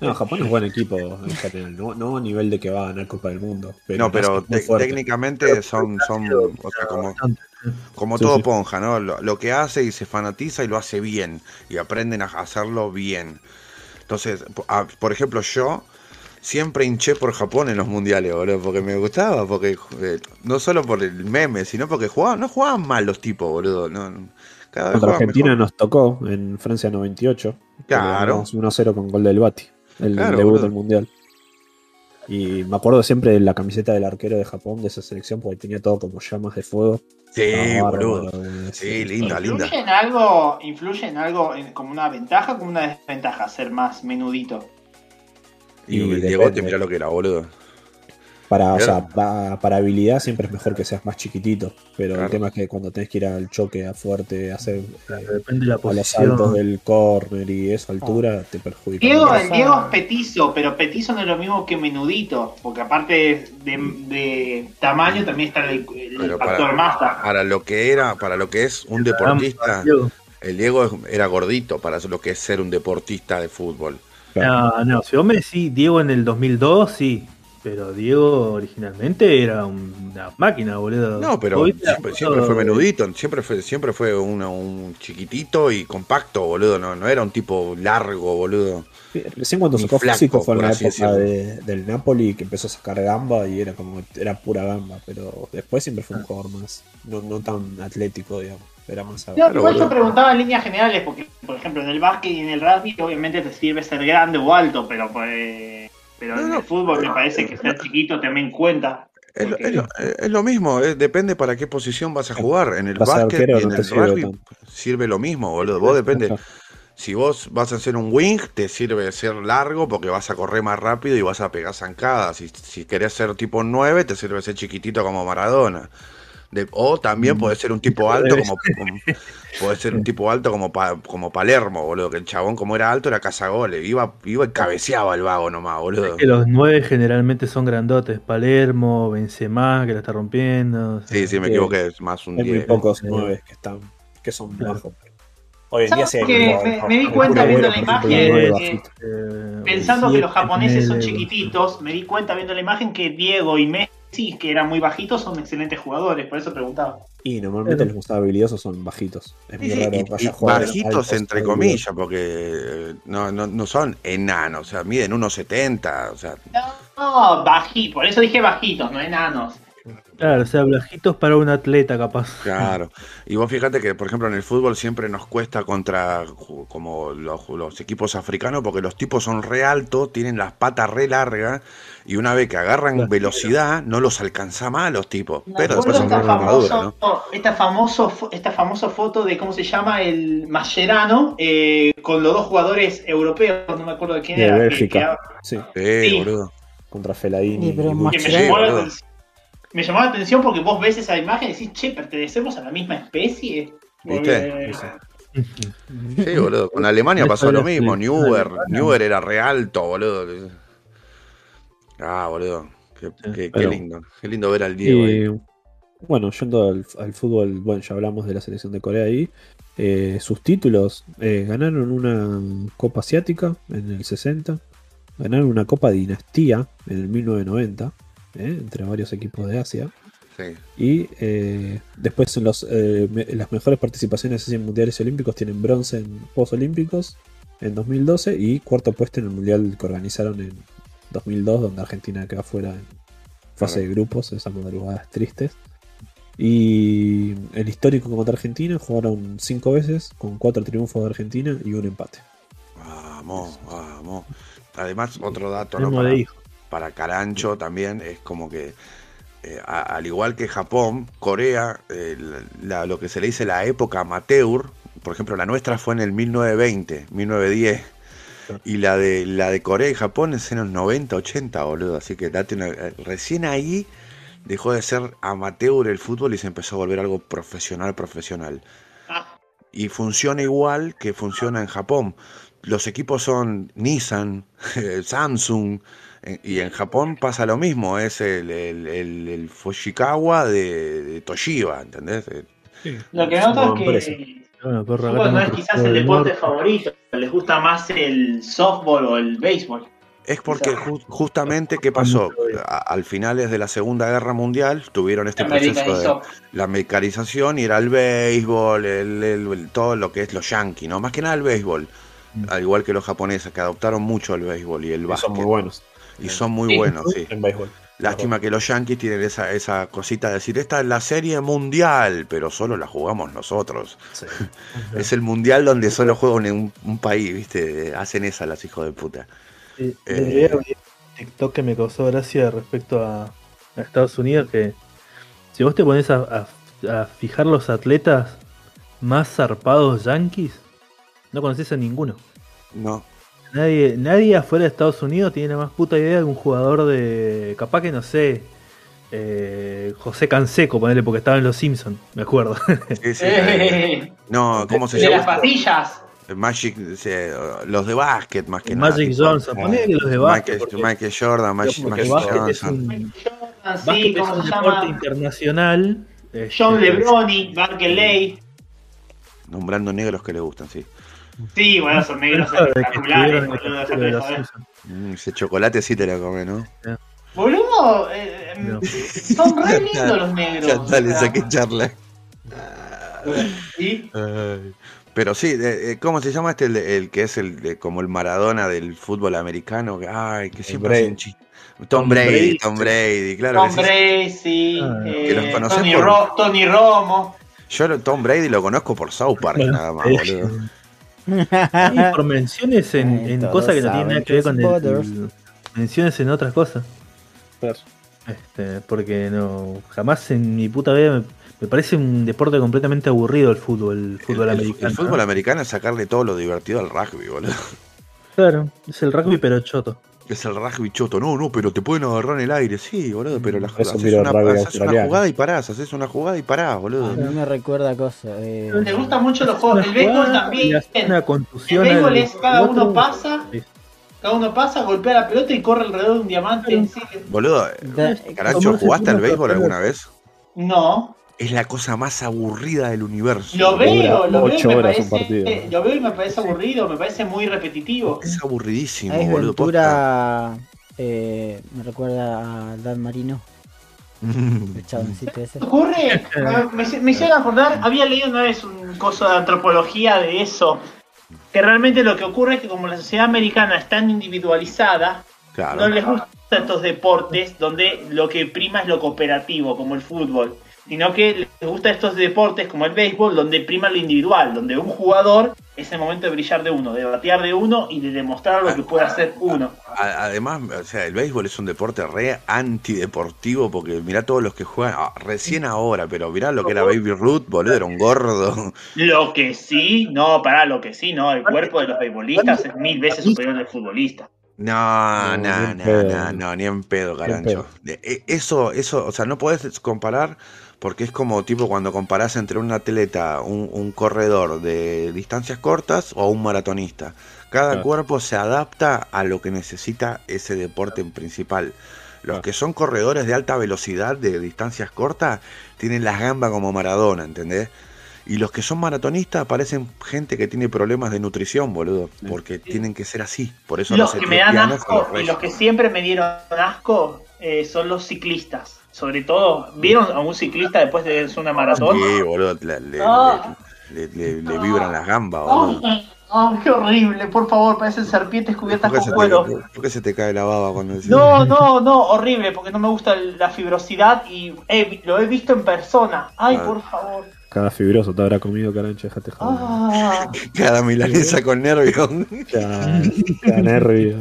No, Japón es buen equipo en general, no, no a nivel de que va a ganar Copa del Mundo. Pero No, pero técnicamente son, son o sea, como, como Sí, todo sí. Ponja, ¿no? Lo, lo que hace y se fanatiza y lo hace bien. Y aprenden a hacerlo bien. Entonces, a- por ejemplo, yo siempre hinché por Japón en los mundiales, boludo, porque me gustaba, porque eh, no solo por el meme, sino porque jugaban, no jugaban mal los tipos, boludo. No, cada Contra Argentina mejor. nos tocó en Francia 98. que Claro. ganamos 1-0 con gol del Bati, el Claro, debut boludo. del Mundial. Y me acuerdo siempre de la camiseta del arquero de Japón de esa selección porque tenía todo como llamas de fuego. Sí, boludo. eh, Sí, linda, linda. ¿Influye en algo, influye en algo en- como una ventaja o como una desventaja ser más menudito? Y, Y el depende. Diegote, mirá lo que era, boludo. Para, o sea, pa- para habilidad siempre es mejor que seas más chiquitito. Pero Claro. el tema es que cuando tenés que ir al choque a fuerte, hacer eh, Depende de la a los saltos del corner y esa altura, te perjudica. Diego, el Diego es petizo, pero petizo no es lo mismo que menudito, porque aparte de, de tamaño también está el, factor para- masa. Para lo que era, para lo que es un deportista, el Diego era gordito para lo que es ser un deportista de fútbol. No, no, si vos me decís Diego en el 2002, sí. Pero Diego originalmente era un- una máquina, boludo. No, pero siempre, fue menudito, siempre fue, siempre fue una- un chiquitito y compacto, boludo. No, no era un tipo largo, boludo. Recién cuando sacó flaco, físico fue en la época decirlo. de- del Napoli que empezó a sacar gamba y era como era pura gamba, pero después siempre fue un jugador más, no, no tan atlético, digamos, era más Claro, igual yo boludo. preguntaba en líneas generales, porque, por ejemplo, en el básquet y en el rugby, obviamente te sirve ser grande o alto, pero pues, pero No, en no. el fútbol me parece que ser chiquito también cuenta. Es lo, es lo- es lo mismo, eh, depende para qué posición vas a jugar. En el básquet arquero y en no el sirve rugby tanto. sirve lo mismo, boludo. Vos depende. Si vos vas a hacer un wing, te sirve ser largo porque vas a correr más rápido y vas a pegar zancadas. Si, si querés ser tipo 9, te sirve ser chiquitito como Maradona. De- o también puede ser un tipo alto como, como- puede ser un tipo alto como Pa- como Palermo, boludo, que el chabón como era alto era cazagoles, iba iba y cabeceaba el vago nomás, boludo. Que los nueve generalmente son grandotes. Palermo, Benzema, que la está rompiendo. o sea, Sí, sí, me equivoqué, es más un Hay muy 10. pocos nueve que están, que son Claro. bajos. Hoy en día sí hay ¿Sabes que como- me- me di cuenta viendo la imagen, eh, eh, Pensando que los japoneses son chiquititos, me di cuenta viendo la imagen que Diego y Messi, que eran muy bajitos, son excelentes jugadores, por eso preguntaba. Y normalmente los más habilidosos son bajitos. Es muy Sí, sí, raro y- bajitos altos entre comillas, porque eh, no, no, no son enanos, o sea, miden 1,70, o sea, No, bajitos, por eso dije bajitos, no enanos. Claro, o sea, blajitos para un atleta capaz. claro. Y vos fíjate que, por ejemplo, en el fútbol siempre nos cuesta contra como los, los equipos africanos, porque los tipos son re altos, tienen las patas re largas, y una vez que agarran Claro. velocidad, no los alcanza más a los tipos. Me Pero después son esta, famoso, ¿no? esta, famoso, esta famosa foto de cómo se llama el Mascherano eh, con los dos jugadores europeos, no me acuerdo de quién De era. que- Bélgica. Sí, Sí, Sí. boludo. contra Fellaini. Sí, pero y me, llamó la atención- porque vos ves esa imagen y decís, che, pertenecemos a la misma especie. ¿Viste? Sí, boludo. Con Alemania *laughs* pasó lo mismo. Neuer. Neuer era re alto, boludo. Ah, boludo. Qué, qué- qué Pero- lindo. Qué lindo ver al Diego ahí. Y, bueno, yendo al, al fútbol, bueno, ya hablamos de la selección de Corea ahí. eh, sus títulos eh, ganaron una Copa Asiática en el 60, ganaron una Copa Dinastía en el 1990, eh, entre varios equipos de Asia. Sí. Y eh, después en los, eh, me- las mejores participaciones en mundiales y olímpicos tienen bronce en Juegos Olímpicos en 2012 y cuarto puesto en el mundial que organizaron en 2002, donde Argentina quedó fuera en fase de grupos, esas madrugadas tristes. Y el histórico contra Argentina jugaron cinco veces con cuatro triunfos de Argentina y un empate. Vamos, vamos. Además, otro dato, ¿no? Para, de hijo. Para Carancho también es como que, eh, a- al igual que Japón, Corea, eh, la- lo que se le dice la época amateur, por ejemplo, la nuestra fue en el 1920, 1910. Y la de la de Corea y Japón es en los 90, 80, boludo. Así que date una- eh, recién ahí dejó de ser amateur el fútbol y se empezó a volver algo profesional, profesional. Ah, y funciona igual que funciona en Japón. Los equipos son Nissan, *laughs* Samsung, y en Japón pasa lo mismo, es el, el, el- el Fushikawa de, de Toshiba, ¿entendés? Eh, Sí. Lo que noto es que Bueno, no es quizás el deporte norte. favorito, les gusta más el softball o el béisbol. Es porque ju- justamente, ¿qué pasó? A- al finales de la Segunda Guerra Mundial tuvieron este proceso de la americanización y era el béisbol, el, el- el- todo lo que es los yankees, ¿no? Más que nada el béisbol, al igual que los japoneses, que adoptaron mucho el béisbol y el Y básquet. son muy buenos Y son muy buenos, sí. en béisbol. Lástima que los yankees tienen esa, esa cosita de decir, esta es la serie mundial, pero solo la jugamos nosotros. Sí. *laughs* Es el mundial donde solo juegan en un, un país, ¿viste? Hacen esa las hijos de puta. Sí, Eh, TikTok que me causó gracia respecto a, a Estados Unidos que si vos te pones a, a- a fijar los atletas más zarpados yankees, no conoces a ninguno. No. Nadie, nadie afuera de Estados Unidos tiene la más puta idea de un jugador de. capaz que no sé. eh, José Canseco, ponele porque estaba en los Simpsons, me acuerdo. Sí, sí, eh, *laughs* Eh, no, ¿cómo se de las llama? patillas. Magic, eh, los de básquet más que nada. Magic tipo, Johnson, ponele que los de básquet. Michael, porque- Michael Jordan, Magic, es Johnson. un, Jordan, sí, básquet es ¿cómo un se deporte llama? internacional. John este, Lebroni, Barkley. Nombrando negros que le gustan, sí. Sí, bueno, son negros espectaculares, boludo, de joder. Mm, ese chocolate sí te lo come, ¿no? Boludo, eh, No. son re lindos los negros. Ya dale, o sea, saqué charla. ¿sí? Pero sí, eh, ¿cómo se llama este? El, el que es el de- como el Maradona del fútbol americano. que- Ay, que siempre Brady. hacen chiste. Tom Tom Brady, Brady, Tom. Brady, claro Tom que sí. Brady, Ah, eh, que los conocés Tony, por- Ro- Tony Romo. Yo Tom Brady lo conozco por South Park, nada más, boludo. Y *laughs* por menciones en, cosas que no tienen nada que ver con el, menciones en otras cosas. Claro. Este, porque no, jamás en mi puta vida me, me parece un deporte completamente aburrido el fútbol, el El, fútbol el- americano. el fútbol ¿no? americano es sacarle todo lo divertido al rugby, boludo. Claro, es el rugby pero choto. Es el rugby choto. No, no, pero te pueden agarrar en el aire. Sí, boludo, pero la, Eso haces, una, haces jugada y parás, haces una jugada y parás, boludo. Mí me recuerda a cosas. eh, ¿Te gustan mucho los juegos? El béisbol jugada también. una El contusión béisbol al es cada uno pasa, Sí. cada uno pasa, golpea la pelota y corre alrededor de un diamante. en sí. Boludo, da- Caracho, ¿jugaste al béisbol alguna vez? No, Es la cosa más aburrida del universo. lo veo, lo veo, me parece, partido. lo veo y me parece aburrido, me parece muy repetitivo. Es aburridísimo, Ace boludo. Ventura eh, me recuerda a Dan Marino, *laughs* el chaboncito ese. ocurre? Me, me- me hicieron acordar, había leído una vez un coso de antropología de eso, que realmente lo que ocurre es que como la sociedad americana es tan individualizada, Claro. no les gustan estos deportes donde lo que prima es lo cooperativo, como el fútbol, sino que les gustan estos deportes como el béisbol, donde prima lo individual, donde un jugador es el momento de brillar de uno, de batear de uno y de demostrar lo que puede hacer uno. Además, o sea, el béisbol es un deporte re antideportivo porque mirá todos los que juegan, ah, recién ahora, pero mirá lo que era Baby Ruth, boludo, era un gordo. Lo que sí, no, pará, lo que sí, no, el cuerpo de los beisbolistas es mil veces superior al del futbolista. No, No, no, no, no, ni en pedo, carancho. Eso, eso, o sea, no podés comparar porque es como tipo cuando comparás entre un atleta, un, un corredor de distancias cortas o un maratonista. Cada Claro. cuerpo se adapta a lo que necesita ese deporte en principal. Los Claro. que son corredores de alta velocidad de distancias cortas tienen las gambas como Maradona, ¿entendés? Y los que son maratonistas parecen gente que tiene problemas de nutrición, boludo. Porque tienen que ser así. Por eso Los los que me dan asco y los que siempre me dieron asco eh, son los ciclistas. Sobre todo, ¿vieron a un ciclista después de hacer una maratón? Sí, boludo. Le, le- Ah. le- le- le vibran las gambas, boludo. ¡Ay, ay, qué horrible! Por favor, parecen serpientes cubiertas ¿Por qué, con se cuero. te, por qué se te cae la baba cuando decís? No, no, no, horrible, porque no me gusta la fibrosidad y he- lo he visto en persona. Ay, Ah. por favor. Cada fibroso te habrá comido, carancho, dejate joder. Ah. Cada milanesa con nervio. Ya, ya nervio,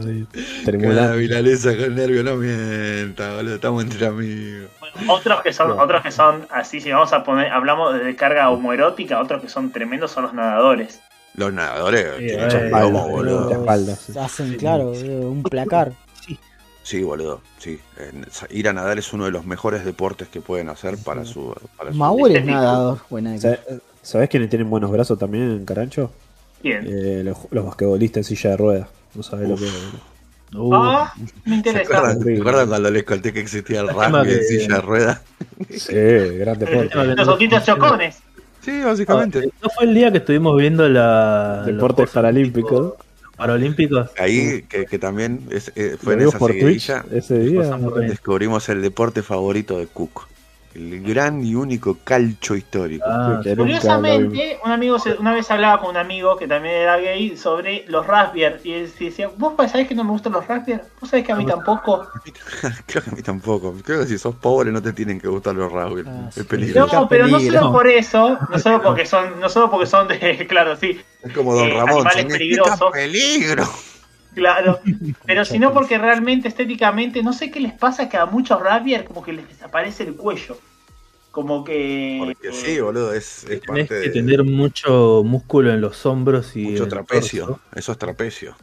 Cada milanesa con nervio. No mienta, boludo. Estamos entre amigos. Otros que son, otros que son así, si vamos a poner, hablamos de carga homoerótica, otros que son tremendos son los nadadores. Los nadadores Sí, tienen eh, mucho plomo, espalda, boludo. la espalda, sí. Hacen, claro, un placar. Sí, boludo, sí. En- ir a nadar es uno de los mejores deportes que pueden hacer para su... Para su- Mahuel es nadador. Buena ¿Sabes sabés quiénes tienen buenos brazos también, Carancho? Bien. Eh, los, los basquetbolistas en silla de ruedas. No sabés lo que Uh, Ah, me ¿Se interesa. ¿se acuerdan cuando les conté que existía el *laughs* rugby en silla de ruedas? Sí, gran deporte. Los ojitos chocones. Sí, básicamente. ¿No fue el día que estuvimos viendo la, Deportes paralímpicos. Paralímpicos? Ahí, que, que también es- eh, fue en esa por Twitch ese día. Descubrimos el deporte favorito de Cook. El gran y único calcho histórico. Ah. Curiosamente, un amigo se- una vez hablaba con un amigo que también era gay sobre los Raspberry y él decía, ¿vos sabés que no me gustan los Raspberry? ¿Vos sabés que a mí tampoco? *laughs* Creo que a mí tampoco. Creo que si sos pobre no te tienen que gustar los rugby. Ah, es sí. peligroso. No, pero no solo por eso, no solo porque son, no solo porque son de, *laughs* claro, sí, Es como Don eh, Ramón. animales peligrosos. peligro. Claro, *laughs* pero sino porque realmente estéticamente, no sé qué les pasa que a muchos Raspberry como que les desaparece el cuello. Como que... Porque sí, boludo, es, es Tenés parte que de tener mucho músculo en los hombros y mucho trapecio. Eso es trapecio.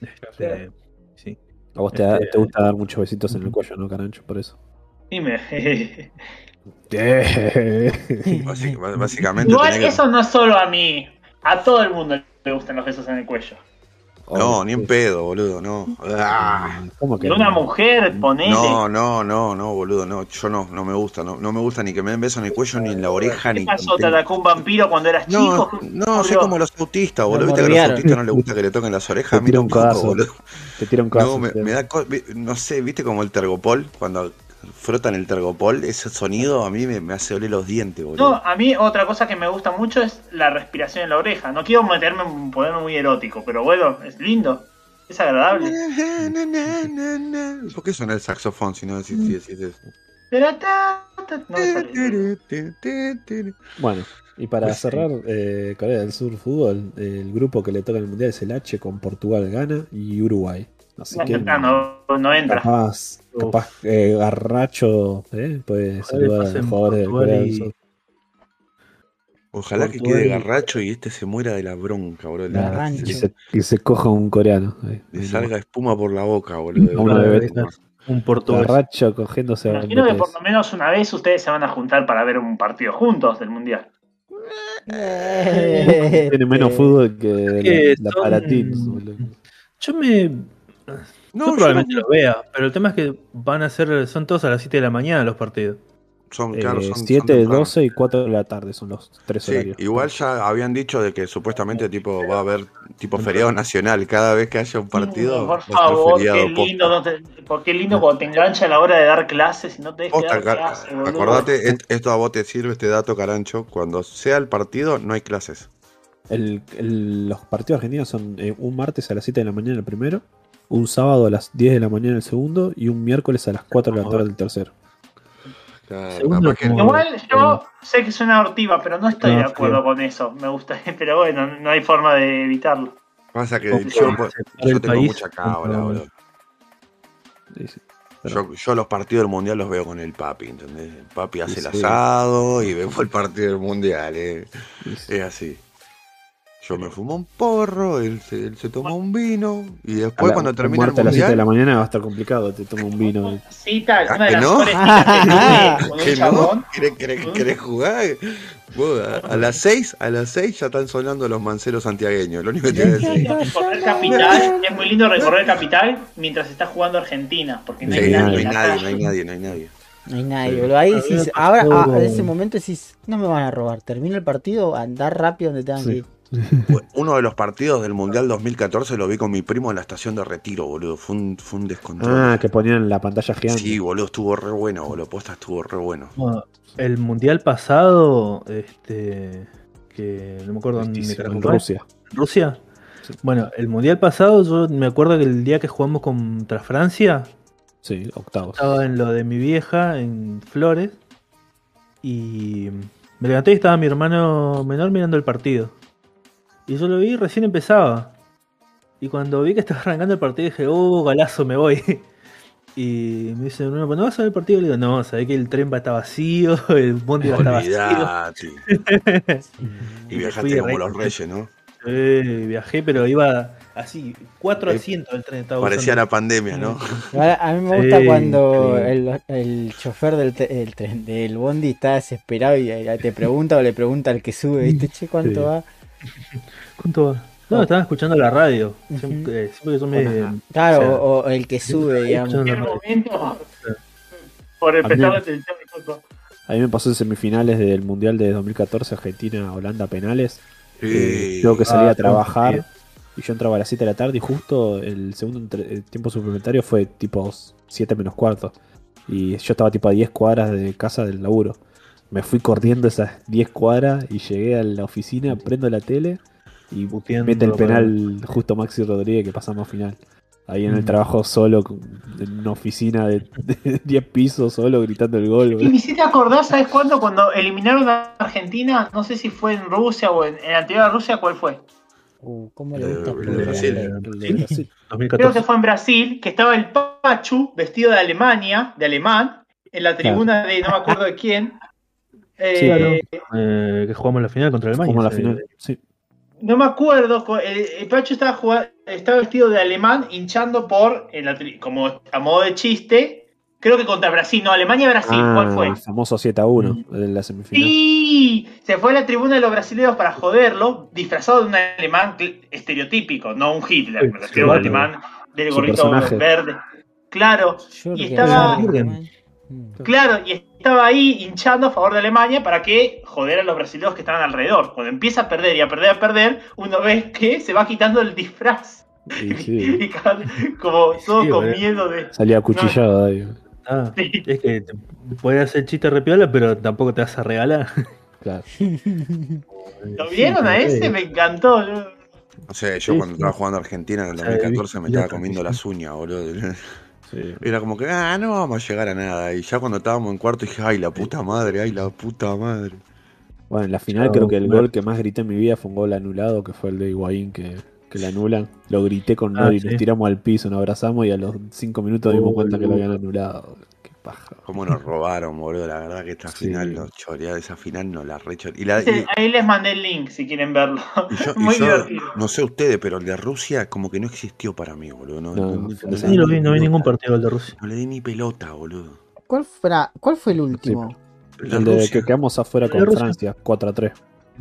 Este, sí. A vos te, da- Este- te gusta dar muchos besitos en el cuello, ¿no, Carancho? Por eso. Dime. *laughs* Básic- bá- básicamente Igual que- eso no es solo a mí, a todo el mundo le gustan los besos en el cuello. No, ni en pedo, boludo, no. Ah. ¿Cómo que una no? mujer, ponele. No, no, no, no, boludo, no. Yo no, no me gusta, no, no me gusta ni que me den beso en el cuello, ni en la oreja, ¿Qué ni. pasó? ¿Te atacó un vampiro cuando eras No, chico? no, soy como los autistas, boludo. Viste que a los autistas no les gusta que le toquen las orejas. Te tira un codazo. boludo. Te tira un caso. No, me, me da. co- No sé, viste como el tergopol, cuando frotan el tergopol, ese sonido a mí me, me hace oler los dientes, boludo. No, a mí otra cosa que me gusta mucho es la respiración en la oreja. No quiero meterme en ponerme muy erótico, pero bueno, es lindo. Es agradable. ¿Por qué suena el saxofón si no decís si decís eso? No. Bueno, y para Pues sí. cerrar, eh, Corea del Sur Fútbol, el grupo que le toca el Mundial es el H con Portugal gana y Uruguay. Así que no, no entra. capaz, capaz eh, Garracho eh, puede saludar a los jugadores del. Ojalá que quede garracho y este se muera de la bronca, boludo. Garrancho. Y se, y se coja un coreano. ahí. Le salga espuma por la boca, boludo. Betis. Un portugués. Garracho cogiéndose a imagino que por lo menos una vez ustedes se van a juntar para ver un partido juntos del mundial. Eh, Tiene menos este, fútbol que que la, la son- Palatins, boludo. Yo me. No, yo yo probablemente no- lo vea, pero el tema es que van a ser. Son todos a las 7 de la mañana los partidos. Son, claro, Eh, son, son 7, temprano. 12 y 4 de la tarde son los tres Sí, horarios. igual ya habían dicho de que supuestamente tipo va a haber tipo feriado nacional cada vez que haya un partido. Por favor, qué lindo, no te, porque qué lindo cuando te engancha a la hora de dar clases y no te dejes Posta, dar clases, acordate, et- esto a vos te sirve este dato, Carancho. Cuando sea el partido, no hay clases. El- el- los partidos argentinos son eh, un martes a las 7 de la mañana el primero, un sábado a las 10 de la mañana el segundo y un miércoles a las 4 de la tarde el tercero. Claro, Segundo, capaz que- como- Igual yo sé que suena hortiva, pero no estoy No, de acuerdo sí. con eso. Me gusta, *laughs* pero bueno, no hay forma de evitarlo. Pasa que yo, tengo país, mucha cabra, contra- boludo. Yo, yo los partidos del mundial los veo con el papi, ¿entendés? El papi hace el Sí. asado y vemos el partido del mundial, eh. sí, sí. Es así. Yo me fumo un porro, él se, él se toma un vino y después la- cuando termina el martes a las 7 de la mundial. mañana va a estar complicado, te toma un vino. Cita, Ah, una de ¿que las no? que tuve *laughs* con un ¿Qué no? ¿Querés, querés- querés jugar? Vos, a, a las 6, a las 6 ya están sonando los manceros santiagueños. Lo único que te voy a decir. Recorrer capital, es muy lindo recorrer capital mientras está jugando Argentina, porque no Sí, hay no nadie hay en la nadie, no hay nadie, no hay nadie. No hay nadie, boludo. Ahí decís, ahora, ah, en ese momento decís, no me van a robar. Termina el partido, andar rápido donde tengan Sí. que ir. Uno de los partidos del Mundial 2014 lo vi con mi primo en la estación de retiro, boludo. Fue un, fue un descontrol. Ah, que ponían la pantalla gigante. Sí, boludo, estuvo re bueno, boludo. Posta estuvo re bueno. Bueno, el mundial pasado, este. Que no me acuerdo dónde en. Rusia. ¿Rusia? Sí. Bueno, el mundial pasado, yo me acuerdo que el día que jugamos contra Francia, Sí, octavos. estaba en lo de mi vieja, en Flores, y me levanté y estaba mi hermano menor mirando el partido. Y yo lo vi recién empezaba. Y cuando vi que estaba *laughs* arrancando el partido dije, oh, galazo, me voy. *laughs* Y me dice, no, ¿no vas a ver el partido? Le digo, no, sabés que el tren va a estar vacío, *laughs* el bondi va a estar vacío. Y viajaste como los reyes, ¿no? Eh, viajé, pero iba así, cuatro Eh, asientos del tren estaba Parecía usando. la pandemia, ¿no? A mí me gusta Sí, cuando sí. el, el chofer del, el tren- del Bondi está desesperado y eh, te pregunta o le pregunta al que sube, ¿viste? Che, ¿cuánto Sí. va? ¿Cuánto va? No, estaba escuchando la radio. Siempre, eh, siempre que yo me. Claro, o sea, o, el que sube, digamos. En la momento, por atención al fútbol. A mí me pasó en semifinales del Mundial de 2014, Argentina-Holanda penales. Sí. Eh, Yo que salía Ah, a trabajar y yo entraba a las 7 de la tarde y justo el segundo entre- el tiempo suplementario fue tipo 7 menos cuarto. Y yo estaba tipo a 10 cuadras de casa del laburo. Me fui corriendo esas 10 cuadras y llegué a la oficina, prendo la tele y Puteando mete el penal justo Maxi Rodríguez que pasamos a final. Ahí en el Mm. trabajo solo, en una oficina de, de *laughs* 10 pisos, solo gritando el gol. Y me hiciste acordar, ¿sabes cuándo? Cuando eliminaron a Argentina, no sé si fue en Rusia o en, en anterior a Rusia, ¿cuál fue? Uh, ¿Cómo le gusta el de poner- Brasil. El de Brasil. Creo 2014. que fue en Brasil, que estaba el Pachu vestido de Alemania, de alemán, en la tribuna de no me acuerdo de quién. Eh, Sí, claro. Eh, que jugamos la final contra la sí. final. Sí. No me acuerdo, el, el Pachu estaba, jugando, estaba vestido de alemán, hinchando por, en como a modo de chiste, creo que contra Brasil, no, Alemania-Brasil, ¿cuál fue? el famoso 7 a 1 de la semifinal. Sí, se fue a la tribuna de los brasileños para joderlo, disfrazado de un alemán estereotípico, no un Hitler, Uy, me refiero a un sí, alemán del gorrito personaje. verde. Claro, y estaba-. Mm. claro, y estaba ahí hinchando a favor de Alemania para que joder a los brasileños que estaban alrededor. Cuando empieza a perder y a perder a perder, uno ve que se va quitando el disfraz. Sí, *laughs* Y cada- como todo Sí, con miedo de. salía acuchillado ahí. Ah, Sí. es que te- puedes hacer chiste repiola, pero tampoco te vas a regalar. Claro. *laughs* ¿Lo vieron a ese? Me encantó. No sé, yo Sí, cuando sí. estaba jugando a Argentina en el O sea, 2014 me estaba comiendo las uñas, boludo. Sí. Era como que, ah, no vamos a llegar a nada. Y ya cuando estábamos en cuarto dije, ay, la puta madre, ay, la puta madre. Bueno, en la final creo que el gol que más grité en mi vida fue un gol anulado, que fue el de Higuaín que, que le anulan. Lo grité con Ah, Nori, sí. nos tiramos al piso, nos abrazamos y a los 5 minutos dimos Uy, cuenta que lo habían anulado. Paja. Cómo nos robaron, boludo. La verdad que esta Sí. final nos choreaba, esa final nos la recho. Y, la, y- Ese- Ahí les mandé el link si quieren verlo. y yo, *laughs* y Muy yo, divertido. no sé ustedes, pero el de Rusia como que no existió para mí, boludo. No, No, no- no- no no sé. le Ni di lo vi, no vi ningún partido del de Rusia. No le di ni pelota, boludo. ¿Cuál, fuera- ¿Cuál fue el último? El de El de Rusia. que quedamos afuera El con. Francia, 4 a 3.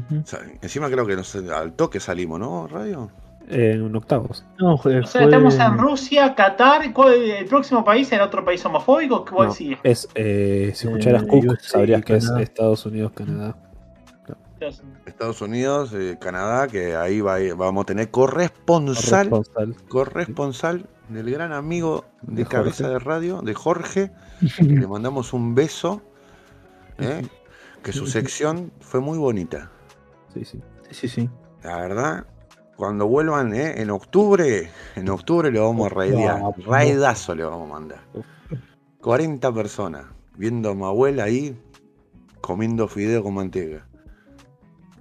Ujú. O sea, encima creo que no sé, al toque salimos, ¿no, Radio? En octavos. No, fue, O sea, fue- estamos en Rusia, Qatar. ¿cuál- ¿El próximo país era otro país homofóbico? ¿Cuál No, sigue? es, eh, si escucharas Eh, Cook, USA, sabrías que es. Estados Unidos, Canadá. Estados Unidos, eh, Canadá, que ahí va, vamos a tener corresponsal, Corresponsal. corresponsal del gran amigo de, De cabeza Jorge. de radio, de Jorge, *laughs* que le mandamos un beso, ¿eh? que su sección fue muy bonita. Sí, sí. Sí, sí, sí. La verdad, cuando vuelvan ¿eh? en octubre, en octubre le vamos a raidear. Raidazo le vamos a mandar. 40 personas viendo a mi abuela ahí comiendo fideo con manteca.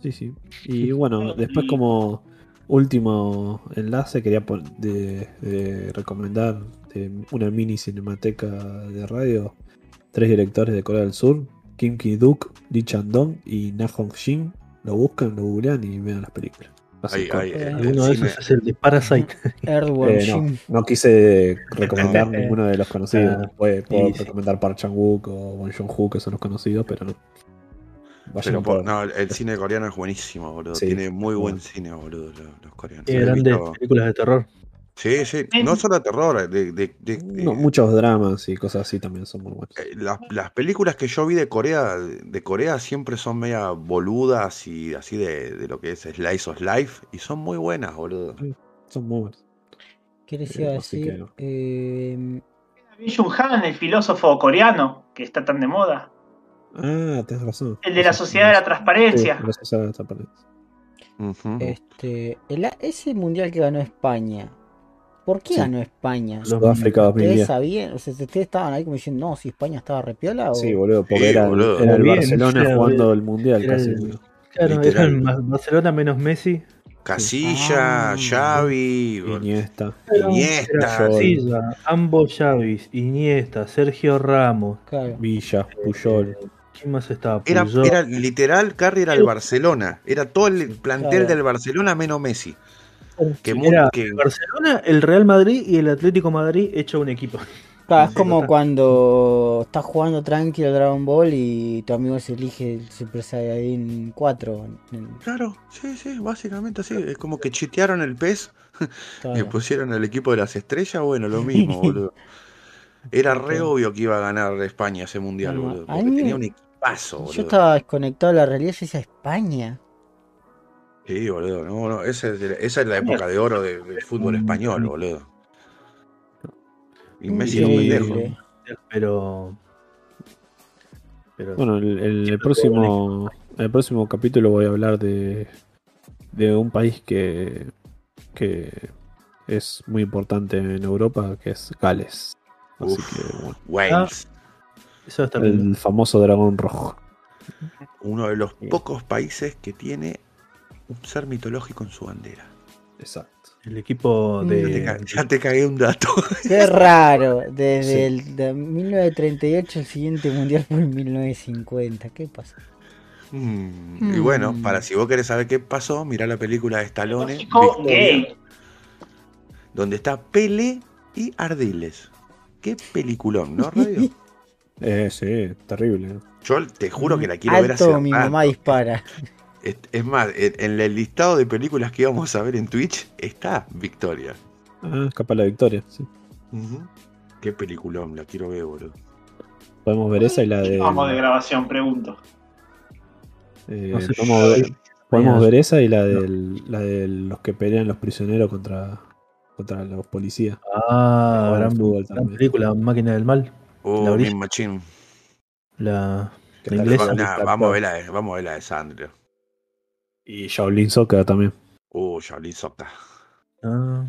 Sí, sí. Y bueno, después como último enlace quería de, de recomendar de una mini cinemateca de radio. Tres directores de Corea del Sur, Kim Ki-duk, Lee Chan-dong y Na Hong-shin. Lo buscan, lo googlean y vean las películas. Eh, el Uno de esos es el de Parasite. *laughs* Earthworm Eh, no, quise recomendar Eh, ninguno de los conocidos. ah, Puedo, puedo sí, sí. recomendar Park Chan-wook o Bong Joon-ho, que son los conocidos, pero no. Pero por- no, el cine coreano es buenísimo, boludo. Sí. Tiene muy buen Bueno. cine, boludo, los, los coreanos. Tiene grandes visto- películas de terror. Sí, sí, no solo de terror, de, de- de- No, eh, muchos dramas y cosas así también son muy buenos. eh, las, las películas que yo vi de Corea, de Corea siempre son media boludas y así de, de lo que es Slice of Life y son muy buenas, boludo. Son muy buenos. ¿Qué les iba a Así decir? Eh, Han, el filósofo coreano, que está tan de moda. Ah, tenés razón. El de la sociedad de la transparencia. Sí, la sociedad de la transparencia. Este, el- ese mundial que ganó España, ¿por qué Sí. ganó España? Los- Sudáfrica ¿Ustedes 2010. sabían? O sea, ¿ustedes estaban ahí como diciendo, no, si España estaba repiola? O... Sí, boludo, porque Sí, era, boludo. era el Bien, Barcelona era- jugando el mundial era casi. el-. Claro, Literal. era el Barcelona menos Messi. Casilla, Ah. Xavi, Iniesta. Iniesta. Casilla, ambos Xavis, Iniesta, Sergio Ramos. Claro. Villa, Puyol. eh, ¿Quién más estaba? Era, Puyol. era literal, Carri era el Barcelona. Era todo el plantel Claro. del Barcelona menos Messi. Que, Era que- Barcelona, el Real Madrid y el Atlético Madrid hecho un equipo. Claro, es como cuando estás jugando tranquilo Dragon Ball y tu amigo se elige el Super Saiyajin 4. en- Claro, sí, sí, básicamente así. Es como que chitearon el pez *laughs* claro. y pusieron el equipo de las estrellas. Bueno, lo mismo, *laughs* boludo. Era re obvio que iba a ganar España ese mundial, boludo. a Porque tenía un equipazo, Yo boludo. estaba desconectado de la realidad, yo decía España. Sí, boludo. No, no, esa, es, esa es la época de oro de- del fútbol español, boludo. Y Messi era un pendejo. Pero. pero Bueno, el, el- el próximo, el próximo capítulo voy a hablar de, de un país que, que es muy importante en Europa, que es Gales. Así Uf. que, bueno, Wales. eso está bien. el famoso dragón rojo. Uno de los pocos países que tiene un ser mitológico en su bandera. Exacto. El equipo Ya te, de. ya te cagué un dato. *laughs* Qué raro. Desde Sí. el de 1938 el siguiente mundial fue en 1950. ¿Qué pasa? Mm, Y bueno, Mm. para si vos querés saber qué pasó, mirá la película de Stallone, Victoria, gay. donde está Pele y Ardiles. Qué peliculón, ¿no, Radio? *laughs* Eh, sí, terrible. Yo te juro que la quiero ver hace Alto, mi rato. mamá dispara. Es, más, en, el listado de películas que íbamos a ver en Twitch está Victoria. Ah, escapa la victoria. sí. Qué peliculón, la quiero ver, boludo. Podemos ver esa y la de. Vamos de grabación, pregunto. eh, No sé, podemos ver, podemos Mañana. ver esa y la, del, la de los que pelean los prisioneros contra, contra los policías. Ah, al gran, fútbol gran película, Máquina del Mal. Oh, La Machine. La, la inglesa. vamos, a ver la de, vamos a ver la de Sandro. Y Shaolin Soccer también. Oh, Shaolin Soccer. Ah,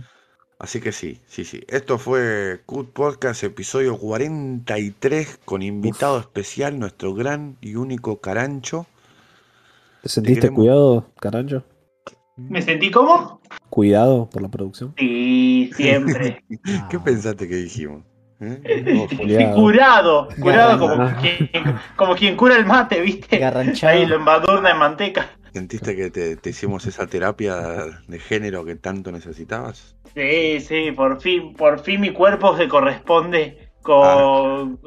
Así que sí, sí, sí. Esto fue Cut Podcast, episodio 43, con invitado especial, nuestro gran y único Carancho. ¿Te sentiste queremos. cuidado, Carancho? ¿Me sentí como? ¿Cuidado por la producción? Sí, siempre. *laughs* ¿Qué Ah. pensaste que dijimos? ¿Eh? Sí, Cuidado. curado, curado como Garra- quien, como quien cura el mate, ¿viste? Garranchado. Ahí lo embadurna en manteca. ¿Sentiste que te, te hicimos esa terapia de género que tanto necesitabas? Sí, sí, por fin, por fin mi cuerpo se corresponde con...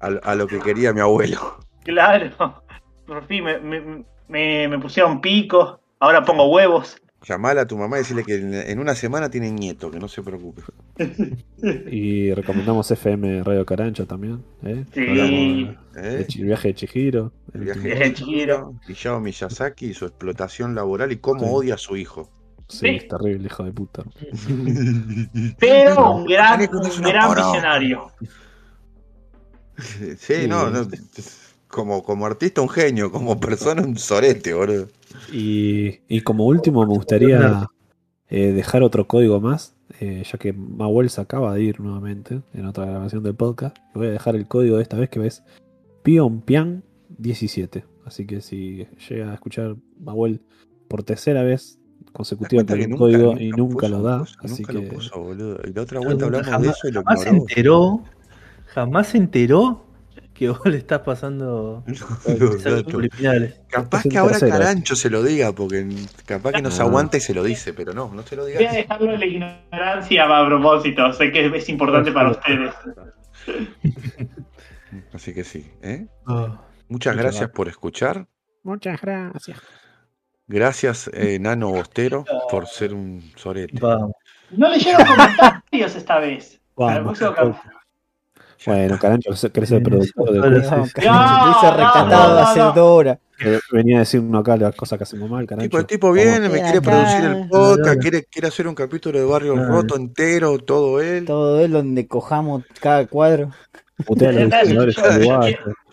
A, a lo que quería mi abuelo. Claro, por fin me, me, me, me pusieron pico, ahora pongo huevos. Llamala a tu mamá y decirle que en, una semana tiene nieto, que no se preocupe. Y recomendamos FM Radio Carancho también. ¿eh? Sí. ¿Eh? El viaje de Chihiro. El el viaje de Chihiro. Hayao Miyazaki y su explotación laboral y cómo Sí. odia a su hijo. Sí, Sí. es terrible, hijo de puta. *laughs* Pero un gran, un gran visionario. Sí, no, no. Como, como artista un genio, como persona un sorete, boludo. Y, y como último me gustaría eh, dejar otro código más, eh, ya que Mawel se acaba de ir nuevamente en otra grabación del podcast. Voy a dejar el código de esta vez que es Pionpian 17. Así que si llega a escuchar Mawel por tercera vez ¿Te das consecutiva un nunca- código nunca y nunca puso lo da? Así Nunca que lo puso, boludo. Y la otra vuelta hablamos de jamás, eso y lo jamás se enteró. Jamás se enteró que vos *laughs* le estás pasando Los datos. Capaz que ahora. Carancho se lo diga, porque capaz que nos Ah. aguanta y se lo dice, pero no, no se lo Voy a dejarlo en la ignorancia a propósito, sé que es importante para ustedes. *laughs* Así que sí, ¿eh? Ah, Muchas Muchas gracias por escuchar. Muchas gracias. Gracias, eh, *laughs* Nano Bostero, por ser un sorete. vamos. No leyeron comentarios esta vez. Para el Vamos. Bueno, Carancho, querés ser productor de Carancho, te hice no, recatado hace dos horas. venía a decirnos acá las cosas que hacemos mal, Carancho. Tipo, el tipo viene, me quiere producir el podcast, quiere, quiere hacer un capítulo de Barrio. Roto entero, todo él. Todo es donde cojamos cada cuadro. Putea a los *laughs* diseñadores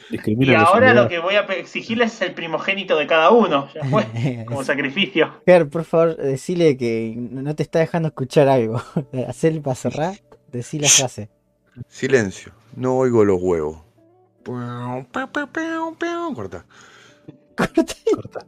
Y ahora lo que voy a exigirles es el primogénito de cada uno. Ya *laughs* fue, como sacrificio. Ger, por favor, decile que no te está dejando escuchar algo. *laughs* Hacer para cerrar, decir la frase. Silencio, no oigo los huevos. Corta. Corta. Corta. Corta.